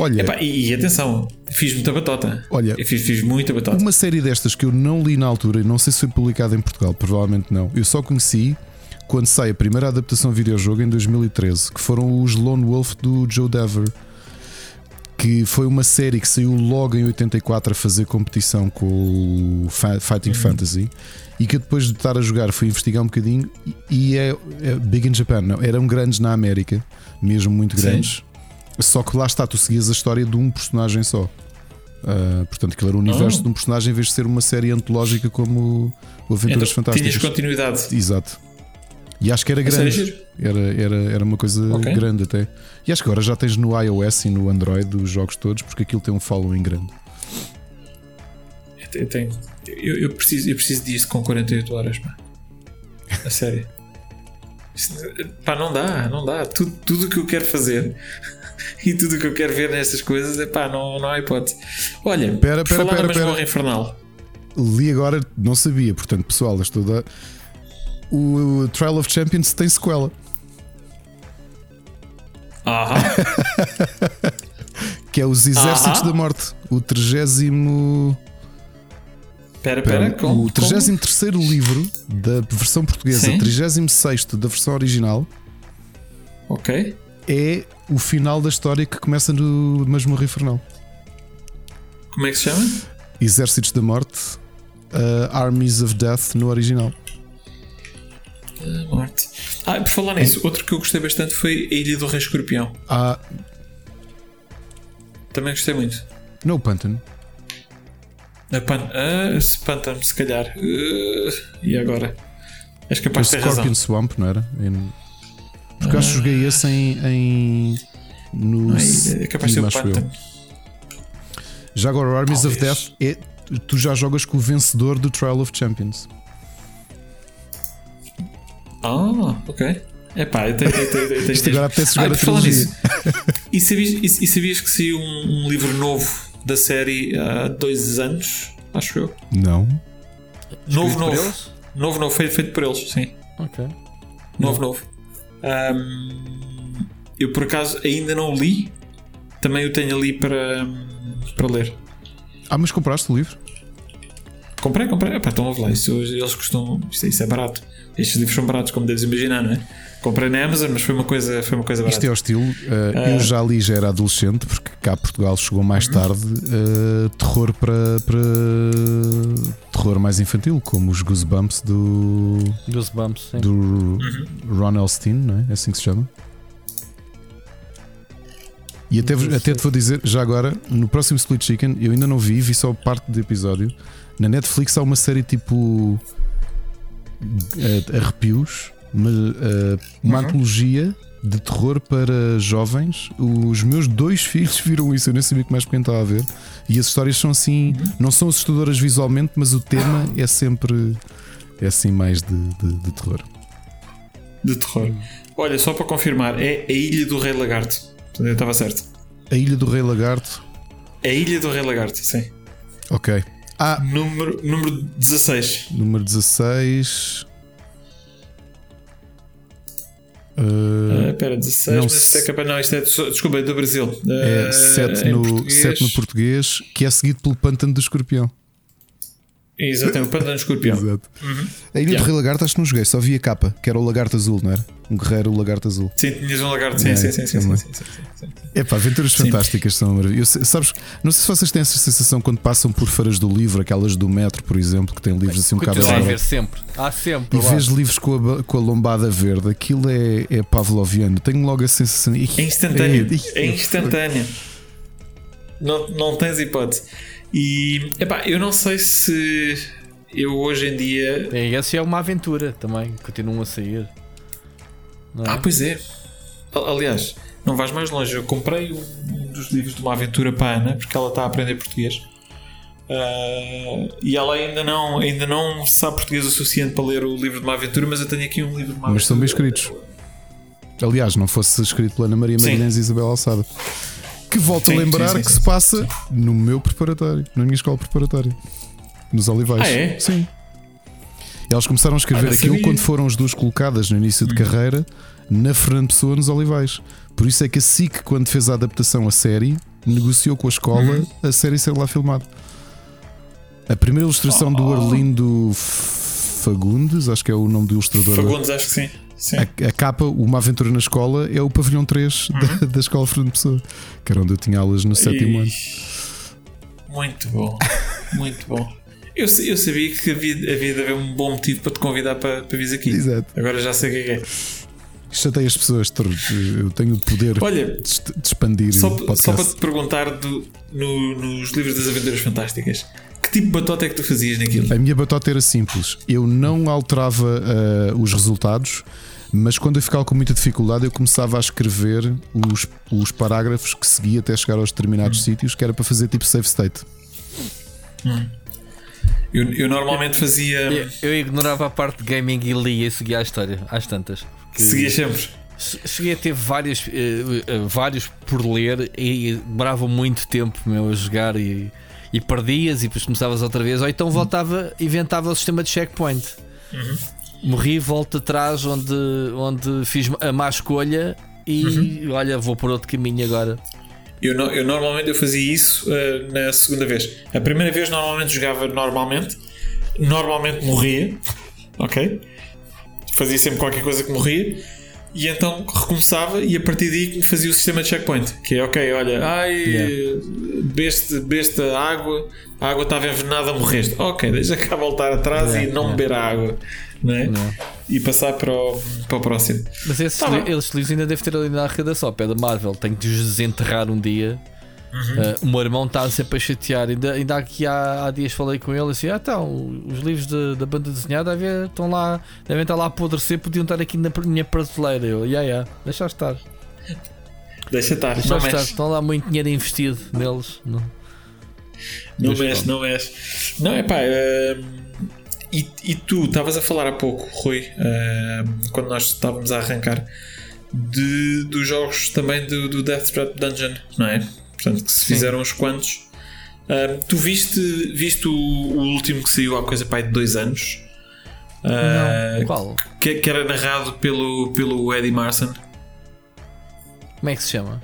Olha, Epá, e, e atenção, fiz muita batota. Olha, eu fiz, fiz muita batota. uma série destas que eu não li na altura e não sei se foi publicada em Portugal, provavelmente não. Eu só conheci quando sai a primeira adaptação videojogo em 2013, que foram os Lone Wolf do Joe Dever. Que foi uma série que saiu logo em 84 a fazer competição com o Fighting Fantasy e que depois de estar a jogar fui investigar um bocadinho e- é, é Big in Japan, não, eram grandes na América, mesmo muito Sim. grandes. Só que lá está, tu seguias a história de um personagem só. Ah, portanto, aquilo era o universo Oh. de um personagem em vez de ser uma série antológica como o Aventuras Então, Fantásticas. tinhas continuidade. Exato. E acho que era série grande. giro? Era, era, era uma coisa Ok. grande até. E acho que agora já tens no iOS e no Android os jogos todos, porque aquilo tem um following grande. Eu, tenho- eu, eu preciso, eu preciso disso com 48 horas, pá. A sério. Pá, não dá, não dá. Tudo, tudo o que eu quero fazer e tudo o que eu quero ver nestas coisas, é pá, não, não há hipótese. Olha, Pera, pera, falar pera, masmorra pera. infernal. Li agora, não sabia, portanto, pessoal, estou a. O, Trial of Champions tem sequela, Aham. que é os Exércitos da Morte, o 30. Pera, pera, com, o 33 livro da versão portuguesa, Sim. 36 da versão original, Ok. é o final da história que começa no Masmorra Infernal. Como é que se chama? Exércitos da Morte, uh, Armies of Death no original. Morte. Ah, por falar nisso, outro que eu gostei bastante foi a Ilha do Rei Escorpião. Há. Também gostei muito. No Pantano. A pan... ah, se pântano, se calhar. Uh, e agora? És O capaz de ter razão. Scorpion Swamp, não era? Em- Porque eu acho que joguei esse em. em no Ai, é capaz de ser o pântano. Já agora, o Armies of Talvez. Death é. Tu já jogas com o vencedor do Trial of Champions. Ah, ok. Epá, eu tenho, eu tenho, eu tenho, Isto agora Ah, a trilogia. nisso, e, sabias, e, e sabias que saiu um, um livro novo da série há dois anos? Acho eu. Não. Novo, por novo. eles? Novo, novo. Feito, feito por eles, sim. Ok. Novo, novo. Ahm, eu por acaso ainda não o li. Também o tenho ali para, para ler. Ah, mas compraste o livro? Comprei, comprei. Epá, então ouve lá. Isso, eles costumam. Isso, isso é barato. Estes livros são baratos, como deves imaginar, não é? Comprei na Amazon, mas foi uma coisa, foi uma coisa barata. Isto é o estilo. uh, Eu já li, já era adolescente, porque cá Portugal chegou mais tarde. uh, terror para, para. Terror mais infantil, como os Goosebumps do. Goosebumps, sim. do Ron Elstein, não é? É assim que se chama. E até, até te vou dizer, já agora, no próximo Split Chicken, eu ainda não vi, vi só parte do episódio. Na Netflix há uma série tipo. Eh, arrepios, mas, eh, uma antologia de terror para jovens. Os meus dois filhos viram isso, eu nem sabia que mais pequeno estava a ver. E as histórias são assim, não são assustadoras visualmente, mas o tema é sempre. É assim mais de, de- de terror. De terror. Olha, só para confirmar, é a Ilha do Rei Lagarto. Eu estava certo. A Ilha do Rei Lagarto. A Ilha do Rei Lagarto, sim. Ok. Ah, Número, número 16. número 16. Ah, Uh, Espera, 16, não mas se- isto é capaz. Não, isto é. Desculpa, é do Brasil. é Ah, 7 em no, português. sete no português, que é seguido pelo Pântano do Escorpião. Exatamente, o Pântano Escorpião. Exato. A Ilha Yeah. do Rei Lagarto acho que não joguei, só vi a capa, que era o lagarto azul, não era? Um guerreiro lagarto azul. Sim, tinhas um lagarto. Sim, É, sim, sim, sim, sim, sim, sim, sim, sim. Epá, aventuras Sim. fantásticas são maravilhosas. Sabes, não sei se vocês têm essa sensação quando passam por feiras do livro, aquelas do metro, por exemplo, que têm livros assim um bocado a assim. ver sempre. Há sempre. E vês livros com a, com a lombada verde, aquilo é, é pavloviano. Tenho logo a sensação. É instantâneo. É instantâneo. Não, não tens hipótese. E epá, eu não sei se eu hoje em dia. É, esse é uma aventura também. Continuam a sair. Não é? Ah, pois é. Aliás, não vais mais longe. Eu comprei um dos livros de uma aventura para a Ana, porque ela está a aprender português. Ah, e ela ainda não, ainda não sabe português o suficiente para ler o livro de uma aventura, mas eu tenho aqui um livro de uma Mas são bem escritos. Aliás, não fosse escrito pela Ana Maria. Magalhães e Isabel Alçada. Que volto Sim, a lembrar sim, sim, que se passa no meu preparatório, na minha escola preparatória, nos Olivais. Ah, é? Sim. Elas começaram a escrever Ah, aquilo sabia. Hum. quando foram as duas colocadas no início de carreira na Fernando Pessoa nos Olivais. Por isso é que a SIC, quando fez a adaptação à série, negociou com a escola Uhum. a série ser lá filmada. A primeira ilustração do Oh. Arlindo Fagundes, acho que é o nome do ilustrador. Fagundes, acho que sim. A, a capa, Uma Aventura na Escola, é o pavilhão 3 da, da Escola Fernando Pessoa, que era onde eu tinha aulas no sétimo ano. Muito bom, muito bom. Eu, eu sabia que havia, havia de haver um bom motivo para te convidar para, para vir aqui. Exato. Agora já sei o que é é. Chatei as pessoas, eu tenho o poder Olha, de, expandir só, só para te perguntar do- no- nos livros das aventuras fantásticas, que tipo de batota é que tu fazias naquilo? A minha batota era simples. Eu não alterava ah, os resultados, mas quando eu ficava com muita dificuldade, eu começava a escrever os, os parágrafos que seguia até chegar aos Hum. determinados sítios, que era para fazer tipo save state. Eu, eu normalmente fazia. Eu, eu ignorava a parte de gaming e lia e seguia a história, às tantas. Que- Seguia sempre. Cheguei a ter vários, eh, eh, vários por ler e demorava muito tempo meu, a jogar e, e perdias e depois começavas outra vez, ou então voltava, inventava o sistema de checkpoint. Morri, volto atrás onde, onde fiz a má escolha e olha, vou por outro caminho agora. Eu, no- eu normalmente eu fazia isso uh, na segunda vez. A primeira vez normalmente jogava normalmente, normalmente morria, ok? Fazia sempre qualquer coisa que morria e então recomeçava e a partir daí que fazia o sistema de checkpoint, que é ok, olha, ai, Yeah. beste, beste a água, a água estava envenenada, morreste. Ok, deixa cá voltar atrás Yeah, e não yeah. beber a água, não é? Não. E passar para o, para o próximo. Mas esses, Tá livros ainda deve ter ali na arrecadação, ao pé da Marvel. Tenho de os desenterrar um dia. Uhum. Uh, o meu irmão está sempre a chatear. Ainda, ainda aqui há, há dias falei com ele assim: ah, então, os livros de- da banda desenhada devem, ver, estão lá, devem estar lá a apodrecer, podiam estar aqui na minha prateleira. Eu, yeah, yeah, deixa estar, Deixa estar, deixa não estar. mexe. Estão lá muito dinheiro investido neles. Não. Não mexe, não mexe. Não, é pá. E, e tu estavas a falar há pouco, Rui, hum, quando nós estávamos a arrancar, de, dos jogos também do, do Death Trap Dungeon, não é? Portanto, que se Sim. fizeram uns quantos. Hum, tu viste, viste o, o último que saiu há coisa pá, de dois anos? Ah, Não. Qual? que, que era narrado pelo, pelo Eddie Marson. Como é que se chama?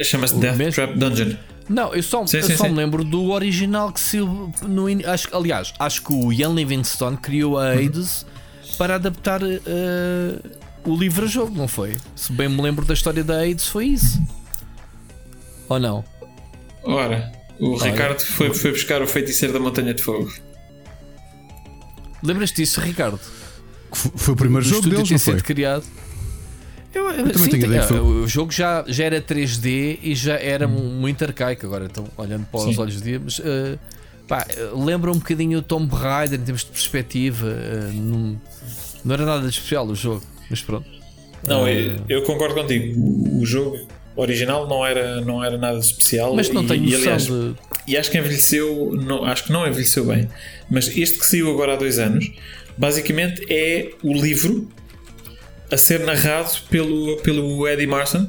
Chama-se Death mesmo? Trap Dungeon. Não, eu só, Sim, eu sim, só sim. me lembro do original que saiu no acho, Aliás, acho que o Ian Livingstone criou Uhum. a Aids para adaptar eh, o livro a jogo, não foi? Se bem me lembro da história da Aids, foi isso. Ou não? Ora, o Olha. Ricardo foi, foi buscar o feiticeiro da Montanha de Fogo. Lembras-te disso, Ricardo? Foi o primeiro Do jogo deles, não foi? sido criado. Eu, eu, também sim, tenho ideia que foi- o jogo já, já era 3D e já era muito arcaico. Agora, então, olhando para os Hum. Sim. olhos do dia, mas eh, pá, eh, lembra um bocadinho o Tomb Raider em termos de perspectiva. eh, não, não era nada de especial o jogo, mas pronto. Não, Ah. eu, eu concordo contigo. O, o jogo original não era, não era nada de especial. Mas não e, tenho e, noção aliás, de. e acho que envelheceu, não, acho que não envelheceu bem. Mas este que saiu agora há dois anos, basicamente é o livro a ser narrado pelo, pelo Eddie Marson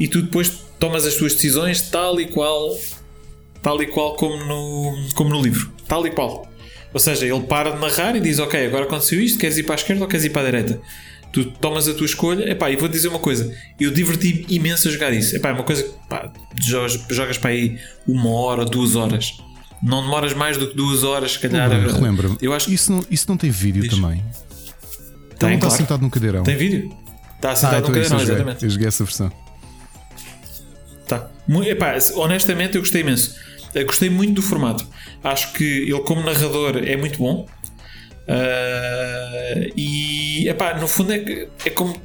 e tu depois tomas as tuas decisões tal e qual, tal e qual como no, como no livro. Tal e qual. Ou seja, ele para de narrar e diz: Ok, agora aconteceu isto, queres ir para a esquerda ou queres ir para a direita? Tu tomas a tua escolha, epá, e vou dizer uma coisa: eu diverti imenso a jogar isso. Epá, é uma coisa que pá, jogas, jogas para aí uma hora, duas horas. Não demoras mais do que duas horas, se calhar. Relembra-me. Eu acho que isso não, isso não tem vídeo Diz. também. Ele tem, não está claro. sentado num cadeirão. Tem vídeo. Está ah, sentado então no isso cadeirão, joguei. exatamente. Eu joguei essa versão. Tá. Epá, honestamente, eu gostei imenso. Eu gostei muito do formato. Acho que ele, como narrador, é muito bom. Ah, e epá, no fundo, é, é como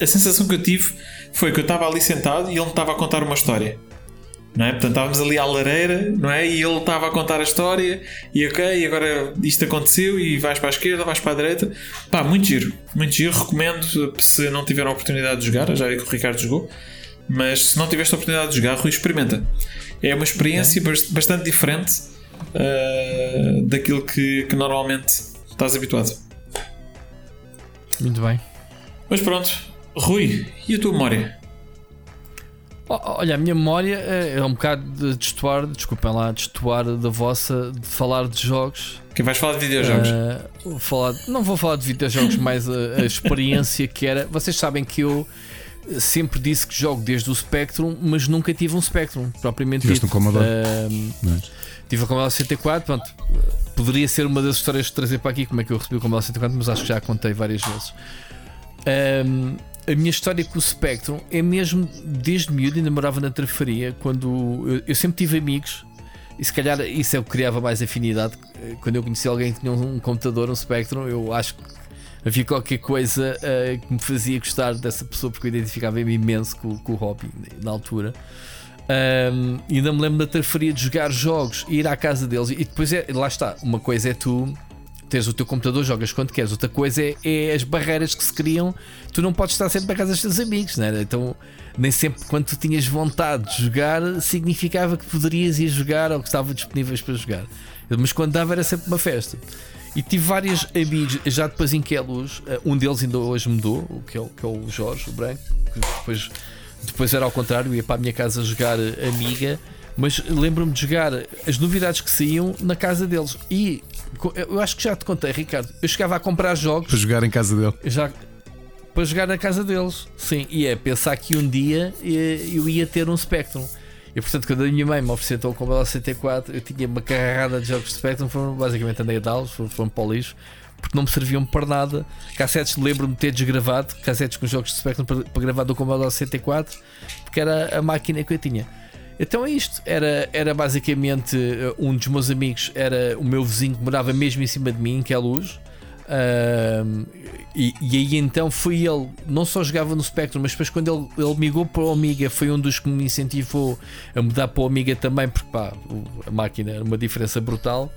a sensação que eu tive foi que eu estava ali sentado e ele me estava a contar uma história. Não é? Portanto, estávamos ali à lareira, não é? E ele estava a contar a história, e ok, e agora isto aconteceu, e vais para a esquerda, vais para a direita. Pá, muito giro, muito giro. Recomendo se não tiveram a oportunidade de jogar, já vi que o Ricardo jogou. Mas se não tiveste a oportunidade de jogar, Rui, experimenta. É uma experiência bas- bastante diferente ah, daquilo que, que normalmente estás habituado. Muito bem. Mas pronto, Rui, e a tua memória? Olha, a minha memória é é um bocado de destoar, desculpem lá, destoar da vossa, de falar de jogos. Quem vais falar de videojogos? Vou falar, não vou falar de videojogos, mais a, a experiência que era. Vocês sabem que eu sempre disse que jogo desde o Spectrum, mas nunca tive um Spectrum, propriamente Tiveste dito. um Commodore? É? tive o Commodore 64, pronto. Poderia ser uma das histórias de trazer para aqui como é que eu recebi o Commodore 64, mas acho que já contei várias vezes. Ahm, a minha história com o Spectrum é mesmo desde miúdo, ainda morava na Trafaria, quando eu, eu sempre tive amigos, e se calhar isso é o que criava mais afinidade. Quando eu conheci alguém que tinha um, computador, um Spectrum, eu acho que havia qualquer coisa eh, que me fazia gostar dessa pessoa, porque eu identificava-me imenso com, com o hobby na altura. Um, ainda me lembro da tarfaria de jogar jogos e ir à casa deles. E depois é, lá está, uma coisa é tu teres o teu computador, jogas quando queres, outra coisa é, é as barreiras que se criam. Tu não podes estar sempre para casa dos teus amigos, né? então nem sempre quando tu tinhas vontade de jogar significava que poderias ir jogar ou que estavam disponíveis para jogar. Mas quando dava era sempre uma festa. E tive vários amigos, já depois em que é luz, um deles ainda hoje mudou, que é o, que é o Jorge, o branco, que depois depois era ao contrário, ia para a minha casa jogar Amiga, mas lembro-me de jogar as novidades que saíam na casa deles. E eu acho que já te contei, Ricardo. Eu chegava a comprar Para jogos jogar em casa dele. já para jogar na casa deles. Sim, e é pensar que um dia eh, eu ia ter um Spectrum. E portanto, quando a minha mãe me ofereceu o Commodore 64, eu tinha uma carrada de jogos de Spectrum, foram basicamente andei a dá-los, foram, foram para o lixo, porque não me serviam para nada. Cassetes, lembro-me de ter desgravado, cassetes com jogos de Spectrum para, para gravar do Commodore 64, porque era a máquina que eu tinha. Então é isto, era, era basicamente eh, um dos meus amigos, era o meu vizinho que morava mesmo em cima de mim, que é a luz. E, e aí então foi ele, não só jogava no Spectrum, mas depois quando ele, ele migrou para o Amiga, foi um dos que me incentivou a mudar para o Amiga também, porque pá, a máquina era uma diferença brutal.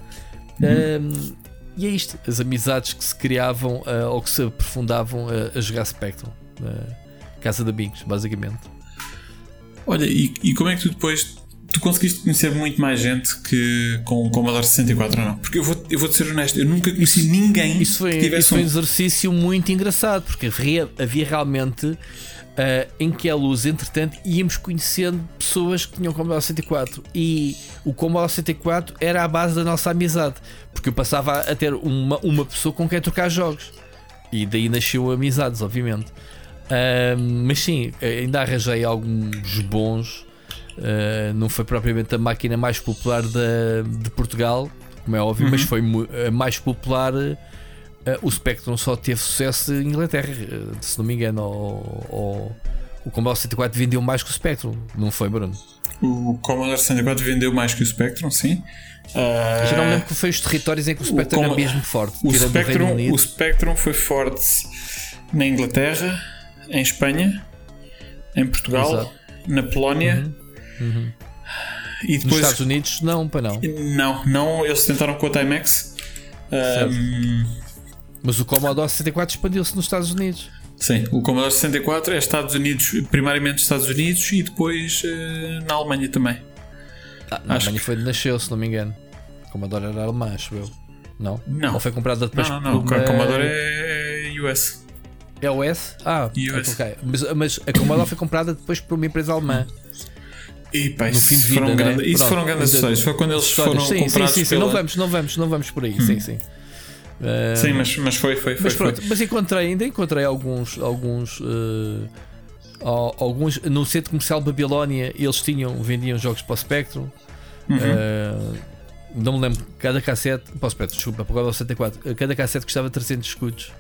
Ahm, e é isto, as amizades que se criavam ah, ou que se aprofundavam a, a jogar Spectrum, casa de amigos, basicamente. Olha, e, e como é que tu depois tu conseguiste conhecer muito mais gente que com o Commodore 64 ou não? Porque eu vou, eu vou te ser honesto, eu nunca conheci ninguém Isso foi, que tivesse isso foi um um. exercício muito engraçado, porque havia, havia realmente ah, em que a luz, entretanto, íamos conhecendo pessoas que tinham Commodore 64 e o Commodore 64 era a base da nossa amizade, porque eu passava a ter uma, uma pessoa com quem trocar jogos e daí nasceu amizades, obviamente. Mas sim, ainda arranjei alguns bons. ah, não foi propriamente a máquina mais popular da- de Portugal, como é óbvio, mas foi a mais popular. ah, o Spectrum só teve sucesso em Inglaterra, se não me engano. Ou, ou- o Commodore 64 vendeu mais que o Spectrum, não foi, Bruno? O Commodore 64 vendeu mais que o Spectrum, sim. Lembro que foi os territórios em que o Spectrum era Commo- mesmo forte, o o Spectrum, o Spectrum foi forte na Inglaterra, em Espanha, em Portugal, Exato. na Polónia e Nos depois. Estados Unidos, não, para não. Não, não, eles tentaram com a Timex. Ah, Mas o Commodore 64 expandiu-se nos Estados Unidos. sim, o Commodore 64 é Estados Unidos, primariamente Estados Unidos e depois eh, na Alemanha também. Ah, na Acho Alemanha foi onde nasceu, se não me engano. O Commodore era alemã, acho eu. Não? Não. Ou foi comprada depois não, não, não, o Commodore é, é US. É o S? Ah, US. ok. Mas, mas a Commodore foi comprada depois por uma empresa alemã. E pá, No isso, fim de vida, foram né? grande- isso Pronto. foram grandes Então, histórias. Foi quando eles Histórias. foram sim, sim, comprados sim, sim. pela... Não vamos, não vamos, não vamos por aí. Sim, sim. Ah, Sim, mas, mas foi, foi, foi. mas foi. pronto, mas encontrei, ainda encontrei alguns, alguns, al- alguns no centro comercial Babilónia. Eles tinham, vendiam jogos para o Spectrum. Uhum. Eh, não me lembro, cada cassete, posso pedir, desculpa, para o 64, cada cassete custava 300 escudos.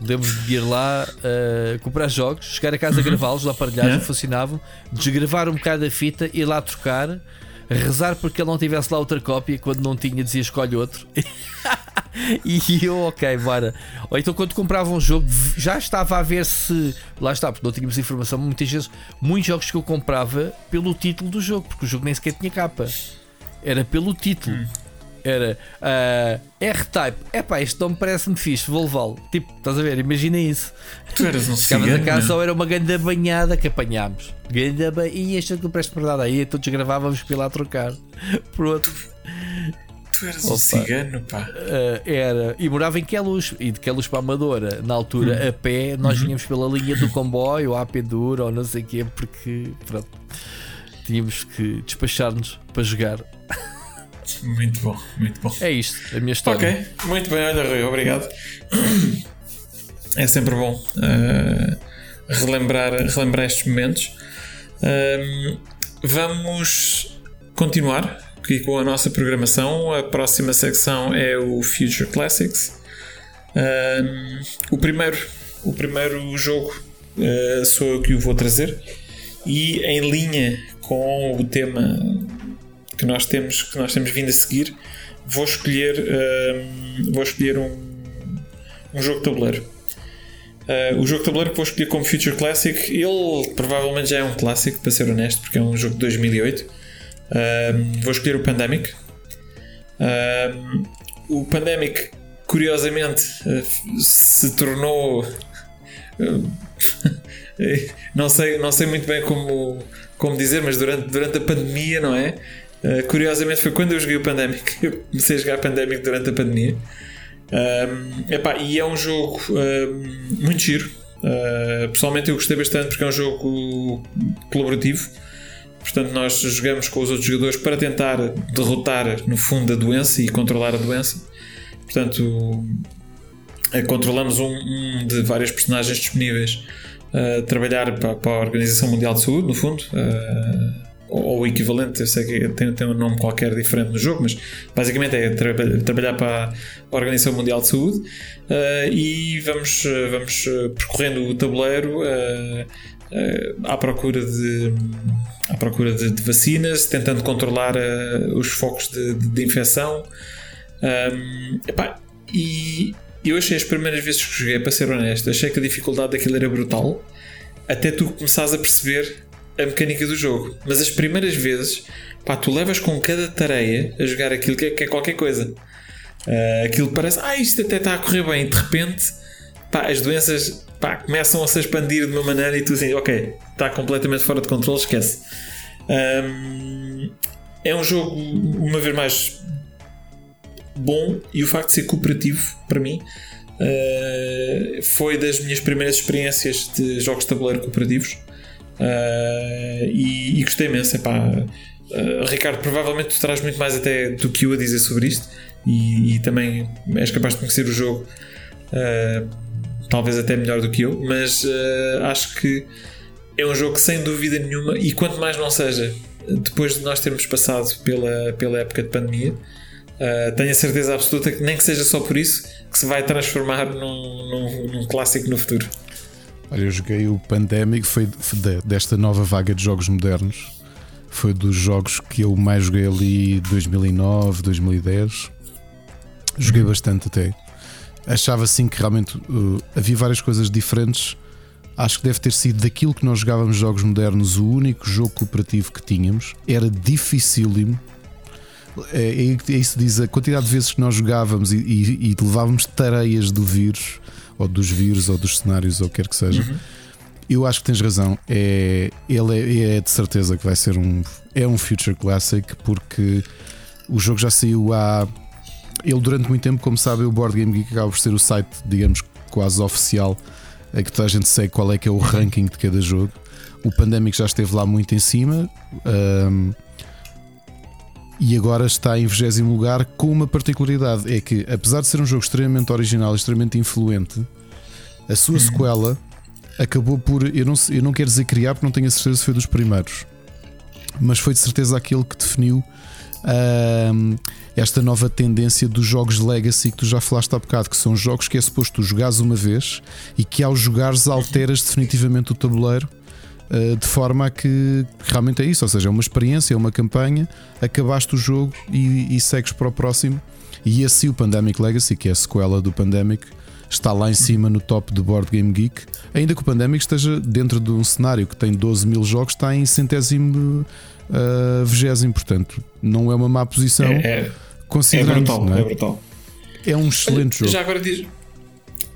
De ir lá uh, comprar jogos, chegar a casa, gravá-los, lá aparelhados, Yeah. funcionavam, desgravar um bocado a fita, ir lá trocar, rezar porque ele não tivesse lá outra cópia, quando não tinha, dizia escolhe outro. e eu, ok, bora. Ou então quando comprava um jogo, já estava a ver se. Lá está, porque não tínhamos informação. Muitas vezes, muitos jogos que eu comprava pelo título do jogo, porque o jogo nem sequer tinha capa. Era pelo título. Era ah, R-Type. Epá, isto não me parece-me fixe, vou levá-lo. Tipo, estás a ver? Imagina isso. Tu eras um a cigano. casa meu. ou era uma grande banhada que apanhámos. Grande ba... E este não presta para nada. Aí então desgravávamos para ir lá trocar. Por outro. Tu eras Opa. um cigano, pá. Ah, era. E morava em Queluz. E de Queluz para a Amadora, na altura, Hum. a pé, nós Uhum. vinhamos pela linha do comboio, ou à pendura, ou não sei o quê, porque pronto, tínhamos que despachar-nos para jogar. Muito bom, muito bom. É isto, a minha história. Ok, muito bem, olha, Rui, obrigado. É sempre bom uh, relembrar, relembrar estes momentos. Um, vamos continuar aqui com a nossa programação. A próxima secção é o Future Classics. Um, o, primeiro, o primeiro jogo uh, sou eu que o vou trazer e em linha com o tema que nós temos que nós temos vindo a seguir vou escolher hum, vou escolher um, um jogo de tabuleiro. Uh, o jogo de tabuleiro que vou escolher como Future Classic ele provavelmente já é um clássico para ser honesto porque é um jogo de 2008 Hum, vou escolher o Pandemic. Hum, o Pandemic curiosamente uh, se tornou uh, não sei, não sei muito bem como, como dizer, mas durante, durante a pandemia, não é? Uh, curiosamente foi quando eu joguei o Pandemic. Eu comecei a jogar Pandemic durante a pandemia. Um, epá, e é um jogo um, muito giro. Uh, pessoalmente eu gostei bastante porque é um jogo colaborativo. Portanto, nós jogamos com os outros jogadores para tentar derrotar, no fundo, a doença e controlar a doença. Portanto, eh, controlamos um, um de vários personagens disponíveis a trabalhar para, para a Organização Mundial de Saúde, no fundo, eh, ou, o equivalente, eu sei que tem, tem um nome qualquer diferente no jogo, mas basicamente é tra- trabalhar para a Organização Mundial de Saúde eh, e vamos, eh, vamos eh, percorrendo o tabuleiro eh, à procura de à procura de, de vacinas, tentando controlar os focos de, de- de infecção. Um, epá, e eu achei as primeiras vezes que joguei, para ser honesto, achei que a dificuldade daquilo era brutal, até tu começares a perceber a mecânica do jogo. Mas as primeiras vezes, pá, tu levas com cada tareia a jogar aquilo que é, que é qualquer coisa. Uh, aquilo parece, ah, isto até está a correr bem, de repente, pá, as doenças pá, começam a se expandir de uma maneira e tu assim, ok, está completamente fora de controle, esquece. Um, é um jogo, uma vez mais, bom e o facto de ser cooperativo para mim uh, foi das minhas primeiras experiências de jogos de tabuleiro cooperativos Uh, e, e gostei imenso. Epá, uh, Ricardo, provavelmente tu traz muito mais até do que eu a dizer sobre isto e, e também és capaz de conhecer o jogo uh, talvez até melhor do que eu, mas acho que é um jogo que sem dúvida nenhuma, e quanto mais não seja, depois de nós termos passado pela, pela época de pandemia, uh, tenho a certeza absoluta que nem que seja só por isso que se vai transformar num, num, num clássico no futuro. Olha, eu joguei o Pandemic, foi foi de- desta nova vaga de jogos modernos. Foi dos jogos que eu mais joguei ali 2009, 2010. Joguei bastante até. Achava assim que realmente uh, havia várias coisas diferentes. Acho que deve ter sido daquilo que nós jogávamos jogos modernos, o único jogo cooperativo que tínhamos. Era dificílimo. É, é, é isso diz a quantidade de vezes que nós jogávamos e, e- e levávamos tareias do vírus, ou dos vírus, ou dos cenários, ou o que quer que seja. Eu acho que tens razão. É, ele é, é de certeza que vai ser um, é um Future Classic, porque o jogo já saiu há. Ele, durante muito tempo, como sabe, o Board Game Geek acaba por ser o site, digamos, quase oficial, a que toda a gente segue qual é que é o ranking de cada jogo. O Pandemic já esteve lá muito em cima. ahm, e agora está em 20 lugar com uma particularidade: é que, apesar de ser um jogo extremamente original extremamente influente, a sua sequela acabou por. Eu não, eu não quero dizer criar, porque não tenho a certeza se foi dos primeiros, mas foi de certeza aquele que definiu ahm, esta nova tendência dos jogos Legacy que tu já falaste há bocado, que são jogos que é suposto tu jogares uma vez e que ao jogares alteras definitivamente o tabuleiro. Ah, de forma a que realmente é isso, ou seja, é uma experiência, é uma campanha, acabaste o jogo e, e segues para o próximo. E assim o Pandemic Legacy, que é a sequela do Pandemic, está lá em cima no top do Board Game Geek. Ainda que o Pandemic esteja dentro de um cenário que tem 12 mil jogos, está em centésimo uh, vigésimo, portanto, não é uma má posição. É, é, é considerando, brutal, não é brutal. É um excelente jogo. Já agora diz,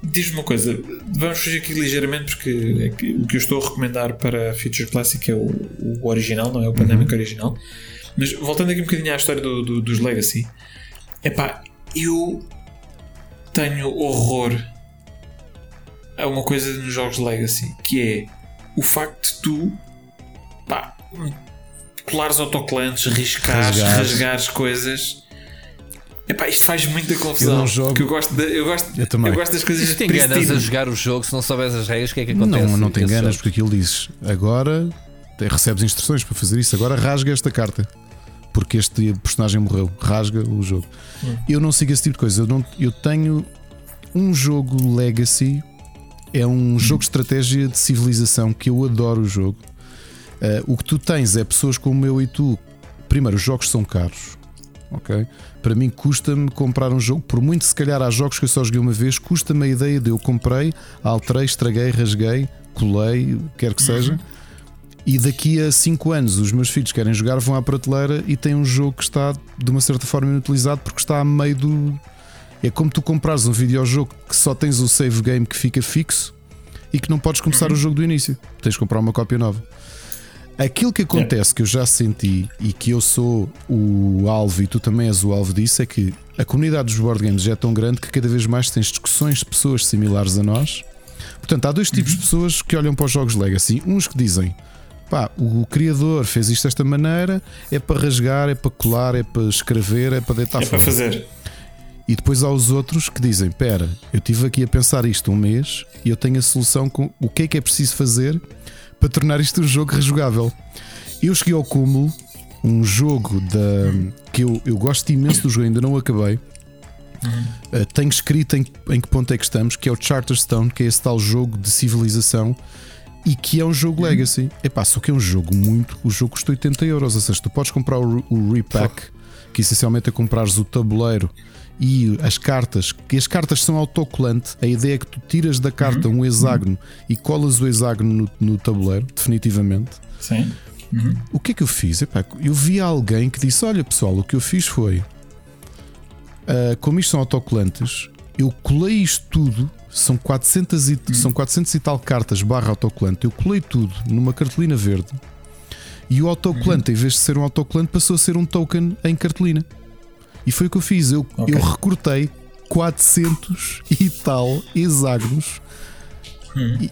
diz-me uma coisa, vamos fugir aqui ligeiramente porque é o que eu estou a recomendar para Future Classic é o, o original, não é o Pandemic original. Mas voltando aqui um bocadinho à história do- do- dos Legacy, epá, eu tenho horror a uma coisa nos jogos Legacy que é o facto de tu pá, colares autocolantes, riscares, Rasgares. rasgares coisas. Epá, isto faz muita confusão. Eu não jogo- porque eu gosto, de- eu gosto, Eu também. gosto das coisas Se te enganas pristine. a jogar o jogo, se não souberes as regras, o que é que acontece? Não, não te com esse enganas, jogo? porque aquilo dizes agora recebes instruções para fazer isso, agora rasga esta carta. Porque este personagem morreu, rasga o jogo. Eu não sigo esse tipo de coisa. Eu, não, eu tenho um jogo Legacy, é um jogo de estratégia de civilização que eu adoro o jogo. Ah, o que tu tens é pessoas como eu e tu. Primeiro, os jogos são caros. Ok? Para mim, custa-me comprar um jogo. Por muito, se calhar, há jogos que eu só joguei uma vez, custa-me a ideia de eu comprei, alterei, estraguei, rasguei, colei, quer que seja. E daqui a 5 anos, os meus filhos querem jogar, vão à prateleira e têm um jogo que está de uma certa forma inutilizado porque está a meio do. É como tu comprares um videojogo que só tens o save game que fica fixo e que não podes começar o jogo do início. Tens de comprar uma cópia nova. Aquilo que acontece que eu já senti e que eu sou o alvo e tu também és o alvo disso é que a comunidade dos board games já é tão grande que cada vez mais tens discussões de pessoas similares a nós. Portanto, há dois tipos de pessoas que olham para os jogos Legacy. Uns que dizem pá, o criador fez isto desta maneira, é para rasgar, é para colar, é para escrever, é para deitar É para fora. fazer. E depois há os outros que dizem: Pera, eu estive aqui a pensar isto um mês e eu tenho a solução com o que é que é preciso fazer para tornar isto um jogo rejogável. Eu cheguei ao cúmulo, um jogo da, que eu, eu gosto imenso do jogo, ainda não acabei. Uh, tenho escrito em, em que ponto é que estamos, que é o Charterstone, que é esse tal jogo de civilização e que é um jogo Legacy. Epá, só que é um jogo muito. O jogo custa 80 euros, ou seja, tu podes comprar o, o repack, que essencialmente é comprares o tabuleiro e as cartas, que as cartas são autocolante. A ideia é que tu tiras da carta um hexágono e colas o hexágono no, no tabuleiro, definitivamente. Sim. O que é que eu fiz? Epá, eu vi alguém que disse: Olha pessoal, o que eu fiz foi, ah, como isto são autocolantes, eu colei isto tudo. São 400 e, são 400 e tal cartas barra autocolante. Eu colei tudo numa cartolina verde e o autocolante, em vez de ser um autocolante, passou a ser um token em cartolina. E foi o que eu fiz. Eu, Ok. eu recortei 400 e tal hexágonos.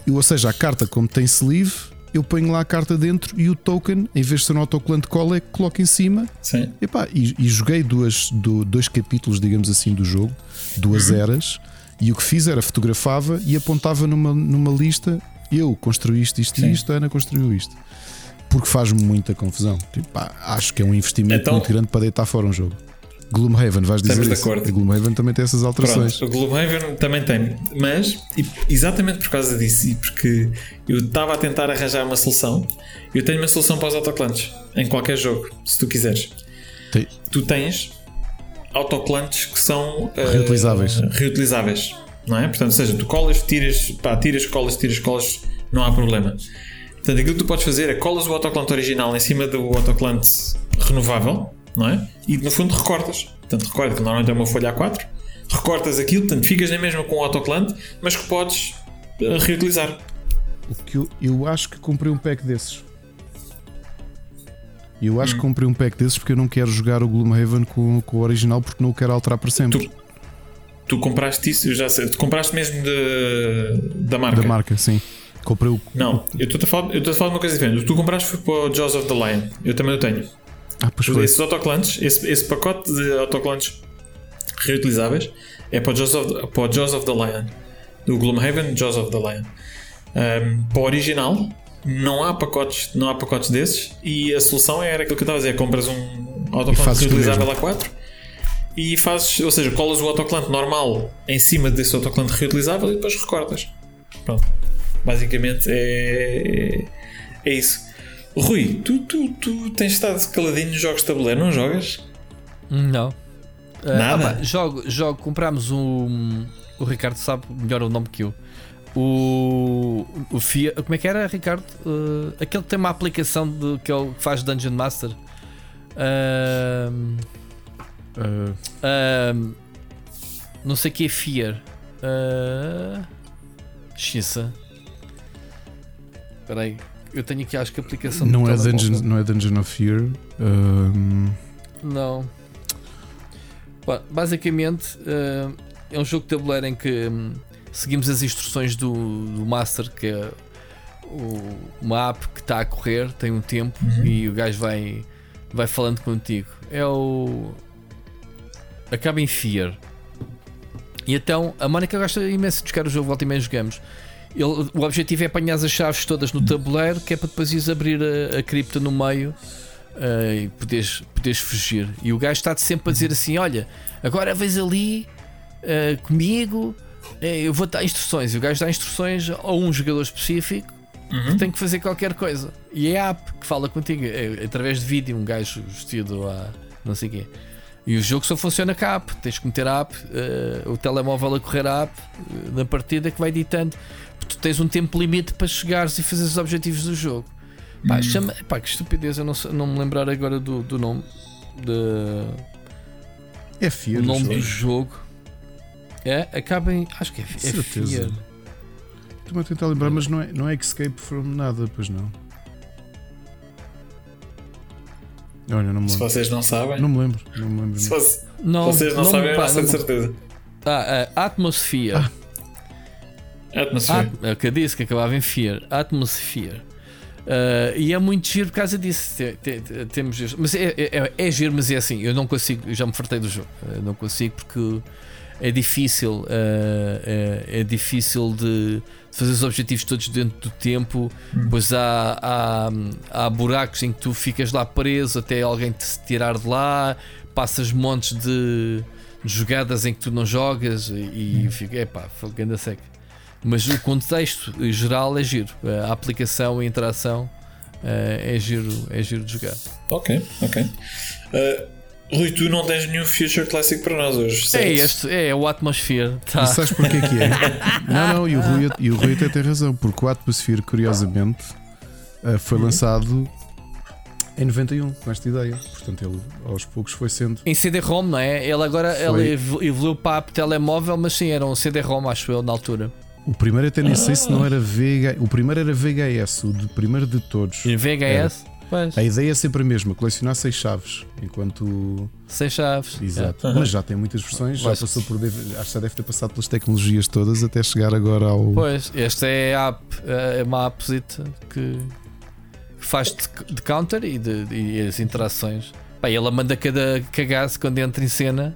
E- ou seja, a carta, como tem sleeve, eu ponho lá a carta dentro e o token, em vez de ser um autocolante cola, é coloco em cima Sim. Epá, e, e joguei duas, do- dois capítulos, digamos assim, do jogo, duas eras, e o que fiz era fotografava e apontava numa, numa lista. Eu construí isto, isto e isto, a Ana construiu isto. Porque faz-me muita confusão. Tipo, pá, acho que é um investimento Então- muito grande para deitar fora um jogo. Gloomhaven, vais dizer Estamos de isso? acordo. A Gloomhaven também tem essas alterações. Pronto, o Gloomhaven também tem, mas exatamente por causa disso e porque eu estava a tentar arranjar uma solução, eu tenho uma solução para os autoclantes em qualquer jogo, se tu quiseres. Tem- Tu tens autoclantes que são eh, Reutilizáveis. reutilizáveis, não é? Portanto, ou seja, tu colas, tiras, pá, tiras, colas, tiras, colas, não há problema. Portanto, aquilo que tu podes fazer é colas o autoclante original em cima do autoclante renovável, não é? E no fundo recortas. Portanto, recorta que normalmente é uma folha A4, recortas aquilo, portanto, ficas na mesma com o autoclante, mas que podes eh, reutilizar. O que eu, eu acho que comprei um pack desses. Eu acho que comprei um pack desses porque eu não quero jogar o Gloomhaven com, com o original porque não o quero alterar para sempre. Tu, tu compraste isso, eu já sei, tu compraste mesmo de, da marca. Da marca, sim. Comprei o. Não, eu estou a falar, eu estou a falar de uma coisa diferente. O que tu compraste foi para o Jaws of the Lion. Eu também o tenho. Ah. Esses autocolantes, esse, esse pacote de autocolantes reutilizáveis é para o Jaws of, the- para o Jaws of the Lion. Do Gloomhaven Jaws of the Lion. Um, para o original, não há pacotes, não há pacotes desses e a solução era aquilo que eu estava a dizer: compras um, autocolante reutilizável mesmo. A4 e fazes, ou seja, colas o autocolante normal em cima desse autocolante reutilizável e depois recortas. Pronto. Basicamente é, é isso. Rui, tu, tu, tu tens estado caladinho nos jogos de tabuleiro, não jogas? Não. Ah, Nada? ah pá, jogo, jogo, comprámos um. O Ricardo sabe melhor o nome que eu. O. O FIA. Como é que era, Ricardo? Uh, aquele que tem uma aplicação de, que, é o, que faz Dungeon Master. Ahm, ahm, não sei o que é Fear. Uh, Xissa. Espera aí. Eu tenho aqui acho que a aplicação Não é. Dungeon, não é Dungeon of Fear. Ahm, Não. Ba- Basicamente eh, é um jogo de tabuleiro em que hum, seguimos as instruções do, do Master, que é o- uma app que está a correr, tem um tempo e o gajo vai, vai falando contigo. É o. Acaba em Fear. E então a Mónica gosta imenso de jogar o jogo, volta e meia jogamos. Ele- o objetivo é apanhar as chaves todas no tabuleiro, que é para depois ires abrir a, a cripta no meio uh, e poderes, poderes fugir. E o gajo está-te sempre a dizer assim: Olha, agora vens ali uh, comigo, uh, eu vou dar instruções. E o gajo dá instruções a um jogador específico que tem que fazer qualquer coisa. E é a app que fala contigo, é, através de vídeo, um gajo vestido a não sei quê. E o jogo só funciona com a app. Tens que meter a app, uh, o telemóvel a correr a app uh, na partida que vai ditando. Tu tens um tempo limite para chegares e fazer os objetivos do jogo. Pá, chama, pá, que estupidez, eu não, não me lembrar agora do, do nome. De, é Fear. o nome jogo. do jogo. É, acaba em. Acho que é, é Certeza. Fear. Estou-me a tentar lembrar, mas não é, não é Escape from nada, pois não. Olha, não me Se lembro. vocês não sabem, Não me lembro. Não me lembro. se fosse- Não, vocês não, sabem, eu pá, não de não- certeza. Ah, a Atmosphere. Atmosfera. At- é o que eu disse que acabava em Fear. Atmosphere. Ah, e é muito giro por causa disso. Te- te- te- temos, mas é, é, é giro, mas é assim. Eu não consigo, eu já me fartei do jogo. Eu não consigo porque é difícil. ah, é, é difícil de, de fazer os objetivos todos dentro do tempo. Pois há, há, há buracos em que tu ficas lá preso até alguém te tirar de lá. Passas montes de, de jogadas em que tu não jogas e, e fica, epá, foi seca. Mas o contexto geral é giro. A aplicação e a interação eh, é giro, é giro de jogar. Ok, ok. Uh, Rui, tu não tens nenhum Future Classic para nós hoje, certo? É este, é o Atmosphere. Tá. E sabes porquê que é? não, não, e o, Rui, e o Rui até tem razão, porque o Atmosphere, curiosamente, eh, foi lançado em 91 com esta ideia. Portanto, ele aos poucos foi sendo. Em CD-ROM, não é? Ele agora Foi. ele evolu- evoluiu para a telemóvel, mas sim, era um CD-ROM, acho eu, na altura. O primeiro até nem sei se não era VH. O primeiro era VHS, o de primeiro de todos. E VHS, pois, A ideia é sempre a mesma, colecionar seis chaves, enquanto. sem chaves. Exato. Mas já tem muitas versões, já passou por. Acho que já deve ter passado pelas tecnologias todas até chegar agora ao. Pois, esta é a app, é uma appzita que que faz de, de counter e, de, e as interações. Pá, ela manda cada cagaço quando entra em cena,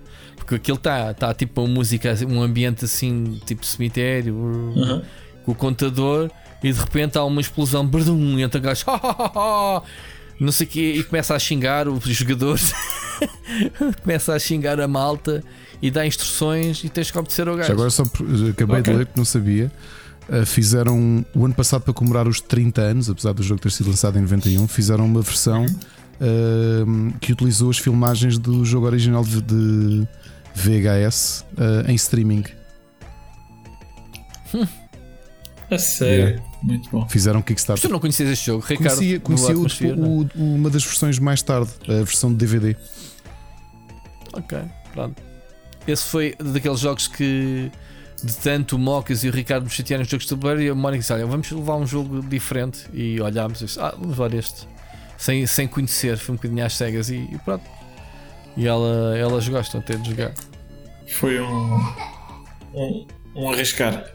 porque aquilo está tá, tipo uma música, um ambiente assim, tipo cemitério, Uhum. com o contador, e de repente há uma explosão, brdum, e entra o gajo, não sei o quê, e começa a xingar os jogadores, começa a xingar a malta e dá instruções e tens que obedecer ao gajo. Já agora só acabei Ok. de ler que não sabia. Uh, fizeram o ano passado para comemorar os 30 anos, apesar do jogo ter sido lançado em 91, fizeram uma versão uh, que utilizou as filmagens do jogo original de, de VHS uh, em streaming. A sério. Muito bom. Fizeram Mas tu Kickstarter. não conhecias este jogo, Ricardo? Conhecia, conhecia o- não? o- o- uma das versões mais tarde, a versão de DVD. Ok, pronto. Esse foi daqueles jogos que de tanto o Mocas e o Ricardo me chatearam os jogos de tabuleiro e a Mónica disse: Olha, vamos levar um jogo diferente e olhámos e disse, Ah, vamos levar este. Sem, sem conhecer, foi um bocadinho às cegas e, e pronto. E ela, elas gostam até de jogar. Foi um. Um, um arriscar.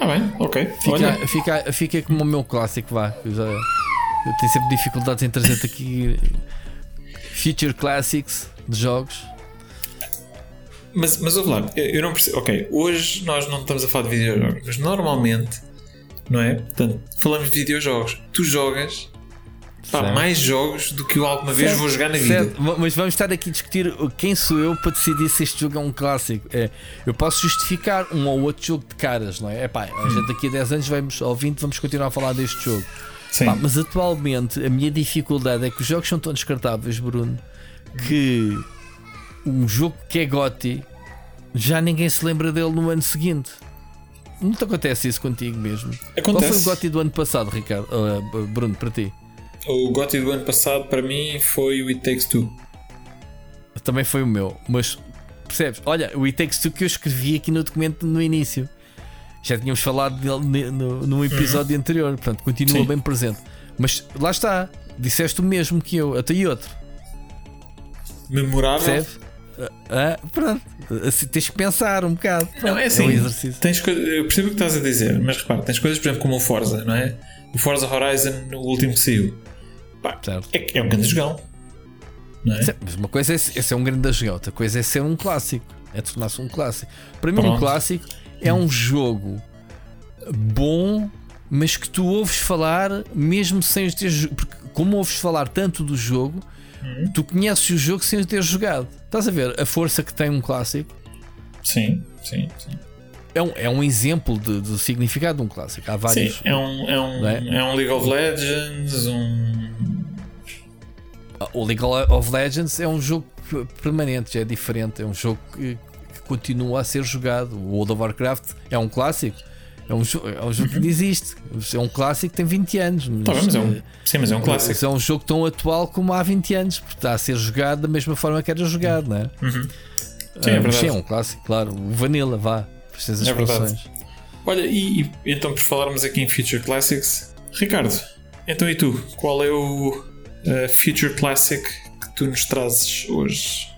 Ah, bem, ok. Olha, Fica, fica, fica como o meu clássico, vá. Eu, já, eu tenho sempre dificuldades em trazer aqui Future Classics de jogos. mas, mas ouve lá, eu, eu não percebo. Ok, hoje nós não estamos a falar de videojogos, mas normalmente, não é? Portanto, falamos de videojogos. Tu jogas pá, Certo. mais jogos do que eu alguma vez vou jogar na vida. Certo, ma- Mas vamos estar aqui a discutir quem sou eu para decidir se este jogo é um clássico. É, eu posso justificar um ou outro jogo de caras, não é? É pá, a gente daqui a 10 anos vamos, ou 20 vamos continuar a falar deste jogo. Pá, mas atualmente a minha dificuldade é que os jogos são tão descartáveis, Bruno, que um jogo que é GOTY já ninguém se lembra dele no ano seguinte. Não te acontece isso contigo mesmo? Qual foi o Acontece. GOTY do ano passado, Ricardo? Ah, Bruno, para ti? O GOTY do ano passado para mim foi o It Takes Two. Também foi o meu, mas percebes? Olha, o It Takes Two que eu escrevi aqui no documento no início. Já tínhamos falado dele no, num episódio anterior, portanto continua Sim. bem presente. Mas lá está, disseste o mesmo que eu, até e outro, Memorável. percebes? Ah, ah, pronto, assim, tens que pensar um bocado. Não, Pronto, é assim. um exercício. tens eu percebo o que estás a dizer, mas repara, tens coisas, por exemplo, como o Forza, não é? O Forza Horizon, o último que saiu. Pá, é, que é um grande jogão. Não é? Uma coisa é, é ser um grande jogão, outra coisa é ser um clássico. É tornar-se um clássico. Para mim, um Pronto. clássico é um jogo bom, mas que tu ouves falar mesmo sem os teres. Porque, como ouves falar tanto do jogo, tu conheces o jogo sem o ter jogado. Estás a ver a força que tem um clássico? Sim, sim, sim. É um, é um exemplo de- do significado de um clássico. Há vários. Sim, é um, é, um, é? é um League of Legends, um. O League of Legends é um jogo permanente, é diferente. É um jogo que, que continua a ser jogado. O World of Warcraft é um clássico. É um, é um jogo que existe. É um clássico que tem 20 anos. Mas, Tá mas é um, eh, sim, mas é um clássico. é um jogo tão atual como há 20 anos, porque está a ser jogado da mesma forma que era jogado, não é? Sim, é Ah, verdade. sim, é um clássico, claro. O Vanilla, vá. É verdade. Olha, e, e então por falarmos aqui em Future Classics, Ricardo, então e tu? Qual é o eh, Future Classic que tu nos trazes hoje?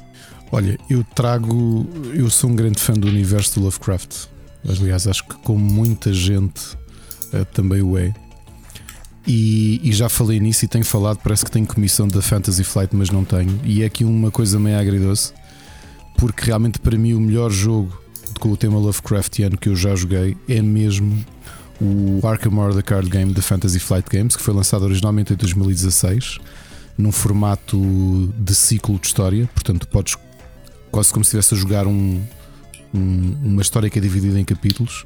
Olha, eu trago. Eu sou um grande fã do universo do Lovecraft. Aliás, acho que como muita gente eh, também o é. E, e já falei nisso e tenho falado, parece que tenho comissão da Fantasy Flight, mas não tenho. E é aqui uma coisa meio agridoce, porque realmente para mim o melhor jogo com o tema Lovecraftiano que eu já joguei é mesmo o Arkham Horror Card Game da Fantasy Flight Games, que foi lançado originalmente em 2016, num formato de ciclo de história, portanto podes quase como se estivesse a jogar um, um- uma história que é dividida em capítulos.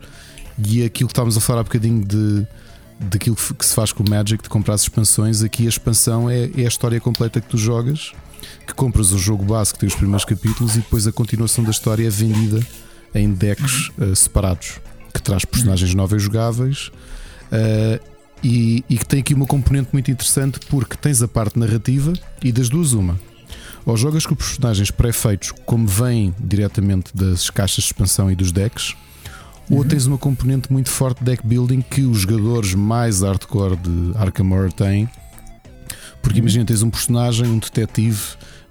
E aquilo que estávamos a falar há bocadinho de daquilo que, se faz com o Magic, de comprar as expansões, aqui a expansão é, é a história completa que tu jogas, que compras o jogo que tem os primeiros capítulos e depois a continuação da história é vendida em decks eh, separados, que traz personagens novas jogáveis. eh, e, e que tem aqui uma componente muito interessante porque tens a parte narrativa e das duas uma ou jogas com personagens pré-feitos, como vêm diretamente das caixas de expansão e dos decks, ou tens uma componente muito forte de deck building que os jogadores mais hardcore de Arkham Horror têm. Porque imagina, tens um personagem, um detetive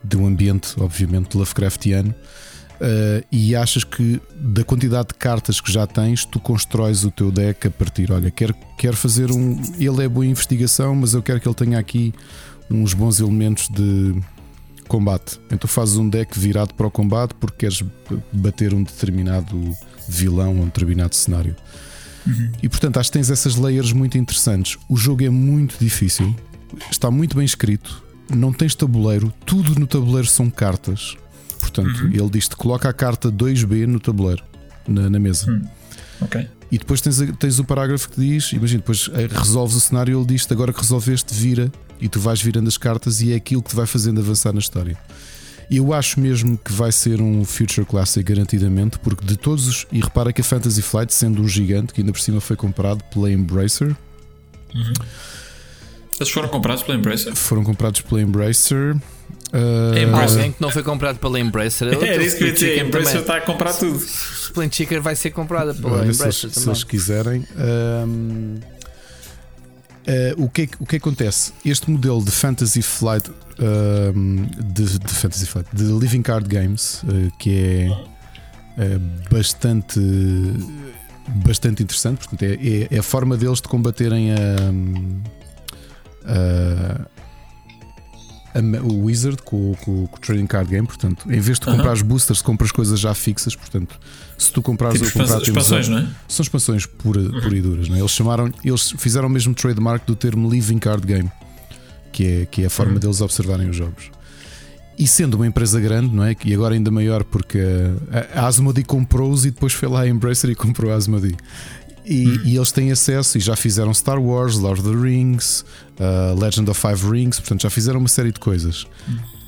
de um ambiente, obviamente, Lovecraftiano. Eh, e achas que da quantidade de cartas que já tens, tu constróis o teu deck a partir. Olha, quero, quero fazer um. Ele é boa em investigação, mas eu quero que ele tenha aqui uns bons elementos de, combate. Então fazes um deck virado para o combate porque queres bater um determinado vilão ou um determinado cenário. E portanto acho que tens essas layers muito interessantes. O jogo é muito difícil, está muito bem escrito, não tens tabuleiro, tudo no tabuleiro são cartas. Portanto, ele diz-te coloca a carta 2B no tabuleiro, na, na mesa. Ok. E depois tens, tens o parágrafo que diz: imagina, depois eh, resolves o cenário e ele diz-te agora que resolveste, vira e tu vais virando as cartas e é aquilo que te vai fazendo avançar na história. Eu acho mesmo que vai ser um Future Classic garantidamente, porque de todos os. E repara que a Fantasy Flight, sendo um gigante, que ainda por cima foi comprado pela Embracer, Eles foram comprados pela Embracer? foram comprados pela Embracer. Ah, Embracer. Alguém que não foi comprado pela Embracer. É, isso que eu ia dizer. A Embracer também. está a comprar tudo. Split Chicken vai ser comprada pela Olha, se, Embracer se também. eles quiserem. Ahm, ah, o, que é, que- o que é que acontece? Este modelo de Fantasy Flight de, de Fantasy Flight de Living Card Games, ah, que é ah, bastante bastante interessante, portanto, é, é- é a forma deles de combaterem a, o Wizard com, o- com com o Trading Card Game. Portanto, em vez de Aham. comprares boosters, compras coisas já fixas. Portanto, se tu comprares Tipo o comprar expansões, não é? são expansões pura, pura e duras. Não é? Eles chamaram, eles fizeram o mesmo trademark do termo Living Card Game, que é, que é a forma deles observarem os jogos. E sendo uma empresa grande, não é? E agora ainda maior, porque a, a Asmodee comprou-os e depois foi lá a Embracer e comprou a Asmodee. E, e eles têm acesso e já fizeram Star Wars, Lord of the Rings, uh, Legend of Five Rings, portanto já fizeram uma série de coisas.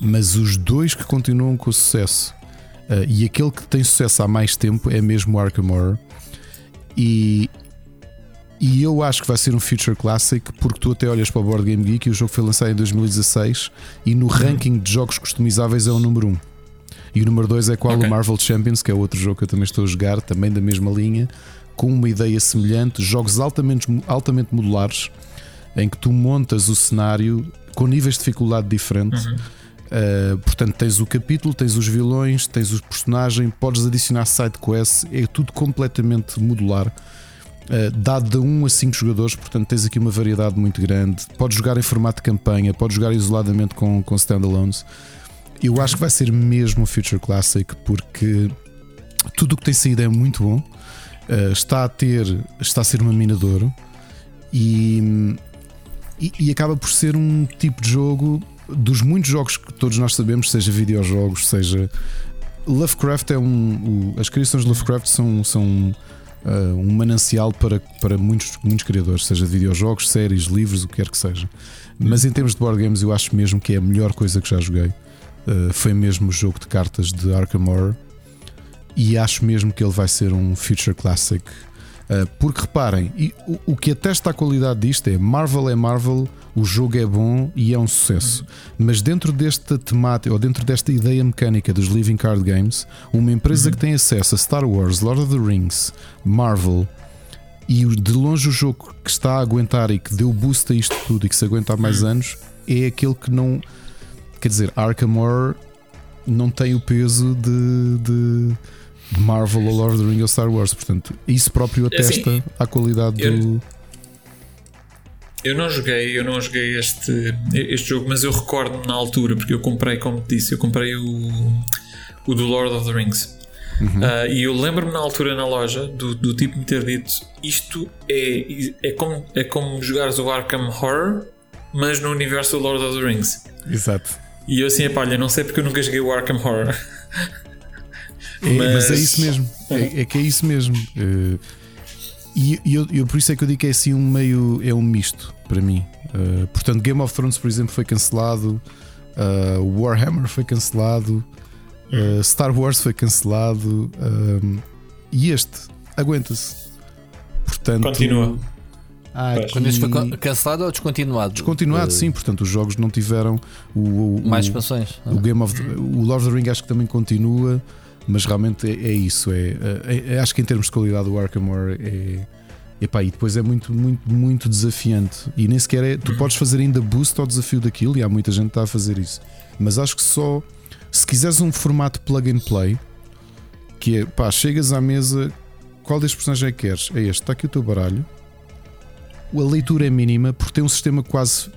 Mas os dois que continuam com sucesso uh, e aquele que tem sucesso há mais tempo é mesmo o Arkham Horror. E, e eu acho que vai ser um Future Classic porque tu até olhas para o Board Game Geek e o jogo foi lançado em 2016 e no ranking de jogos customizáveis é o número 1. E o número 2 é qual Ok. o Marvel Champions, que é outro jogo que eu também estou a jogar, também da mesma linha, com uma ideia semelhante, jogos altamente, altamente modulares, em que tu montas o cenário com níveis de dificuldade diferentes. Uh, portanto, tens o capítulo, tens os vilões, tens o personagem, podes adicionar side quests, é tudo completamente modular. Uh, dado de 1 a 5 jogadores, portanto tens aqui uma variedade muito grande. Podes jogar em formato de campanha, podes jogar isoladamente com, com standalones. Eu acho que vai ser mesmo um Future Classic porque tudo o que tem saído é muito bom. Uh, está a ter, está a ser uma mina de ouro e, e, e acaba por ser um tipo de jogo dos muitos jogos que todos nós sabemos, seja videojogos, seja Lovecraft é um. o- as criações de Lovecraft são, são uh, um manancial para, para muitos, muitos criadores, seja de videojogos, séries, livros, o que quer que seja. Mas em termos de board games, eu acho mesmo que é a melhor coisa que já joguei. Uh, foi mesmo o jogo de cartas de Arkham Horror e acho mesmo que ele vai ser um future classic. Uh, porque reparem, e o, que atesta a qualidade disto é Marvel é Marvel, o jogo é bom e é um sucesso. Mas dentro desta temática, ou dentro desta ideia mecânica dos Living Card Games, uma empresa que tem acesso a Star Wars, Lord of the Rings, Marvel e de longe o jogo que está a aguentar e que deu boost a isto tudo e que se aguenta há mais anos é aquele que não. Quer dizer, Arkham Horror não tem o peso de, de Marvel ou Lord of the Rings ou Star Wars. Portanto, isso próprio É assim, atesta à qualidade eu- do. Eu não joguei, eu não joguei este, este jogo, mas eu recordo na altura, porque eu comprei, como te disse, eu comprei o, o do Lord of the Rings. Ah, e eu lembro-me na altura na loja do, do tipo me ter dito isto é, é, como, é como jogares o Arkham Horror, mas no universo do Lord of the Rings. Exato. E eu assim, epá, olha, não sei porque eu nunca joguei o Arkham Horror. É, mas... Mas- é isso mesmo. É, é que é isso mesmo. Eh, e eu, eu por isso é que eu digo que é assim um meio. É um misto para mim. Eh, portanto, Game of Thrones, por exemplo, foi cancelado. eh, Warhammer foi cancelado. eh, Star Wars foi cancelado. e este aguenta-se. Portanto, Continua. aqui- Quando este foi can- cancelado ou descontinuado? Descontinuado, Eh, sim. Portanto, os jogos não tiveram o, o- Mais expansões. o Game of the- o Lord of the Ring acho que também continua, mas realmente é, é isso. É, é- é- acho que em termos de qualidade o Arkham Horror é. Epá, e depois é muito, muito, muito desafiante. E nem sequer é. Tu podes fazer ainda boost ao desafio daquilo, e há muita gente que está a fazer isso. Mas acho que só. Se quiseres um formato plug and play, que é pá, chegas à mesa, qual destes personagens é que queres? É este, está aqui o teu baralho. A leitura é mínima, porque tem um sistema quase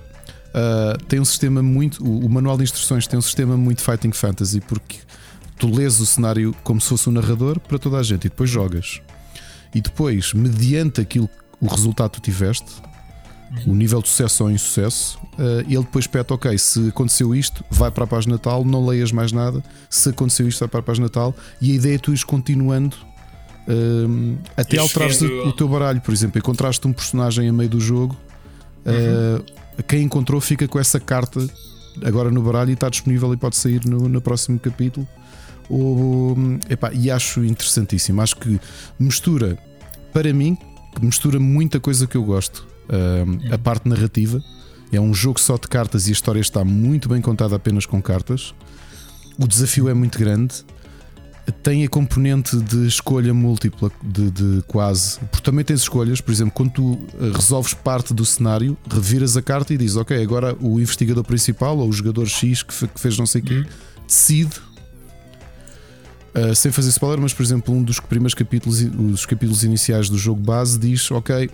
Uh, tem um sistema muito. O, o manual de instruções tem um sistema muito Fighting Fantasy porque tu lês o cenário como se fosse um narrador para toda a gente e depois jogas. E depois, mediante aquilo, o resultado que tu tiveste, o nível de sucesso ou insucesso, uh, ele depois pede: ok, se aconteceu isto, vai para a página tal, não leias mais nada. Se aconteceu isto, vai para a página tal. E a ideia é tu ires continuando. um, até E alterares o, teu baralho, por exemplo, encontraste um personagem a meio do jogo, uh, quem encontrou fica com essa carta agora no baralho e está disponível e pode sair no, no próximo capítulo. Ou, epá, e acho interessantíssimo. Acho que mistura, para mim, mistura muita coisa que eu gosto. Um, a parte narrativa é um jogo só de cartas e a história está muito bem contada apenas com cartas. O desafio é muito grande. Tem a componente de escolha múltipla, de, de quase. Porque também tens escolhas, por exemplo, quando tu eh, resolves parte do cenário, reviras a carta e dizes: Ok, agora o investigador principal ou o jogador X que, fe- que fez não sei o quê decide. Eh, sem fazer spoiler, mas por exemplo, um dos primeiros capítulos, os capítulos iniciais do jogo base diz: Ok,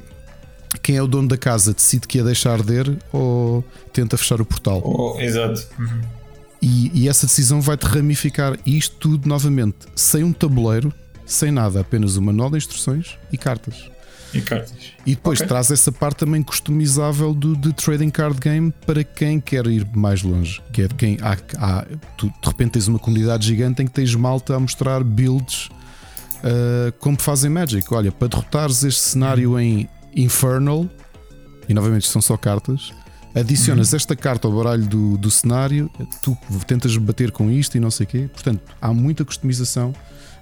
quem é o dono da casa decide que ia deixar arder ou tenta fechar o portal. Oh, exato. E, e essa decisão vai-te ramificar isto tudo novamente, sem um tabuleiro, sem nada, apenas manual de instruções e cartas. E cartas. E depois Ok. traz essa parte também customizável do, de trading card game para quem quer ir mais longe. Que é de quem há, há- tu de repente tens uma comunidade gigante em que tens malta a mostrar builds ah, como fazem Magic. Olha, para derrotares este cenário em Infernal, e novamente são só cartas, adicionas esta carta ao baralho do, do cenário, tu tentas bater com isto e não sei o quê. Portanto, há muita customização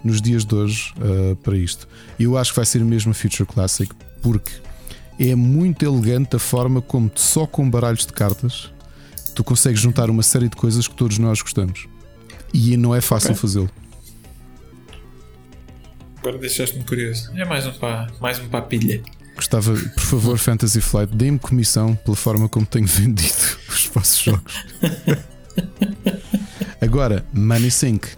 nos dias de hoje ah, para isto. Eu acho que vai ser mesmo a Future Classic porque é muito elegante a forma como só com baralhos de cartas tu consegues juntar uma série de coisas que todos nós gostamos. E não é fácil Ok. fazê-lo. Agora deixaste-me curioso. É mais um para mais um para a pilha. Gostava, por favor, Fantasy Flight, dê-me comissão pela forma como tenho vendido os vossos jogos. Agora, Money Sync,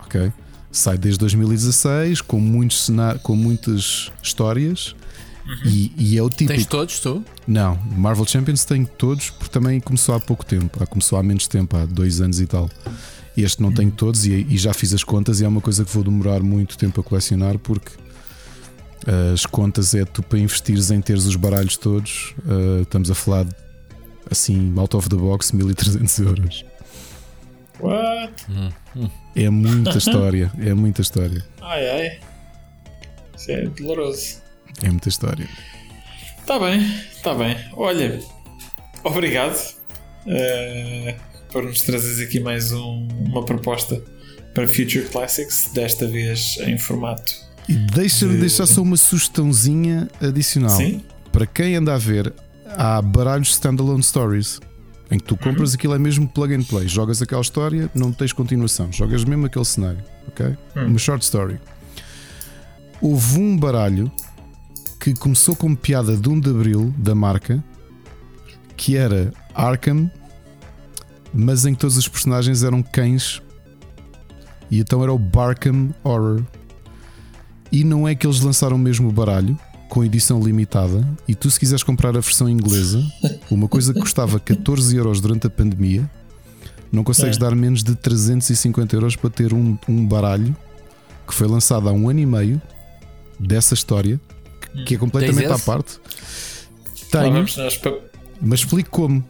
ok? Sai desde 2016 com, muitos com muitas histórias e, e é o típico. Tens todos, tu? Não, Marvel Champions tem todos, porque também começou há pouco tempo. Ah, Começou há menos tempo, há dois anos e tal. Este não tenho todos e, e já fiz as contas e é uma coisa que vou demorar muito tempo a colecionar porque ah, as contas é tu para investires em teres os baralhos todos. ah, estamos a falar de, assim, out of the box, 1300 euros. What? É muita história, é muita história, Ai ai. Isso é doloroso. é muita história. Tá bem, tá bem. Olha, obrigado eh, por nos trazeres aqui mais um- uma proposta para Future Classics, desta vez em formato. E deixa-me De- deixar só uma sugestãozinha adicional. Sim? Para quem anda a ver, há baralhos standalone stories. Em que tu compras aquilo é mesmo plug and play. Jogas aquela história, não tens continuação. Jogas mesmo aquele cenário. Ok? Uma short story. Houve um baralho que começou como piada de 1 de Abril da marca que era Arkham, mas em que todos os personagens eram cães. E então era o Barkham Horror. E não é que eles lançaram mesmo o baralho com edição limitada. E tu, se quiseres comprar a versão inglesa, uma coisa que custava 14 euros durante a pandemia, não consegues É. dar menos de 350 euros para ter um, um baralho que foi lançado há um ano e meio dessa história, que- é completamente Tens à parte. Tenho, mas explico como.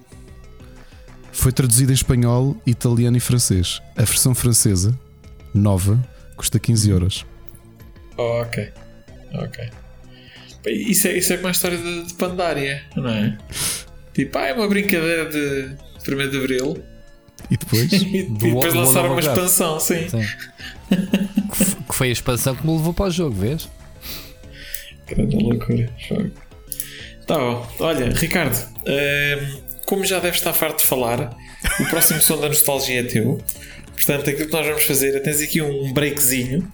Foi traduzido em espanhol, italiano e francês. A versão francesa, nova, custa 15 euros. Oh, ok. Ok. Isso é, isso é como a história de, de Pandária, não é? Tipo, ah, é uma brincadeira de 1 de Abril E depois. e, Do depois lançaram uma expansão, sim. Sim. que, foi a expansão que me levou para o jogo, vês? Grande loucura. Tá bom. Olha, Ricardo, ehm, como já deves estar farto de falar, o próximo som da nostalgia é teu. Portanto, aquilo que nós vamos fazer é tens aqui um breakzinho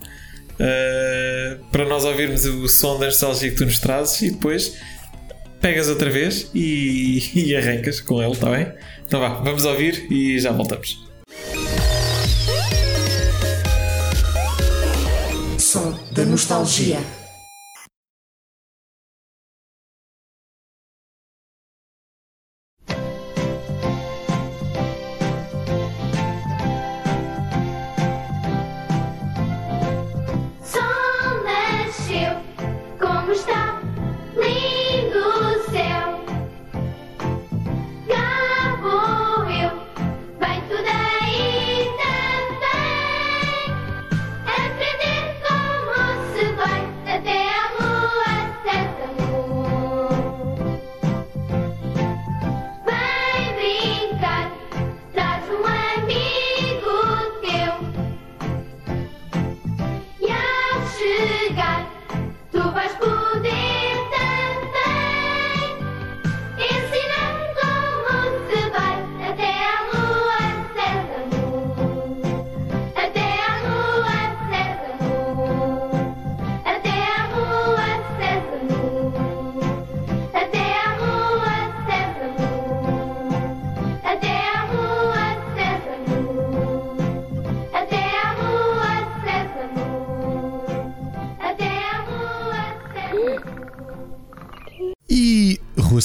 eh, para nós ouvirmos o som da nostalgia que tu nos trazes e depois pegas outra vez e, e arrancas com ele, está bem? Então vá, vamos ouvir e já voltamos. Som da nostalgia.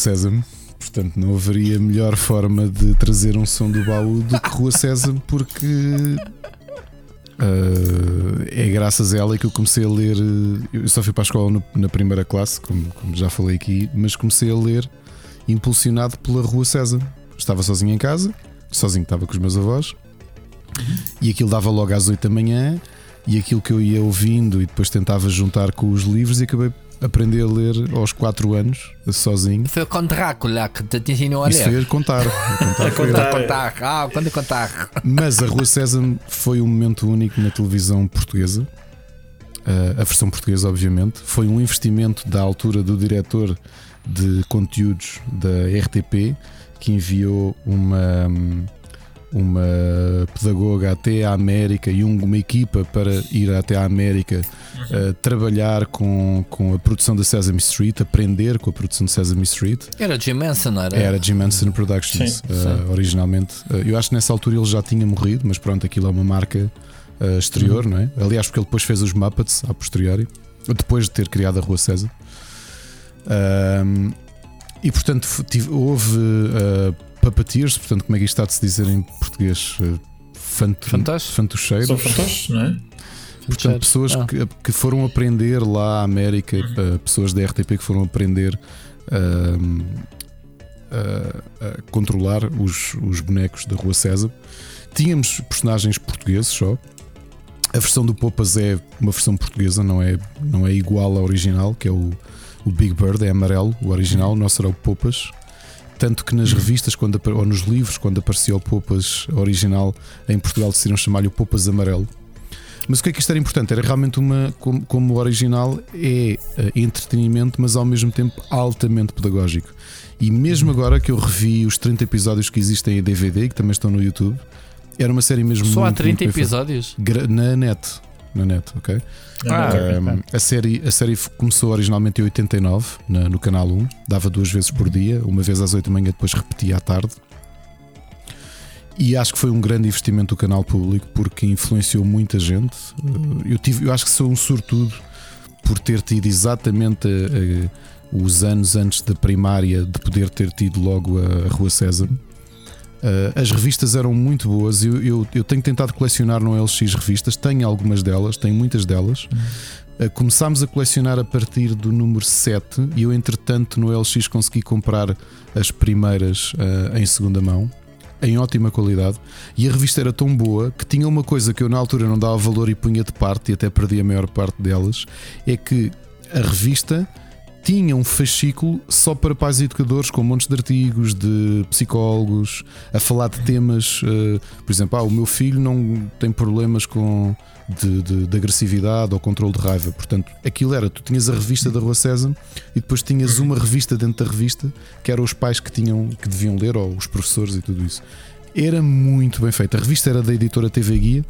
Sésamo. Portanto, não haveria melhor forma de trazer um som do baú do que Rua Sésamo, porque Uh, é graças a ela que eu comecei a ler. uh, Eu só fui para a escola no- na primeira classe, como, como já falei aqui, mas comecei a ler impulsionado pela Rua César. Estava sozinho em casa, sozinho estava com os meus avós, e aquilo dava logo às 8 da manhã. E aquilo que eu ia ouvindo e depois tentava juntar com os livros, e acabei a aprender a ler aos 4 anos, sozinho. Foi com Drácula que te ensinou a Isso foi ler. a contar. A contar contar. Contar. Ah, quando contar. Mas a Rua Sésamo foi um momento único na televisão portuguesa. Uh, a versão portuguesa, obviamente. Foi um investimento da altura do diretor de conteúdos da RTP que enviou uma, uma pedagoga até à América e um- uma equipa para ir até à América uh, trabalhar com, com a produção da Sesame Street, aprender com a produção de Sesame Street. Era Jim Manson, não era? Era Jim Manson Productions, Sim, uh, originalmente. Uh, eu acho que nessa altura ele já tinha morrido, mas pronto, aquilo é uma marca uh, exterior, não é? Aliás, porque ele depois fez os Muppets a posteriori, depois de ter criado a Rua César. E portanto, tive- houve uh, puppeteers, portanto, como é que isto está de se dizer em português? Uh, fant Fantoches? fantocheiros. São fantoches, não é? Portanto, pessoas Ah. que, que foram aprender lá à América, uh, pessoas da RTP que foram aprender um, a, a controlar os, os bonecos da Rua César. Tínhamos personagens portugueses só. A versão do Popas é uma versão portuguesa, não é, não é igual à original, que é o, o Big Bird, é amarelo, o original, o nosso era o Popas. Tanto que nas revistas, quando, ou nos livros, quando aparecia o Popas original, em Portugal decidiram chamar-lhe o Popas Amarelo. Mas o que é que isto era importante? Era realmente uma, como, como o original é eh, entretenimento, mas ao mesmo tempo altamente pedagógico. E mesmo agora que eu revi os 30 episódios que existem em DVD, que também estão no YouTube, era uma série mesmo Só há muito, 30 bem feita. episódios. Gra- Na net. Na net, ok? Ah, Um, a, série, a série começou originalmente em 89 na- no canal 1, dava duas vezes por dia, uma vez às 8 da manhã, depois repetia à tarde. E acho que foi um grande investimento do canal público porque influenciou muita gente. Uh, Eu, tive, eu acho que sou um sortudo por ter tido exatamente uh, uh, os anos antes da primária de poder ter tido logo a, a Rua César. Uh, as revistas eram muito boas. Eu, eu, eu tenho tentado colecionar no LX revistas, tenho algumas delas, tenho muitas delas. Uh, começámos a colecionar a partir do número 7 e eu, entretanto, no LX consegui comprar as primeiras uh, em segunda mão, em ótima qualidade. E a revista era tão boa que tinha uma coisa que eu, na altura, não dava valor e punha de parte, e até perdi a maior parte delas: é que a revista tinha um fascículo só para pais educadores, com montes de artigos de psicólogos a falar de temas, eh, por exemplo, ah, o meu filho não tem problemas com de, de- de agressividade ou controle de raiva. Portanto, aquilo era, tu tinhas a revista da Rua César e depois tinhas uma revista dentro da revista que eram os pais que tinham que deviam ler, ou os professores e tudo isso. Era muito bem feita. A revista era da editora TV Guia,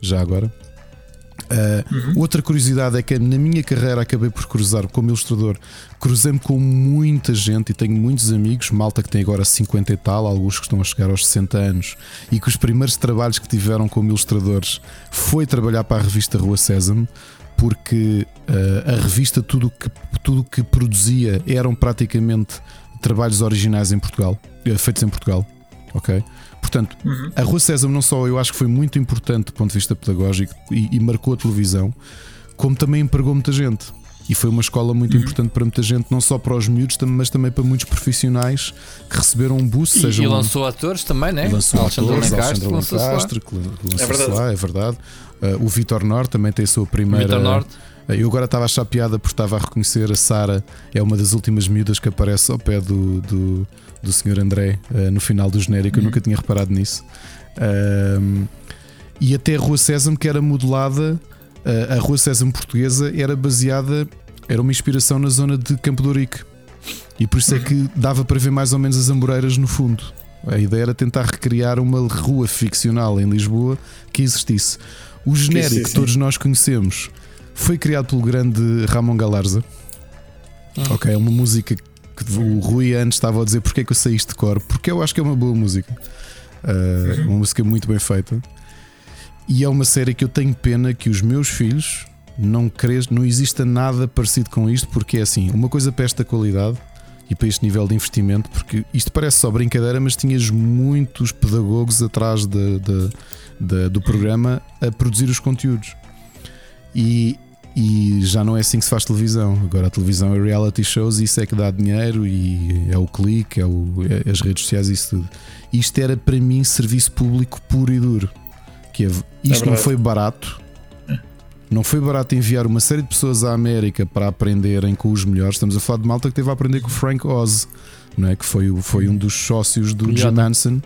já agora. Uh, Outra curiosidade é que na minha carreira acabei por cruzar como ilustrador, cruzei-me com muita gente e tenho muitos amigos, malta que tem agora 50 e tal, alguns que estão a chegar aos 60 anos, e que os primeiros trabalhos que tiveram como ilustradores foi trabalhar para a revista Rua Sésamo, porque uh, a revista, tudo que, tudo que produzia eram praticamente trabalhos originais em Portugal, eh, feitos em Portugal. Ok? Portanto, a Rua Sésamo não só eu acho que foi muito importante do ponto de vista pedagógico e, e marcou a televisão, como também empregou muita gente. E foi uma escola muito importante para muita gente, não só para os miúdos, mas também para muitos profissionais que receberam um boost. E, sejam e lançou atores também, né? lançou Alexandre atores, Lencastre Alexandre lançou-se lá. Lencastre, que lançou-se É verdade. lá, é verdade. Uh, o Vitor Norte também tem a sua primeira. Vitor Norte. Uh, Eu agora estava a achar piada porque estava a reconhecer a Sara, é uma das últimas miúdas que aparece ao pé do, do, do Sr. André uh, no final do genérico. Eu nunca tinha reparado nisso. E até a Rua Sésamo, que era modelada, uh, a Rua Sésamo portuguesa era baseada, era uma inspiração na zona de Campo de Ourique. E por isso é que dava para ver mais ou menos as Amoreiras no fundo. A ideia era tentar recriar uma rua ficcional em Lisboa que existisse. O genérico que todos nós conhecemos foi criado pelo grande Ramon Galarza. Ok, é uma música que o Rui antes estava a dizer porque é que eu isto de cor, porque eu acho que é uma boa música. Uh, uma música muito bem feita. E é uma série que eu tenho pena que os meus filhos não cres, não exista nada parecido com isto, porque é assim, uma coisa para esta qualidade e para este nível de investimento, porque isto parece só brincadeira, mas tinhas muitos pedagogos atrás de, de- de- do programa a produzir os conteúdos. E, e já não é assim que se faz televisão. Agora a televisão é reality shows e isso é que dá dinheiro e é o clique, é, o- é as redes sociais e isso tudo. Isto era para mim serviço público puro e duro. Que é, isto não verdade. foi barato. Não foi barato enviar uma série de pessoas à América para aprenderem com os melhores. Estamos a falar de malta que teve a aprender com o Frank Oz, não é? que foi, foi um dos sócios do Jim. Manson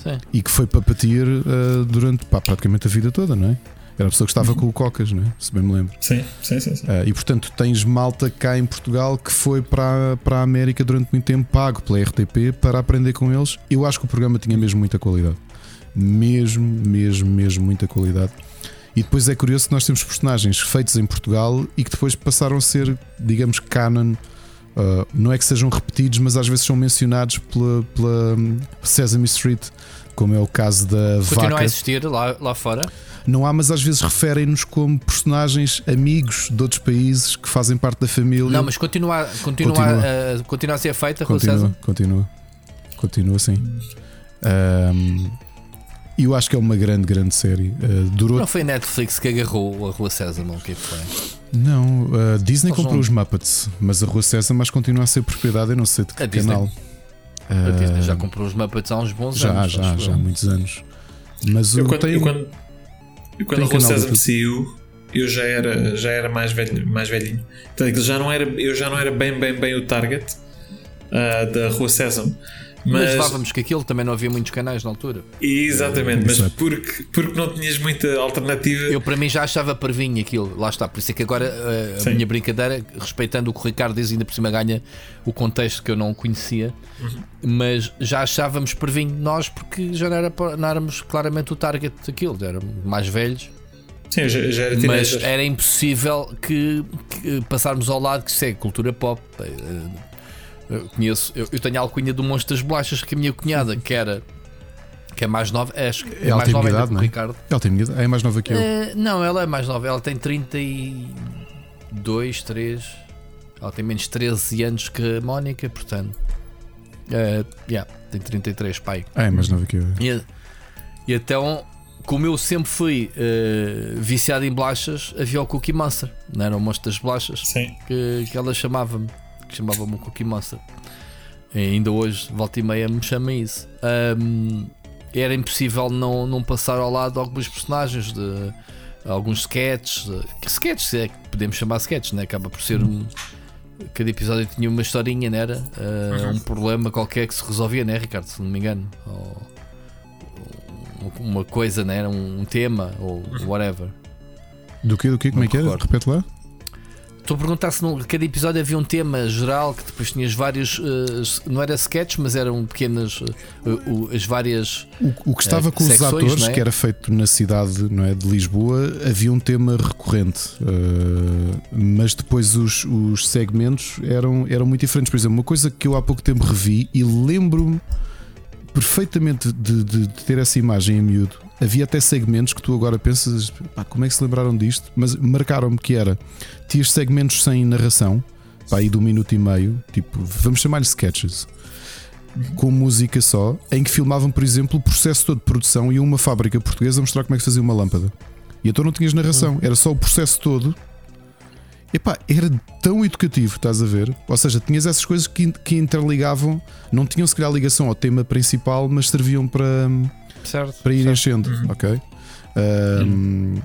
Sim. e que foi papatir uh, durante pá, praticamente a vida toda, não é? Era a pessoa que estava com o Cocas, não é? Se bem me lembro. Sim, sim, sim. sim. Uh, e portanto tens malta cá em Portugal que foi para, para a América durante muito tempo pago pela RTP para aprender com eles. Eu acho que o programa tinha mesmo muita qualidade. Mesmo, mesmo, mesmo muita qualidade. E depois é curioso que nós temos personagens feitos em Portugal e que depois passaram a ser, digamos, canon. Uh, não é que sejam repetidos, mas às vezes são mencionados pela, pela Sesame Street, como é o caso da Continua a vaca. existir lá, lá fora. Não há, mas às vezes referem-nos como personagens amigos de outros países que fazem parte da família. Não, mas continua, continua, Continua. A, continua a ser feita, Rua continua, César? continua, continua assim. Ahm, E eu acho que é uma grande, grande série. Uh, durou. Não foi a Netflix que agarrou a Rua César, não? O que é que foi? Não, a Disney Eles comprou não- os Muppets, mas a Rua César mas continua a ser propriedade, eu não sei de que A Disney. canal. A Disney já Ah, comprou os Muppets há uns bons já, anos. já, acho já há muitos anos. Mas Eu eu quando, tenho. eu quando, eu quando canal do César saiu, eu já era, já era mais, velho, mais velhinho. Então já não era, eu já não era bem, bem, bem o target ah, da Rua César. Mas Mas, levávamos que aquilo também não havia muitos canais na altura. exatamente, mas Exato. porque, porque não tinhas muita alternativa. Eu para mim já achava parvinho aquilo, lá está. Por isso é que agora uh, a Sim. minha brincadeira, respeitando o que o Ricardo diz, ainda por cima ganha o contexto que eu não conhecia, mas já achávamos parvinho nós porque já não, era, não éramos claramente o target daquilo, éramos mais velhos, Sim, já, já era mas era impossível que, que passarmos ao lado que isso é cultura pop. Uh, Eu conheço, eu, eu tenho a alcunha do Monstro das Bolachas que a minha cunhada, que era que é mais nova, é, acho que é Ela mais tem nova ainda idade, que o não é? Ricardo. Ela tem idade, é mais nova que eu. Eh, não, ela é mais nova, ela tem 32, 3. Ela tem menos 13 anos que a Mónica, portanto. eh, yeah, tem 33, pai. Ah, é mais nova que eu. E, e então, como eu sempre fui eh, viciado em bolachas, havia o Cookie Monster, não era o monstro das bolachas, Sim. que, que ela chamava-me, que chamava-me o Cookie Monster. E ainda hoje, volta e meia, me chama isso. Ahm, era impossível não, não passar ao lado alguns personagens, de alguns sketches. de- que sketches é que podemos chamar sketches, né? acaba por ser um. Cada episódio tinha uma historinha, não era? Ah, Um problema qualquer que se resolvia, né, Ricardo? Se não me engano. Ou um- uma coisa, né? Era um tema, ou whatever. Do que, do que? Como é que me era? recordo. Repete lá. Estou a perguntar se no, cada episódio havia um tema geral que depois tinhas vários. eh, não era sketches, mas eram pequenas. eh, o- as várias. O, o que estava Eh, com os secções, atores, não é? que era feito na cidade não é, de Lisboa, havia um tema recorrente. Uh, mas depois os, os segmentos eram, eram muito diferentes. Por exemplo, uma coisa que eu há pouco tempo revi e lembro-me perfeitamente de, de- de ter essa imagem em miúdo. Havia até segmentos que tu agora pensas, pá, como é que se lembraram disto? Mas marcaram-me que era: tinhas segmentos sem narração, pá, aí de um minuto e meio, tipo, vamos chamar-lhe sketches com música só, em que filmavam, por exemplo, o processo todo de produção e uma fábrica portuguesa a mostrar como é que fazia uma lâmpada. E então não tinhas narração, era só o processo todo. Epá, era tão educativo, estás a ver? Ou seja, tinhas essas coisas que, que interligavam, não tinham se calhar ligação ao tema principal, mas serviam para, Certo. para ir enchendo, ok? Um,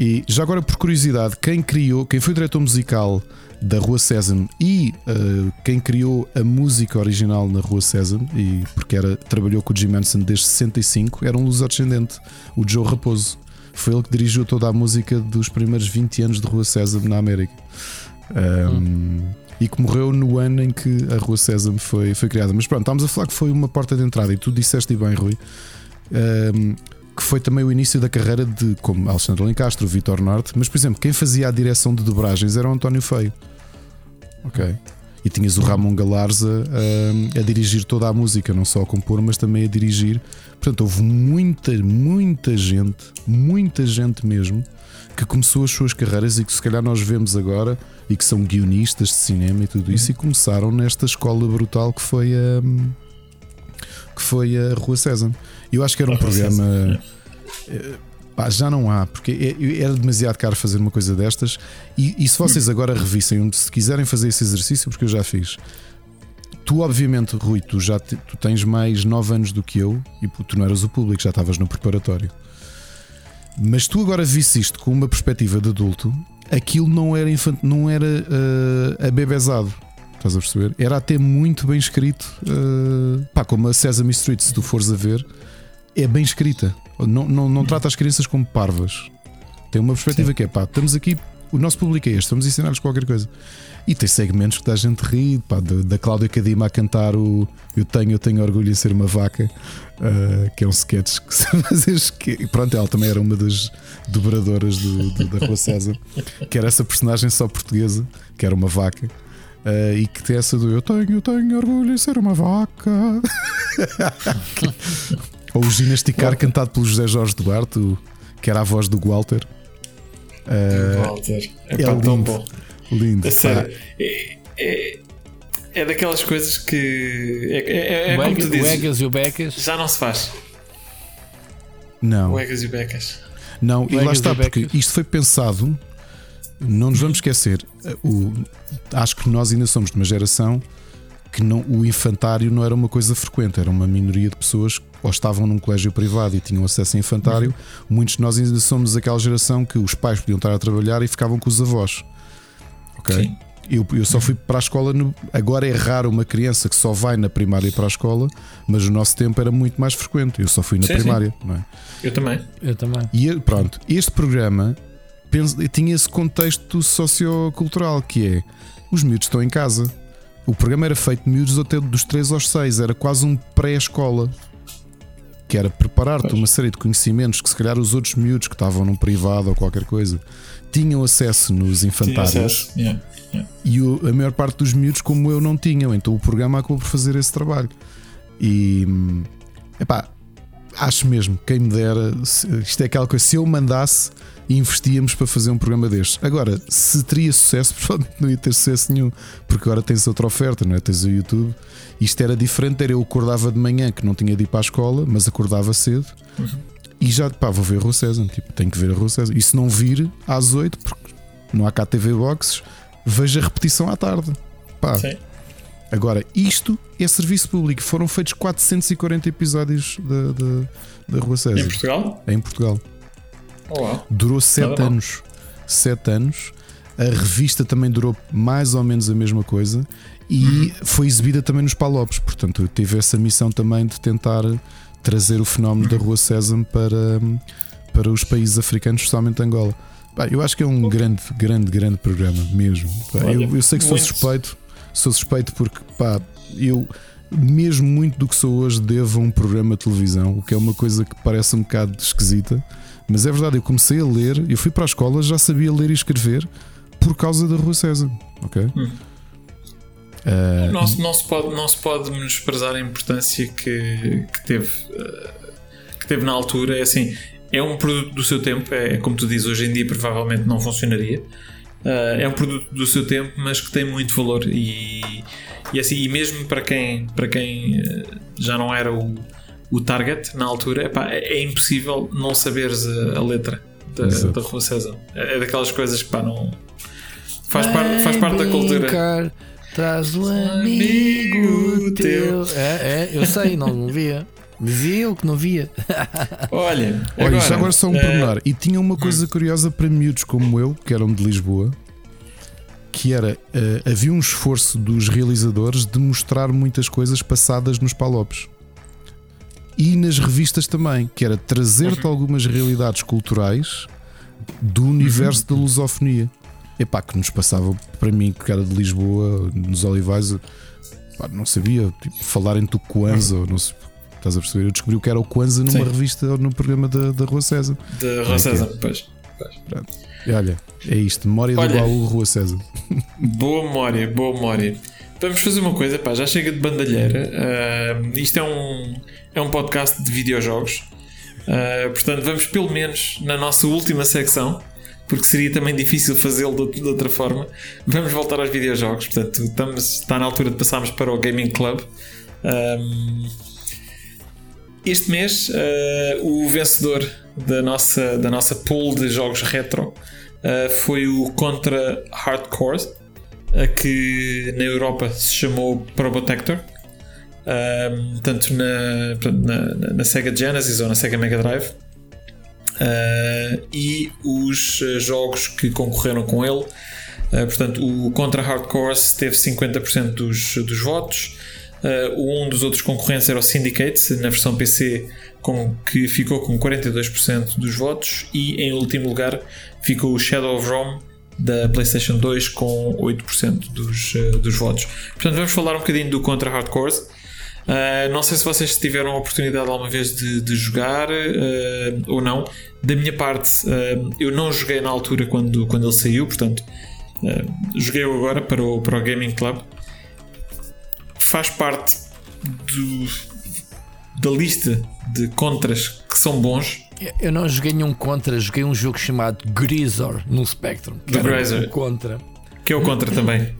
E já agora, por curiosidade, quem criou, quem foi o diretor musical da Rua Sésamo e uh, quem criou a música original na Rua Sésamo, e porque era, trabalhou com o Jim Manson desde 65, era um luso-descendente, o Joe Raposo. Foi ele que dirigiu toda a música dos primeiros 20 anos de Rua Sésamo na América. Um, E que morreu no ano em que a Rua Sésamo foi, foi criada. Mas pronto, estávamos a falar que foi uma porta de entrada, e tu disseste bem, Rui. Um, que foi também o início da carreira de como Alexandre Lencastro, Vitor Norte, mas por exemplo, quem fazia a direção de dobragens era o António Feio. Ok. E tinhas o Ramon Galarza a, a dirigir toda a música, não só a compor, mas também a dirigir. Portanto, houve muita, muita gente, muita gente mesmo, que começou as suas carreiras e que se calhar nós vemos agora e que são guionistas de cinema e tudo isso, e começaram nesta escola brutal que foi a. que foi a Rua César. Eu acho que era um A Rua programa. eh, pá, já não há, porque é- era demasiado caro fazer uma coisa destas. E, e se vocês agora revissem, se quiserem fazer esse exercício, porque eu já fiz, tu, obviamente, Rui, tu já te- tu tens mais 9 anos do que eu e tu não eras o público, já estavas no preparatório. Mas tu agora visse isto com uma perspectiva de adulto, aquilo não era, infant... não era uh, abebezado. Estás a perceber? Era até muito bem escrito. uh, pá, como a Sesame Street, se tu fores a ver, é bem escrita. Não, não, não trata as crianças como parvas. Tem uma perspectiva que é pá, estamos aqui, o nosso público é este, vamos ensinar-lhes qualquer coisa. E tem segmentos que dá gente rir, pá, da, da Cláudia Cadima a cantar o Eu tenho, eu tenho orgulho em ser uma vaca, uh, que é um sketch que se fazes que Pronto, ela também era uma das dobradoras do, do- da Rua César, que era essa personagem só portuguesa, que era uma vaca. uh, e que tem essa do Eu tenho, eu tenho orgulho em ser uma vaca. Ou o Ginasticar cantado pelo José Jorge Duarte, o- que era a voz do Walter. Uh, Walter. é É, pá, tão lindo. bom. lindo. A sério. É, é, é daquelas coisas que. É, é, é o, como Egas, tu o dizes. Egas e o Becas. Já não se faz. Não. O Egas e o Becas. Não, e lá está, porque isto foi pensado. Não nos vamos esquecer. O, acho que nós ainda somos de uma geração que não, o infantário não era uma coisa frequente, era uma minoria de pessoas que ou estavam num colégio privado e tinham acesso a infantário. Muitos de nós ainda somos daquela geração que os pais podiam estar a trabalhar e ficavam com os avós. Ok? Sim. Eu, eu só fui para a escola. no- agora é raro uma criança que só vai na primária para a escola, mas no nosso tempo era muito mais frequente. Eu só fui na Sim, sim. primária, não é? Eu também. Eu também. E eh, pronto, este programa penso- tinha esse contexto sociocultural que é os miúdos estão em casa. O programa era feito de miúdos até dos 3 aos 6, era quase um pré-escola. Que era preparar-te uma série de conhecimentos que se calhar os outros miúdos que estavam num privado ou qualquer coisa tinham acesso nos infantários acesso. Yeah. Yeah. e o- a maior parte dos miúdos, como eu, não tinham. Então o programa acabou por fazer esse trabalho. E epá, acho mesmo, quem me dera, isto é aquela coisa, se eu mandasse, investíamos para fazer um programa destes. Agora, se teria sucesso, provavelmente não ia ter sucesso nenhum, porque agora tens outra oferta, não é? Tens o YouTube. Isto era diferente, era eu acordava de manhã que não tinha de ir para a escola, mas acordava cedo. E já, pá, vou ver a Rua César. Tipo, tenho que ver a Rua César. E se não vir às 8, porque não há cá TV Boxes, vejo a repetição à tarde. Pá, Sim. Agora, isto é serviço público. Foram feitos 440 episódios da, da, da Rua Em César Portugal? em Portugal. Uau. Durou 7 Nada mal. anos. 7 anos. A revista também durou mais ou menos a mesma coisa e Uhum. foi exibida também nos Palopes. Portanto, eu tive essa missão também de tentar trazer o fenómeno da Rua César para, para os países africanos, especialmente Angola. Eu acho que é um grande, grande, grande programa mesmo. Eu, eu sei que sou suspeito, sou suspeito porque pá, eu mesmo muito do que sou hoje devo a um programa de televisão, o que é uma coisa que parece um bocado esquisita, mas é verdade, eu comecei a ler, eu fui para a escola, já sabia ler e escrever por causa da Rua César, ok? Hum. Ah, Não, se- não, se pode, não se pode menosprezar a importância que, que teve eh, que teve na altura. É assim, é um produto do seu tempo, é como tu dizes, hoje em dia provavelmente não funcionaria. Eh, é um produto do seu tempo, mas que tem muito valor e, e assim, e mesmo para quem, para quem eh, já não era o, o target na altura, epá, é, é impossível não saberes a, a letra da, Exato. da Rua César. É, é daquelas coisas que pá, não faz, parte faz parte da cultura. Traz o amigo teu. É, é, eu sei, não, não via. Dizia eu que não via. Olha, Olha, já agora só um eh, pormenor. E tinha uma coisa curiosa para miúdos como eu, que eram de Lisboa, que era eh, havia um esforço dos realizadores de mostrar muitas coisas passadas nos Palopes. E nas revistas também, que era trazer-te algumas realidades culturais do universo da lusofonia. Epá, que nos passava para mim, que era de Lisboa, nos Olivais, não sabia, tipo, falar em tu Kwanza, ou não sei, estás a perceber? Eu descobri o que era o Kwanza numa Sim. revista ou no programa da, da Rua César. de Rua César, pois. E olha, é isto, memória Olha. do baú Rua César. Boa memória, boa memória. Vamos fazer uma coisa, pá, já chega de bandalheira. Ah, isto é um, é um podcast de videojogos. Ah, portanto, vamos pelo menos na nossa última secção, porque seria também difícil fazê-lo de, de outra forma. Vamos voltar aos videojogos. Portanto, estamos, está na altura de passarmos para o Gaming Club. Um, este mês, uh, o vencedor da nossa, da nossa pool de jogos retro uh, foi o Contra Hardcore, uh, que na Europa se chamou Probotector. Um, tanto na, na, na- Sega Genesis ou na Sega Mega Drive. Uh, e os uh, jogos que concorreram com ele. Uh, portanto, o Contra Hardcore teve 50% dos, dos votos. Uh, um dos outros concorrentes era o Syndicate, na versão PC, com, que ficou com 42% dos votos. E em último lugar ficou o Shadow of Rome da PlayStation 2 com 8% dos, uh, dos votos. Portanto, vamos falar um bocadinho do Contra Hardcore. Uh, não sei se vocês tiveram a oportunidade alguma vez de, de jogar uh, ou não. Da minha parte, uh, eu não joguei na altura quando, quando ele saiu, portanto, joguei agora para o, para o Gaming Club. Faz parte do, da lista de contras que são bons. Eu não joguei nenhum contra, joguei um jogo chamado Grisor no Spectrum. que Do Grisor. um contra. Que é o contra também.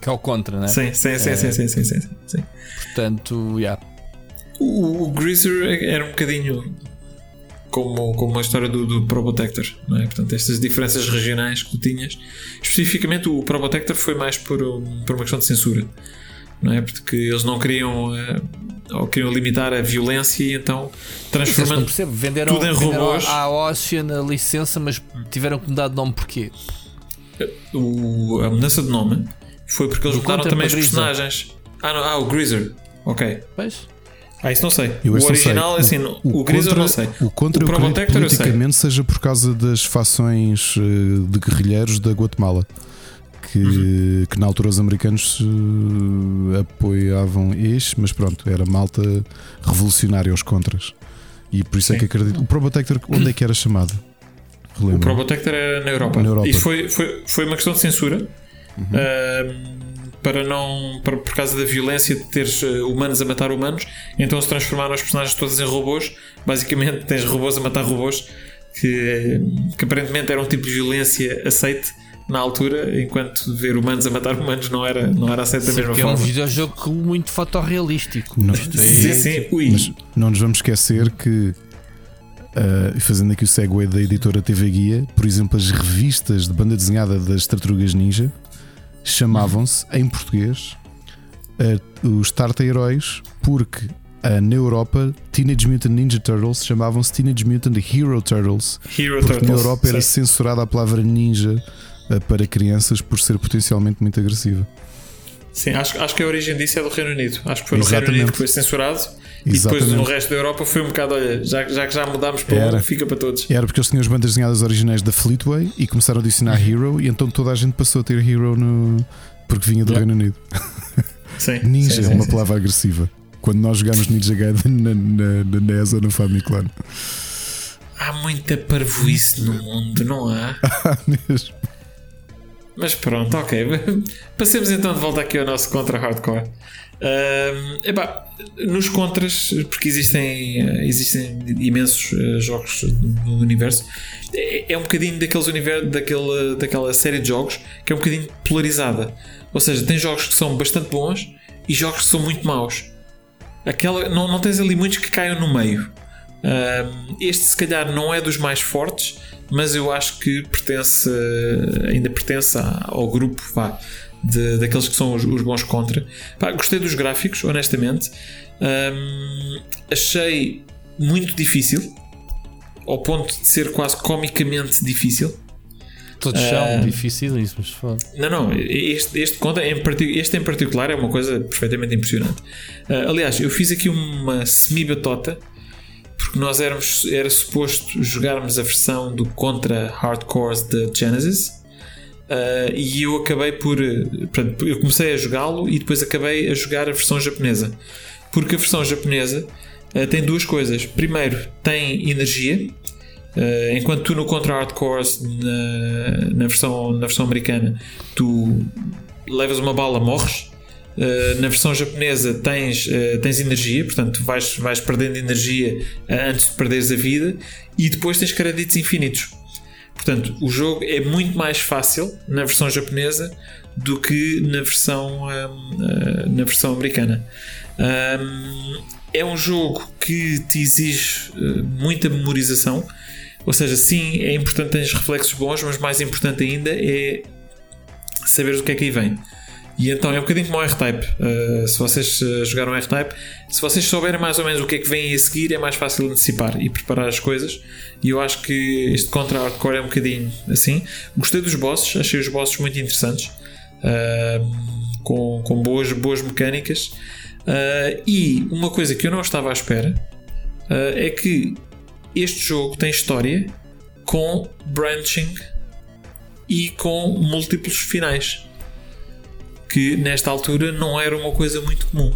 Que é o contra, né? Sim, sim, sim, sim, sim, sim, sim, sim. Portanto, yeah. O, o Greaser era um bocadinho como, como a história do, do Probotector, não é? Portanto, estas diferenças regionais que tu tinhas. Especificamente, o Probotector foi mais por, um- por uma questão de censura, não é? Porque eles não queriam, eh, ou queriam limitar a violência e então não transformando. percebo, venderam, tudo em venderam robôs. à Ocean a licença, mas tiveram que mudar de nome porquê? O, a mudança de nome foi porque eles mudaram também os Greaser. personagens. Ah, não, ah, o Greaser. Ok. Pois? Ah, isso não sei. Eu o não sei. original, assim, o, o Greaser contra, não sei. O contra o sei. politicamente seja por causa das fações eh, de guerrilheiros da Guatemala. Que, Uhum. que na altura os americanos eh, apoiavam este, mas pronto, era malta revolucionária aos contras. E por isso é Sim. que acredito. O Probotector, onde é que era chamado? O. Probotector era na Europa. Na Europa. E foi, foi, foi uma questão de censura. Uhum. ahm, para não para, por causa da violência de teres eh, humanos a matar humanos, então se transformaram os personagens todos em robôs. Basicamente, tens robôs a matar robôs, que, eh, que aparentemente era um tipo de violência aceite na altura, enquanto ver humanos a matar humanos não era, não era aceito da mesma Porque é um forma. videojogo muito fotorrealístico. Não. Sim, sim, ui. Mas não nos vamos esquecer que, ah, fazendo aqui o segue da editora TV Guia, por exemplo, as revistas de banda desenhada das Tartarugas Ninja chamavam-se, em português, ah, os Tarta Heróis, porque ah, na Europa Teenage Mutant Ninja Turtles chamavam-se Teenage Mutant Hero Turtles, Hero porque Turtles. na Europa era sim. censurada a palavra ninja para crianças por ser potencialmente muito agressiva. Sim, acho, acho que a origem disso é do Reino Unido. Acho que foi no Reino Exatamente. Unido que foi censurado. E depois Exatamente. no resto da Europa foi um bocado, olha, já, já que já mudámos para Era. um, fica para todos. Era porque eles tinham as bandas desenhadas originais da Fleetway e começaram a adicionar Hero, e então toda a gente passou a ter Hero no... porque vinha do Yeah. Reino Unido. Sim, Ninja sim, é sim, uma sim. palavra agressiva. Quando nós jogámos Ninja Gaiden na, na, na NES ou na Famicom. Há muita parvoíce no mundo, não há? Mesmo. Mas pronto, ok. Passemos então de volta aqui ao nosso contra hardcore. Ahm, epá, nos contras, porque existem, eh, existem imensos eh, jogos no universo, é, é um bocadinho daqueles universo, daquela, daquela série de jogos que é um bocadinho polarizada. Ou seja, tem jogos que são bastante bons e jogos que são muito maus. Aquela, não, não tens ali muitos que caiam no meio. Um, este se calhar não é dos mais fortes, mas eu acho que pertence, ainda pertence ao grupo vá, de, daqueles que são os, os bons contra. Pá, gostei dos gráficos, honestamente. Um, achei muito difícil, ao ponto de ser quase comicamente difícil. Todos são Ah. dificílimos. foda. Não, não, este, este, conta em este em particular é uma coisa perfeitamente impressionante. Ah, aliás, eu fiz aqui uma semi-batota porque nós éramos, era suposto jogarmos a versão do Contra Hardcore da Genesis ah, e eu acabei por. eh, eu comecei a jogá-lo e depois acabei a jogar a versão japonesa. Porque a versão japonesa ah, tem duas coisas. Primeiro, tem energia. Uh, enquanto tu no Contra Hardcore na, na, versão, na versão americana tu levas uma bala, morres Uh, na versão japonesa tens, uh, tens energia, portanto vais, vais perdendo energia uh, antes de perderes a vida, e depois tens créditos infinitos. Portanto, o jogo é muito mais fácil na versão japonesa do que na versão, um, na versão americana. Um, é um jogo que te exige muita memorização, ou seja, sim, é importante ter reflexos bons, mas mais importante ainda é saber o que é que aí vem. E então é um bocadinho como o R-Type. Uh, se vocês uh, jogaram R-Type, se vocês souberem mais ou menos o que é que vem a seguir, é mais fácil antecipar e preparar as coisas. E eu acho que este Contra Hardcore é um bocadinho assim. Gostei dos bosses, achei os bosses muito interessantes, uh, com, com boas, boas mecânicas. e uma coisa que eu não estava à espera é que este jogo tem história com branching e com múltiplos finais que nesta altura não era uma coisa muito comum.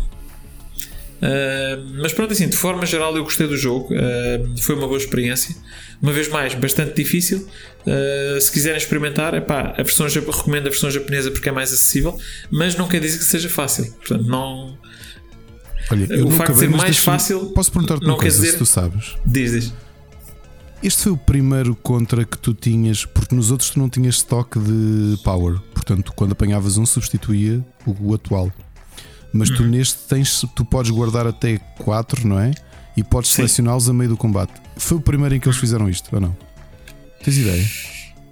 Uh, mas pronto, assim, de forma geral eu gostei do jogo, uh, foi uma boa experiência. Uma vez mais, bastante difícil. Uh, se quiserem experimentar, epá, a versão, recomendo a versão japonesa porque é mais acessível, mas não quer dizer que seja fácil. Portanto, não. Olha, o facto de ser mais fácil. Posso perguntar-te uma coisa, dizer... se tu sabes? Diz, diz. Este foi o primeiro contra que tu tinhas, porque nos outros tu não tinhas stock de power. Portanto, quando apanhavas um, substituía o, o atual. Mas tu uhum. neste tens, tu podes guardar até 4, não é? E podes selecioná-los a meio do combate. Foi o primeiro em que eles fizeram isto, ou não? Tens ideia?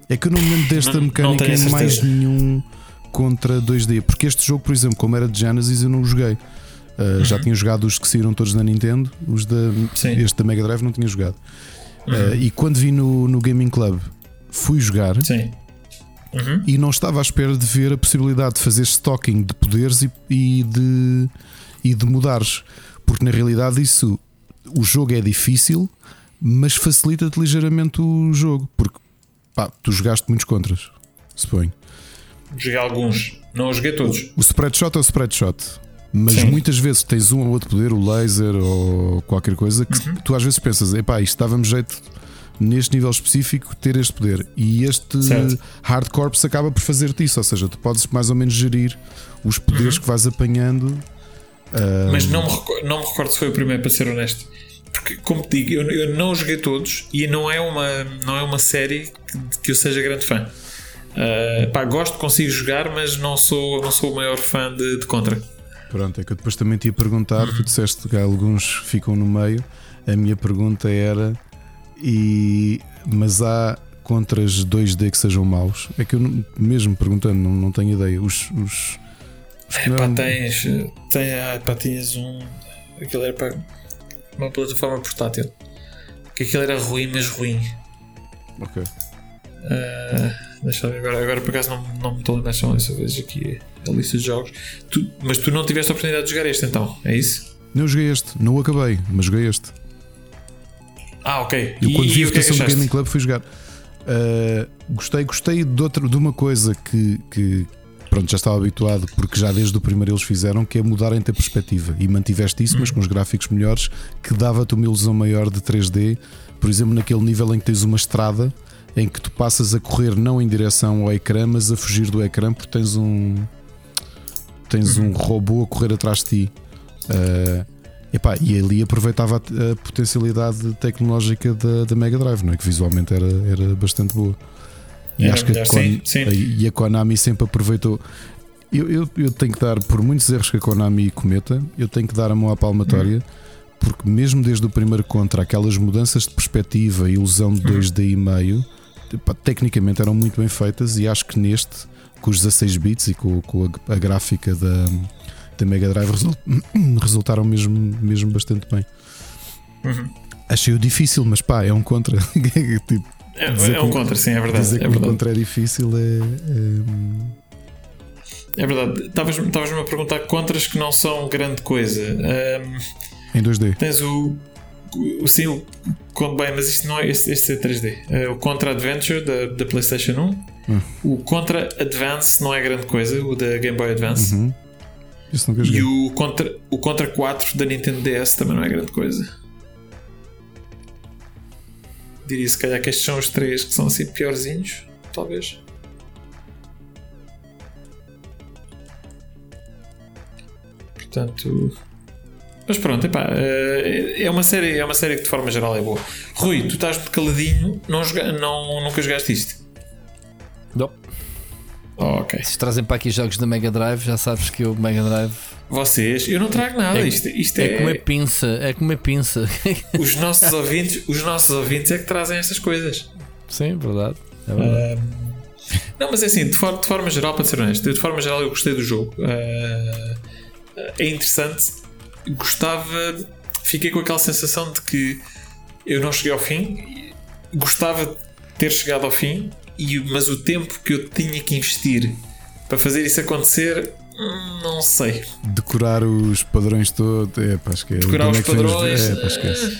É que eu não me lembro desta mecânica em mais nenhum contra 2D. Porque este jogo, por exemplo, como era de Genesis, eu não o joguei. Uh, uhum. Já tinha jogado os que saíram todos na Nintendo, os da, este da Mega Drive não tinha jogado. Uhum. Uh, e quando vi no, no Gaming Club, fui jogar. Sim. Uhum. E não estava à espera de ver a possibilidade de fazer stocking de poderes e, e de, e de mudares. Porque na realidade isso o jogo é difícil, mas facilita-te ligeiramente o jogo. Porque pá, tu jogaste muitos contras, suponho. Joguei alguns, não os joguei todos. O spread shot é o spread shot. Mas Sim. muitas vezes tens um ou outro poder, o laser ou qualquer coisa, que uhum. tu às vezes pensas, epá, isto dava-me jeito neste nível específico ter este poder. E este certo. Hard Corps acaba por fazer-te isso, ou seja, tu podes mais ou menos gerir os poderes uhum. que vais apanhando. Uh... Mas não me, recordo, não me recordo se foi o primeiro, para ser honesto. Porque, como te digo, eu, eu não joguei todos e não é uma, não é uma série que, que eu seja grande fã. Uh, pá, gosto, consigo jogar, mas não sou, não sou o maior fã de, de Contra. Pronto, é que eu depois também te ia perguntar, tu disseste que alguns ficam no meio. A minha pergunta era: e, mas há contras 2D que sejam maus? É que eu mesmo perguntando, não, não tenho ideia. Os, os, os é, pá, tens, tem, ah, pá, tinhas um. Aquilo era para uma plataforma portátil. Que aquilo era ruim, mas ruim. Ok. Uh, Deixa eu ver, agora, agora por acaso não, não me estou a lembrar dessa vez aqui a lista de jogos. Tu, mas tu não tiveste a oportunidade de jogar este então, é isso? Não joguei este, não o acabei, mas joguei este. Ah, ok. Eu quando e, vi a votação é do Gaming Club fui jogar. Uh, gostei, gostei de, outra, de uma coisa que, que pronto, já estava habituado, porque já desde o primeiro eles fizeram, que é mudarem a perspectiva. E mantiveste isso, mas com os gráficos melhores, que dava-te uma ilusão maior de 3D. Por exemplo, naquele nível em que tens uma estrada em que tu passas a correr não em direção ao ecrã, mas a fugir do ecrã porque tens um tens um robô a correr atrás de ti. Uh, epá, e ali aproveitava a, a potencialidade tecnológica da, da, Mega Drive, não é? que visualmente era, era bastante boa. E era acho que a, sim, sim. A, e a Konami sempre aproveitou. Eu, eu, eu, tenho que dar, por muitos erros que a Konami cometa, eu tenho que dar a mão à palmatória. Hum porque mesmo desde o primeiro contra, aquelas mudanças de perspectiva, ilusão de 2D e meio, tecnicamente eram muito bem feitas e acho que neste, com os 16 bits e com, com a, a, gráfica da, da Mega Drive, result, resultaram mesmo, mesmo bastante bem. Uhum. Achei-o difícil, mas pá, é um contra. tipo, é, é, um contra, sim, é verdade. Dizer é que verdade. um contra é difícil é. É, é verdade. Estavas-me a perguntar contras que não são grande coisa. Um, em 2D. Tens o Sim, o, bem, mas isto não é. Este, este é 3D. É o Contra Adventure da, da PlayStation 1. Hum. O Contra Advance não é grande coisa, o da Game Boy Advance. Uhum. E o Contra, o Contra 4 da Nintendo DS também não é grande coisa. Diria se calhar que estes são os três que são assim piorzinhos, talvez. Portanto. Mas pronto, epá, eh, é uma série, é uma série que de forma geral é boa. Rui, tu estás de caladinho, não, joga, não, nunca jogaste isto. Não. Oh, ok. Se trazem para aqui jogos da Mega Drive, já sabes que o Mega Drive Vocês, eu não trago nada. É- isto isto é é, como uma pinça, é como uma pinça. os nossos ouvintes, os nossos ouvintes é que trazem estas coisas. Sim, verdade. É verdade. Não, mas é assim, de, for- de forma geral, para ser honesto, de forma geral eu gostei do jogo. Ah, é interessante. Gostava. Fiquei com aquela sensação de que eu não cheguei ao fim. Gostava de ter chegado ao fim, e, mas o tempo que eu tinha que investir para fazer isso acontecer, hum, não sei. Decorar os padrões todos. É, pá, esquece. Decorar os é vem padrões. É, pá, esquece.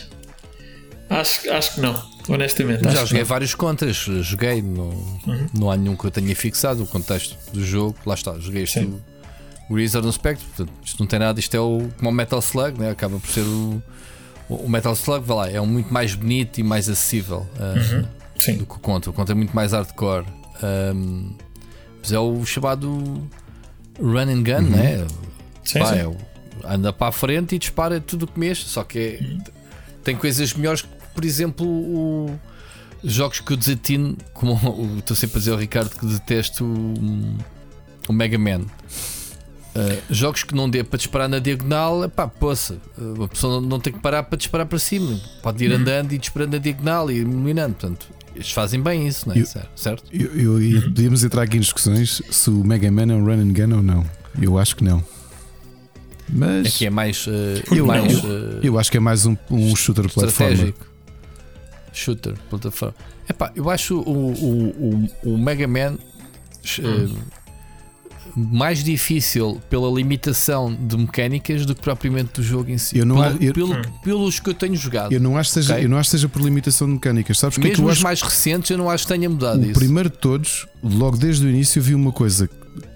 ah, acho, acho que não, honestamente. Já joguei não. vários contras, joguei, não, não há nenhum que eu tenha fixado o contexto do jogo. Lá está, joguei este Wizard no Spectrum, portanto, isto não tem nada, isto é o, como o Metal Slug, né? acaba por ser o, o Metal Slug, vai lá, é um muito mais bonito e mais acessível uh, Sim. do que o Contra. O Contra é muito mais hardcore. Um, mas é o chamado run and gun, né? Sim, Pá, sim. é o- anda para a frente e dispara tudo o que mexe, só que é- tem coisas melhores que, por exemplo, o, jogos que eu desatino, como o- estou sempre a dizer ao Ricardo que detesto o, o Mega Man. Uh, jogos que não dê para disparar na diagonal, pá, poça, uh, a pessoa não, não tem que parar para disparar para cima, pode ir andando e disparando na diagonal e eliminando. Portanto, eles fazem bem isso, não é? Eu- Certo? certo? Eu, eu- e podíamos entrar aqui em discussões se o Mega Man é um run and gun ou não. Eu acho que não. Mas Aqui é mais, uh, Eu mais eu acho que é mais um, um shooter estratégico. Shooter, plataforma. Epá, eu acho o, o, o, o Mega Man eh, mais difícil pela limitação de mecânicas do que propriamente do jogo em si. Eu não pelo, eu- pelo- pelos que eu tenho jogado. Eu não acho que seja, Ok. eu não acho que seja por limitação de mecânicas. Sabes que é que Mesmo eu os acho? mais recentes, eu não acho que tenha mudado O isso. primeiro de todos, logo desde o início, eu vi uma coisa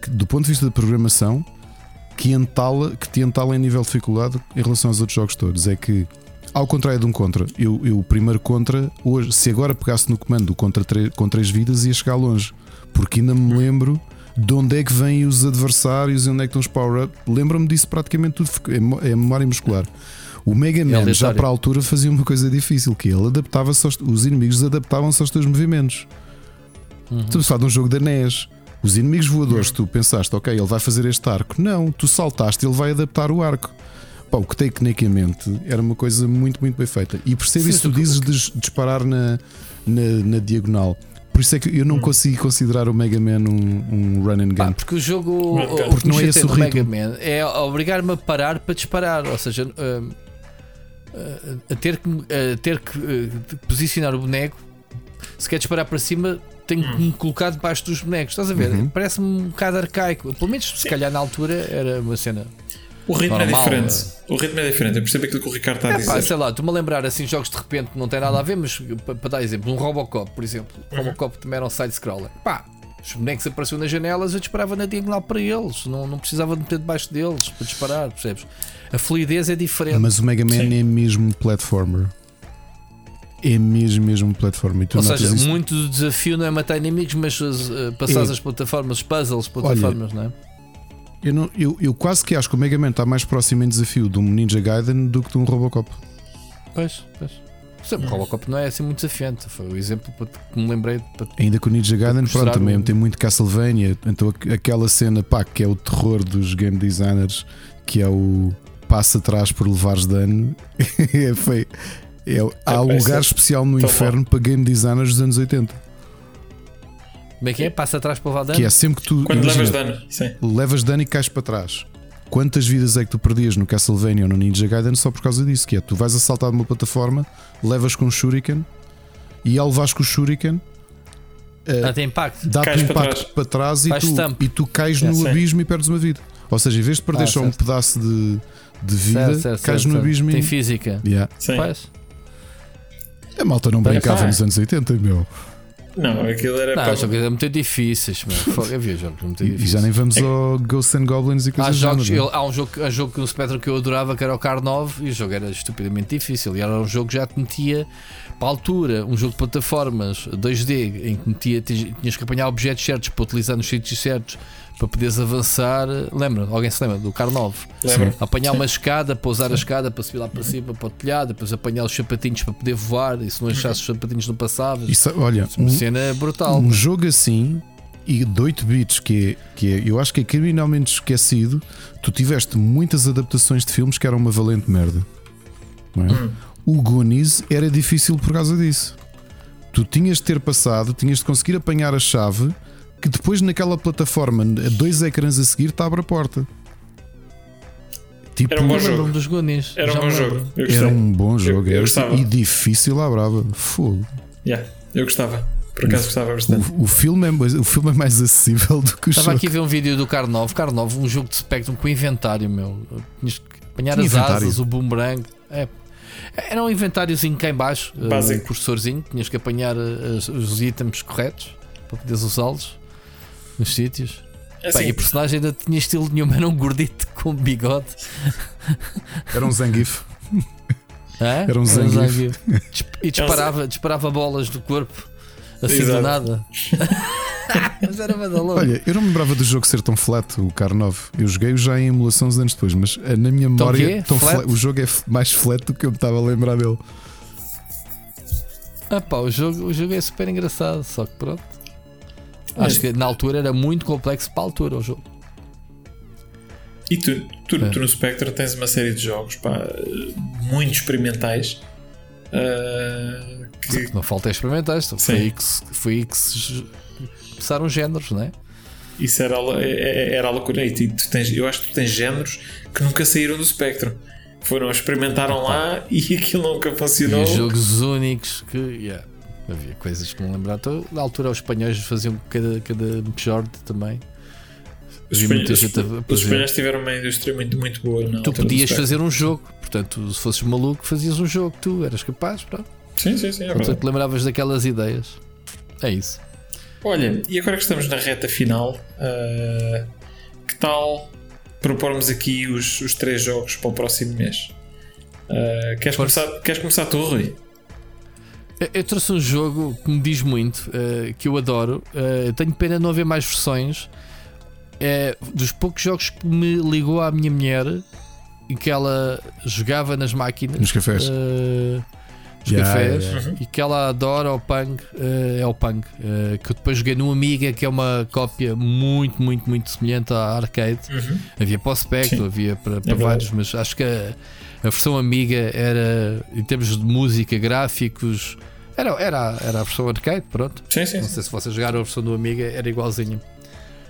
que, do ponto de vista da programação que, entala, que te entala em nível de dificuldade em relação aos outros jogos todos. É que, ao contrário de um contra, eu, eu o primeiro contra, hoje, se agora pegasse no comando do contra tre- com três vidas, ia chegar longe. Porque ainda me lembro de onde é que vêm os adversários e onde é que estão os power-up. Lembro-me disso praticamente tudo. É, é memória muscular. O Mega Man, já aleatório. para a altura, fazia uma coisa difícil: que ele adaptava-se aos, os inimigos adaptavam-se aos teus movimentos. Estamos a falar de um jogo da NES. Os inimigos voadores, tu pensaste, ok, ele vai fazer este arco. Não, tu saltaste, ele vai adaptar o arco. Pá, o que tecnicamente era uma coisa muito, muito bem feita. E percebo isso tu o que- dizes de dis- disparar na, na, na diagonal. Por isso é que eu não consigo considerar o Mega Man um, um run and gun. Pá, porque o jogo Não, o- o porque que não é esse o ritmo. Mega Man é obrigar-me a parar para disparar, ou seja, hum, a, a ter que, a ter que eh, posicionar o boneco. Se quer disparar para cima, tenho que me colocar debaixo dos bonecos. Estás a ver? Uhum. Parece-me um bocado arcaico. Pelo menos, se calhar na altura era uma cena. O ritmo é Normal, diferente. é. O ritmo é diferente. Eu percebo aquilo que o Ricardo está a É dizer. pá, sei lá, estou-me a lembrar assim jogos de repente que não têm nada a ver, mas para, dar exemplo, um Robocop, por exemplo. Robocop também era um side-scroller. Pá, os bonecos apareciam nas janelas, eu disparava na diagonal para eles, não, não precisava de meter debaixo deles para disparar, percebes? A fluidez é diferente. Mas o Mega Man Sim. é mesmo platformer. É mesmo, mesmo platformer. Tu Ou seja, isso- muito do desafio não é matar inimigos, mas uh, passar É. as plataformas, os puzzles, plataformas, não é? Eu, não- eu- eu quase que acho que o Mega Man está mais próximo em desafio de um Ninja Gaiden do que de um Robocop. Pois, pois. Sempre, o Robocop não é assim muito desafiante. Foi o exemplo que me lembrei. Para... Ainda que o Ninja Gaiden, pronto, também o- tem muito Castlevania. Então aqu- aquela cena, pá, que é o terror dos game designers, que é o passa atrás por levares dano. é, foi, é, há um É, lugar especial no inferno para game designers dos anos 80. Como é que é? Passa atrás para levar dano? Que é sempre que tu Quando imagina, levas dano, sim. levas dano e cais para trás. Quantas vidas é que tu perdias no Castlevania ou no Ninja Gaiden só por causa disso? Que é tu vais a saltar de uma plataforma, levas com um Shuriken e ao levares com o Shuriken eh, Ah, tem impacto. dá-te Cais um para impacto trás. para trás e Faz tu, e tu cais É, no sim. abismo e perdes uma vida. Ou seja, em vez de perder Ah, só um pedaço de, de vida, Certo, certo, cais certo, no certo. abismo Tem e. física. Yeah. sim. Pois. A malta não brincava nos anos 80, meu. Não, aquilo era Não, para- os jogos eram muito difíceis, mano. Havia jogos muito E, e difíceis. já nem vamos ao Ghosts and Goblins e coisas jogos, ele- há um jogo, um jogo no Spectrum que eu adorava que era o Car 9 e o jogo era estupidamente difícil. E era um jogo que já te metia para a altura, um jogo de plataformas 2D em que metia, tinhas que apanhar objetos certos para utilizar nos sítios certos para poderes avançar. Lembra? Alguém se lembra do carro 9? Lembro. Apanhar uma escada, pousar a escada para subir lá para cima, para o telhado, depois apanhar os sapatinhos para poder voar. E se não achasse os sapatinhos, não passavas. Isso, olha, Uma um, cena brutal. um jogo assim e de 8 bits, que é, que é, eu acho que é criminalmente esquecido. Tu tiveste muitas adaptações de filmes que eram uma valente merda. é? O Goonies era difícil por causa disso. Tu tinhas de ter passado, tinhas de conseguir apanhar a chave que depois naquela plataforma, dois ecrãs a seguir, te abre a porta. Tipo, Era um bom Lembro-me jogo. dos Goonies. Era um bom jogo. Eu era um bom jogo eu era gostava. e difícil à brava. Fogo. Yeah, eu gostava. Por acaso gostava bastante. O, o filme é, mais- o filme é mais acessível do que o Estava jogo. aqui a ver um vídeo do Car 9. Car 9, um jogo de Spectrum com inventário, meu. Tinhas que apanhar Tinha as inventário. asas, o boomerang. É. Era um inventáriozinho cá em baixo, eh, Básico. um cursorzinho. Tinhas que apanhar eh, os, os itens corretos para poderes usá-los nos sítios. Assim, Bem, e o personagem ainda tinha estilo nenhum, era um gordito com bigode. Era um Zangief. Hã? Era um Zangief. Zangief. Disp- E disparava, disparava bolas do corpo assim do Exato. nada. Mas era badaloso. Olha, eu não me lembrava do jogo ser tão flat, o Car 9. Eu joguei-o já em emulação uns anos depois, mas eh, na minha memória tão Flat? flat- o jogo é mais flat do que eu me estava a lembrar dele. Ah pá, o jogo, o jogo é super engraçado, só que pronto. Acho que na altura era muito complexo para a altura o jogo. E tu, tu, É. tu no Spectre tens uma série de jogos pá, muito experimentais ah, que, Não falta experimentar isto. Foi aí que foi aí que se começaram os géneros, não é? isso era, é- é- era a loucura. E tu tens, eu acho que tu tens géneros que nunca saíram do Spectrum. Foram, experimentaram lá e aquilo nunca funcionou. E jogos únicos que. yeah, havia coisas que não lembrar. Então, na altura os espanhóis faziam cada, cada Majority também. Os espanhóis, os espanhóis tiveram uma indústria muito, muito boa. Na Tu altura do podias fazer um jogo, portanto, se fosses maluco, fazias um jogo, tu eras capaz, pronto. Sim, sim, sim. É Portanto, verdade. lembravas daquelas ideias. É isso. Olha, e agora que estamos na reta final, ah, que tal propormos aqui os, os três jogos para o próximo mês? Ah, queres, começar, queres começar tu, Rui? Eu- trouxe um jogo que me diz muito, eh, que eu adoro. Eh, tenho pena de não haver mais versões. É dos poucos jogos que me ligou à minha mulher e que ela jogava nas máquinas. Nos cafés. nos Yeah, cafés yeah. e que ela adora o Pang eh, é o Pang eh, que eu depois joguei no Amiga que é uma cópia muito muito muito semelhante à arcade havia para o Spectrum, Sim. havia para, para verdade. vários mas acho que a, a versão Amiga era em termos de música gráficos era, era, era a versão arcade pronto Sim, sim. não sei se vocês jogaram a versão do Amiga, era igualzinho.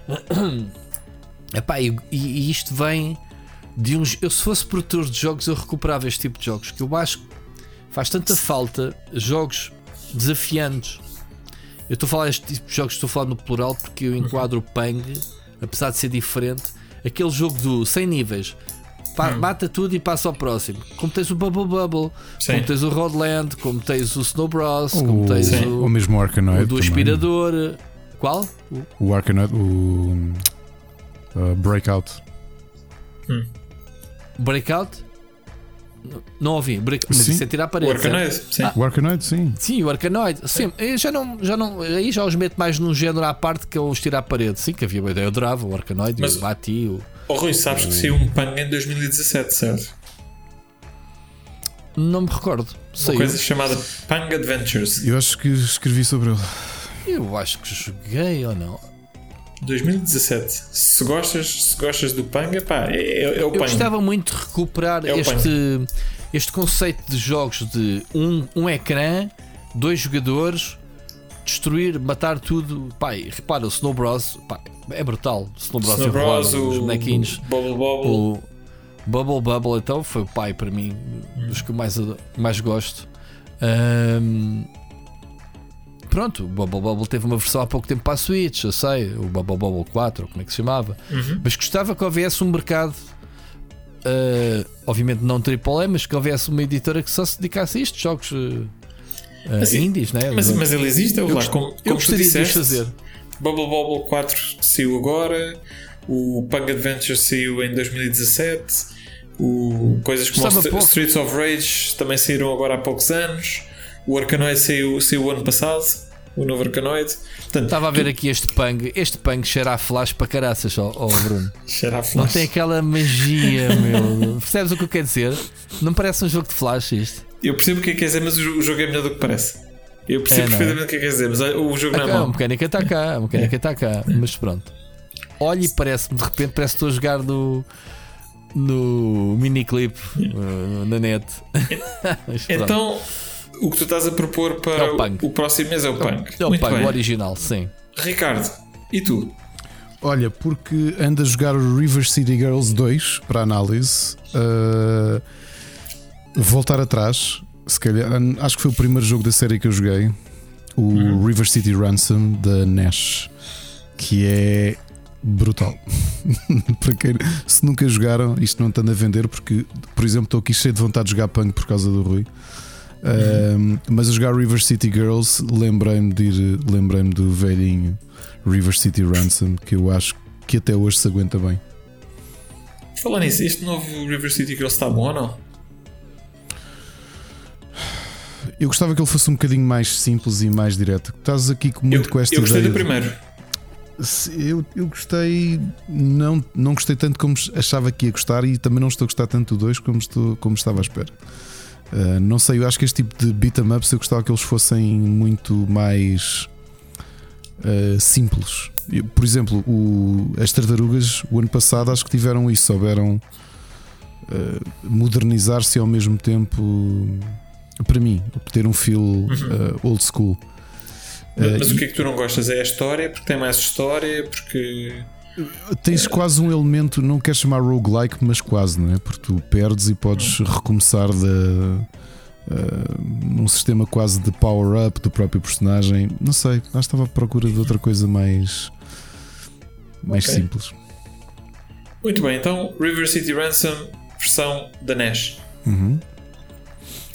Epá, e, e isto vem de uns. Eu, se fosse produtor de jogos, eu recuperava este tipo de jogos. Que eu acho que faz tanta falta jogos desafiantes. Eu estou a falar este tipo de jogos, estou a falar no plural porque eu enquadro o Pang, apesar de ser diferente. Aquele jogo do 100 níveis. Pa- Mata tudo e passa ao próximo. Como tens o Bubble Bubble, Sim. como tens o Rodland, como tens o Snow Bros, como O, tens Sim. o, o mesmo o Arkanoid. do também. aspirador. Qual? O- O Arkanoid, o uh, Breakout. Breakout? Não- Não ouvi. Break... Mas Sim. isso é tirar a O parede. certo? Arcanoid, sim. Ah. O Arkanoid, sim. Sim, o Arcanoid. Sim, eu já não, já não. Aí já os meto mais num género à parte que é os tirar a parede. Sim, que havia uma ideia. Eu adorava o Arcanoid, Mas- o Bati. O... Oh, Rui, sabes que saiu um Pang em 2017, certo? Não me recordo. Uma coisa chamada Pang Adventures. Eu acho que escrevi sobre ele. Eu acho que joguei ou não. 2017. Se gostas, se gostas do Pang, pá, é, é, é o Eu Pang. gostava muito de recuperar É este, este conceito de jogos de um, um ecrã, dois jogadores, destruir, matar tudo. Pá, e repara, o Snow Bros. Pá, é brutal. Snow Bros. Snow eu roubava Bros, os bonequinhos. Bubble Bobble. O Bubble Bubble então foi o pai para mim, dos que eu mais, mais gosto. Ahm, pronto, o Bubble Bubble teve uma versão há pouco tempo para a Switch, eu sei, o Bubble Bubble 4, ou como é que se chamava. Uhum. Mas gostava que houvesse um mercado, ah, obviamente não AAA, mas que houvesse uma editora que só se dedicasse a isto, jogos Mas, indies, né? Mas, mas ele existe, eu, lá, como, eu como gostaria de disseste, fazer. Bubble Bobble 4 saiu agora, o Pang Adventure saiu em 2017, o, coisas como St-. Streets of Rage também saíram agora há poucos anos, o Arcanoid saiu, saiu o ano passado. o novo Arcanoid. Portanto, Estava a ver aqui este pang. Este pang cheira a flash para caraças, ó, ó, Bruno. cheira a Não flash. tem aquela magia, meu. Percebes o que eu quero dizer? Não parece um jogo de flash isto. Eu percebo o que é que quer dizer, mas o jogo é melhor do que parece. Eu percebo É, é? perfeitamente o que é que quer dizer, mas o jogo não é Ah, a mecânica está cá, a mecânica está cá. Mas pronto. Olha e parece-me, de repente, parece que estou a jogar no. No miniclip uh, na net. Então, o que tu estás a propor para É o punk. o próximo mês é o punk. é o Muito pang, bem. o original, sim. Ricardo, e tu? Olha, porque ando a jogar o River City Girls 2 para análise. uh, voltar atrás, se calhar, acho que foi o primeiro jogo da série que eu joguei. O Uhum. River City Ransom da Nash, que é brutal. para quem, se nunca jogaram, isto não estando a vender, porque, por exemplo, estou aqui cheio de vontade de jogar punk por causa do Rui. Um, mas a jogar River City Girls, lembrei-me de ir, lembrei-me do velhinho River City Ransom, que eu acho que até hoje se aguenta bem. Falar nisso, este novo River City Girls está bom ou não? Eu gostava que ele fosse um bocadinho mais simples e mais direto. Estás aqui com- muito eu, com esta eu gostei ideia. do de- primeiro. Se- Eu, eu gostei, não, não gostei tanto como achava que ia gostar e também não estou a gostar tanto do 2 como, estou, como estava à espera. Uh, não sei, eu acho que este tipo de beat 'em ups eu gostava que eles fossem muito mais uh, simples. Eu, por exemplo, o- as tartarugas, o ano passado, acho que tiveram isso, souberam uh, modernizar-se ao mesmo tempo, para mim, ter um feel uh, old school. Mas, Uh, mas o que é que tu não gostas? É a história? Porque tem mais história? Porque. Tens quase um elemento, não quero chamar roguelike, mas quase, não é? Porque tu perdes e podes recomeçar de, uh, num sistema quase de power-up do próprio personagem. Não sei, lá estava à procura de outra coisa mais, mais Ok. simples. Muito bem, então River City Ransom, versão da NES. Uhum.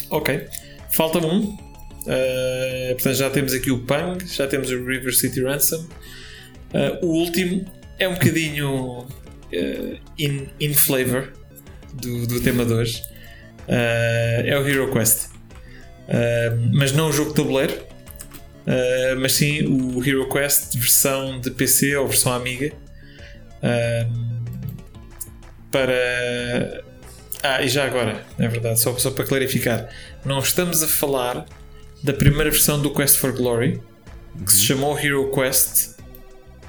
Ok. Falta um. Uh, portanto, já temos aqui o Pang, já temos o River City Ransom. Uh, o último é um bocadinho uh, in, in flavor do, do tema de hoje. É o Hero Quest. Mas não o jogo de tabuleiro, mas sim o Hero Quest versão de PC ou versão Amiga. Para. Ah, e já agora, é verdade, só, só para clarificar, não estamos a falar da primeira versão do Quest for Glory que se chamou Hero Quest,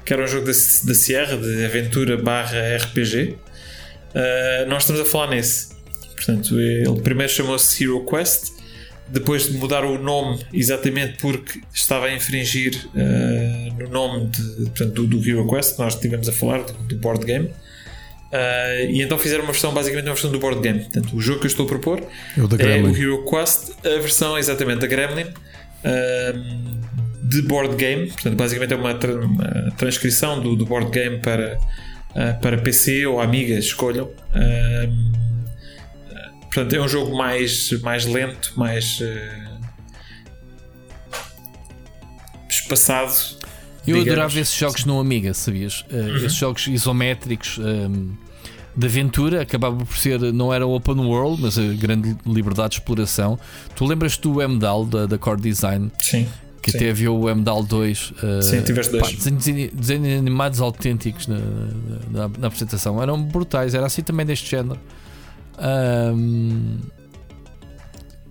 que era um jogo da, da Sierra de aventura barra RPG. Ah, nós estamos a falar nesse. Portanto, ele primeiro chamou-se Hero Quest, depois de mudar o nome exatamente porque estava a infringir ah, no nome de, portanto, do, do Hero Quest, que nós estivemos a falar, do, do board game. Ah, e então fizeram uma versão, basicamente uma versão do board game. Portanto, o jogo que eu estou a propor É o é Hero Quest, a versão exatamente da Gremlin ahm, de board game. Portanto, basicamente é uma, tra- uma transcrição do, do board game para, ah, para PC ou Amiga, escolham. Portanto, é um jogo mais, mais lento, mais ah, espaçado. Eu digamos. adorava esses jogos no Amiga, sabias? Uh, Esses jogos isométricos um, de aventura, acabava por ser, não era open world, mas a grande liberdade de exploração. Tu lembras do MDAL da, da Core Design, Sim. que Sim. havia o MDAL 2. uh, Sim, tiveste dois. pá, desenhos, desenhos animados autênticos na, na, na apresentação, eram brutais, era assim também deste género. Um,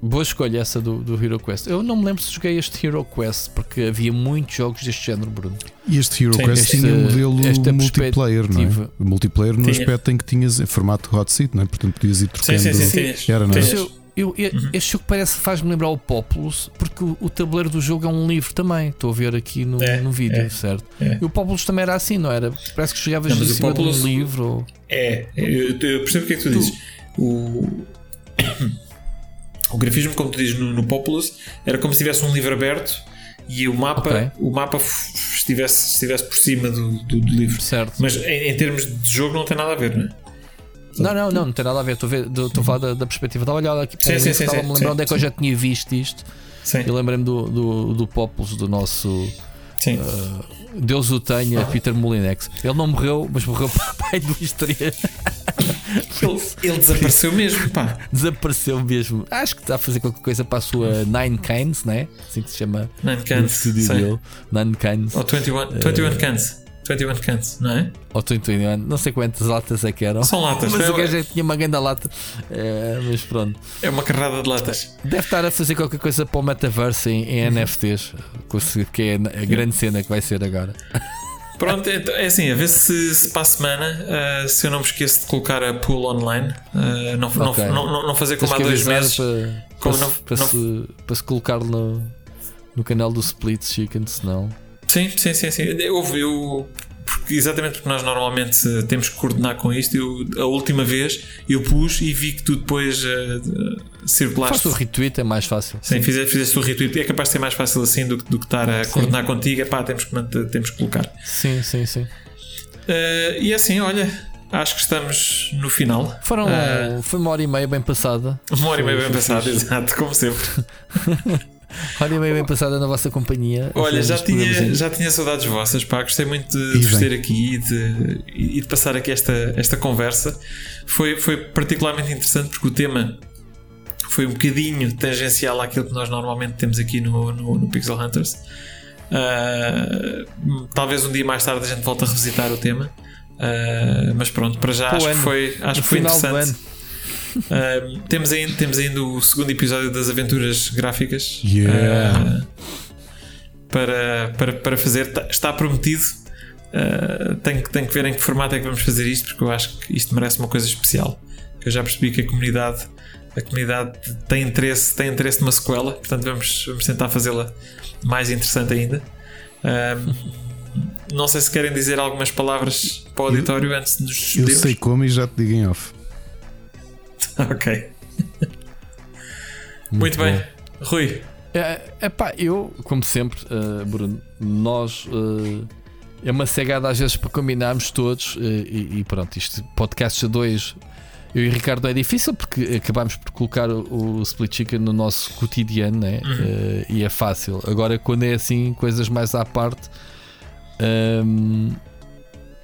Boa escolha essa do, do Hero Quest. Eu não me lembro se joguei este Hero Quest porque havia muitos jogos deste género, Bruno. E este Hero Sim, Quest este- tinha modelo esta multiplayer, não é? O multiplayer no Tinha. aspecto em que tinhas em formato hot seat, não é? Portanto, podias ir Sim, trocando. sim, sim. tinhas. Era, não é? Eu, eu- eu- Este jogo parece faz-me lembrar o Populous, porque o, o tabuleiro do jogo é um livro também. Estou a ver aqui no, É, no vídeo, é, certo? é. E o Populous também era assim, não era? Parece que chegavas Não, em o cima Populous- de um livro. É, eu, eu percebo o que é que tu dizes. O, o grafismo, como tu dizes no, no Populous, era como se tivesse um livro aberto e o mapa, Ok. o mapa estivesse, estivesse por cima do, do, do livro. Certo. Mas em, em termos de jogo não tem nada a ver, não é? Não, não, não, não tem nada a ver. Estou a, falar da, da perspectiva. Estava a olhar aqui para Sim, sim, sim, estava a me lembrar onde é que eu já tinha visto isto. Sim. Eu lembrei-me do, do, do Populous, do nosso Sim. Deus o tenha, Peter Molinex. Ele não morreu, mas morreu para pai do estreia. Ele, ele desapareceu mesmo, pá. Desapareceu mesmo. Acho que está a fazer qualquer coisa para a sua Nine Cans, né? Assim que se chama Nine cans. Nine Cans. Ou 21, 21 cans. 21 cans, não é? Ou 21, não sei quantas latas é que eram. São latas. Mas é, o gajo é tinha uma grande lata. É, mas pronto. é uma carrada de latas. Deve estar a fazer qualquer coisa para o metaverse em, em NFTs, com o- que é a grande cena que vai ser agora. Pronto, então, é assim, a ver se, se para a semana, ah, se eu não me esqueço de colocar a pool online, ah, não, não- Ok. não, não, não fazer Tens como há dois meses. Para, Como para, não- se, para, se, para se colocar no, no canal do Split Chicken, senão. Sim, sim, sim, sim. Eu, eu, porque, exatamente porque nós normalmente temos que coordenar com isto. Eu, a última vez eu pus e vi que tu depois uh, circulaste. Faça o retweet, é mais fácil. Sim, fizeste, fizeste o retweet. É capaz de ser mais fácil assim do, que- do que estar a coordenar contigo. Epá, temos que, temos que colocar. Sim, sim, sim. Eh, e assim, olha, acho que estamos no final. Foram, Ah. foi uma hora e meia bem passada. Uma hora e meia bem passada, exato, como sempre. E meia bem passada na vossa companhia. Olha, já tinha, já tinha saudades vossas, pá. Gostei muito de, de vos bem. ter aqui e de, e de passar aqui esta, esta conversa. Foi, foi particularmente interessante porque o tema foi um bocadinho tangencial àquilo que nós normalmente temos aqui no, no, no Pixel Hunters. Ah, talvez um dia mais tarde a gente volte a revisitar o tema. Ah, mas pronto, para já o acho que foi, acho No que foi interessante. Ah, temos, ainda, temos ainda o segundo episódio das aventuras gráficas Yeah. Ah, para, para, para fazer. Tá- Está prometido. Ah, tenho, que- tenho que ver em que formato é que vamos fazer isto, porque eu acho que isto merece uma coisa especial. Eu já percebi que a comunidade, a comunidade tem interesse, tem interesse numa sequela, portanto vamos, vamos tentar fazê-la mais interessante ainda. Ah, não sei se querem dizer algumas palavras para o auditório antes de nos Eu despedirmos. sei como e já te digo em off. Ok. Muito, bem. Rui, É, epá, eu, como sempre, eh, Bruno, nós eh, é uma cegada às vezes para combinarmos todos eh, e, e pronto, isto podcasts a dois. Eu e o Ricardo é difícil porque acabámos por colocar o, o Split Chicken no nosso cotidiano né? Eh, e é fácil. Agora, quando é assim, coisas mais à parte, ehm,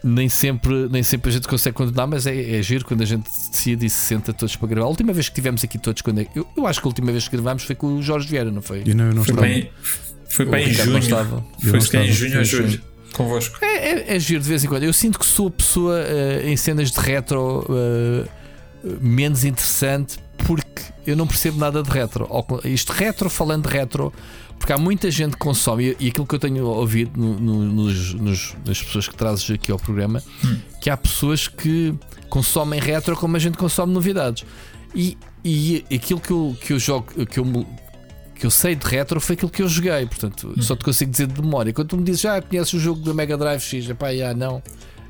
nem, sempre, nem sempre a gente consegue condenar, mas é, é giro quando a gente decide e se senta todos para gravar. A última vez que tivemos aqui todos, quando é- eu, eu acho que a última vez que gravámos foi com o Jorge Vieira, não foi? Eu não, eu não foi estava. bem, foi bem em junho. estava. Foi calhar em estava. junho ou julho. Convosco. É, é, é giro de vez em quando. Eu sinto que sou a pessoa eh, em cenas de retro eh, menos interessante porque eu não percebo nada de retro. Isto retro, falando de retro, porque há muita gente que consome, e aquilo que eu tenho ouvido no- no- nos, nos- nas pessoas que trazes aqui ao programa, que há pessoas que consomem retro como a gente consome novidades. E, e aquilo que eu, que eu jogo, que eu, que eu sei de retro foi aquilo que eu joguei, portanto, só te consigo dizer de memória. Quando tu me dizes, já conheces o jogo da Mega Drive X, epá, já não,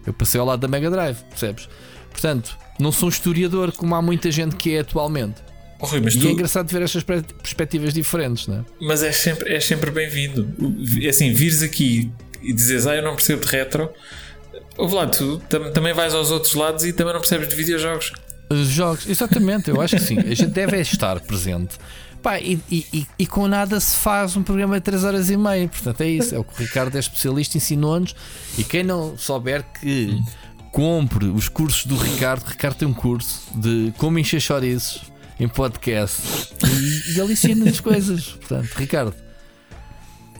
eu passei ao lado da Mega Drive, percebes? Portanto, não sou um historiador como há muita gente que é atualmente. Oh, Rui, E tu, é engraçado ver estas perspectivas diferentes, não é? mas és sempre, és sempre bem-vindo. O- Assim, vires aqui e dizes, ah, eu não percebo de retro. Ouve lá, tu tam- também vais aos outros lados e também não percebes de videojogos. Os jogos, exatamente, eu acho que sim. A gente deve é estar presente. Pá, e, e- e- com nada se faz um programa de 3 horas e meia. Portanto, é isso. É o que o Ricardo é especialista, ensinou-nos. E quem não souber que compre os cursos do Ricardo, Ricardo tem um curso de como encher chouriços em podcast. E, e ele ensina-nos coisas. Portanto, Ricardo,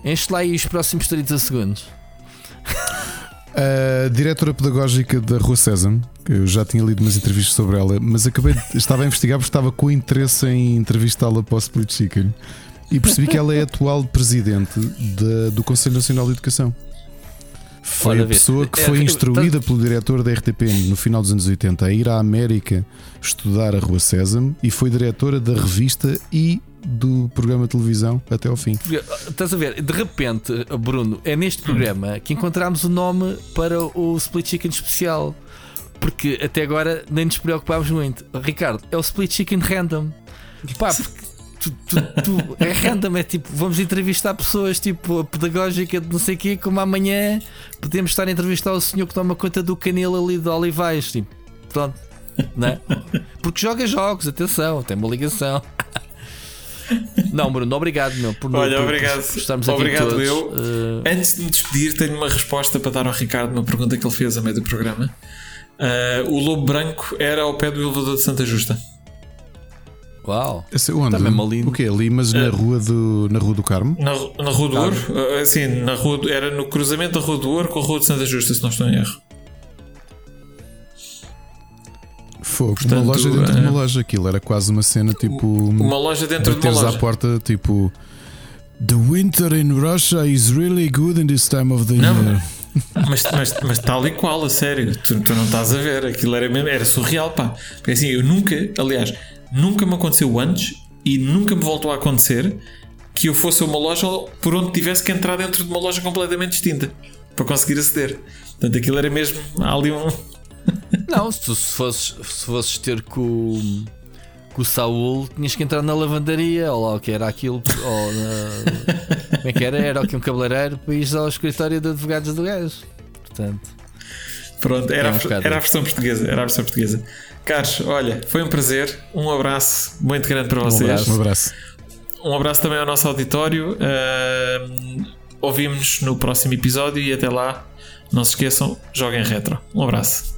enche lá aí os próximos 30 segundos. A diretora pedagógica da Rua Sésamo, que eu já tinha lido umas entrevistas sobre ela, mas acabei de, estava a investigar porque estava com interesse em entrevistá-la para o Split Chicken e percebi que ela é atual presidente da- do Conselho Nacional de Educação. Foi Olha, a pessoa que É, foi é, instruída pelo diretor da RTP no final dos anos 80 a ir à América estudar a Rua Sésamo e foi diretora da revista e do programa de televisão até ao fim. Estás a ver? De repente, Bruno, é neste programa que encontramos o nome para o Split Chicken especial. Porque até agora nem nos preocupámos muito. Ricardo, é o Split Chicken Random. Pá, porque tu, tu- tu- é random, é tipo, vamos entrevistar pessoas tipo a pedagógica de não sei o quê, como amanhã podemos estar a entrevistar o senhor que toma conta do canil ali de Olivais. Tipo, pronto, não é? Porque joga jogos, atenção, tem uma ligação. Não, Bruno, obrigado meu, por, Olha, por, obrigado. por estarmos aqui Obrigado todos. eu. Eh, Antes de me despedir, tenho uma resposta para dar ao Ricardo, uma pergunta que ele fez a meio do programa. Ah, o Lobo Branco era ao pé do elevador de Santa Justa. Uau. Esse, onde? Tá mesmo ali. O quê? Ali, mas na, rua do, na Rua do Carmo? Na, na Rua do Ouro? Ah, sim, na rua do- era no cruzamento da Rua do Ouro com a Rua de Santa Justa, se não estou em erro. Fogo. Portanto, uma loja dentro de eh, uma loja. Aquilo era quase uma cena tipo. Uma loja dentro de uma bateres à loja. porta tipo. The winter in Russia is really good in this time of the Não, year. Mas, mas, mas tal e qual, a sério, tu, tu não estás a ver, aquilo era mesmo, era surreal, pá. Porque assim, eu nunca, aliás, nunca me aconteceu antes e nunca me voltou a acontecer que eu fosse a uma loja por onde tivesse que entrar dentro de uma loja completamente distinta para conseguir aceder. Portanto, aquilo era mesmo ali um. Não, se tu se fosses, se fosses ter com, com o Saúl, tinhas que entrar na lavandaria, ou lá o que era aquilo, ou na, como é que era? Era aqui um cabeleireiro para ir ao escritório de advogados do gajo. Portanto, Pronto, era, É um a, era a versão portuguesa. Era a versão portuguesa. Carlos, olha, foi um prazer. Um abraço muito grande para vocês. abraço. Um abraço. Um abraço também ao nosso auditório. Ahm, Ouvimos-nos no próximo episódio e até lá, não se esqueçam, joguem retro. Um abraço.